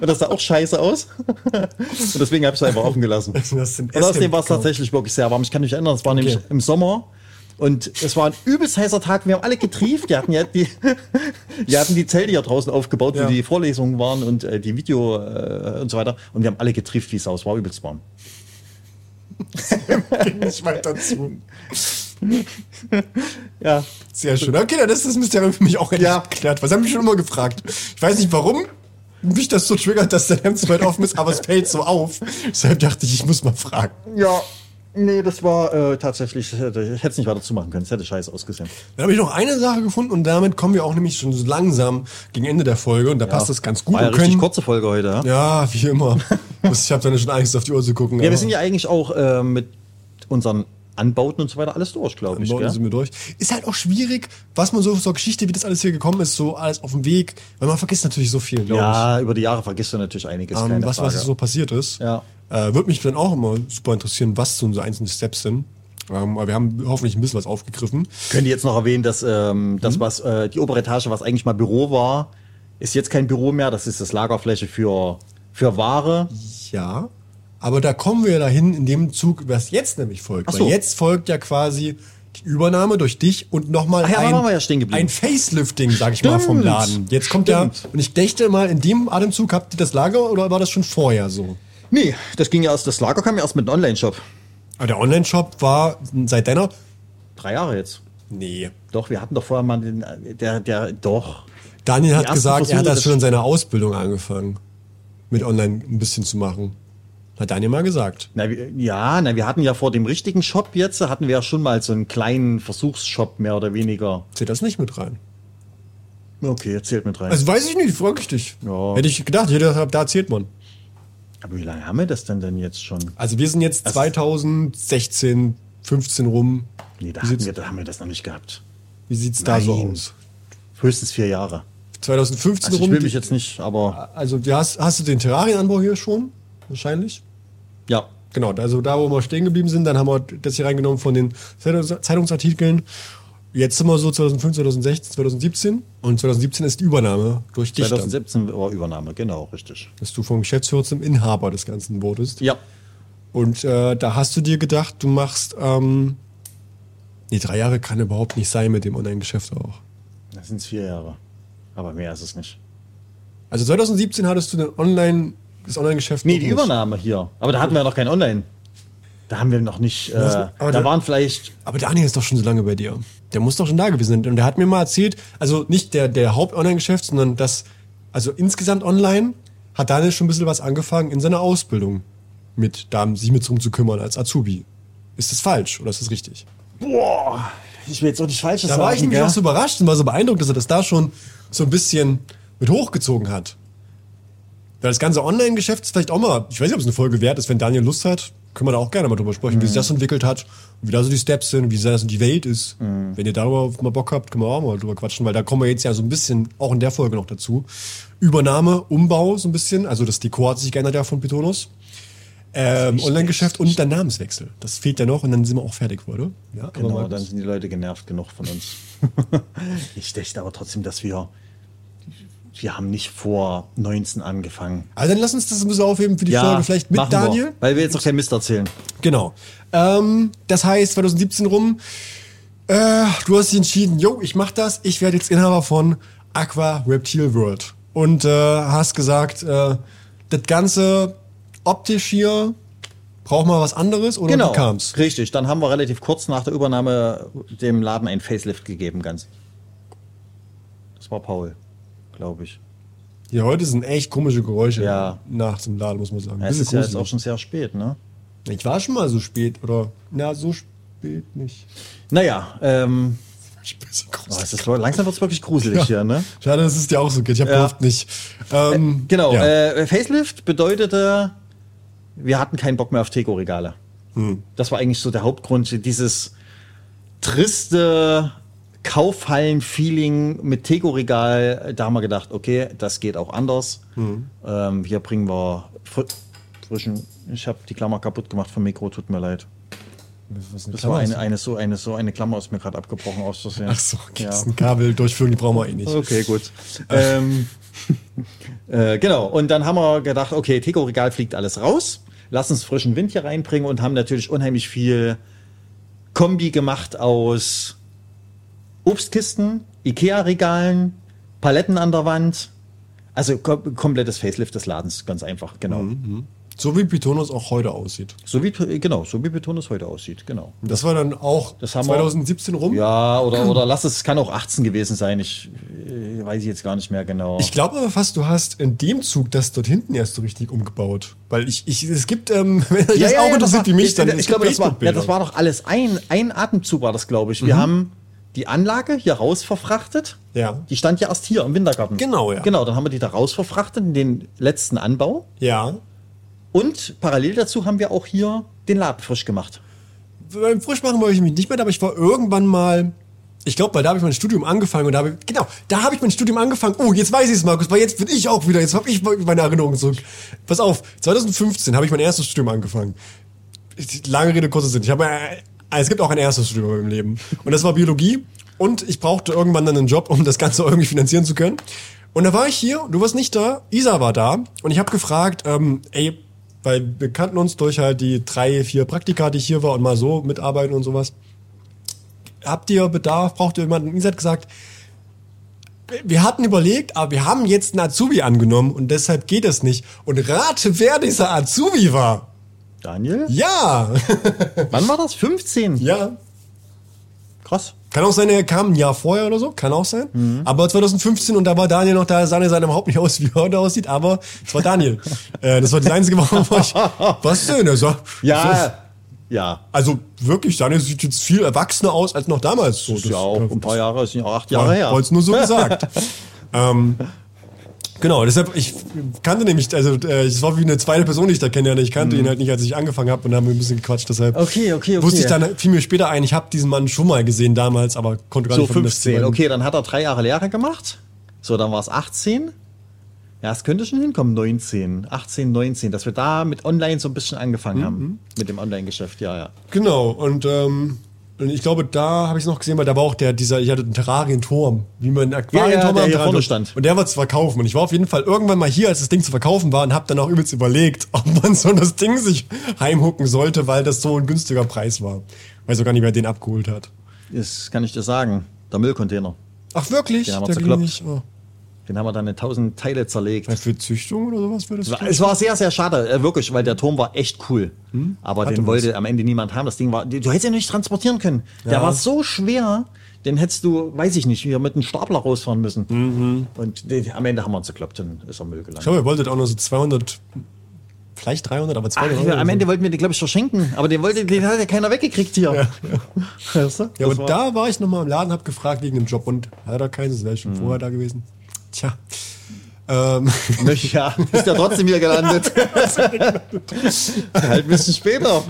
S2: und das sah auch scheiße aus und deswegen habe ich es einfach offen gelassen. Und außerdem war es tatsächlich wirklich sehr warm. Ich kann mich erinnern, es war nämlich im Sommer. Und es war ein übelst heißer Tag. Wir haben alle getrieft. Die hatten ja die, die hatten die Zelte ja draußen aufgebaut,
S3: Ja.
S2: wo die Vorlesungen waren und äh, die Video äh, und so weiter. Und wir haben alle getrieft, wie es aus war. Übelst warm.
S3: nicht weiter zu.
S2: Ja.
S3: Sehr schön. Okay, dann ist das Mysterium für mich auch
S2: Ja.
S3: geklärt. Was haben mich schon immer gefragt? Ich weiß nicht warum mich das so triggert, dass der Hemd so weit offen ist, aber es fällt so auf. Deshalb dachte ich, ich muss mal fragen.
S2: Ja. Nee, das war äh, tatsächlich, ich hätte es nicht weiter zumachen können. Es hätte scheiße ausgesehen.
S3: Dann habe ich noch eine Sache gefunden und damit kommen wir auch nämlich schon langsam gegen Ende der Folge und da passt das ganz gut.
S2: War ja
S3: Wir
S2: richtig
S3: können-
S2: kurze Folge heute. Ja,
S3: Ja, wie immer. ich habe dann schon Angst, auf die Uhr zu gucken.
S2: ja wir sind ja eigentlich auch äh, mit unseren Anbauten und so weiter alles durch, glaube ich.
S3: Bauten
S2: Gell?
S3: sind wir durch. Ist halt auch schwierig, was man so so Geschichte, wie das alles hier gekommen ist, so alles auf dem Weg, weil man vergisst natürlich so viel, glaube
S2: Ja, über die Jahre vergisst du natürlich einiges.
S3: ich. Ähm, was,
S2: Frage.
S3: was so passiert ist.
S2: Ja.
S3: Äh, Würde mich dann auch immer super interessieren, was so einzelne Steps sind. Ähm, aber wir haben hoffentlich ein bisschen was aufgegriffen.
S2: Könnt ihr jetzt noch erwähnen, dass ähm,
S3: Mhm.
S2: das, was äh, die obere Etage, was eigentlich mal Büro war, ist jetzt kein Büro mehr. Das ist das Lagerfläche für, für Ware.
S3: Ja. Aber da kommen wir dahin in dem Zug, was jetzt nämlich folgt.
S2: Ach
S3: Weil
S2: so.
S3: jetzt folgt ja quasi die Übernahme durch dich und nochmal
S2: ja,
S3: ein,
S2: ja
S3: ein Facelifting, sag ich mal, vom
S2: Stimmt.
S3: Laden. Jetzt kommt ja,
S2: Stimmt.
S3: und ich dächte mal, in dem Atemzug habt ihr das Lager oder war das schon vorher so?
S2: Nee, das ging ja erst, das Lager kam ja erst mit einem Online-Shop.
S3: Aber der Online-Shop war seit deiner?
S2: Drei Jahre jetzt.
S3: Nee.
S2: Doch, wir hatten doch vorher mal den, der, der, doch.
S3: Daniel hat gesagt, er
S2: Versuche
S3: hat das schon in seiner Ausbildung angefangen, mit Online ein bisschen zu machen. Hat Daniel mal gesagt.
S2: Na, ja, na, wir hatten ja vor dem richtigen Shop jetzt, hatten wir ja schon mal so einen kleinen Versuchsshop, mehr oder weniger.
S3: Zählt das nicht mit rein?
S2: Okay, jetzt zählt mit rein.
S3: Also weiß ich nicht, frag ich dich.
S2: Ja.
S3: Hätte ich gedacht, jeder, da zählt man.
S2: Aber wie lange haben wir das denn denn jetzt schon?
S3: Also wir sind jetzt 2016, 15 rum.
S2: Nee, da,
S3: sieht's-
S2: wir, da haben wir das noch nicht gehabt.
S3: Wie sieht's da so aus?
S2: Höchstens vier Jahre.
S3: 2015
S2: Also ich
S3: rum.
S2: will
S3: die-
S2: mich jetzt nicht, aber
S3: also hast, hast du den Terrarienanbau hier schon? Wahrscheinlich.
S2: Ja.
S3: Genau, also da, wo wir stehen geblieben sind, dann haben wir das hier reingenommen von den Zeitungs- Zeitungsartikeln. Jetzt sind wir so 2015, 2016, 2017. Und 2017 ist die Übernahme durch dich. Dann,
S2: 2017 war Übernahme, genau, richtig.
S3: dass du vom Geschäftsführer zum Inhaber des Ganzen wurdest.
S2: Ja.
S3: Und äh, da hast du dir gedacht, du machst. Ähm, nee, drei Jahre kann überhaupt nicht sein mit dem Online-Geschäft auch.
S2: Das sind vier Jahre. Aber mehr ist es nicht.
S3: Also 2017 hattest du den Online, das Online-Geschäft.
S2: Nee, die
S3: nicht.
S2: Übernahme hier. Aber da hatten wir noch kein Online. Da haben wir noch nicht. Äh,
S3: aber
S2: da
S3: da-
S2: waren vielleicht.
S3: Aber Daniel ist doch schon so lange bei dir. Der muss doch schon da gewesen sein. Und der hat mir mal erzählt, also nicht der, der Haupt-Online-Geschäft, sondern das, also insgesamt online hat Daniel schon ein bisschen was angefangen in seiner Ausbildung mit, da sich mit drum zu kümmern als Azubi. Ist das falsch oder ist das richtig?
S2: Boah, ich will jetzt auch nicht Falsches
S3: Da
S2: sagen.
S3: war ich nämlich
S2: gell?
S3: auch so überrascht und war so beeindruckt, dass er das da schon so ein bisschen mit hochgezogen hat. Weil das ganze Online-Geschäft ist vielleicht auch mal, ich weiß nicht, ob es eine Folge wert ist, wenn Daniel Lust hat, können wir da auch gerne mal drüber sprechen, wie sich das entwickelt hat, wie da so die Steps sind, wie da so die Welt ist. Wenn ihr darüber mal Bock habt, können wir auch mal drüber quatschen, weil da kommen wir jetzt ja so ein bisschen, auch in der Folge noch dazu. Übernahme, Umbau so ein bisschen, also das Dekor hat sich geändert ja von Pitonus. Ähm, Online-Geschäft und der Namenswechsel. Das fehlt ja noch und dann sind wir auch fertig, oder? Ja,
S2: Genau, dann sind die Leute genervt genug von uns. ich dachte aber trotzdem, dass wir. Wir haben nicht vor 19 angefangen.
S3: Also dann lass uns das ein bisschen aufheben für die Folge, vielleicht mit Daniel.
S2: Wir, weil wir jetzt noch kein Mist erzählen.
S3: Genau. Ähm, das heißt, 2017 rum, äh, du hast dich entschieden, yo, ich mach das, ich werde jetzt Inhaber von Aqua Reptile World. Und äh, hast gesagt, äh, das Ganze optisch hier, braucht mal was anderes oder
S2: Genau.
S3: wie kam's?
S2: Richtig. Dann haben wir relativ kurz nach der Übernahme dem Laden ein Facelift gegeben, ganz. Das war Paul, glaube ich.
S3: Hier heute sind echt komische Geräusche
S2: Ja.
S3: nach dem Laden, muss man sagen.
S2: Es
S3: Bisschen
S2: ist ja jetzt auch schon sehr spät, ne?
S3: Ich war schon mal so spät, oder? Na, so spät nicht.
S2: Naja, ähm, oh, es ist, langsam wird es wirklich gruselig hier, ne?
S3: Schade, dass es dir auch so geht. Ich habe
S2: Ja.
S3: oft nicht. Ähm,
S2: Genau,
S3: ja.
S2: äh, Facelift bedeutete, wir hatten keinen Bock mehr auf Tego-Regale.
S3: Hm.
S2: Das war eigentlich so der Hauptgrund, dieses triste Kaufhallen-Feeling mit Tego-Regal. Da haben wir gedacht, okay, das geht auch anders.
S3: Hm.
S2: Ähm, hier bringen wir fr frischen. Ich habe die Klammer kaputt gemacht vom Mikro, tut mir leid. Das war eine, eine, so, eine, so eine Klammer ist mir gerade abgebrochen aus Versehen.
S3: Ach so, okay,
S2: ja.
S3: ein Kabel durchführen, die brauchen wir eh nicht.
S2: Okay, gut. ähm, äh, genau, und dann haben wir gedacht, okay, Tego-Regal fliegt alles raus. Lass uns frischen Wind hier reinbringen und haben natürlich unheimlich viel Kombi gemacht aus Obstkisten, Ikea-Regalen, Paletten an der Wand. Also kom komplettes Facelift des Ladens, ganz einfach, genau.
S3: So wie Pitonus auch heute aussieht.
S2: So wie, genau, so wie Betonus heute aussieht, genau.
S3: Das war dann auch
S2: Das haben wir-
S3: 2017 rum.
S2: Ja, oder, oder lass es, es kann auch 18 gewesen sein, ich äh, weiß jetzt gar nicht mehr genau.
S3: Ich glaube aber fast, du hast in dem Zug das dort hinten erst so richtig umgebaut. Weil ich, ich es gibt, ähm, wenn euch das auch interessiert
S2: war-
S3: wie mich, dann
S2: ich, ich glaube, das war, ja, das war doch alles ein, ein Atemzug war das, glaube ich.
S3: Mhm.
S2: Wir haben die Anlage hier raus verfrachtet.
S3: Ja.
S2: Die stand ja erst hier im Wintergarten.
S3: Genau, ja.
S2: Genau, dann haben wir die da raus verfrachtet in den letzten Anbau.
S3: Ja.
S2: Und parallel dazu haben wir auch hier den Laden frisch gemacht.
S3: Beim Frischmachen wollte ich mich nicht mehr, aber ich war irgendwann mal, ich glaube, weil da habe ich mein Studium angefangen und da habe ich, genau, da habe ich mein Studium angefangen. Oh, jetzt weiß ich es, Markus, weil jetzt bin ich auch wieder, jetzt habe ich meine Erinnerung zurück. Pass auf, 2015 habe ich mein erstes Studium angefangen. Lange Rede, kurzer Sinn. Ich habe, äh, es gibt auch ein erstes Studium im Leben. Und das war Biologie. Und ich brauchte irgendwann dann einen Job, um das Ganze irgendwie finanzieren zu können. Und da war ich hier, du warst nicht da, Isa war da. Und ich habe gefragt, ähm, ey, weil wir kannten uns durch halt die drei, vier Praktika, die ich hier war und mal so mitarbeiten und sowas. Habt ihr Bedarf? Braucht ihr jemanden? Isa hat gesagt, wir hatten überlegt, aber wir haben jetzt einen Azubi angenommen und deshalb geht es nicht. Und rate, wer dieser Azubi war.
S2: Daniel?
S3: Ja,
S2: Wann war das? 15?
S3: ja.
S2: Krass.
S3: Kann auch sein, er kam ein Jahr vorher oder so, kann auch sein. Aber 2015 und da war Daniel noch da, sah er seinem überhaupt nicht aus, wie er heute aussieht, aber es war Daniel. äh, das war die einzige Woche, wo ich, was denn? Er sagt, so,
S2: Ja, ja.
S3: also wirklich, Daniel sieht jetzt viel erwachsener aus als noch damals. So,
S2: Das ist ja auch ein paar Jahre, ist ja auch acht Jahre
S3: Ja,
S2: her.
S3: Wollte nur so gesagt. ähm, genau, deshalb, ich kannte nämlich, also äh, es war wie eine zweite Person, die ich da kennenlerne. Ich kannte ihn halt nicht, als ich angefangen habe und haben wir ein bisschen gequatscht. Deshalb
S2: Mhm. Okay, okay, okay.
S3: wusste ich dann, fiel mir später ein, ich habe diesen Mann schon mal gesehen damals, aber konnte gar
S2: So
S3: nicht die
S2: 15.
S3: beiden-
S2: Okay, dann hat er drei Jahre Lehre gemacht. So, dann war es 18. Ja, es könnte schon hinkommen, 19, 18, 19, dass wir da mit Online so ein bisschen angefangen
S3: Mhm.
S2: haben. Mit dem Online-Geschäft, ja, ja.
S3: Genau, und, ähm, und ich glaube, da habe ich es noch gesehen, weil da war auch der, dieser, ich hatte einen Terrarienturm, wie man einen Aquarienturm
S2: der
S3: am
S2: hier
S3: Rand-
S2: vorne stand.
S3: Und der war zu verkaufen. Und ich war auf jeden Fall irgendwann mal hier, als das Ding zu verkaufen war, und habe dann auch übelst überlegt, ob man so das Ding sich heimhucken sollte, weil das so ein günstiger Preis war. Weiß auch gar nicht, wer den abgeholt hat.
S2: Das kann ich dir sagen. Der Müllcontainer.
S3: Ach wirklich?
S2: Den haben wir
S3: Der
S2: zerkloppt.
S3: Oh.
S2: Den haben wir dann in tausend Teile zerlegt.
S3: Ja, Für Züchtung oder sowas das?
S2: Es war, es war sehr, sehr schade, äh, wirklich, weil der Turm war echt cool. Aber
S3: Hatte
S2: den
S3: was.
S2: wollte am Ende niemand haben. Das Ding war, du hättest ihn nicht transportieren können. Der
S3: Ja.
S2: war so schwer, den hättest du, weiß ich nicht, hier mit einem Stapler rausfahren müssen. Und den, am Ende haben wir uns gekloppt und ist er Müll
S3: Ich
S2: gelandet.
S3: glaube, ihr wolltet auch nur so 200, vielleicht 300, aber
S2: Ach,
S3: 200
S2: wir,
S3: Euro
S2: am Ende wollten wir den, glaube ich, verschenken. Aber den, wollte, den hat ja keiner weggekriegt hier. Weißt du?
S3: Ja, und
S2: war-
S3: da war ich nochmal im Laden, hab gefragt wegen dem Job und hat er keinen, das wäre schon vorher da gewesen. Tja. Ähm,
S2: Ja, ist ja trotzdem hier gelandet. halt ein bisschen später.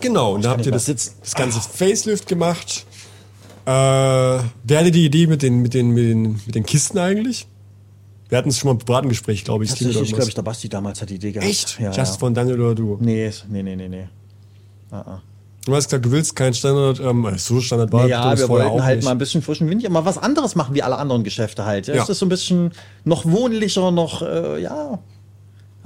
S3: genau, und da habt ihr das,
S2: sitzen.
S3: das ganze Facelift gemacht. Äh, wer hatte die Idee mit den, mit, den, mit, den, mit den Kisten eigentlich? Wir hatten es schon mal im Beratengespräch, glaube ich.
S2: Tatsächlich, glaube ich,
S3: irgendwas.
S2: der Basti damals hat die Idee gehabt.
S3: Echt?
S2: Ja,
S3: Just
S2: ja.
S3: von Daniel oder du?
S2: Nee, nee, nee, nee, nee. Ah, ah.
S3: Du hast gesagt, du willst keinen Standard, ähm, äh, so Standard war
S2: Ja, wir wollten halt
S3: nicht.
S2: mal ein bisschen frischen Wind, mal was anderes machen wie alle anderen Geschäfte halt. Ja. Es ist so ein bisschen noch wohnlicher, noch, äh, ja.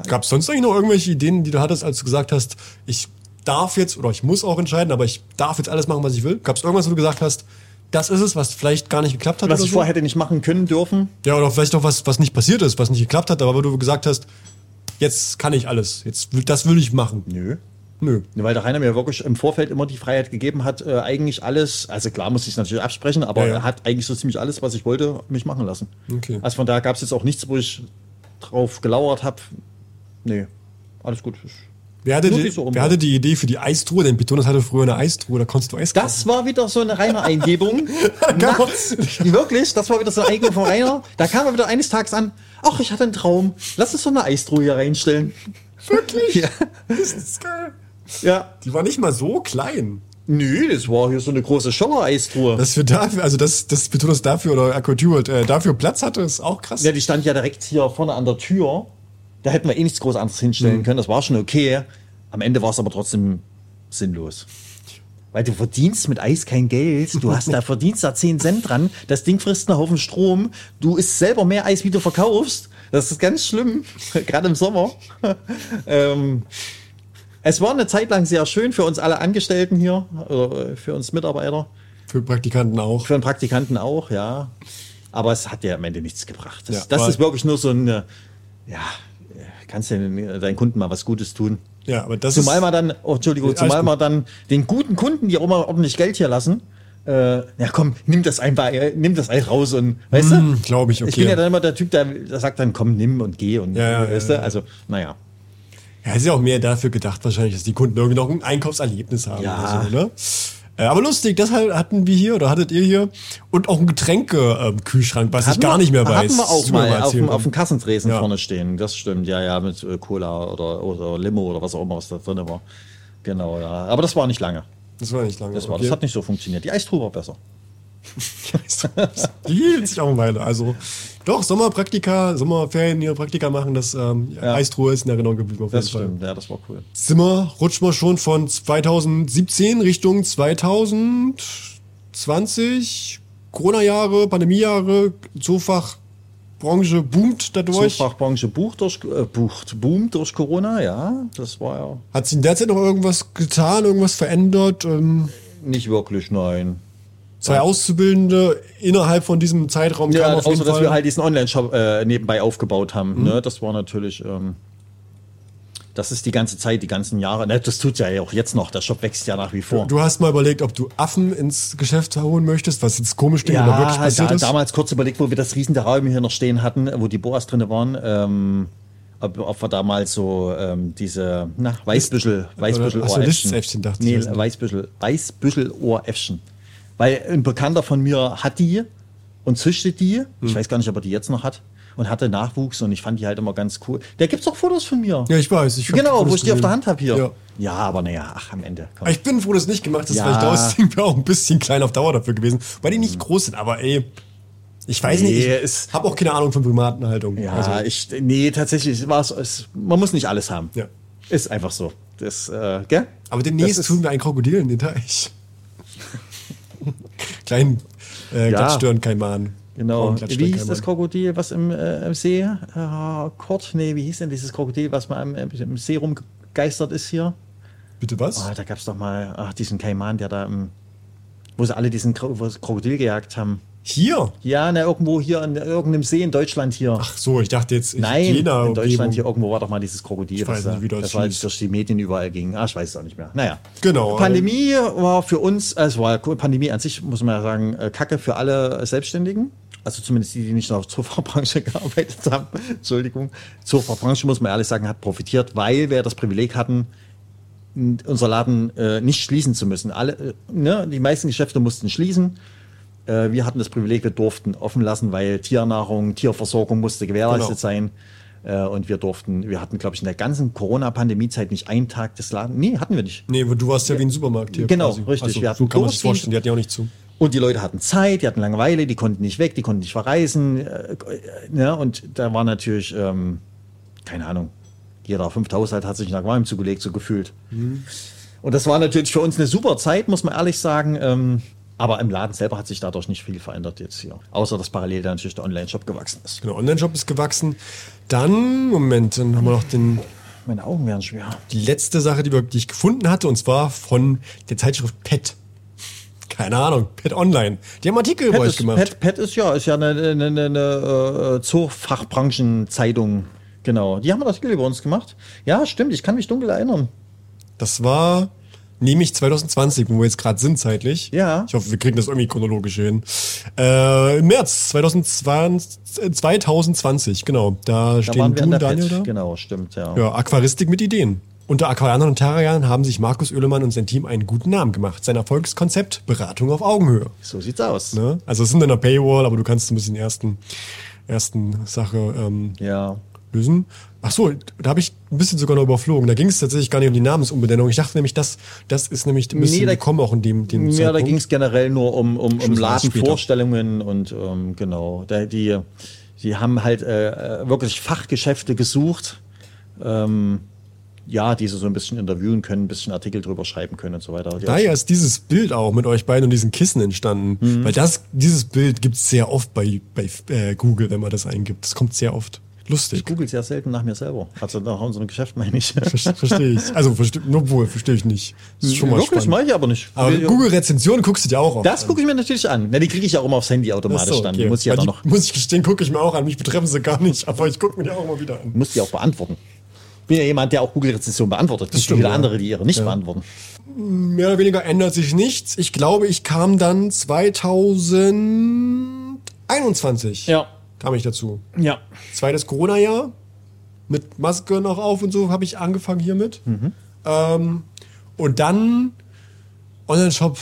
S3: Gab es sonst eigentlich noch irgendwelche Ideen, die du hattest, als du gesagt hast, ich darf jetzt oder ich muss auch entscheiden, aber ich darf jetzt alles machen, was ich will? Gab es irgendwas, wo du gesagt hast, das ist es, was vielleicht gar nicht geklappt hat?
S2: Was ich
S3: so?
S2: vorher hätte nicht machen können dürfen.
S3: Ja, oder vielleicht auch was, was nicht passiert ist, was nicht geklappt hat, aber wo du gesagt hast, jetzt kann ich alles, jetzt das will ich machen.
S2: Nö.
S3: Nö.
S2: Weil der Rainer mir wirklich im Vorfeld immer die Freiheit gegeben hat, äh, eigentlich alles, also klar muss ich es natürlich absprechen, aber
S3: Ja, ja.
S2: er hat eigentlich so ziemlich alles, was ich wollte, mich machen lassen.
S3: Okay.
S2: Also von daher gab es jetzt auch nichts, wo ich drauf gelauert habe. Nee, alles gut.
S3: Wer hatte, die,
S2: Umwelt.
S3: wer hatte die Idee für die Eistruhe? Denn Betonas hatte früher eine Eistruhe, da konntest du Eis kaufen.
S2: Das war wieder so eine reine Eingebung. Nachts, wirklich, das war wieder so eine Eingebung von Rainer. Da kam er wieder eines Tages an, ach, ich hatte einen Traum, lass uns so eine Eistruhe hier reinstellen.
S3: Wirklich?
S2: Ja.
S3: Das ist geil.
S2: Ja.
S3: Die war nicht mal so klein.
S2: Nö, das war hier so eine große Scholler-Eistruhe.
S3: Dass wir dafür, also dass, dass Betonas dafür oder Aquature äh, dafür Platz hatte, ist auch krass.
S2: Ja, die stand ja direkt hier vorne an der Tür. Da hätten wir eh nichts groß anderes hinstellen können. Das war schon okay. Am Ende war es aber trotzdem sinnlos. Weil du verdienst mit Eis kein Geld. Du hast da verdienst da 10 Cent dran. Das Ding frisst einen Haufen Strom. Du isst selber mehr Eis, wie du verkaufst. Das ist ganz schlimm. Gerade im Sommer. ähm, es war eine Zeit lang sehr schön für uns alle Angestellten hier. Oder äh, für uns Mitarbeiter.
S3: Für Praktikanten auch.
S2: Für einen Praktikanten auch, ja. Aber es hat ja am Ende nichts gebracht. Das,
S3: Ja,
S2: das ist wirklich nur so ein, äh, ja, äh, kannst du den- deinen Kunden mal was Gutes tun.
S3: Ja, aber das
S2: Zumal
S3: ist,
S2: man dann, oh, Entschuldigung, zumal man dann den guten Kunden, die auch immer ordentlich Geld hier lassen, äh, ja komm, nimm das einfach, äh, nimm das Eis raus und, weißt du?
S3: Hm, glaub ich, okay.
S2: Ich bin ja dann immer der Typ, der, der sagt dann, komm, nimm und geh und,
S3: Ja, ja,
S2: weißt
S3: ja,
S2: du? Also, naja.
S3: Ja, ist ja auch mehr dafür gedacht wahrscheinlich, dass die Kunden irgendwie noch ein Einkaufserlebnis haben
S2: Ja.
S3: oder so, ne? Äh, aber lustig, das hatten wir hier oder hattet ihr hier und auch einen Getränke-Kühlschrank, was ich
S2: Hatten
S3: gar
S2: wir-
S3: nicht mehr weiß.
S2: Hatten wir auch
S3: müssen
S2: mal auf dem, auf dem Kassentresen
S3: Ja.
S2: vorne stehen. Das stimmt, ja, ja, mit äh, Cola oder, oder Limo oder was auch immer, was da drin war. Genau, ja. Aber das war nicht lange.
S3: Das war nicht lange.
S2: Das, war,
S3: okay.
S2: das hat nicht so funktioniert. Die Eistruhe war besser.
S3: Die hielt sich auch eine Weile. Also doch, Sommerpraktika, Sommerferien hier Praktika machen, das ähm,
S2: Ja.
S3: Eistruhe ist in Erinnerung geblieben auf
S2: Das
S3: jeden Fall.
S2: stimmt, ja, das war cool.
S3: Wir, rutschen wir schon von 2017 Richtung 2020, Corona-Jahre, Pandemie-Jahre, Zoofachbranche boomt dadurch.
S2: Zufachbranche bucht durch, äh, bucht, boomt durch Corona, ja. Das war ja
S3: Hat sich in der Zeit noch irgendwas getan, irgendwas verändert? Ähm,
S2: nicht wirklich, nein.
S3: Zwei Auszubildende innerhalb von diesem Zeitraum
S2: Ja,
S3: kamen auf jeden
S2: außer dass
S3: Fall.
S2: wir halt diesen Online-Shop äh, nebenbei aufgebaut haben.
S3: Mhm.
S2: Ne? Das war natürlich, ähm, das ist die ganze Zeit, die ganzen Jahre. Ne, das tut ja auch jetzt noch. Der Shop wächst ja nach wie vor.
S3: Du hast mal überlegt, ob du Affen ins Geschäft holen möchtest, was jetzt komisch klingt, aber wirklich passiert
S2: da,
S3: ist.
S2: damals kurz überlegt, wo wir das Riesenterrarium hier noch stehen hatten, wo die Boas drin waren. Ähm, ob, ob wir damals so ähm, diese na, Weißbüschel, Weißbüschel
S3: Ach so,
S2: Ohräffchen.
S3: Listäffchen dachte ich,
S2: Nee,
S3: weiß nicht.
S2: Weißbüschel, Weißbüschel Ohräffchen. Weil ein Bekannter von mir hat die und züchtet die.
S3: Hm.
S2: Ich weiß gar nicht, ob er die jetzt noch hat. Und hatte Nachwuchs und ich fand die halt immer ganz cool. Da gibt's auch Fotos von mir.
S3: Ja, ich weiß. Ich
S2: genau,
S3: Fotos
S2: wo ich die auf der. Hand habe hier.
S3: Ja.
S2: Ja. aber naja, ach, am Ende. Komm.
S3: Ich bin froh, dass es nicht gemacht ist,
S2: Ja.
S3: weil ich glaube, das Ding wäre auch ein bisschen klein auf Dauer dafür gewesen, weil die nicht groß sind. Aber ey, ich weiß
S2: Nee,
S3: nicht,
S2: es-
S3: ich habe auch keine Ahnung von Primatenhaltung.
S2: Ja,
S3: Also,
S2: ich, nee, tatsächlich war es, es, man muss nicht alles haben.
S3: Ja.
S2: Ist einfach so. Das, äh, gell?
S3: aber demnächst tun wir einen Krokodil in den Teich. Kleinen äh,
S2: Ja.
S3: Glattstirnkaiman.
S2: Genau. Wie hieß das Krokodil, was im, äh, im See? Äh, Kort? Nee, wie hieß denn dieses Krokodil, was mal im, im See rumgeistert ist hier?
S3: Bitte was?
S2: Ah, da gab es doch mal ach, diesen Kaiman, der da im. Wo sie alle diesen Kro Krokodil gejagt haben.
S3: Hier?
S2: Ja, na, irgendwo hier in irgendeinem See in Deutschland hier.
S3: Ach so, ich dachte jetzt
S2: Nein,
S3: Jena
S2: in Deutschland hier irgendwo war doch mal dieses Krokodil,
S3: Ich weiß
S2: das,
S3: nicht, wie das
S2: das war, durch die Medien überall ging. Ah, ich weiß es auch nicht mehr. Naja.
S3: Genau.
S2: Pandemie war für uns, also war Pandemie an sich, muss man ja sagen, äh, Kacke für alle Selbstständigen. Also zumindest die, die nicht in der Zoofachbranche gearbeitet haben. Entschuldigung. Zoofachbranche, muss man ehrlich sagen, hat profitiert, weil wir das Privileg hatten, unser Laden äh, nicht schließen zu müssen. Alle, äh, ne, die meisten Geschäfte mussten schließen. Äh, wir hatten das Privileg, wir durften offen lassen, weil Tiernahrung, Tierversorgung musste gewährleistet
S3: Genau.
S2: sein. Äh, und wir durften, wir hatten, glaube ich, in der ganzen Corona-Pandemie-Zeit nicht einen Tag des Ladens. Nee, hatten wir nicht.
S3: Nee, du warst ja wie ein Supermarkt hier.
S2: Genau,
S3: quasi.
S2: richtig.
S3: Also,
S2: Wir
S3: so
S2: hatten
S3: kann man sich vorstellen, die hatten ja auch nicht zu.
S2: Und die Leute hatten Zeit, die hatten Langeweile, die konnten nicht weg, die konnten nicht verreisen. Äh, ne? Und da war natürlich, ähm, keine Ahnung, jeder fünfte Haushalt hat sich ein Aquarium zugelegt, so gefühlt. Und das war natürlich für uns eine super Zeit, muss man ehrlich sagen. Ähm, aber im Laden selber hat sich dadurch nicht viel verändert jetzt hier. Außer dass parallel dann natürlich der Online-Shop gewachsen ist.
S3: Genau, Online-Shop ist gewachsen. Dann, Moment, dann haben wir noch den,
S2: Meine Augen werden schwer.
S3: die letzte Sache, die, wir, die ich gefunden hatte, und zwar von der Zeitschrift Pet. Keine Ahnung, Pet Online. Die haben Artikel über
S2: Pet
S3: euch
S2: ist,
S3: gemacht.
S2: Pet, Pet ist ja, ist ja eine, eine, eine, eine äh, Zoofachbranchenzeitung. Genau. Die haben Artikel über uns gemacht. Ja, stimmt, ich kann mich dunkel erinnern.
S3: Das war nämlich 2020, wo wir jetzt gerade sind zeitlich.
S2: Ja.
S3: Ich hoffe, wir kriegen das irgendwie chronologisch hin. Äh, Im März 2020, äh, 2020, genau. Da
S2: Da
S3: stehen du und Daniel
S2: Pet.
S3: da.
S2: Genau, stimmt, ja.
S3: Ja, Aquaristik mit Ideen. Unter Aquarianern und Terrarianern haben sich Markus Oehlemann und sein Team einen guten Namen gemacht. Sein Erfolgskonzept, Beratung auf Augenhöhe.
S2: So sieht's aus.
S3: Ne? Also es sind in der Paywall, aber du kannst ein bisschen ersten, ersten Sache ähm,
S2: Ja.
S3: Lösen. Ach so, da habe ich ein bisschen sogar noch überflogen. Da ging es tatsächlich gar nicht um die Namensumbenennung. Ich dachte nämlich, das, das ist nämlich ein bisschen
S2: Nee, da-
S3: gekommen auch in dem, dem
S2: Ja, da ging es generell nur um, um, um
S3: es.
S2: Ladenvorstellungen und ähm, genau. Da, die, die haben halt äh, äh, wirklich Fachgeschäfte gesucht, ähm, ja, die sie so ein bisschen interviewen können, ein bisschen Artikel drüber schreiben können und so weiter. Die
S3: Daher ist dieses Bild auch mit euch beiden und diesen Kissen entstanden.
S2: Mhm.
S3: Weil das, dieses Bild gibt's sehr oft bei, bei äh, Google, wenn man das eingibt. Das kommt sehr oft. Lustig.
S2: Ich google sehr selten nach mir selber. Also nach unserem Geschäft meine ich.
S3: Ver- Verstehe ich. Also, verste nur wohl, verstehe ich nicht. Das ist schon mal
S2: Wirklich, mache ich aber nicht.
S3: Aber Google-Rezensionen guckst du dir auch auf.
S2: Das gucke ich mir natürlich an. Na, die kriege ich ja auch immer aufs Handy automatisch
S3: so,
S2: dann.
S3: okay.
S2: Die muss ich ja dann noch,
S3: Muss ich gestehen, gucke ich mir auch an. Mich betreffen sie gar nicht, aber ich gucke mir die auch immer wieder an.
S2: muss die auch beantworten. Bin ja jemand, der auch Google-Rezensionen beantwortet. Das
S3: stimmt,
S2: viele
S3: ja.
S2: andere, die ihre nicht beantworten.
S3: Mehr oder weniger ändert sich nichts. Ich glaube, ich kam dann 2021.
S2: Ja.
S3: Kam ich dazu.
S2: Ja.
S3: Zweites Corona-Jahr. Mit Maske noch auf und so habe ich angefangen hiermit. Ähm, und dann Online-Shop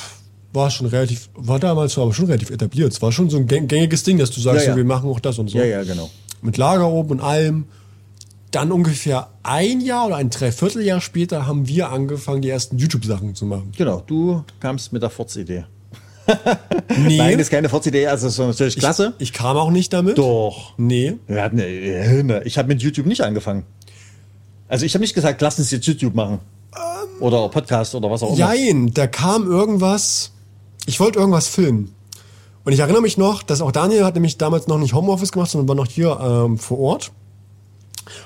S3: war schon relativ, war damals aber schon relativ etabliert. Es war schon so ein gäng- gängiges Ding, dass du sagst,
S2: Ja, ja.
S3: wir machen auch das und so.
S2: Ja, ja, genau.
S3: Mit Lager oben und allem. Dann ungefähr ein Jahr oder ein Dreivierteljahr später haben wir angefangen, die ersten YouTube-Sachen zu machen.
S2: Genau, du kamst mit der Forts-Idee.
S3: Nee,
S2: Nein, das ist keine Forts-Idee, also das ist natürlich klasse.
S3: ich kam auch nicht damit.
S2: Doch.
S3: Nee.
S2: Wir hatten, ich habe mit YouTube nicht angefangen. Also ich habe nicht gesagt, lass uns jetzt YouTube machen. oder Podcast oder was auch immer.
S3: Jein, da kam irgendwas. Ich wollte irgendwas filmen. Und ich erinnere mich noch, dass auch Daniel hat nämlich damals noch nicht Homeoffice gemacht, sondern war noch hier ähm, vor Ort.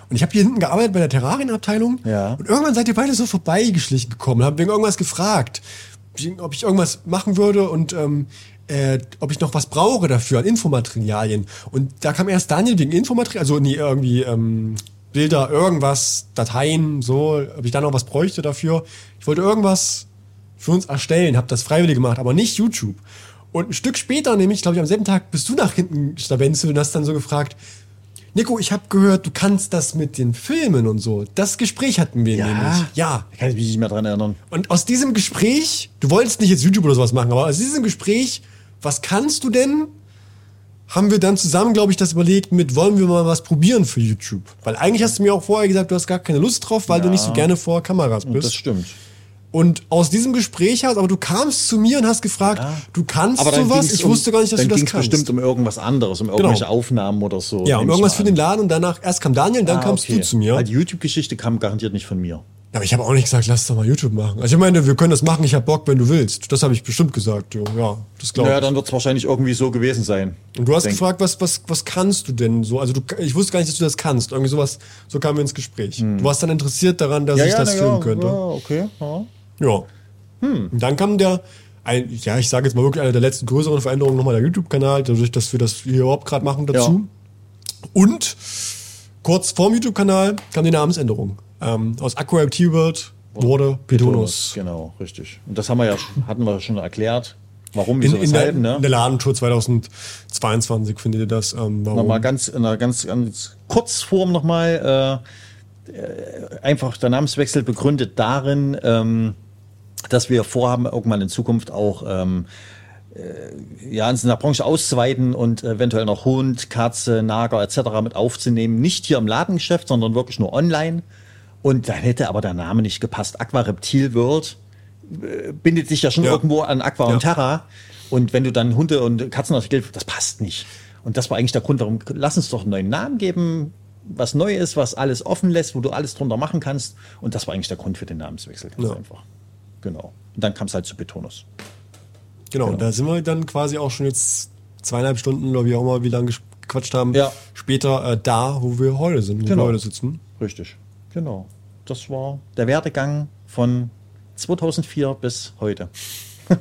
S3: Und ich habe hier hinten gearbeitet bei der Terrarienabteilung.
S2: Ja.
S3: Und irgendwann seid ihr beide so vorbeigeschlichen gekommen, habt wegen irgendwas gefragt, ob ich irgendwas machen würde und ähm, äh, ob ich noch was brauche dafür an Infomaterialien. Und da kam erst Daniel wegen Infomaterial, also nee, irgendwie ähm, Bilder, irgendwas, Dateien, so, ob ich da noch was bräuchte dafür. Ich wollte irgendwas für uns erstellen, habe das freiwillig gemacht, aber nicht YouTube. Und ein Stück später, nämlich, glaube ich, am selben Tag bist du nach hinten stabenzelt und hast dann so gefragt, Nico, ich habe gehört, du kannst das mit den Filmen und so. Das Gespräch hatten wir
S2: Ja?
S3: nämlich. Ja.
S2: Da kann ich mich nicht mehr dran erinnern.
S3: Und aus diesem Gespräch, du wolltest nicht jetzt YouTube oder sowas machen, aber aus diesem Gespräch, was kannst du denn, haben wir dann zusammen, glaube ich, das überlegt mit, wollen wir mal was probieren für YouTube? Weil eigentlich hast du mir auch vorher gesagt, du hast gar keine Lust drauf, weil du nicht so gerne vor Kameras
S2: Das
S3: bist.
S2: stimmt.
S3: Und aus diesem Gespräch hast, aber du kamst zu mir und hast gefragt, du kannst
S2: Aber dann
S3: sowas? Ich
S2: um,
S3: wusste gar nicht, dass
S2: dann
S3: du das kannst.
S2: bestimmt um irgendwas anderes, um irgendwelche Aufnahmen oder so.
S3: ja, um irgendwas für den Laden und danach, erst kam Daniel und dann
S2: Ah,
S3: kamst
S2: okay.
S3: du zu mir.
S2: Weil die YouTube-Geschichte kam garantiert nicht von mir.
S3: Aber ich habe auch nicht gesagt, lass doch mal YouTube machen. Also ich meine, wir können das machen, ich habe Bock, wenn du willst. Das habe ich bestimmt gesagt. jo. Ja, das glaube ich.
S2: Naja, dann wird es wahrscheinlich irgendwie so gewesen sein.
S3: Und du hast
S2: Denk-
S3: gefragt, was, was, was kannst du denn so? Also du, ich wusste gar nicht, dass du das kannst. Irgendwie sowas, so kamen wir ins Gespräch. Du warst dann interessiert daran, dass ich das
S2: na
S3: filmen könnte.
S2: Ja, okay. Ja.
S3: Ja. Und dann kam der, ein, ja, ich sage jetzt mal wirklich eine der letzten größeren Veränderungen nochmal der YouTube-Kanal, dadurch, dass wir das hier überhaupt gerade machen dazu. Und kurz vorm YouTube-Kanal kam die Namensänderung. Ähm, aus Aqua T-Bird wurde Petonus.
S2: Genau, richtig. Und das haben wir ja, hatten wir schon erklärt. Warum,
S3: In,
S2: wieso,
S3: in, der,
S2: weshalb, ne?
S3: in der Ladentour 2022 findet ihr das. Ähm, warum?
S2: Nochmal ganz, in einer ganz, ganz Kurzform nochmal, äh, äh, einfach der Namenswechsel begründet darin, ähm, dass wir vorhaben, irgendwann in Zukunft auch ähm, äh, ja, in der Branche auszuweiten und eventuell noch Hund, Katze, Nager etc. mit aufzunehmen. Nicht hier im Ladengeschäft, sondern wirklich nur online. Und dann hätte aber der Name nicht gepasst. Aqua Reptil World äh, bindet sich ja schon
S3: Ja.
S2: irgendwo an Aqua
S3: Ja.
S2: und Terra. Und wenn du dann Hunde und Katzen hast, das passt nicht. Und das war eigentlich der Grund, warum lass uns doch einen neuen Namen geben, was neu ist, was alles offen lässt, wo du alles drunter machen kannst. Und das war eigentlich der Grund für den Namenswechsel, ganz
S3: Ja.
S2: einfach. Genau. Und dann kam es halt zu Betonus.
S3: Genau, und da sind wir dann quasi auch schon jetzt zweieinhalb Stunden oder wie auch immer, wie lange gequatscht haben,
S2: Ja.
S3: später äh, da, wo wir heute sind, wo
S2: Genau.
S3: wir heute sitzen.
S2: Richtig. Genau. Das war der Werdegang von 2004 bis heute.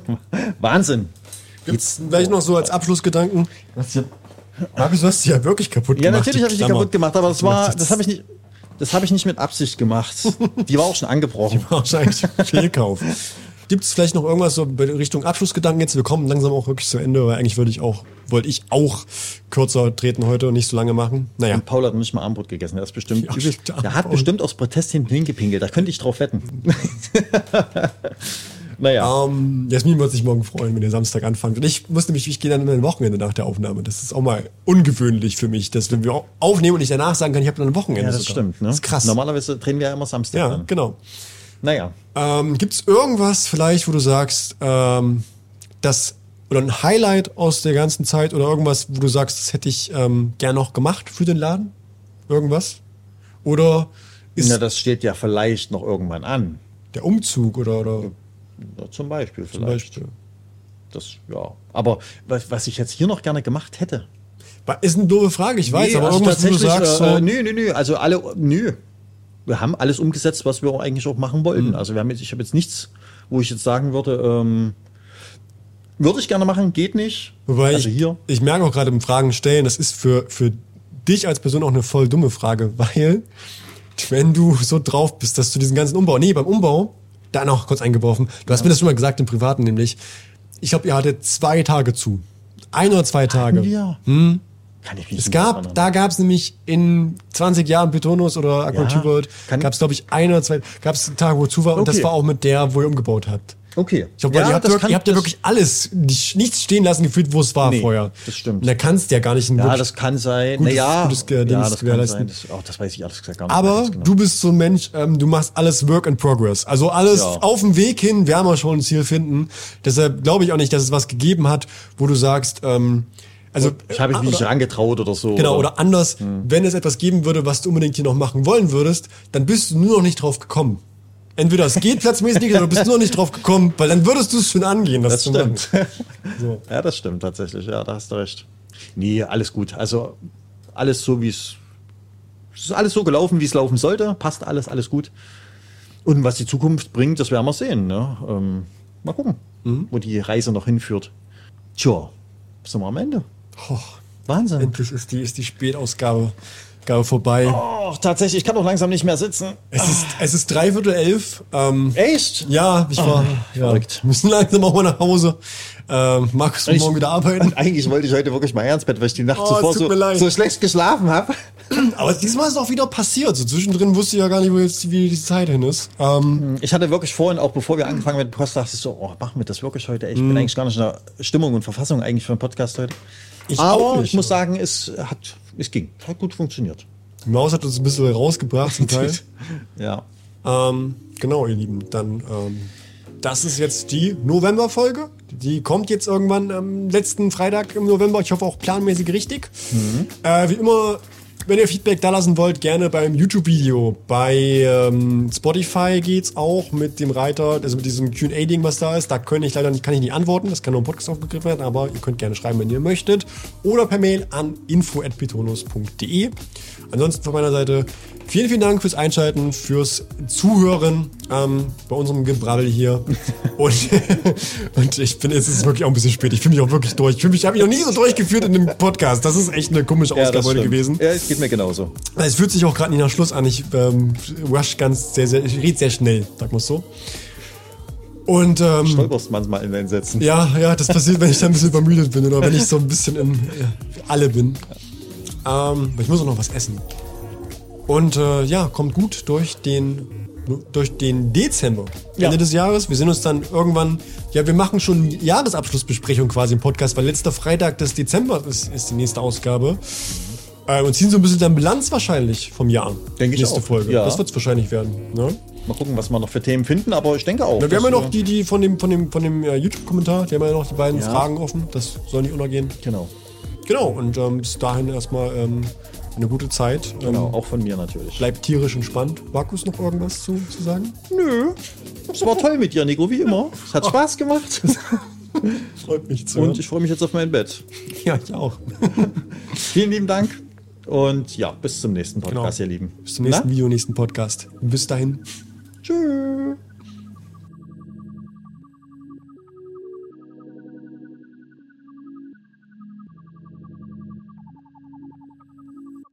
S2: Wahnsinn.
S3: Jetzt vielleicht noch so als Abschlussgedanken. Markus, du hast sie ja wirklich kaputt
S2: Ja,
S3: gemacht.
S2: natürlich habe ich die kaputt gemacht, aber das war, das habe ich nicht, das habe ich nicht mit Absicht gemacht. Die war auch schon angebrochen.
S3: Wahrscheinlich ein Fehlkauf. Gibt es vielleicht noch irgendwas so in Richtung Abschlussgedanken jetzt? Wir kommen langsam auch wirklich zu Ende, weil eigentlich würde ich auch, wollte ich auch kürzer treten heute und nicht so lange machen. Naja.
S2: Und Paul hat nicht mal Armbrot gegessen. Der ist bestimmt,
S3: Ja,
S2: der hat
S3: Paul.
S2: bestimmt aus Protest hinten hingepinkelt. Da könnte ich drauf wetten. naja.
S3: Ähm, Jasmin wird sich morgen freuen, wenn der Samstag anfängt. Und ich muss nämlich, ich gehe dann in ein Wochenende nach der Aufnahme. Das ist auch mal ungewöhnlich für mich, dass wenn wir aufnehmen und ich danach sagen kann, ich habe dann ein Wochenende.
S2: ja, das
S3: sogar.
S2: stimmt. Ne?
S3: Das ist krass.
S2: Normalerweise drehen wir ja immer Samstag.
S3: Ja,
S2: dann.
S3: genau.
S2: Naja.
S3: Ähm, Gibt es irgendwas vielleicht, wo du sagst, ähm, das oder ein Highlight aus der ganzen Zeit oder irgendwas, wo du sagst, das hätte ich ähm, gern noch gemacht für den Laden? Irgendwas? Oder ist
S2: Na, das steht ja vielleicht noch irgendwann an.
S3: der Umzug oder, oder
S2: Ja, zum Beispiel
S3: zum
S2: vielleicht.
S3: Beispiel?
S2: Das, ja. Aber was, was ich jetzt hier noch gerne gemacht hätte.
S3: Ist eine doofe Frage, ich weiß,
S2: Nee,
S3: aber
S2: also
S3: irgendwas, du sagst,
S2: äh,
S3: so,
S2: nö, nö, nö, also alle, nö. Wir haben alles umgesetzt, was wir eigentlich auch machen wollten.
S3: Mhm.
S2: Also wir haben jetzt, ich habe jetzt nichts, wo ich jetzt sagen würde, ähm, würde ich gerne machen, geht nicht.
S3: Wobei
S2: also
S3: ich,
S2: hier.
S3: ich merke auch gerade im Fragen stellen, das ist für, für dich als Person auch eine voll dumme Frage, weil wenn du so drauf bist, dass du diesen ganzen Umbau, nee, beim Umbau, da noch kurz eingeworfen, du hast mir das schon mal gesagt im Privaten nämlich, ich glaube, ihr hattet zwei Tage zu. Ein oder zwei Tage.
S2: Ja. Kann ich mich
S3: Es
S2: nicht
S3: gab,
S2: erinnern.
S3: da gab es nämlich in 20 Jahren Betonus oder Aquature
S2: Ja,
S3: gab es, glaube ich, ein oder zwei, gab es einen Tag, wo zu war und das
S2: Okay.
S3: war auch mit der, wo ihr umgebaut habt.
S2: Okay.
S3: Ich glaube, ihr habt, wirklich,
S2: kann-
S3: ihr habt ja wirklich alles, nicht- nichts stehen lassen gefühlt, wo es war
S2: Nee,
S3: vorher.
S2: das stimmt.
S3: Und da kannst du ja gar nicht ein
S2: Ja, das kann sein.
S3: gutes-
S2: naja,
S3: gutes Dings
S2: ja, das kann sein. Das, oh, das weiß ich alles gesagt gar nicht.
S3: Aber
S2: genau.
S3: du bist so ein Mensch, ähm, du machst alles Work in Progress. Also alles
S2: Ja.
S3: auf dem Weg hin, werden wir schon ein Ziel finden. Deshalb glaube ich auch nicht, dass es was gegeben hat, wo du sagst, ähm, also
S2: ich habe mich
S3: oder-
S2: nicht rangetraut oder so.
S3: Genau, oder anders, wenn es etwas geben würde, was du unbedingt hier noch machen wollen würdest, dann bist du nur noch nicht drauf gekommen. Entweder es geht platzmäßig nicht, oder du bist nur noch nicht drauf gekommen, weil dann würdest du es schon angehen, das,
S2: Das stimmt.
S3: So.
S2: Ja, das stimmt tatsächlich. Ja, da hast du recht. Nee, alles gut. Also alles so, wie es. Es ist alles so gelaufen, wie es laufen sollte. Passt alles, alles gut. Und was die Zukunft bringt, das werden wir sehen. Ne? Ähm, mal gucken,
S3: Mhm.
S2: wo die Reise noch hinführt. Tja, sind wir am Ende.
S3: Oh,
S2: Wahnsinn.
S3: endlich ist die, ist die Spätausgabe Gabe vorbei.
S2: Oh, tatsächlich, ich kann doch langsam nicht mehr sitzen.
S3: Es, ist, es ist dreiviertel elf. Ähm,
S2: Echt?
S3: ja, ich war ja,
S2: verrückt.
S3: müssen langsam auch mal nach Hause. Ähm, Markus muss morgen wieder arbeiten.
S2: Eigentlich wollte ich heute wirklich mal ins Bett, weil ich die Nacht
S3: Oh,
S2: zuvor so, so schlecht geschlafen habe.
S3: Aber diesmal ist es auch wieder passiert. So zwischendrin wusste ich ja gar nicht, wo jetzt wie die Zeit hin ist. Ähm,
S2: Ich hatte wirklich vorhin, auch bevor wir angefangen mit dem Podcast, dachte ich so, oh, machen wir das wirklich heute? Ich bin eigentlich gar nicht in der Stimmung und Verfassung eigentlich für einen Podcast heute.
S3: Ich
S2: Aber ich muss sagen, es hat, es ging. Hat gut funktioniert.
S3: die Maus hat uns ein bisschen rausgebracht zum Teil.
S2: Ja.
S3: ähm, genau, ihr Lieben. Dann, ähm, das ist jetzt die November-Folge. Die kommt jetzt irgendwann am letzten Freitag im November. Ich hoffe auch planmäßig richtig. Äh, wie immer, wenn ihr Feedback da lassen wollt, gerne beim YouTube-Video. Bei ähm, Spotify geht's auch mit dem Reiter, also mit diesem Q&A-Ding, was da ist. Da kann ich leider nicht, kann ich nicht antworten. Das kann nur im Podcast aufgegriffen werden, aber ihr könnt gerne schreiben, wenn ihr möchtet. Oder per Mail an info.pitonus.de. Ansonsten von meiner Seite vielen, vielen Dank fürs Einschalten, fürs Zuhören ähm, bei unserem Gebrabbel hier. und, und ich bin, es ist wirklich auch ein bisschen spät. Ich fühle mich auch wirklich durch. Ich fühle mich, ich habe mich noch nie so durchgeführt in einem Podcast. Das ist echt eine komische Ausgabe heute gewesen.
S2: Ja, es geht mir genauso.
S3: Es fühlt sich auch gerade nicht nach Schluss an. Ich ähm, rush ganz sehr, sehr, ich rede sehr schnell, sag mal so. Und ähm,
S2: Stolperst manchmal in den Sätzen.
S3: ja, ja, das passiert, wenn ich dann ein bisschen übermüdet bin oder wenn ich so ein bisschen in äh, alle bin. Ähm, aber ich muss auch noch was essen. Und äh, ja, kommt gut durch den durch den Dezember,
S2: Ja.
S3: Ende des Jahres. Wir sehen uns dann irgendwann, ja, wir machen schon Jahresabschlussbesprechung quasi im Podcast, weil letzter Freitag des Dezember ist, ist die nächste Ausgabe. Äh, und ziehen so ein bisschen dann Bilanz wahrscheinlich vom Jahr.
S2: Denke ich
S3: Nächste
S2: auch.
S3: Folge.
S2: Ja.
S3: Das wird es wahrscheinlich werden. Ne?
S2: Mal gucken, was wir noch für Themen finden, aber ich denke auch.
S3: Na, wir haben ja noch die, die von dem, von dem, von dem äh, YouTube-Kommentar, die haben ja noch die beiden
S2: Ja.
S3: Fragen offen. Das soll nicht untergehen.
S2: Genau.
S3: Genau, und ähm, bis dahin erstmal ähm, eine gute Zeit. Ähm,
S2: Genau, auch von mir natürlich.
S3: Bleibt tierisch entspannt. Markus, noch irgendwas zu, zu sagen?
S2: Nö. Es war toll mit dir, Nico, wie immer. Es hat Spaß gemacht.
S3: Freut mich zu.
S2: Und ich freue mich jetzt auf mein Bett.
S3: ja, ich auch.
S2: Vielen lieben Dank. Und ja, bis zum nächsten
S3: Genau.
S2: Podcast, ihr Lieben.
S3: Bis zum nächsten
S2: Na?
S3: Video, nächsten Podcast. Bis dahin.
S2: Tschüss.